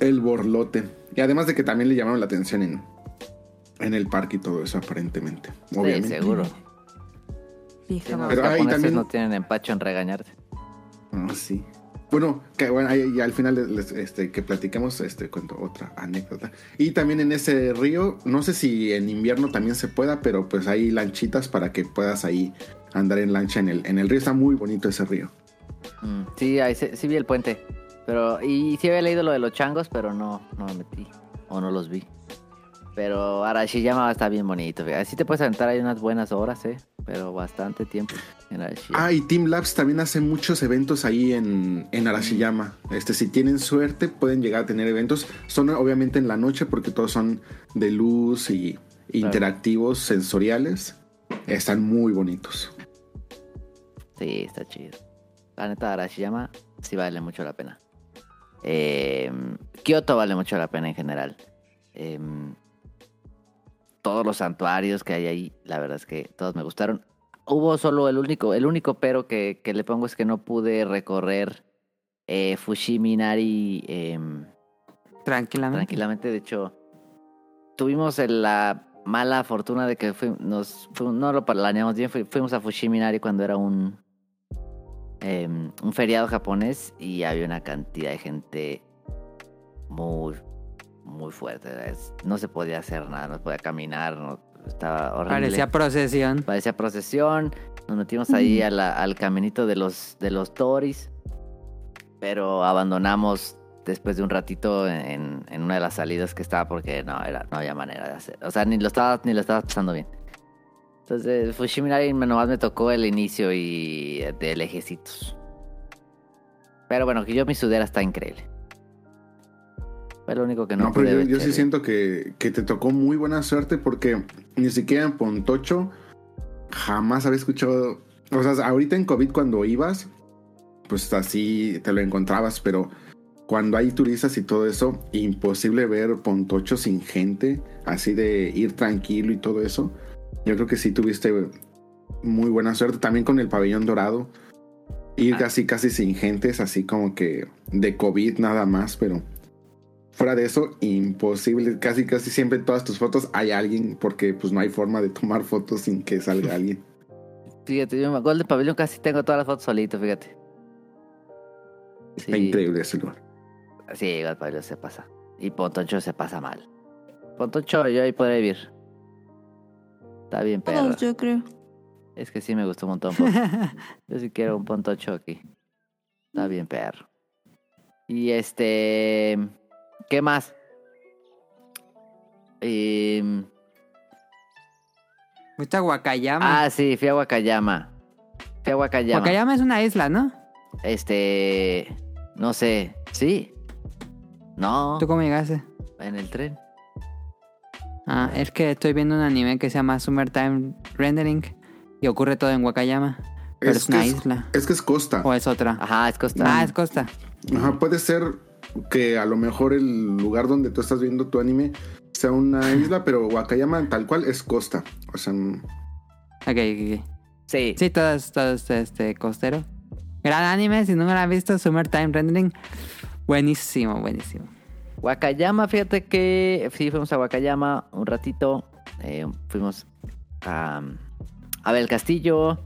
D: el borlote. Y además de que también le llamaron la atención en, en el parque y todo eso, aparentemente. Obviamente.
E: Sí, seguro. Los
D: Pero ahí
E: japoneses
D: también-
E: no tienen empacho en regañarte.
D: Ah, sí. Bueno, que bueno, y al final este, que platicamos, este, cuento otra anécdota. Y también en ese río, no sé si en invierno también se pueda, pero pues hay lanchitas para que puedas ahí andar en lancha en el, en el río. Está muy bonito ese río.
E: Mm, sí, ahí se- sí vi el puente. Pero, y sí había leído lo de los changos, pero no, no me metí. O no los vi. Pero Arashiyama está bien bonito. fíjate. Así te puedes aventar ahí unas buenas horas, eh. Pero bastante tiempo en Arashiyama.
D: Ah, y Team Labs también hace muchos eventos ahí en, en Arashiyama. Este, si tienen suerte, pueden llegar a tener eventos. Son obviamente en la noche porque todos son de luz y interactivos, sensoriales. Están muy bonitos.
E: Sí, está chido. La neta, Arashiyama sí vale mucho la pena. Eh, Kyoto vale mucho la pena en general. Eh, todos los santuarios que hay ahí, la verdad es que todos me gustaron. Hubo solo el único, el único pero que, que le pongo es que no pude recorrer eh, Fushiminari em,
B: Tranquilamente.
E: tranquilamente. De hecho, tuvimos la mala fortuna de que nos, no lo planeamos bien. fui- fuimos a Fushiminari cuando era un, em, un feriado japonés y había una cantidad de gente muy, muy fuerte. Es- No se podía hacer nada, no podía caminar, no- estaba horrible.
B: Parecía procesión.
E: Parecía procesión. Nos metimos ahí a la- al caminito de los, de los Toris. Pero abandonamos después de un ratito en, en una de las salidas que estaba porque no, era, no había manera de hacer. O sea, ni lo estaba, ni lo estaba pasando bien. Entonces, Fushiminari me- nomás me tocó el inicio y de lejecitos. Pero bueno, que yo mi sudera está increíble. Fue lo único que no,
D: No, pero yo, yo sí siento que, que te tocó muy buena suerte porque ni siquiera en Pontocho jamás había escuchado. O sea, ahorita en COVID cuando ibas, pues así te lo encontrabas, pero cuando hay turistas y todo eso, imposible ver Pontocho sin gente, así de ir tranquilo y todo eso. Yo creo que sí tuviste muy buena suerte. También con el pabellón dorado. Ir
E: Ah.
D: casi casi sin gentes, así como que de COVID nada más, pero fuera de eso, imposible. Casi casi siempre en todas tus fotos hay alguien, porque pues no hay forma de tomar fotos sin que salga alguien.
E: Fíjate, yo me acuerdo del pabellón casi tengo todas las fotos solito, fíjate.
D: Está increíble ese lugar.
E: Sí, el pabellón se pasa. Y Pontoncho se pasa mal. Pontoncho, yo ahí podré vivir. Está bien, pero
A: Todos, yo creo.
E: es que sí me gustó un montón. Yo sí quiero un Pontoncho aquí. Está bien, perro. Y este. ¿Qué más? Em,
B: ¿Fuiste a Wakayama?
E: ah, sí, fui a Wakayama. Fui a Wakayama.
B: Wakayama es una isla, ¿no?
E: Este. No sé. ¿Sí? No.
B: ¿Tú cómo llegaste?
E: En el tren.
B: Ah, es que estoy viendo un anime que se llama Summertime Rendering y ocurre todo en Wakayama. Pero es, una isla.
D: Es que es costa.
B: ¿O es otra?
E: Ajá, es costa.
B: Ah, es costa.
D: Ajá, puede ser que a lo mejor el lugar donde tú estás viendo tu anime sea una isla, pero Wakayama tal cual es costa. O sea, mm,
B: Ok, ok, ok.
E: Sí.
B: Sí, todo es, todo es, este, costero. Gran anime, si no me lo han visto, Summertime Rendering. Buenísimo, buenísimo.
E: Wakayama, fíjate que sí, fuimos a Wakayama un ratito. eh, fuimos a, a ver el castillo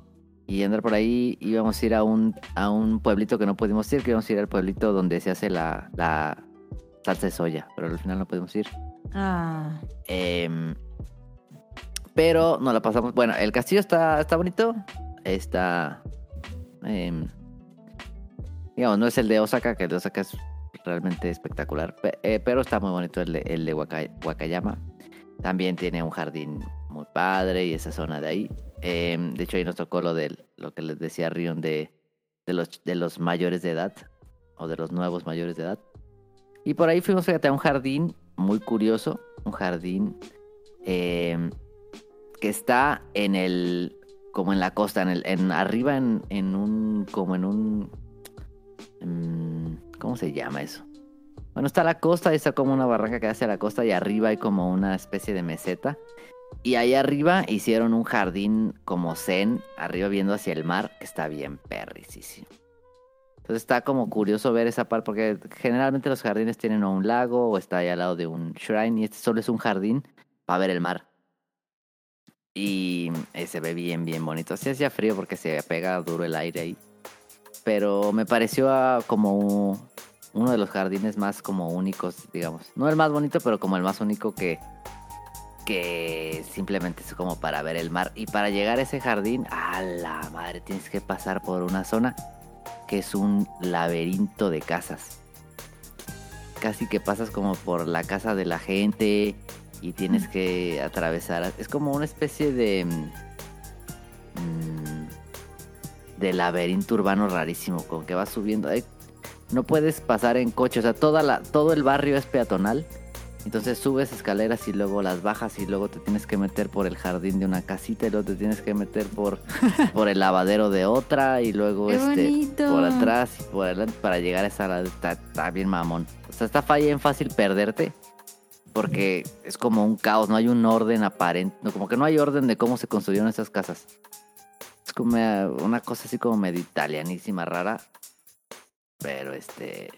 E: y andar por ahí. Íbamos a ir a un, a un pueblito que no pudimos ir, que íbamos a ir al pueblito donde se hace la, la salsa de soya, pero al final no pudimos ir.
A: Ah,
E: Em, pero nos la pasamos. Bueno, el castillo está, está bonito. Está. em, digamos, no es el de Osaka, que el de Osaka es realmente espectacular. pe- eh, pero está muy bonito el de, el de Waka- Wakayama. También tiene un jardín muy padre y esa zona de ahí. Em, de hecho, ahí nos tocó lo de lo que les decía Rion de, de, los, de los mayores de edad. O de los nuevos mayores de edad. Y por ahí fuimos, fíjate, a un jardín muy curioso. Un jardín eh, que está en el. como en la costa, en el. En, arriba en, en un. como en un. mm, ¿Cómo se llama eso? Bueno, está la costa, está como una barranca que hace la costa y arriba hay como una especie de meseta. Y ahí arriba hicieron un jardín como zen, arriba viendo hacia el mar, que está bien perricísimo. Entonces está como curioso ver esa parte, porque generalmente los jardines tienen un lago o está ahí al lado de un shrine, y este solo es un jardín para ver el mar. Y eh, se ve bien, bien bonito. Sí hacía frío porque se pega duro el aire ahí. Pero me pareció como un- uno de los jardines más como únicos, digamos. No el más bonito, pero como el más único que, que simplemente es como para ver el mar. Y para llegar a ese jardín, a la madre, tienes que pasar por una zona que es un laberinto de casas. Casi que pasas como por la casa de la gente y tienes que atravesar. Es como una especie de. mm, de laberinto urbano rarísimo, como que vas subiendo. No puedes pasar en coche, o sea, toda la, todo el barrio es peatonal. Entonces subes escaleras y luego las bajas y luego te tienes que meter por el jardín de una casita y luego te tienes que meter por, por el lavadero de otra y luego
A: ¡Qué
E: este
A: bonito!
E: por atrás y por adelante para llegar a esa está, está bien mamón. O sea, está bien fácil perderte porque es como un caos, no hay un orden aparente, no, como que no hay orden de cómo se construyeron esas casas. Es como eh, una cosa así como medio italianísima, rara. Pero este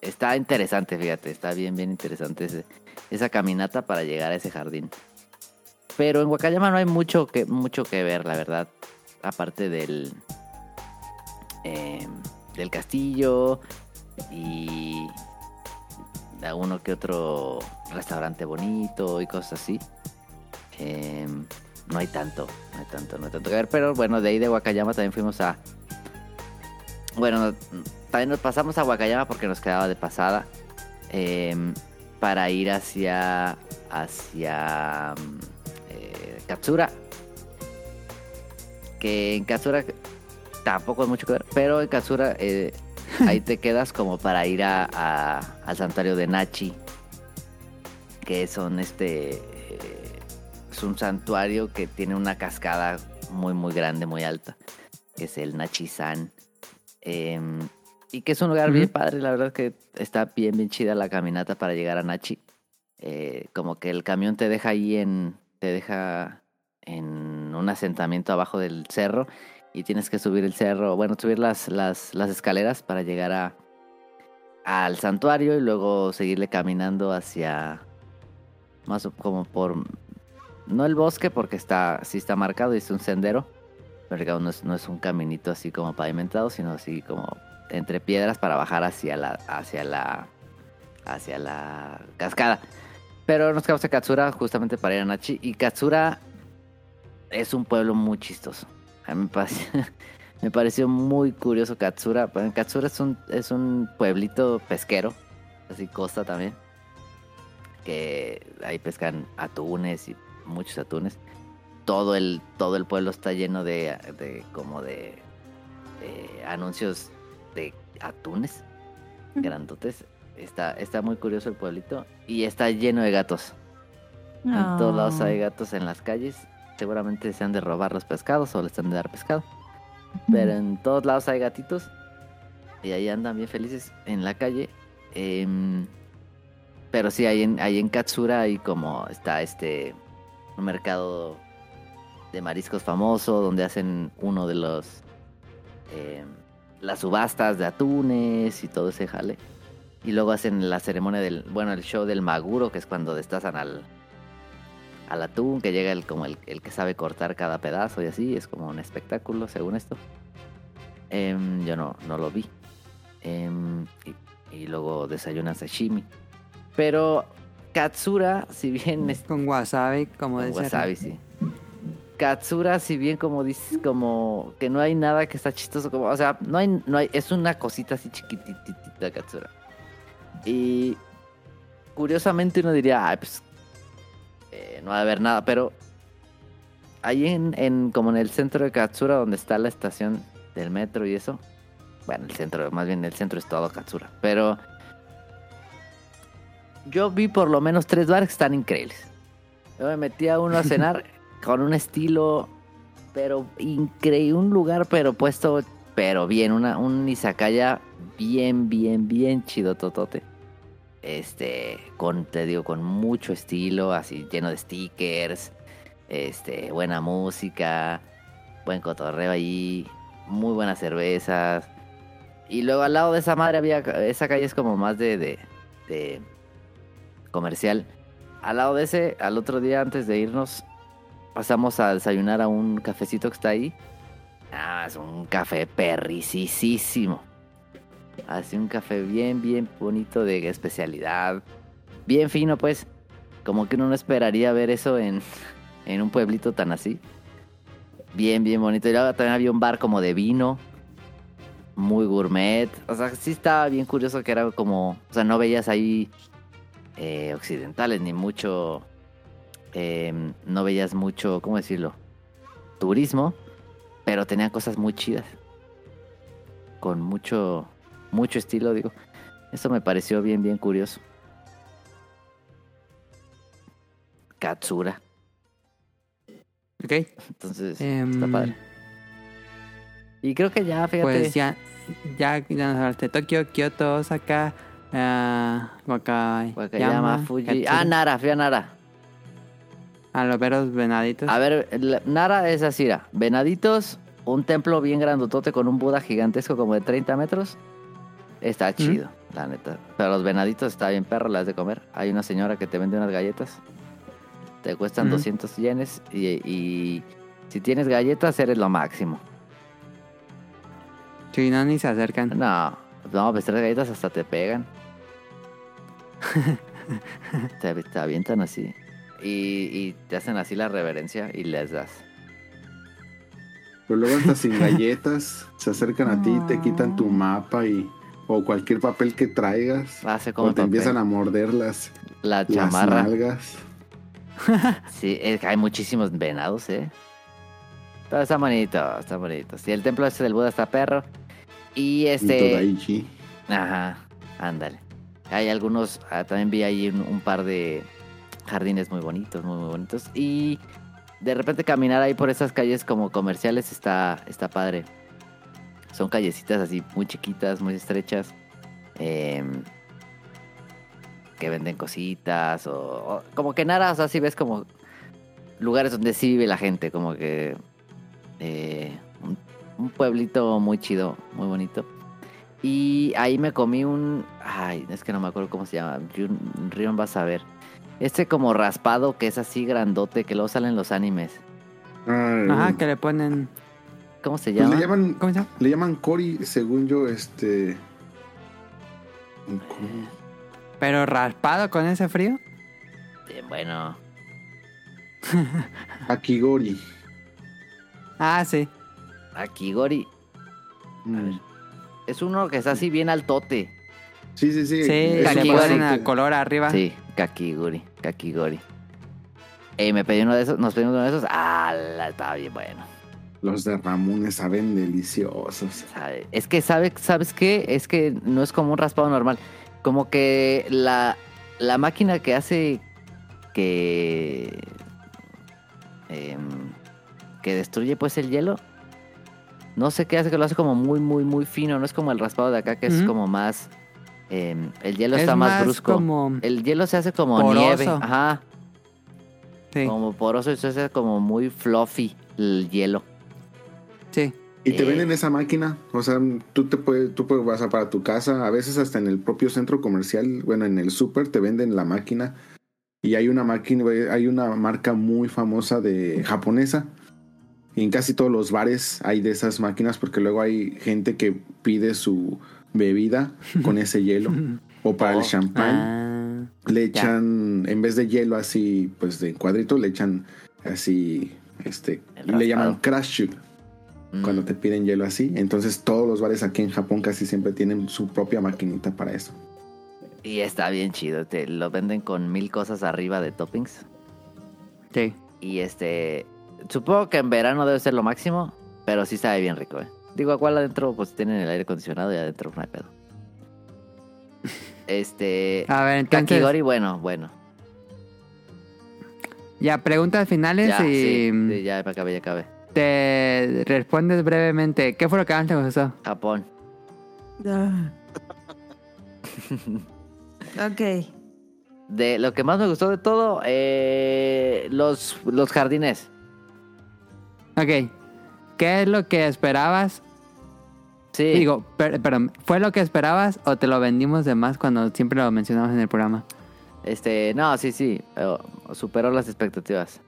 E: está interesante, fíjate, está bien, bien interesante esa caminata para llegar a ese jardín. Pero en Wakayama no hay mucho que, mucho que ver, la verdad. Aparte del, eh, del castillo y de uno que otro restaurante bonito y cosas así. Eh, no hay tanto, no hay tanto, no hay tanto que ver. Pero bueno, de ahí de Wakayama también fuimos a... Bueno, también nos pasamos a Wakayama porque nos quedaba de pasada. eh, para ir hacia... Hacia... eh, Katsura. Que en Katsura tampoco es mucho que ver. Pero en Katsura eh, ahí te quedas como para ir a, al santuario de Nachi. Que son este... eh, es un santuario que tiene una cascada muy muy grande, muy alta. Que es el Nachi-san. Em, Y que es un lugar bien padre, la verdad que está bien, bien chida la caminata para llegar a Nachi. Eh, como que el camión te deja ahí en, te deja en un asentamiento abajo del cerro y tienes que subir el cerro, bueno, subir las, las, las escaleras para llegar a, al santuario y luego seguirle caminando hacia, más como por, no el bosque porque está, sí está marcado y es un sendero, pero no es, no es un caminito así como pavimentado, sino así como entre piedras para bajar hacia la, hacia la, hacia la cascada. Pero nos quedamos en Katsura justamente para ir a Nachi. Y Katsura es un pueblo muy chistoso. A mí me pareció, muy curioso Katsura. Katsura es un, es un pueblito pesquero, así costa también. Que ahí pescan atunes y muchos atunes. Todo el, todo el pueblo está lleno de, de como de eh, anuncios de atunes grandotes. Está, está muy curioso el pueblito y está lleno de gatos. En todos lados hay gatos en las calles. Seguramente se han de robar los pescados o les han de dar pescado. Pero en todos lados hay gatitos. Y ahí andan bien felices en la calle. Em, pero sí, ahí en, ahí en Katsura hay como está este un mercado de mariscos famoso donde hacen uno de los em, las subastas de atunes y todo ese jale. Y luego hacen la ceremonia del, bueno, el show del maguro, que es cuando destazan al, al atún, que llega el, como el, el que sabe cortar cada pedazo y así, es como un espectáculo según esto. Em, yo no, no lo vi. Em, y, y luego desayunan sashimi. Pero Katsura, si bien es
B: Con wasabi, como
E: con
B: decía.
E: wasabi, sí. Katsura, si bien como dices, como que no hay nada que está chistoso, como, o sea, no hay, no hay, es una cosita así chiquititita Katsura. Y curiosamente uno diría, ay, pues eh, no va a haber nada, pero ahí en, en, como en el centro de Katsura, donde está la estación del metro y eso, bueno, el centro, más bien el centro es todo Katsura, pero yo vi por lo menos tres bares que están increíbles. Yo me metí a uno a cenar con un estilo, pero increíble, un lugar, pero puesto, pero bien, una, un izakaya bien, bien, bien chido, totote. Este, con, te digo, con mucho estilo, así lleno de stickers, este, buena música, buen cotorreo ahí, muy buenas cervezas. Y luego al lado de esa madre había, esa calle es como más de, de, de comercial. Al lado de ese, al otro día antes de irnos, pasamos a desayunar a un cafecito que está ahí. Ah, es un café perricísimo. Así un café bien, bien bonito de especialidad. Bien fino, pues. Como que uno no esperaría ver eso en, en un pueblito tan así. Bien, bien bonito. Y luego también había un bar como de vino. Muy gourmet. O sea, sí estaba bien curioso que era como... O sea, no veías ahí eh, occidentales ni mucho... eh, no veías mucho, ¿cómo decirlo? Turismo. Pero tenía cosas muy chidas. Con mucho, mucho estilo, digo. Eso me pareció bien, bien curioso. Katsura.
B: Ok.
E: Entonces,
B: Em,
E: está padre. Y creo que ya, fíjate.
B: Pues ya, ya, ya nos hablaste. Tokio, Kyoto, Osaka, ah, Wakayama,
E: Wakayama, Fuji.
B: Katsura.
E: Ah, Nara, fui a Nara.
B: A los veros venaditos.
E: A ver, Nara es así, era, venaditos, un templo bien grandotote con un Buda gigantesco como de 30 metros. Está chido, la neta. Pero los venaditos está bien perro, las de comer. Hay una señora que te vende unas galletas. Te cuestan
B: Ujú.
E: 200 yenes y, y si tienes galletas eres lo máximo.
B: Sí, no, ni se acercan.
E: No, no, pues tres galletas hasta te pegan. te, te avientan así. Y, y te hacen así la reverencia y les das.
D: Pero luego hasta sin galletas, se acercan a ti, te quitan tu mapa y o cualquier papel que traigas.
E: Hace como
D: O te empiezan a morder las,
E: La
D: las nalgas.
E: Sí, es que hay muchísimos venados, ¿eh? Todo está bonito, está bonito. Sí, el templo este del Buda está perro. Y
D: Y
E: este...
D: Todaichi.
E: Ajá, ándale. Hay algunos, ah, también vi ahí un, un par de jardines muy bonitos, muy, bonitos. Y de repente caminar ahí por esas calles como comerciales está, está padre. Son callecitas así muy chiquitas, muy estrechas. em, que venden cositas o, como que nada, o sea, si ves como lugares donde sí vive la gente, como que eh, un, pueblito muy chido, muy bonito. Y ahí me comí un, ay, es que no me acuerdo cómo se llama, Rion vas a ver. Este como raspado que es así grandote, que luego salen los animes.
D: Ah,
B: Ajá, que le ponen.
E: ¿Cómo se
D: pues
E: llama?
D: le llaman,
B: ¿Cómo se llama?
D: le llaman Cory, según yo, este. ¿cómo?
B: Pero raspado con ese frío.
E: Bueno,
D: Akigori.
B: Ah, sí.
E: Akigori.
D: Mm.
E: ver. Es uno que está así bien altote.
D: Sí, sí, sí.
B: Sí,
D: Es
B: que
D: un
B: le ponen a color arriba.
E: Sí, Kakigori, Kakigori. Y me pedí uno de esos, nos pedimos uno de esos. Ah, la- estaba bien bueno.
D: Los de Ramones saben deliciosos.
E: sabe. Es que, sabe, ¿sabes qué? Es que no es como un raspado normal. Como que la, la máquina que hace que... em, que destruye pues el hielo. No sé qué hace, que lo hace como muy, muy, muy fino. No es como el raspado de acá, que es como más... em, el hielo
B: Es
E: está más,
B: más
E: brusco.
B: como-
E: El hielo se hace como
B: Poroso.
E: nieve. Ajá.
B: Sí,
E: Como poroso, y se hace como muy fluffy el hielo.
B: sí.
D: Y te
E: Eh.
D: venden esa máquina, o sea, tú te puedes, tú puedes vas a para tu casa, a veces hasta en el propio centro comercial, bueno, en el súper te venden la máquina. Y hay una máquina, hay una marca muy famosa de japonesa. Y en casi todos los bares hay de esas máquinas porque luego hay gente que pide su bebida con ese hielo. O para
E: Oh.
D: el champán
B: Ah,
D: le
B: ya.
D: echan, en vez de hielo así, pues de cuadrito, le echan así, este, le llaman crash shoot
E: Mm.
D: cuando te piden hielo así. Entonces todos los bares aquí en Japón casi siempre tienen su propia maquinita para eso.
E: Y está bien chido. Te lo venden con mil cosas arriba de toppings.
B: sí.
E: Y este. Supongo que en verano debe ser lo máximo. Pero sí sabe bien rico, eh. Digo, igual adentro pues tienen el aire acondicionado y adentro no hay pedo. Este.
B: A ver, entonces.
E: Kakigori, bueno, bueno.
B: Ya, preguntas finales
E: Ya,
B: y
E: sí, sí, ya acabé, ya acabé.
B: te respondes brevemente. ¿Qué fue lo que más te gustó?
E: Japón.
A: Ah. ok.
E: De lo que más me gustó de todo, eh, los, los jardines.
B: Ok. ¿Qué es lo que esperabas?
E: Sí.
B: Digo, per- perdón, ¿fue lo que esperabas o te lo vendimos de más cuando siempre lo mencionamos en el programa?
E: Este, no, sí, sí. superó las expectativas.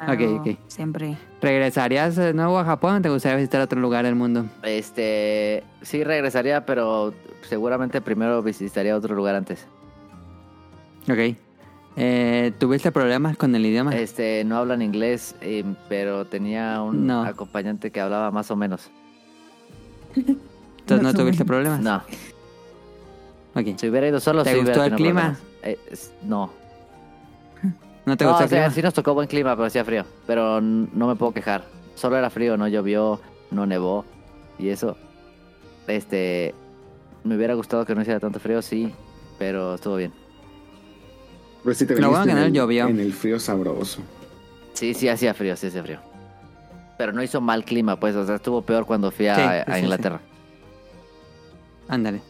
B: Ok,
A: Claro,
B: ok.
A: Siempre.
B: ¿Regresarías de nuevo a Japón o te gustaría visitar otro lugar del mundo?
E: Este, sí regresaría, pero seguramente primero visitaría otro lugar antes.
B: Ok. Eh, ¿Tuviste problemas con el idioma?
E: Este, no hablan inglés, eh, pero tenía un
B: No.
E: acompañante que hablaba más o menos.
B: Entonces no tuviste problemas.
E: No,
B: Ok.
E: si hubiera ido solo,
B: ¿Te
E: sí hubiera
B: gustó el clima?
E: Eh, no.
B: ¿No te
E: no,
B: gustó
E: o
B: el
E: sea,
B: clima?
E: sí nos tocó buen clima, pero hacía frío. Pero no me puedo quejar. Solo era frío, no llovió, no nevó. Y eso, este, me hubiera gustado que no hiciera tanto frío, sí, pero estuvo bien.
D: Pero sí te
B: Lo bueno que no
D: el,
B: llovió.
D: en el frío sabroso.
E: Sí, sí hacía frío, sí hacía frío. Pero no hizo mal clima, pues, o sea, estuvo peor cuando fui a,
B: Sí,
E: a
B: sí, sí,
E: Inglaterra.
B: Ándale.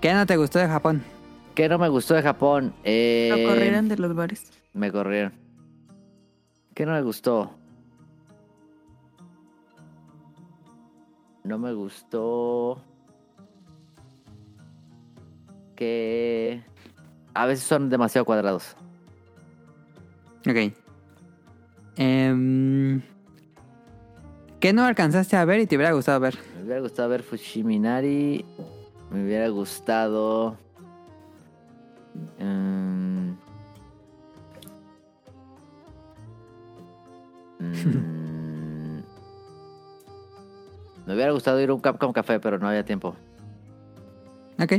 B: ¿Qué no te gustó de Japón?
E: ¿Qué no me gustó de Japón? Eh,
A: Lo corrieron de los bares.
E: Me corrieron. ¿Qué no me gustó? No me gustó. Que a veces son demasiado cuadrados.
B: Ok. Em, ¿Qué no alcanzaste a ver y te hubiera gustado ver?
E: Me hubiera gustado ver Fushiminari. Me hubiera gustado. mm, me hubiera gustado ir a un Capcom Café, pero no había tiempo.
B: Ok.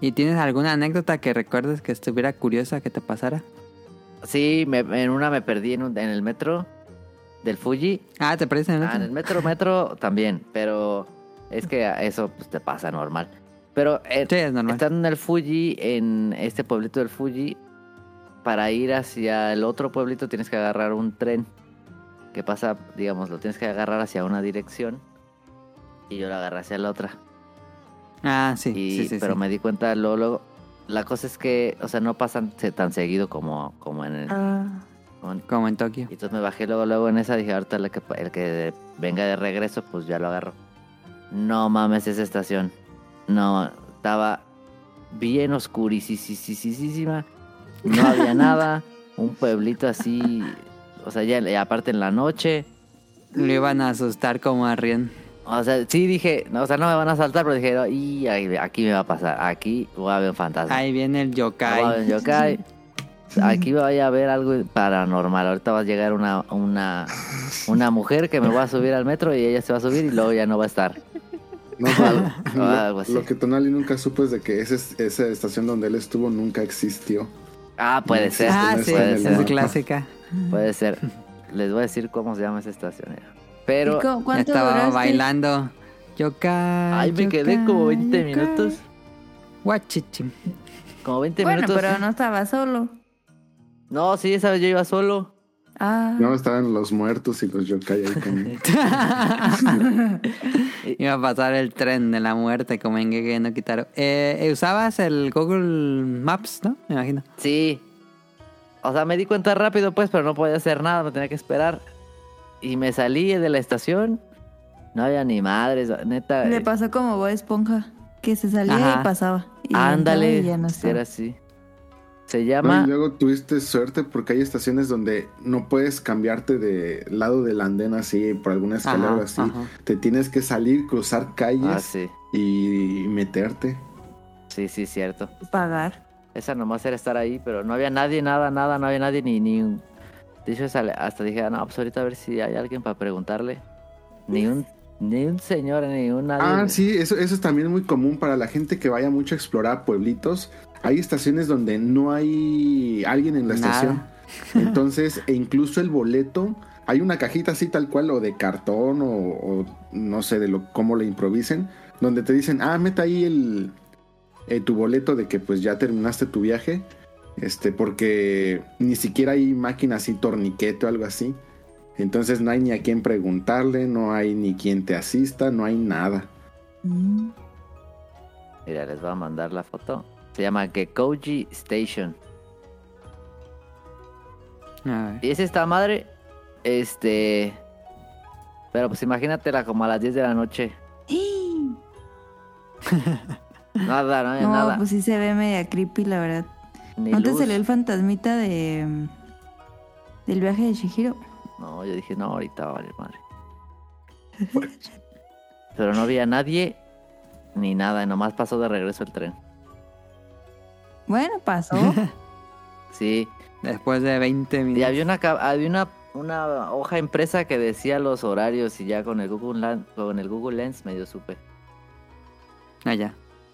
B: ¿Y tienes alguna anécdota que recuerdes que estuviera curiosa que te pasara?
E: Sí, me- en una me perdí en, un- en el metro del Fuji.
B: Ah, ¿te perdiste en el
E: Ah, en el metro, metro también, pero es que eso pues, te pasa normal. Pero eh,
B: Sí, es normal.
E: estando en el Fuji, en este pueblito del Fuji, para ir hacia el otro pueblito tienes que agarrar un tren que pasa, digamos, lo tienes que agarrar hacia una dirección y yo la agarré hacia la otra.
B: Ah, sí,
E: Y,
B: sí, sí.
E: pero
B: sí.
E: me di cuenta luego, luego. La cosa es que, o sea, no pasan tan seguido como, como en el.
A: Ah,
E: como en-
B: Como en Tokio.
E: y entonces me bajé luego, luego en esa. Dije, ahorita el que, el que venga de regreso, pues ya lo agarro. No mames, esa estación. No, estaba bien oscurísima. No había nada. Un pueblito así. O sea, ya aparte en la noche.
B: Lo iban a asustar como a Rien.
E: O sea, sí dije, no, o sea, no me van a saltar, pero dije, y aquí me va a pasar, aquí voy a ver un fantasma.
B: Ahí viene el
E: Voy a ver
B: yokai.
E: un yokai. Aquí voy a ver algo paranormal. Ahorita va a llegar una, una, una mujer que me va a subir al metro y ella se va a subir y luego ya no va a estar.
D: No,
E: O
D: lo,
E: algo así.
D: lo que Tonali nunca supo es de que ese- esa estación donde él estuvo nunca existió.
E: Ah, puede ser.
B: Ah, sí,
E: puede ser.
B: es clásica.
E: Puede ser. Les voy a decir cómo se llama esa estación. mira.
A: ¿y
E: Pero,
A: cu- ¿Cuánto
B: Estaba
A: duraste?
B: bailando. Yokai.
E: ay, me quedé como 20
B: yokai,
E: minutos.
B: Guachichim.
E: Como 20
A: Bueno,
E: minutos.
A: pero no estaba solo.
E: No, sí, esa vez yo iba solo.
A: Ah,
D: No, estaban los muertos y los yokai ahí también.
B: Iba a pasar el tren de la muerte como en Gege no Kitaro. Eh, eh, ¿Usabas el Google Maps, no? Me imagino.
E: Sí. O sea, me di cuenta rápido, pues, pero no podía hacer nada, me tenía que esperar. Y me salí de la estación. No había ni madres, neta.
A: le pasó como Bob Esponja, que se salía
B: Ajá.
A: y pasaba. Y
E: Ándale,
A: y ya no
E: era así. Se llama.
D: y luego tuviste suerte porque hay estaciones donde no puedes cambiarte de lado del andén así por alguna escalera
B: Ajá,
D: así.
B: ajá.
D: Te tienes que salir, cruzar calles
E: Ah, sí.
D: y meterte.
E: Sí, sí, cierto.
A: Pagar.
E: Esa nomás era estar ahí, pero no había nadie, nada, nada, no había nadie ni ni un... De hecho, sale- hasta dije, ah, no, pues ahorita a ver si hay alguien para preguntarle. Ni un, ni un señor, ni un nadie.
D: Ah, sí, eso, eso es también muy común para la gente que vaya mucho a explorar pueblitos. Hay estaciones donde no hay alguien en la
B: Nada.
D: estación. Entonces, e incluso el boleto, hay una cajita así tal cual, o de cartón, o, o no sé de lo cómo le improvisen, donde te dicen, ah, meta ahí el eh, tu boleto de que pues ya terminaste tu viaje. Este, porque ni siquiera hay máquina así, torniquete o algo así. Entonces no hay ni a quién preguntarle, no hay ni quien te asista, no hay nada.
A: Mm.
E: Mira, les voy a mandar la foto. Se llama Gekoji Station. Y es esta madre, este... Pero pues imagínatela como a las 10 de la noche. Nada, no
A: No,
E: nada.
A: pues sí se ve media creepy, la verdad.
E: Ni
A: ¿No te
E: luz.
A: salió el fantasmita de del viaje de Shihiro?
E: No, yo dije, no, ahorita va a valer madre. Pero no había nadie ni nada, y nomás pasó de regreso el tren.
A: Bueno, pasó.
E: Sí,
B: Después de 20
E: y
B: minutos.
E: había una había una, una hoja impresa que decía los horarios y ya con el Google con el Google Lens medio supe.
B: Allá.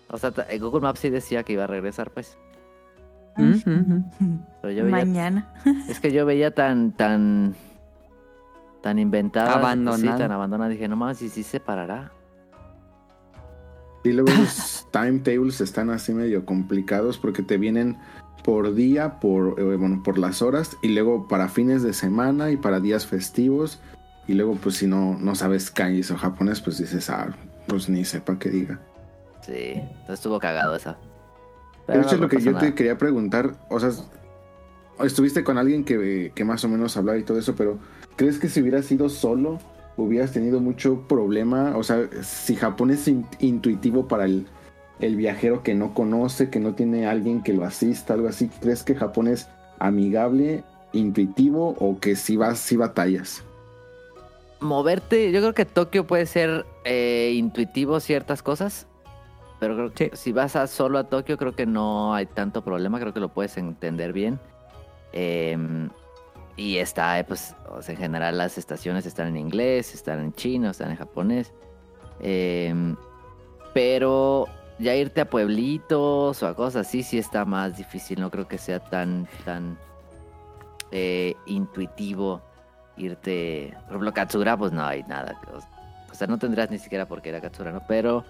E: O sea, el Google Maps sí decía que iba a regresar, pues.
B: Mm,
E: Pero yo veía,
A: Mañana.
E: es que yo veía tan tan tan inventada,
B: Abandonada.
E: sí, tan abandonada, dije, no mames, ¿y si se parará?
D: Y luego los timetables están así medio complicados porque te vienen por día, por, eh, bueno, por las horas, y luego para fines de semana y para días festivos. Y luego, pues si no, no sabes kanjis o japonés, pues dices, ah, pues ni sepa qué diga.
E: Sí, estuvo cagado esa.
D: De hecho,
E: no,
D: lo que yo te quería preguntar, o sea, estuviste con alguien que, que más o menos hablaba y todo eso, pero ¿crees que si hubieras sido solo, hubieras tenido mucho problema? O sea, si Japón es in- intuitivo para el, el viajero que no conoce, que no tiene alguien que lo asista, algo así, ¿crees que Japón es amigable, intuitivo o que si vas, si batallas?
E: moverte, yo creo que Tokio puede ser eh, intuitivo ciertas cosas, pero creo que si vas a solo a Tokio creo que no hay tanto problema, creo que lo puedes entender bien. Eh, y está, eh, pues, en general las estaciones están en inglés, están en chino, están en japonés. Eh, pero ya irte a pueblitos o a cosas así sí está más difícil, no creo que sea tan, tan eh, intuitivo irte. Por ejemplo, Katsura, pues no hay nada. O sea, no tendrás ni siquiera por qué ir a Katsura, ¿no? Pero,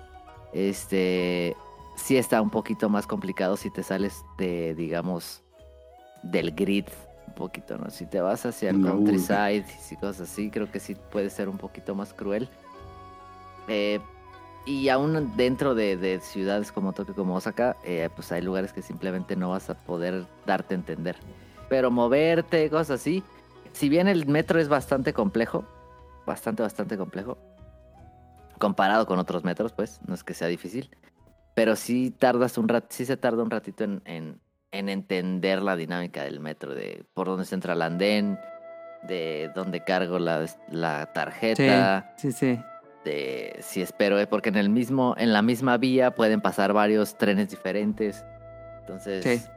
E: este. Sí está un poquito más complicado si te sales de, digamos, del grid poquito, ¿no? Si te vas hacia el countryside y cosas así, creo que sí puede ser un poquito más cruel. Eh, y aún dentro de, de ciudades como Tokio, como Osaka, eh, pues hay lugares que simplemente no vas a poder darte a entender. Pero moverte, cosas así. Si bien el metro es bastante complejo, bastante, bastante complejo, comparado con otros metros, pues, no es que sea difícil. Pero sí tardas un rat, sí se tarda un ratito en, en, en entender la dinámica del metro, de por dónde se entra el andén, de dónde cargo la, la
B: Sí,
E: tarjeta
B: sí, sí.
E: de si espero, eh, porque en el mismo, en la misma vía pueden pasar varios trenes diferentes. Entonces,
B: Sí.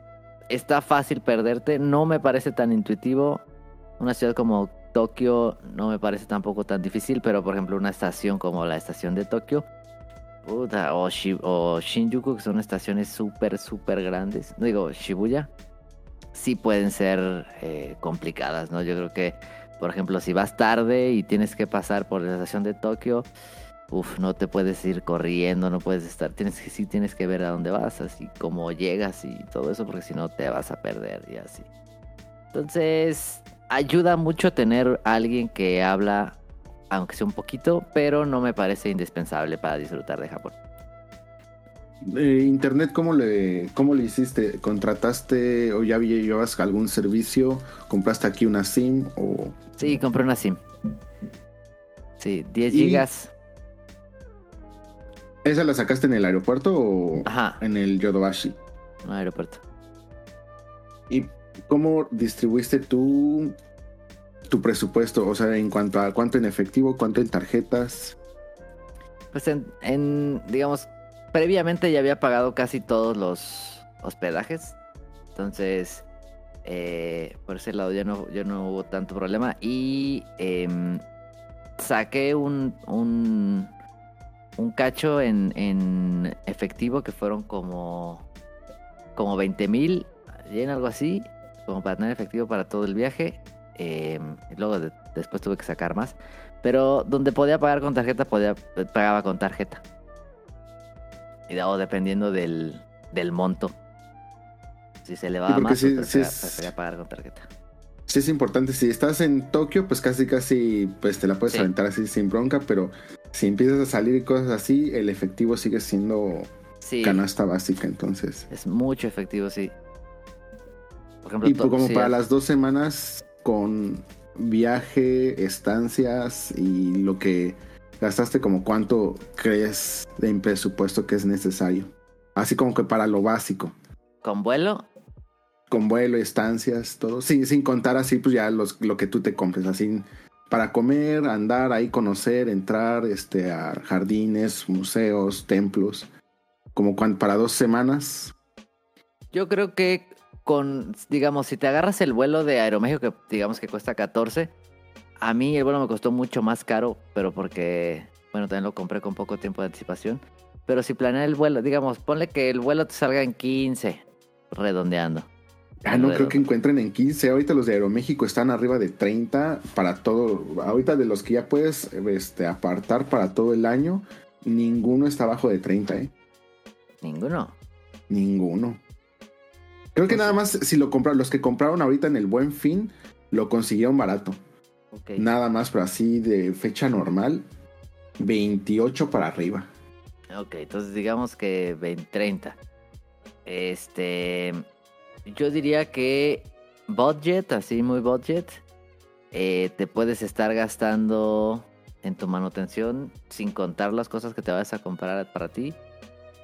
E: está fácil perderte. No me parece tan intuitivo. Una ciudad como Tokio no me parece tampoco tan difícil, pero por ejemplo, una estación como la estación de Tokio. O, Shi- o Shinjuku, que son estaciones súper, súper grandes. No digo Shibuya. Sí pueden ser eh, complicadas, ¿no? Yo creo que por ejemplo, si vas tarde y tienes que pasar por la estación de Tokio, uf, no te puedes ir corriendo, no puedes estar, tienes que sí tienes que ver a dónde vas, así como llegas y todo eso, porque si no te vas a perder y así. Entonces, ayuda mucho tener a alguien que habla, aunque sea un poquito, pero no me parece indispensable para disfrutar de Japón.
D: Eh, Internet, ¿cómo le, ¿cómo le hiciste? ¿Contrataste o ya llevas algún servicio? ¿Compraste aquí una SIM? O...
E: Sí, compré una SIM. Sí, 10
D: Y-
E: gigas.
D: ¿Esa la sacaste en el aeropuerto o
E: Ajá,
D: en el Yodobashi?
E: en el aeropuerto.
D: ¿Y cómo distribuiste tu, tu presupuesto? O sea, en cuanto a cuánto en efectivo, cuánto en tarjetas.
E: Pues en, en, digamos, previamente ya había pagado casi todos los hospedajes. Entonces, eh, por ese lado ya no, ya no hubo tanto problema. Y em, saqué un, un, cacho en, en efectivo que fueron como, como 20 mil, algo así, como para tener efectivo para todo el viaje. Y luego de- después tuve que sacar más. Pero donde podía pagar con tarjeta, podía, pagaba con tarjeta. Y dado dependiendo del, del monto. Si se elevaba
D: porque
E: más,
D: sí-
E: pues
D: sí es-
E: prefería pagar con tarjeta.
D: Sí es importante, si estás en Tokio, pues casi casi pues te la puedes
E: Sí.
D: aventar así sin bronca, pero si empiezas a salir y cosas así, el efectivo sigue siendo
E: Sí,
D: canasta básica, entonces.
E: es mucho efectivo, sí. Por ejemplo,
D: Y pues, como
E: sí,
D: para las dos semanas con viaje, estancias y lo que gastaste, como cuánto crees en presupuesto que es necesario. Así como que para lo básico,
E: con vuelo,
D: con vuelo, estancias, todo, sin, sin contar así pues ya los, lo que tú te compres, así para comer, andar ahí, conocer, entrar este, a jardines, museos, templos, como cuan- para dos semanas.
E: yo creo que con, digamos, si te agarras el vuelo de Aeroméxico, que digamos que cuesta 14, a mí el vuelo me costó mucho más caro, pero porque, bueno, también lo compré con poco tiempo de anticipación. Pero si planeas el vuelo, digamos, ponle que el vuelo te salga en 15, redondeando.
D: Ah, no creo que encuentren en 15. Ahorita los de Aeroméxico están arriba de 30 para todo. Ahorita de los que ya puedes este, apartar para todo el año, ninguno está abajo de 30, ¿eh?
E: Ninguno.
D: Ninguno. Creo que nada más si lo compraron, los que compraron ahorita en el buen fin, lo consiguieron barato. Nada más, pero así de fecha normal, 28 para arriba.
E: Ok, entonces digamos que 20, 30. Este. Yo diría que budget, así muy budget, eh, te puedes estar gastando en tu manutención, sin contar las cosas que te vas a comprar para ti,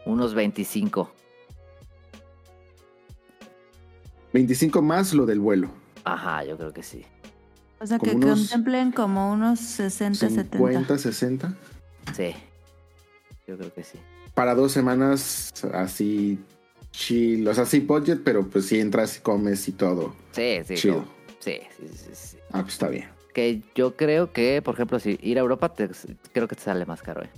E: unos 25.
D: 25 más lo del vuelo.
E: Ajá, yo creo que sí.
A: O sea, que
D: Como
A: contemplen como unos 60, 70.
D: 50, 60.
E: Sí. Yo creo que sí.
D: Para dos semanas así chill. O sea, sí budget, pero pues si entras y comes y todo.
E: Sí, sí.
D: Chido.
E: como- sí, sí, sí, sí.
D: Ah, pues está bien.
E: Que yo creo que, por ejemplo, si ir a Europa, te- creo que te sale más caro, ¿eh?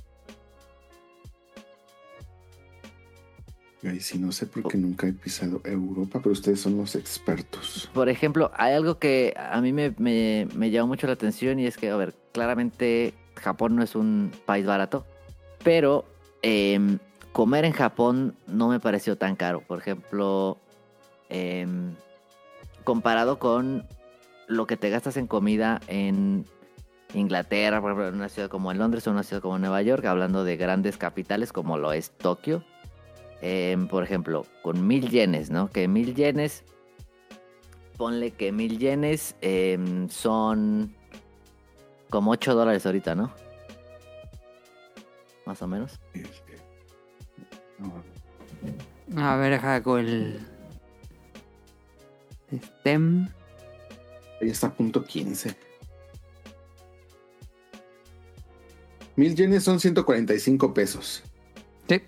D: Ay, sí, no sé por qué nunca he pisado Europa, pero ustedes son los expertos.
E: Por ejemplo, hay algo que a mí me, me, me llamó mucho la atención y es que, a ver, claramente Japón no es un país barato, pero em, comer en Japón no me pareció tan caro. Por ejemplo, em, comparado con lo que te gastas en comida en Inglaterra, por ejemplo, en una ciudad como en Londres o una ciudad como Nueva York, hablando de grandes capitales como lo es Tokio. Em, por ejemplo, con mil yenes, ¿no? Que mil yenes, ponle que mil yenes em, son como 8 dólares ahorita, ¿no? Más o menos.
B: A ver, deja con el. Stem.
D: Ahí está punto 15. Mil yenes son 145 pesos.
B: Sí.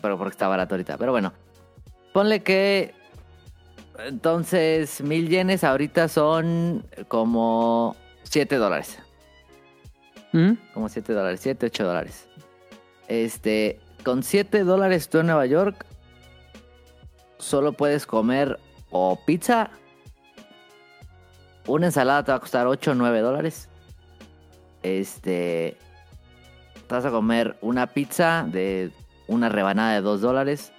E: Pero porque está barato ahorita. Pero bueno, ponle que. Entonces, mil yenes ahorita son como 7 dólares.
B: ¿Mm?
E: Como 7 dólares, 7, 8 dólares. Este, con 7 dólares tú en Nueva York solo puedes comer o pizza. Una ensalada te va a costar 8 o 9 dólares. Este, te vas a comer una pizza de una rebanada de 2 dólares.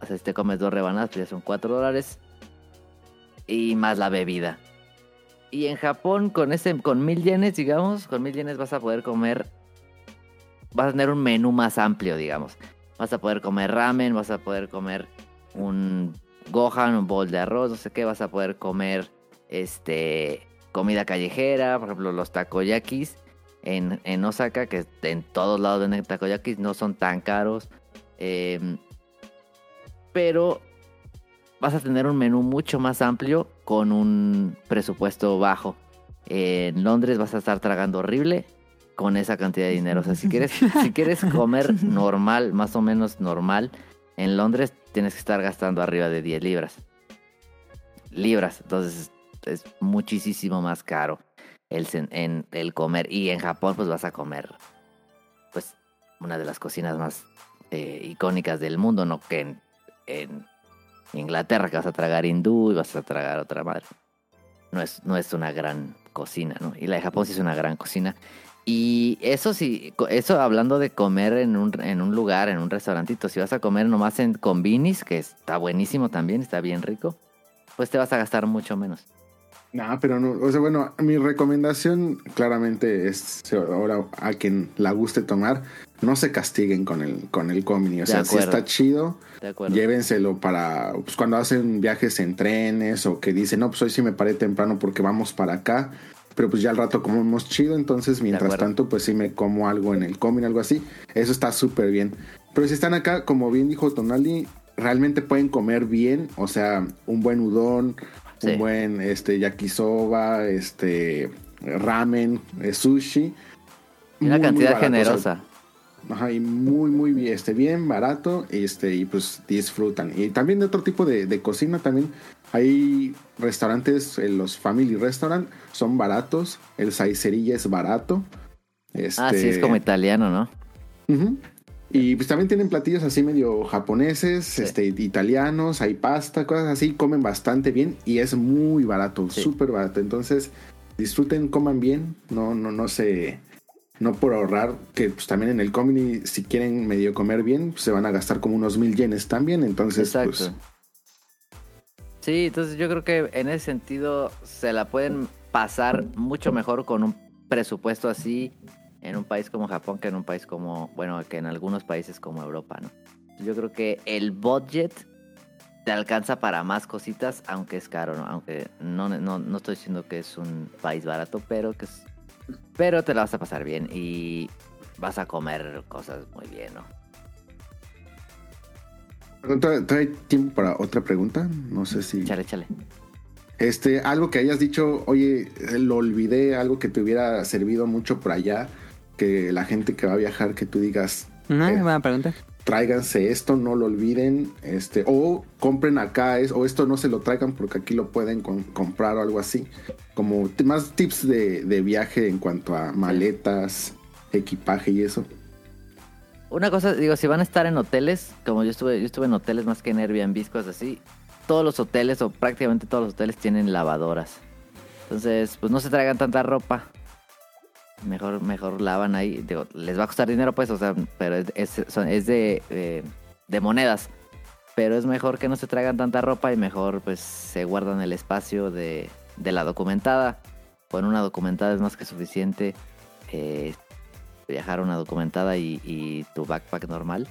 E: O sea, si te comes dos rebanadas, pues ya son 4 dólares. Y más la bebida. Y en Japón, con ese, con mil yenes, digamos, con mil yenes vas a poder comer. Vas a tener un menú más amplio, digamos. Vas a poder comer ramen, vas a poder comer un gohan, un bol de arroz, no sé qué, vas a poder comer este comida callejera, por ejemplo, los takoyakis en, en Osaka, que en todos lados venden takoyakis, no son tan caros. eh, pero vas a tener un menú mucho más amplio con un presupuesto bajo. En Londres vas a estar tragando horrible con esa cantidad de dinero. O sea, si quieres, si quieres comer normal, más o menos normal, en Londres tienes que estar gastando arriba de 10 libras. Libras. Entonces es muchísimo más caro el, en, el comer. Y en Japón pues vas a comer pues una de las cocinas más eh, icónicas del mundo, ¿no? Que en, Inglaterra que vas a tragar hindú y vas a tragar otra madre. No es, no es una gran cocina, ¿no? Y la de Japón sí es una gran cocina. Y eso sí, eso hablando de comer en un, en un lugar, en un restaurantito, si vas a comer nomás en combinis, que está buenísimo también, está bien rico, pues te vas a gastar mucho menos.
D: No, pero no, o sea, bueno, mi recomendación claramente es ahora a quien la guste tomar, no se castiguen con el con el comini, o sea, si está chido, llévenselo para pues, cuando hacen viajes en trenes o que dicen, no, pues hoy sí me paré temprano porque vamos para acá, pero pues ya al rato comemos chido, entonces mientras tanto pues sí me como algo en el comini, algo así, eso está súper bien. Pero si están acá, como bien dijo Tonali, realmente pueden comer bien, o sea, un buen udon,
E: Sí.
D: un buen este yakisoba, este ramen, eh, sushi.
E: Y una
D: Muy,
E: cantidad generosa.
D: Ajá, y muy, muy bien, este, bien barato, este, y pues disfrutan. Y también de otro tipo de, de cocina, también hay restaurantes, eh, los Family Restaurant son baratos, el Saicerilla es barato. Este,
E: Ah, sí, es como italiano, ¿no?
D: Ujú. Y pues también tienen platillos así medio japoneses, este, italianos, hay pasta, cosas así, comen bastante bien y es muy barato,
E: Sí.
D: súper barato. Entonces, disfruten, coman bien, no, no, no se, no por ahorrar, que pues también en el comedy, si quieren medio comer bien, pues, se van a gastar como unos mil yenes también. Entonces,
E: Exacto.
D: pues,
E: Sí, entonces yo creo que en ese sentido se la pueden pasar mucho mejor con un presupuesto así en un país como Japón que en un país como, bueno, que en algunos países como Europa, ¿no? Yo creo que el budget te alcanza para más cositas, aunque es caro, ¿no? Aunque no, no, no estoy diciendo que es un país barato, pero que es, pero te la vas a pasar bien y vas a comer cosas muy bien, ¿no?
D: ¿trae, tiempo para otra pregunta? No sé si...
E: Chale, chale.
D: Este, algo que hayas dicho, oye, lo olvidé, algo que te hubiera servido mucho por allá, que la gente que va a viajar, que tú digas,
B: Una
D: Eh.
B: buena pregunta.
D: tráiganse esto, no lo olviden, este, o compren acá, es, o esto no se lo traigan porque aquí lo pueden con- comprar o algo así, como más tips de, de viaje en cuanto a maletas, equipaje y eso.
E: Una cosa, digo, si van a estar en hoteles, como yo estuve, yo estuve en hoteles más que en Airbnb, cosas así, todos los hoteles o prácticamente todos los hoteles tienen lavadoras. Entonces, pues no se traigan tanta ropa. Mejor, mejor lavan ahí. Digo, les va a costar dinero, pues, o sea, pero es, es- de, eh, de monedas. Pero es mejor que no se traigan tanta ropa y mejor, pues, se guardan el espacio de, de la documentada. con una documentada es más que suficiente. eh, viajar una documentada y, y tu backpack normal.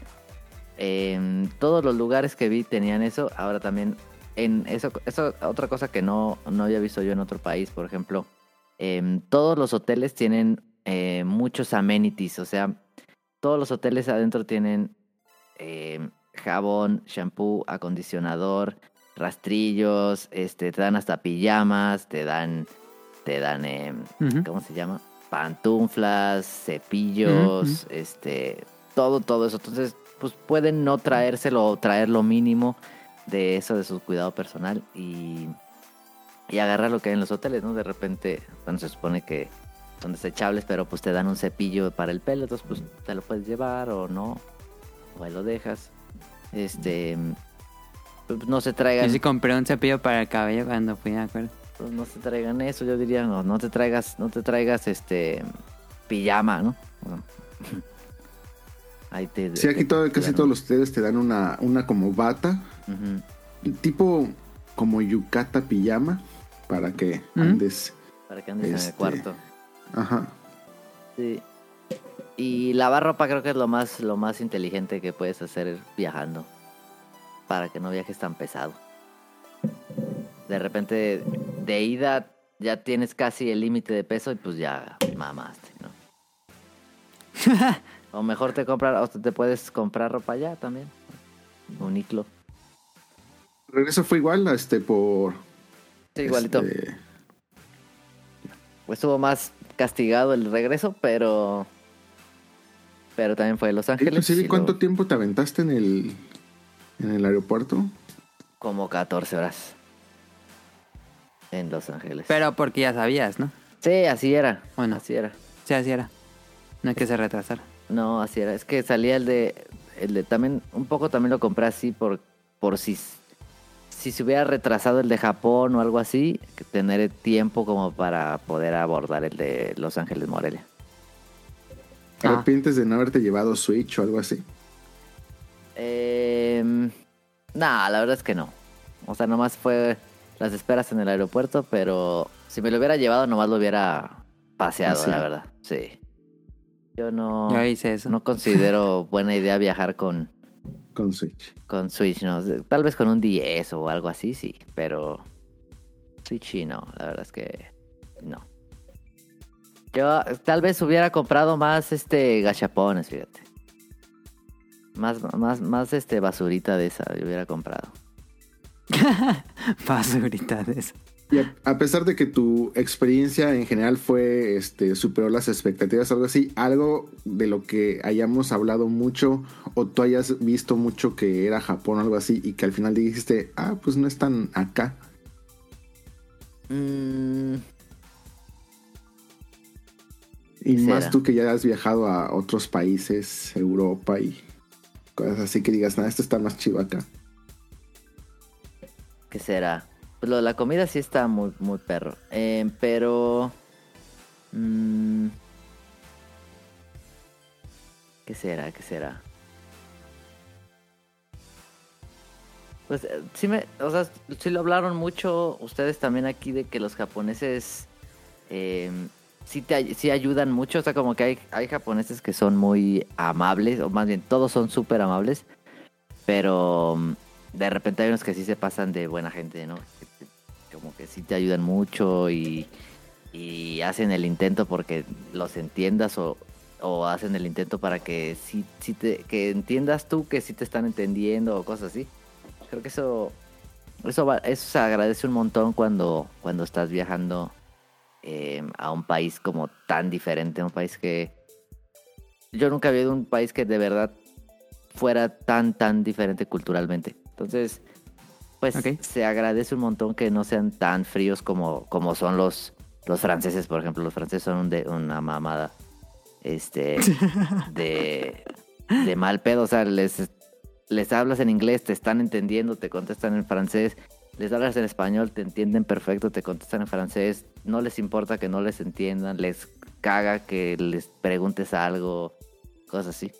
E: Todos los lugares que vi tenían eso. Ahora también en eso, eso otra cosa que no, no había visto yo en otro país, por ejemplo, em, todos los hoteles tienen eh, muchos amenities, o sea, todos los hoteles adentro tienen em, jabón, shampoo, acondicionador, rastrillos, este, te dan hasta pijamas, te dan, te dan,
B: Ujú.
E: ¿cómo se llama? Pantuflas, cepillos, este, todo, todo eso. Entonces, pues pueden no traérselo o traer lo mínimo de eso de su cuidado personal y, y agarrar lo que hay en los hoteles, ¿no? De repente, bueno, se supone que son desechables, pero pues te dan un cepillo para el pelo, entonces pues te lo puedes llevar o no, o ahí lo dejas. Este, pues, no se traigan,
B: Yo sí compré un cepillo para el cabello cuando fui, ¿de acuerdo?
E: pues, no se traigan eso, yo diría, no, no te traigas, no te traigas este pijama, ¿no? Bueno, ahí te,
D: Sí, aquí todo,
E: te
D: casi todos los hoteles te dan una, una como bata, tipo como yucata pijama, para que andes.
E: Para que andes en
D: Este,
E: el cuarto.
D: Ajá.
E: Sí. Y lavar ropa creo que es lo más, lo más inteligente que puedes hacer viajando. Para que no viajes tan pesado. De repente, de ida ya tienes casi el límite de peso y pues ya mamaste, ¿no? o mejor te comprar, o te puedes comprar ropa ya también. Uniclo.
D: Regreso fue igual, este, por.
E: Sí, igualito.
D: este,
E: Pues estuvo más castigado el regreso, pero. Pero también fue de Los Ángeles. Y
D: ¿cuánto
E: luego
D: tiempo te aventaste en el, en el aeropuerto?
E: Como 14 horas. En Los Ángeles.
B: Pero porque ya sabías, ¿no?
E: Sí, así era.
B: Bueno.
E: Así era.
B: Sí, así era. No hay que se retrasara.
E: No, así era. Es que salía el de. El de también. Un poco también lo compré así por, por si. Si se hubiera retrasado el de Japón o algo así, que tener tiempo como para poder abordar el de Los Ángeles Morelia.
D: ¿Te
B: Ah.
D: arrepientes de no haberte llevado Switch o algo así?
E: Eh, nah, la verdad es que no. O sea, nomás fue las esperas en el aeropuerto, pero si me lo hubiera llevado, nomás lo hubiera paseado,
D: Paseado.
E: la verdad. Sí. Yo no,
B: Yo hice eso.
E: no considero buena idea viajar con,
D: Con Switch.
E: con Switch, ¿no? Tal vez con un 10 o algo así, sí, pero Switch sí, no, la verdad es que no. Yo tal vez hubiera comprado más este gachapones, fíjate. Más, más, más este basurita de esa, yo hubiera comprado.
B: Basurita de eso.
D: Y a, a pesar de que tu experiencia en general fue, este, superó las expectativas, algo así, algo de lo que hayamos hablado mucho o tú hayas visto mucho que era Japón o algo así y que al final dijiste, ah, pues no están acá.
E: Mm,
D: Y
E: ¿Qué
D: más
E: será?
D: tú que ya has viajado a otros países, Europa y cosas así que digas, nada, esto está más chido acá.
E: ¿Qué será? Pues lo de la comida sí está muy, muy perro. Eh, pero... mm, ¿Qué será? ¿Qué será? Pues eh, sí me... O sea, sí lo hablaron mucho ustedes también aquí de que los japoneses... eh, sí, te, sí ayudan mucho. O sea, como que hay, hay japoneses que son muy amables. O más bien, todos son súper amables. Pero... mm, de repente hay unos que sí se pasan de buena gente, ¿no? Como que sí te ayudan mucho y, hacen el intento porque los entiendas o, hacen el intento para que sí, que entiendas tú que sí te están entendiendo o cosas así. Creo que eso eso se agradece un montón cuando cuando estás viajando eh, a un país como tan diferente, un país que yo nunca había ido un país que de verdad fuera tan tan diferente culturalmente. Entonces, pues se agradece un montón que no sean tan fríos como, como son los, los franceses, por ejemplo. Los franceses son un de, una mamada este de, de mal pedo. O sea, les, les hablas en inglés, te están entendiendo, te contestan en francés. Les hablas en español, te entienden perfecto, te contestan en francés. No les importa que no les entiendan, les caga que les preguntes algo, cosas así.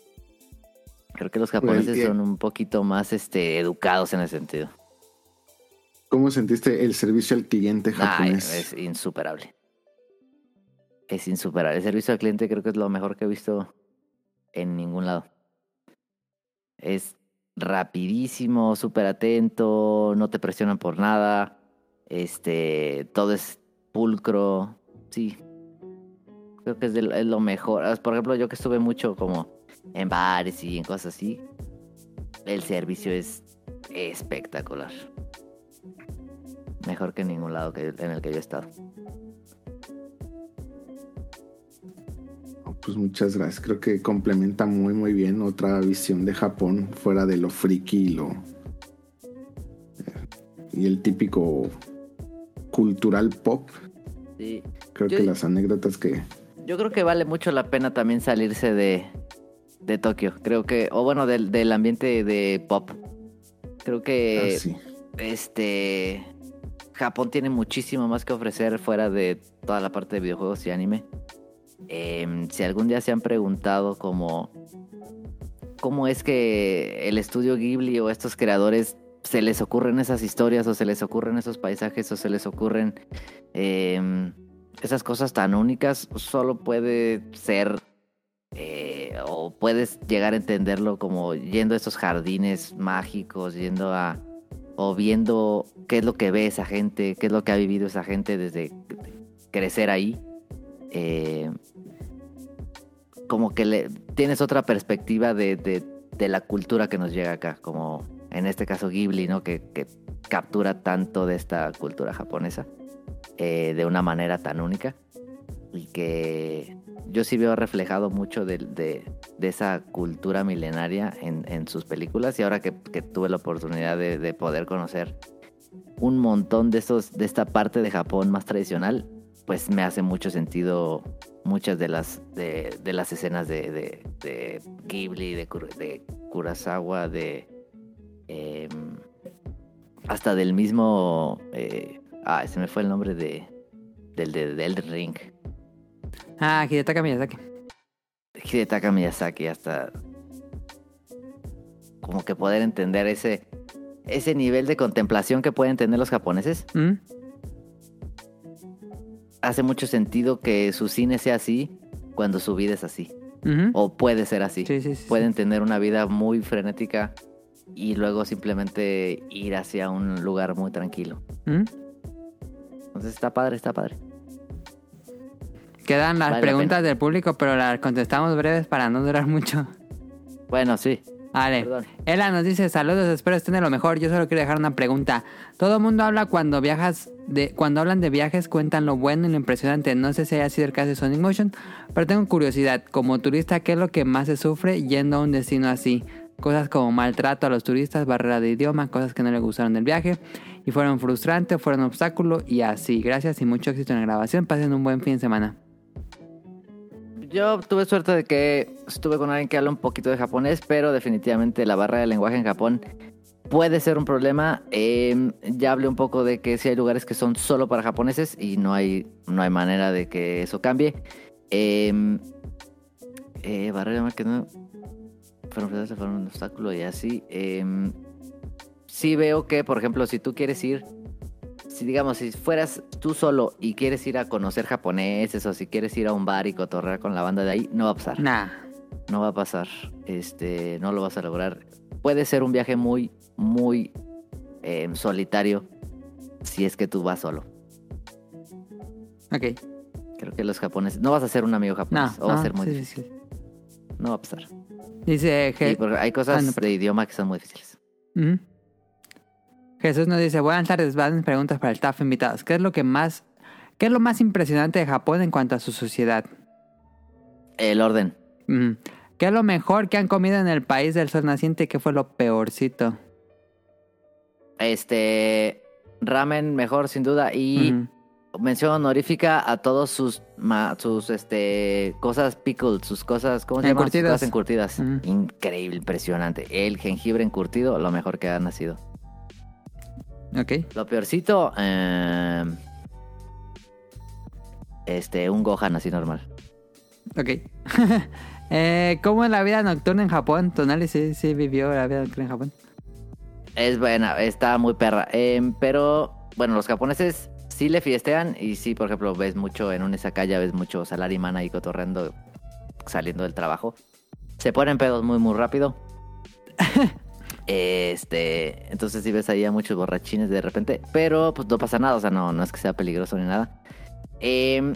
E: Creo que los japoneses
D: eh,
E: son un poquito más este, educados en ese sentido.
D: ¿Cómo sentiste el servicio al cliente
E: Nah,
D: japonés?
E: es insuperable. es insuperable. El servicio al cliente creo que es lo mejor que he visto en ningún lado. Es rapidísimo, súper atento, no te presionan por nada. Este, todo es pulcro. Sí. Creo que es, de es lo mejor. Por ejemplo, yo que estuve mucho como en bares y en cosas así. El servicio es espectacular. Mejor que en ningún lado que, en el que yo he estado.
D: Pues muchas gracias. Creo que complementa muy muy bien otra visión de Japón fuera de lo friki y lo y el típico cultural pop.
E: Sí.
D: Creo
E: Yo-
D: que las anécdotas que
E: Yo creo que vale mucho la pena también salirse de, de Tokio. Creo que, o bueno, del, del ambiente de pop. Creo que
D: ah, sí.
E: este Japón tiene muchísimo más que ofrecer fuera de toda la parte de videojuegos y anime. Em, si algún día se han preguntado como cómo es que el estudio Ghibli o estos creadores se les ocurren esas historias o se les ocurren esos paisajes o se les ocurren em, esas cosas tan únicas, solo puede ser eh, o puedes llegar a entenderlo como yendo a esos jardines mágicos, yendo a o viendo qué es lo que ve esa gente, qué es lo que ha vivido esa gente desde crecer ahí. Eh, como que le, tienes otra perspectiva de, la cultura que nos llega acá, como en este caso Ghibli, ¿no? Que, que captura tanto de esta cultura japonesa eh, de una manera tan única y que yo sí veo reflejado mucho de, de- esa cultura milenaria en, en sus películas y ahora que, tuve la oportunidad de, de poder conocer un montón de estos de esta parte de Japón más tradicional pues me hace mucho sentido muchas de las de, las escenas de, Ghibli de, de Kurosawa de em, hasta del mismo eh, ah se me fue el nombre de, del Ring
B: Ah, Hidetaka Miyazaki.
E: Hidetaka Miyazaki hasta como que poder entender ese ese nivel de contemplación que pueden tener los japoneses.
B: ¿Mm?
E: hace mucho sentido que su cine sea así cuando su vida es así. O puede ser así.
B: Sí, sí, sí,
E: pueden tener una vida muy frenética y luego simplemente ir hacia un lugar muy tranquilo.
B: ¿Mm?
E: entonces está padre está padre
B: Quedan las
E: Vale
B: preguntas del público, pero las contestamos breves para no durar mucho.
E: bueno sí
B: Vale.
E: Perdón.
B: Ela nos dice, saludos, espero estén de lo mejor. Yo solo quiero dejar una pregunta. Todo el mundo habla cuando viajas, de, cuando hablan de viajes, cuentan lo bueno y lo impresionante. No sé si haya sido el caso de Sonic Motion, pero tengo curiosidad. Como turista, ¿qué es lo que más se sufre yendo a un destino así? Cosas como maltrato a los turistas, barrera de idioma, cosas que no le gustaron del viaje y fueron frustrantes, fueron obstáculo y así. Gracias y mucho éxito en la grabación. Pasen un buen fin de semana.
E: Yo tuve suerte de que estuve con alguien que habla un poquito de japonés, pero definitivamente la barra de lenguaje en Japón puede ser un problema. Eh, ya hablé un poco de que sí hay lugares que son solo para japoneses y no hay, no hay manera de que eso cambie. Eh, eh, barrera que no fueron, fueron un obstáculo y así. Eh, sí veo que, por ejemplo, si tú quieres ir si digamos, si fueras tú solo y quieres ir a conocer japoneses o si quieres ir a un bar y cotorrear con la banda de ahí, no va a pasar.
B: Nah.
E: No va a pasar. Este, no lo vas a lograr. Puede ser un viaje muy, muy eh, solitario si es que tú vas solo.
B: Ok.
E: Creo que los japoneses. No vas a ser un amigo
B: No.
E: japonés. o va a
B: no,
E: ser muy
B: sí,
E: difícil.
B: sí.
E: No va a pasar.
B: Dice
E: Sí, porque hay cosas
B: Ah, no,
E: de idioma que son muy difíciles.
B: Jesús nos dice, buenas tardes, van preguntas para el staff invitados. ¿Qué es lo que más, qué es lo más impresionante de Japón en cuanto a su sociedad?
E: El orden.
B: Ujú. ¿Qué es lo mejor que han comido en el país del sol naciente y qué fue lo peorcito?
E: Este. Ramen mejor, sin duda. Y. Mención honorífica a todos sus ma- sus este cosas pickled, sus cosas, ¿cómo se llaman? Sus
B: Encurtidas.
E: cosas encurtidas. Increíble, impresionante. El jengibre encurtido, lo mejor que ha nacido.
B: Ok.
E: Lo peorcito, eh, este, un Gohan así normal.
B: Ok. eh, ¿Cómo es la vida nocturna en Japón? Tonali sí, sí vivió la vida nocturna en Japón.
E: Es buena, está muy perra. Eh, pero, bueno, los japoneses sí le fiestean y sí, por ejemplo, ves mucho en un Izakaya, ves mucho salarimán ahí cotorreando saliendo del trabajo. Se ponen pedos muy, muy rápido. este, entonces sí ves ahí a muchos borrachines de repente, pero pues no pasa nada, o sea, no, no es que sea peligroso ni nada. Em,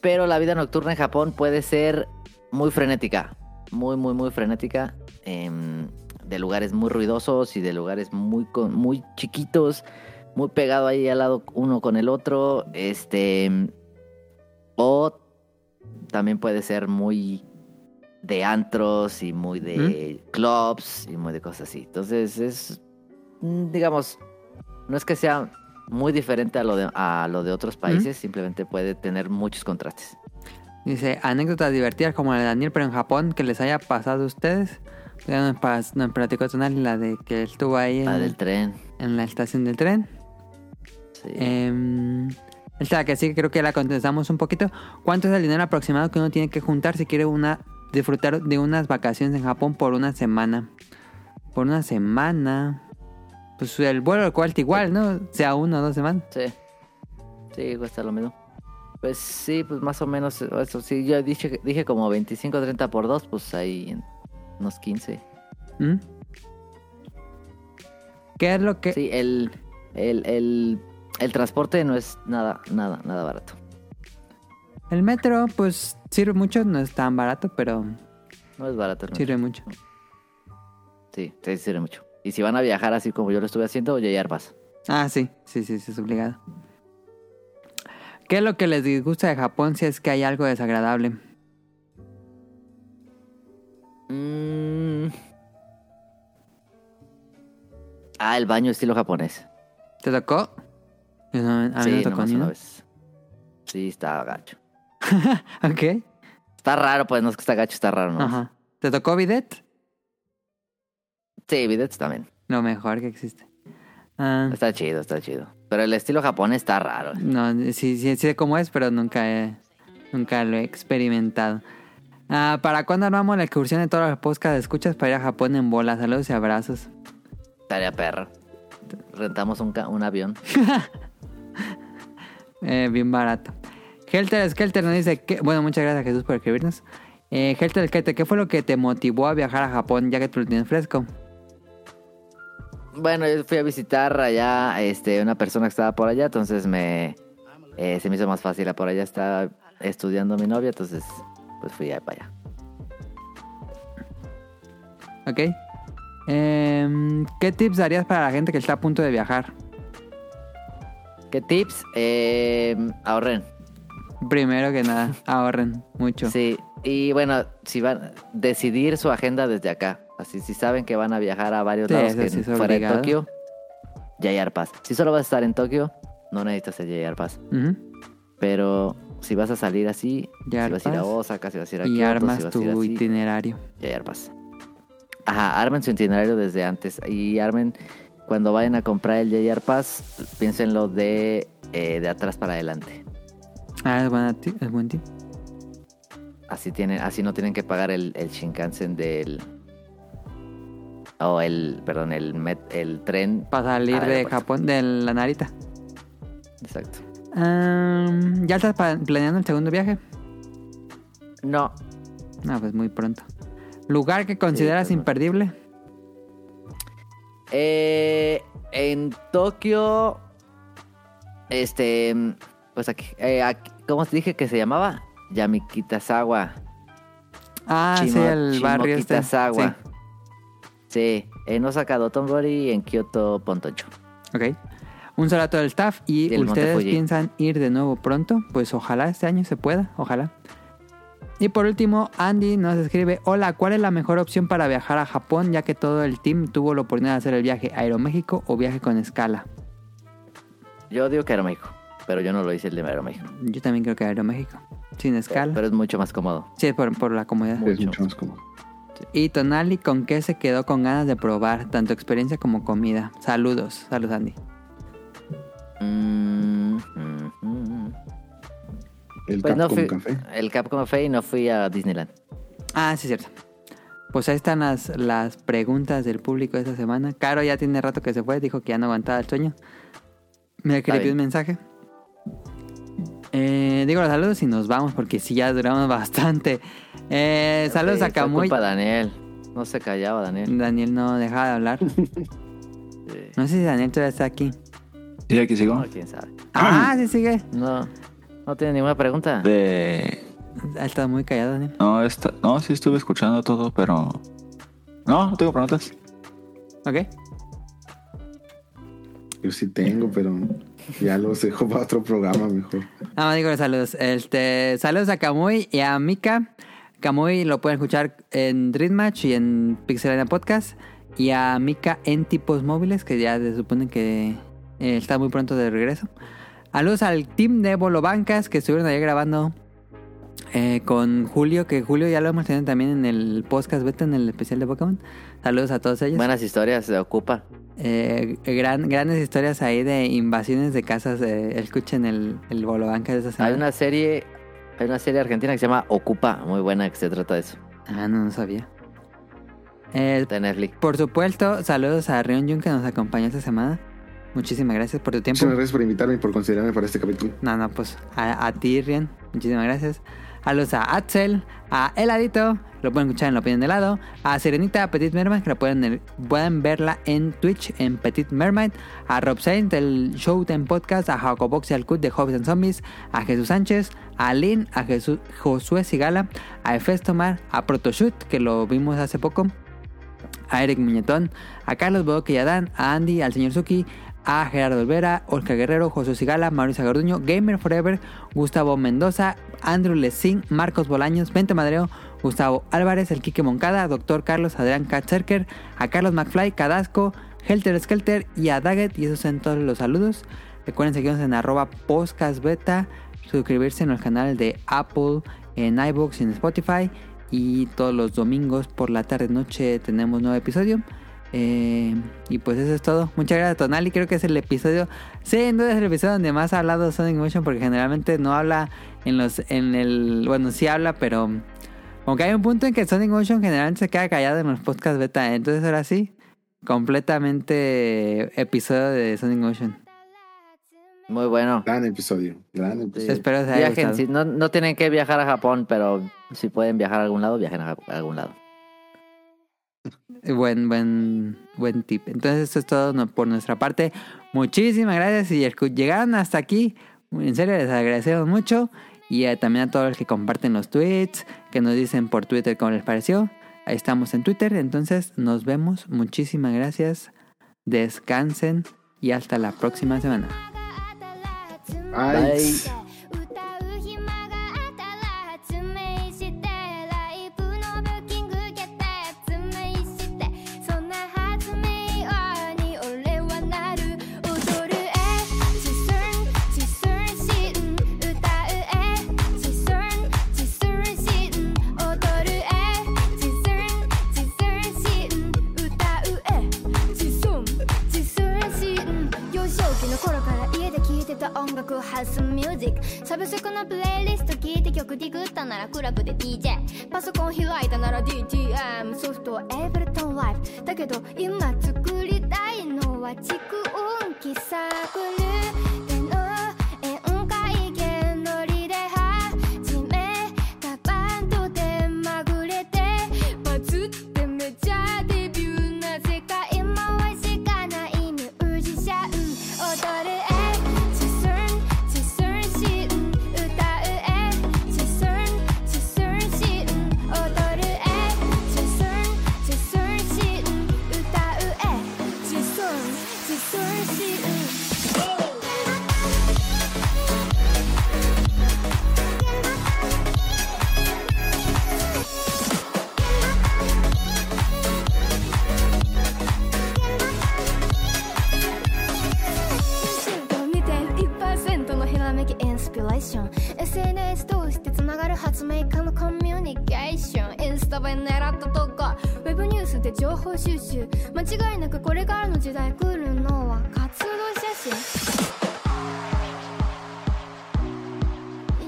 E: pero la vida nocturna en Japón puede ser muy frenética, muy, muy, muy frenética. em, de lugares muy ruidosos y de lugares muy, muy chiquitos, muy pegado ahí al lado uno con el otro. Este. O también puede ser muy de antros y muy de clubs y muy de cosas así. Entonces es, mm, digamos, no es que sea muy diferente a lo de, a lo de otros países, simplemente puede tener muchos contrastes.
B: Dice, anécdotas divertidas como la de Daniel, pero en Japón, que les haya pasado a ustedes. Ya nos, nos platicó la de que estuvo ahí
E: La
B: en,
E: del tren.
B: en la estación del tren.
E: sí.
B: Eh, esta que sí, creo que la contestamos un poquito. ¿Cuánto es el dinero aproximado que uno tiene que juntar si quiere una disfrutar de unas vacaciones en Japón por una semana? Por una semana. Pues el vuelo cuesta igual, ¿no? Sea uno o dos semanas.
E: Sí. Sí, cuesta lo mismo. Pues sí, pues más o menos eso. Sí, yo dije, dije como 25 30 por 2, pues ahí unos 15.
B: ¿Mm? ¿Qué es lo que...?
E: Sí, el, el, el, el transporte no es nada, nada, nada barato.
B: El metro, pues sirve mucho, no es tan barato, pero
E: No es barato. metro.
B: sirve mucho.
E: Sí, sí, sirve mucho. Y si van a viajar así como yo lo estuve haciendo, ya Airbus.
B: Ah, sí, sí, sí, sí, es obligado. ¿Qué es lo que les disgusta de Japón si es que hay algo desagradable?
E: Mm. Ah, el baño estilo japonés.
B: ¿Te tocó? No- a mí
E: sí,
B: no me tocó ni
E: una vez. Sí, está gacho.
B: Ok.
E: Está raro, pues no es que está gacho, está raro, ¿no?
B: Ajá. ¿Te tocó bidet?
E: Sí, bidets también.
B: Lo mejor que existe. Ah,
E: Está chido, está chido. Pero el estilo japonés está raro.
B: no, sí, sí, sí sé cómo es, pero nunca, he- nunca lo he experimentado. Ah, ¿Para cuándo armamos la excursión de todas las podcasts de escuchas para ir a Japón en bola? Saludos y abrazos.
E: Estaría perro. Rentamos un, un avión.
B: Eh, bien barato. Helter Skelter nos dice que... Bueno, muchas gracias Jesús por escribirnos. Eh, Helter Skelter, ¿qué fue lo que te motivó a viajar a Japón ya que tú lo tienes fresco?
E: Bueno, yo fui a visitar allá este, una persona que estaba por allá, entonces me eh, se me hizo más fácil. Por allá estaba estudiando mi novia, entonces pues fui allá para allá.
B: ¿Ok? Em, ¿Qué tips darías para la gente que está a punto de viajar?
E: ¿Qué tips? Eh, ahorren.
B: Primero que nada, ahorren mucho.
E: Sí, y bueno, si van a decidir su agenda desde acá. Así, si saben que van a viajar a varios
B: Sí,
E: lados que
B: sí
E: fuera de Tokio, Yayar Pass. Si solo vas a estar en Tokio, no necesitas el Yayar Pass. Pero si vas a salir así,
B: Yayar
E: si vas a ir a. Osaka, si vas a ir a
B: Y
E: Kioto,
B: armas
E: si vas a ir
B: tu
E: así,
B: itinerario.
E: Yayar Pass. Ajá, armen su itinerario desde antes. Y armen, cuando vayan a comprar el Yayar Pass, piénsenlo de, eh, de atrás para adelante.
B: Ah, es, buena ti- es buen tip.
E: Así tienen, así no tienen que pagar el, el Shinkansen del. O el, perdón, el met- el tren.
B: Para salir
E: al
B: de. Japón, de la Narita.
E: Exacto.
B: ¿Ya estás planeando el segundo viaje?
E: No.
B: No, pues muy pronto. ¿Lugar que consideras
E: pues
B: imperdible?
E: Eh, en Tokio. Este. Pues aquí, eh, aquí- ¿Cómo te dije que se llamaba? Yamikitazawa.
B: Ah, sí,
E: Chimo-
B: el barrio este.
E: Shimokitazawa. Sí, en Osaka Dotonbori en Kyoto Pontocho.
B: Sí, ok. Un saludo a todo el staff. ¿Y ustedes piensan ir de nuevo pronto? Pues ojalá este año se pueda, ojalá. Y por último, Andy nos escribe, hola, ¿cuál es la mejor opción para viajar a Japón ya que todo el team tuvo la oportunidad de hacer el viaje Aeroméxico o viaje con escala?
E: Yo digo que Aeroméxico, pero yo no lo hice el de Aeroméxico.
B: Yo también creo que Aeroméxico, sin escala.
E: Pero es mucho más cómodo.
B: Sí, por, por la comodidad.
D: Es
E: Mucho.
D: mucho más cómodo.
B: Y Tonali, ¿con qué se quedó con ganas de probar? Tanto experiencia como comida. Saludos, saludos Andy.
E: Mm, mm, mm.
D: El
E: Pues no
D: Capcom
E: fui-
D: Café.
E: El Capcom Café y no fui a Disneyland.
B: Ah, sí, cierto. Pues ahí están las, las preguntas del público de esta semana. Caro ya tiene rato que se fue, dijo que ya no aguantaba el sueño. Me escribió un mensaje. Eh, digo los saludos y nos vamos porque sí ya duramos bastante. Eh, saludos a Camuy.
E: culpa Daniel. No se callaba Daniel.
B: Daniel no dejaba de hablar.
E: Sí.
B: No sé si Daniel todavía está aquí.
C: ¿Y aquí sigo?
E: No, quién sabe.
B: Ah, sí sigue.
E: No, no tiene ninguna pregunta.
C: De...
B: Ha estado muy callado, Daniel.
C: No, esta... no, sí estuve escuchando todo, pero... No, no tengo preguntas.
B: Ok.
D: Yo sí tengo, pero ya los dejo para otro programa mejor.
B: Nada más digo los saludos. Este, saludos a Camuy y a Mika. Camuy lo pueden escuchar en Dreammatch y en Pixelania Podcast. Y a Mika en tipos móviles, que ya se supone que eh, está muy pronto de regreso. Saludos al team de Bolo Bancas que estuvieron ahí grabando eh, con Julio, que Julio ya lo hemos tenido también en el podcast beta, en el especial de Pokémon. Saludos a todos ellos.
E: Buenas historias, se ocupa.
B: Eh, gran, grandes historias ahí de invasiones de casas. eh, escuchen el, el Bolo Bancas de esta semana.
E: Hay una serie, hay una serie argentina que se llama Ocupa, muy buena que se trata de eso.
B: Ah, no, no sabía. Eh, por supuesto, saludos a Rion Jun que nos acompañó esta semana. Muchísimas gracias por tu tiempo.
D: Muchas gracias por invitarme y por considerarme para este capítulo.
B: No, no, pues a, a ti, Rion. Muchísimas gracias. Saludos a Axel, a Heladito, lo pueden escuchar en la opinión de lado. A Serenita Petit Mermaid, que la pueden, pueden verla en Twitch en Petit Mermaid. A Rob Saint del Showtime Podcast. A Jacobox y al Cut de Hobbits and Zombies. A Jesús Sánchez. A Lynn. A Jesús, Josué Sigala. A Efes Tomar. A Protoshoot, que lo vimos hace poco. A Eric Muñetón. A Carlos Bodoque y Adán. A Andy. Al señor Suki. A Gerardo Olvera, Oscar Guerrero, José Sigala, Mauricio Garduño, Gamer Forever, Gustavo Mendoza, Andrew Lessing, Marcos Bolaños, Vente Madreo, Gustavo Álvarez, el Quique Moncada, Doctor Carlos Adrián Katzerker, a Carlos McFly, Cadasco, Helter Skelter y a Daggett. Y esos son todos los saludos. Recuerden seguirnos en arroba podcastbeta, suscribirse en los canales de Apple, en iVoox y en Spotify. Y todos los domingos por la tarde noche tenemos nuevo episodio. Eh, y pues eso es todo. Muchas gracias, Tonali. Creo que es el episodio. Sin duda es el episodio donde más ha hablado Sonic Motion. Porque generalmente no habla en los. En el. Bueno, sí habla, pero. Aunque hay un punto en que Sonic Motion generalmente se queda callado en los podcasts beta. Entonces ahora sí. Completamente episodio de Sonic Motion.
E: Muy bueno.
D: Gran episodio, gran episodio.
B: Espero que
E: Viajen, si no, no tienen que viajar a Japón, pero si pueden viajar a algún lado, viajen a, a algún lado.
B: Buen, buen, buen tip. Entonces, esto es todo por nuestra parte. Muchísimas gracias. Si llegaron hasta aquí, en serio, les agradecemos mucho. Y eh, también a todos los que comparten los tweets, que nos dicen por Twitter cómo les pareció. Ahí estamos en Twitter. Entonces, nos vemos. Muchísimas gracias. Descansen y hasta la próxima semana.
E: Bye.
H: 音楽ハウスミュージックサブスクのプレイリスト聞いて曲ディグったならクラブで DJ パソコン開いたなら DTM ソフトはエブリトンライフだけど今作りたいのは蓄音機。サークル。ーション SNS 通してつながる発明家のコミュニケーション。インスタ映え狙ったとかウェブニュースで情報収集。間違いなくこれからの時代来るのは活動写真。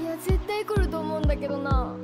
H: いや絶対来ると思うんだけどな。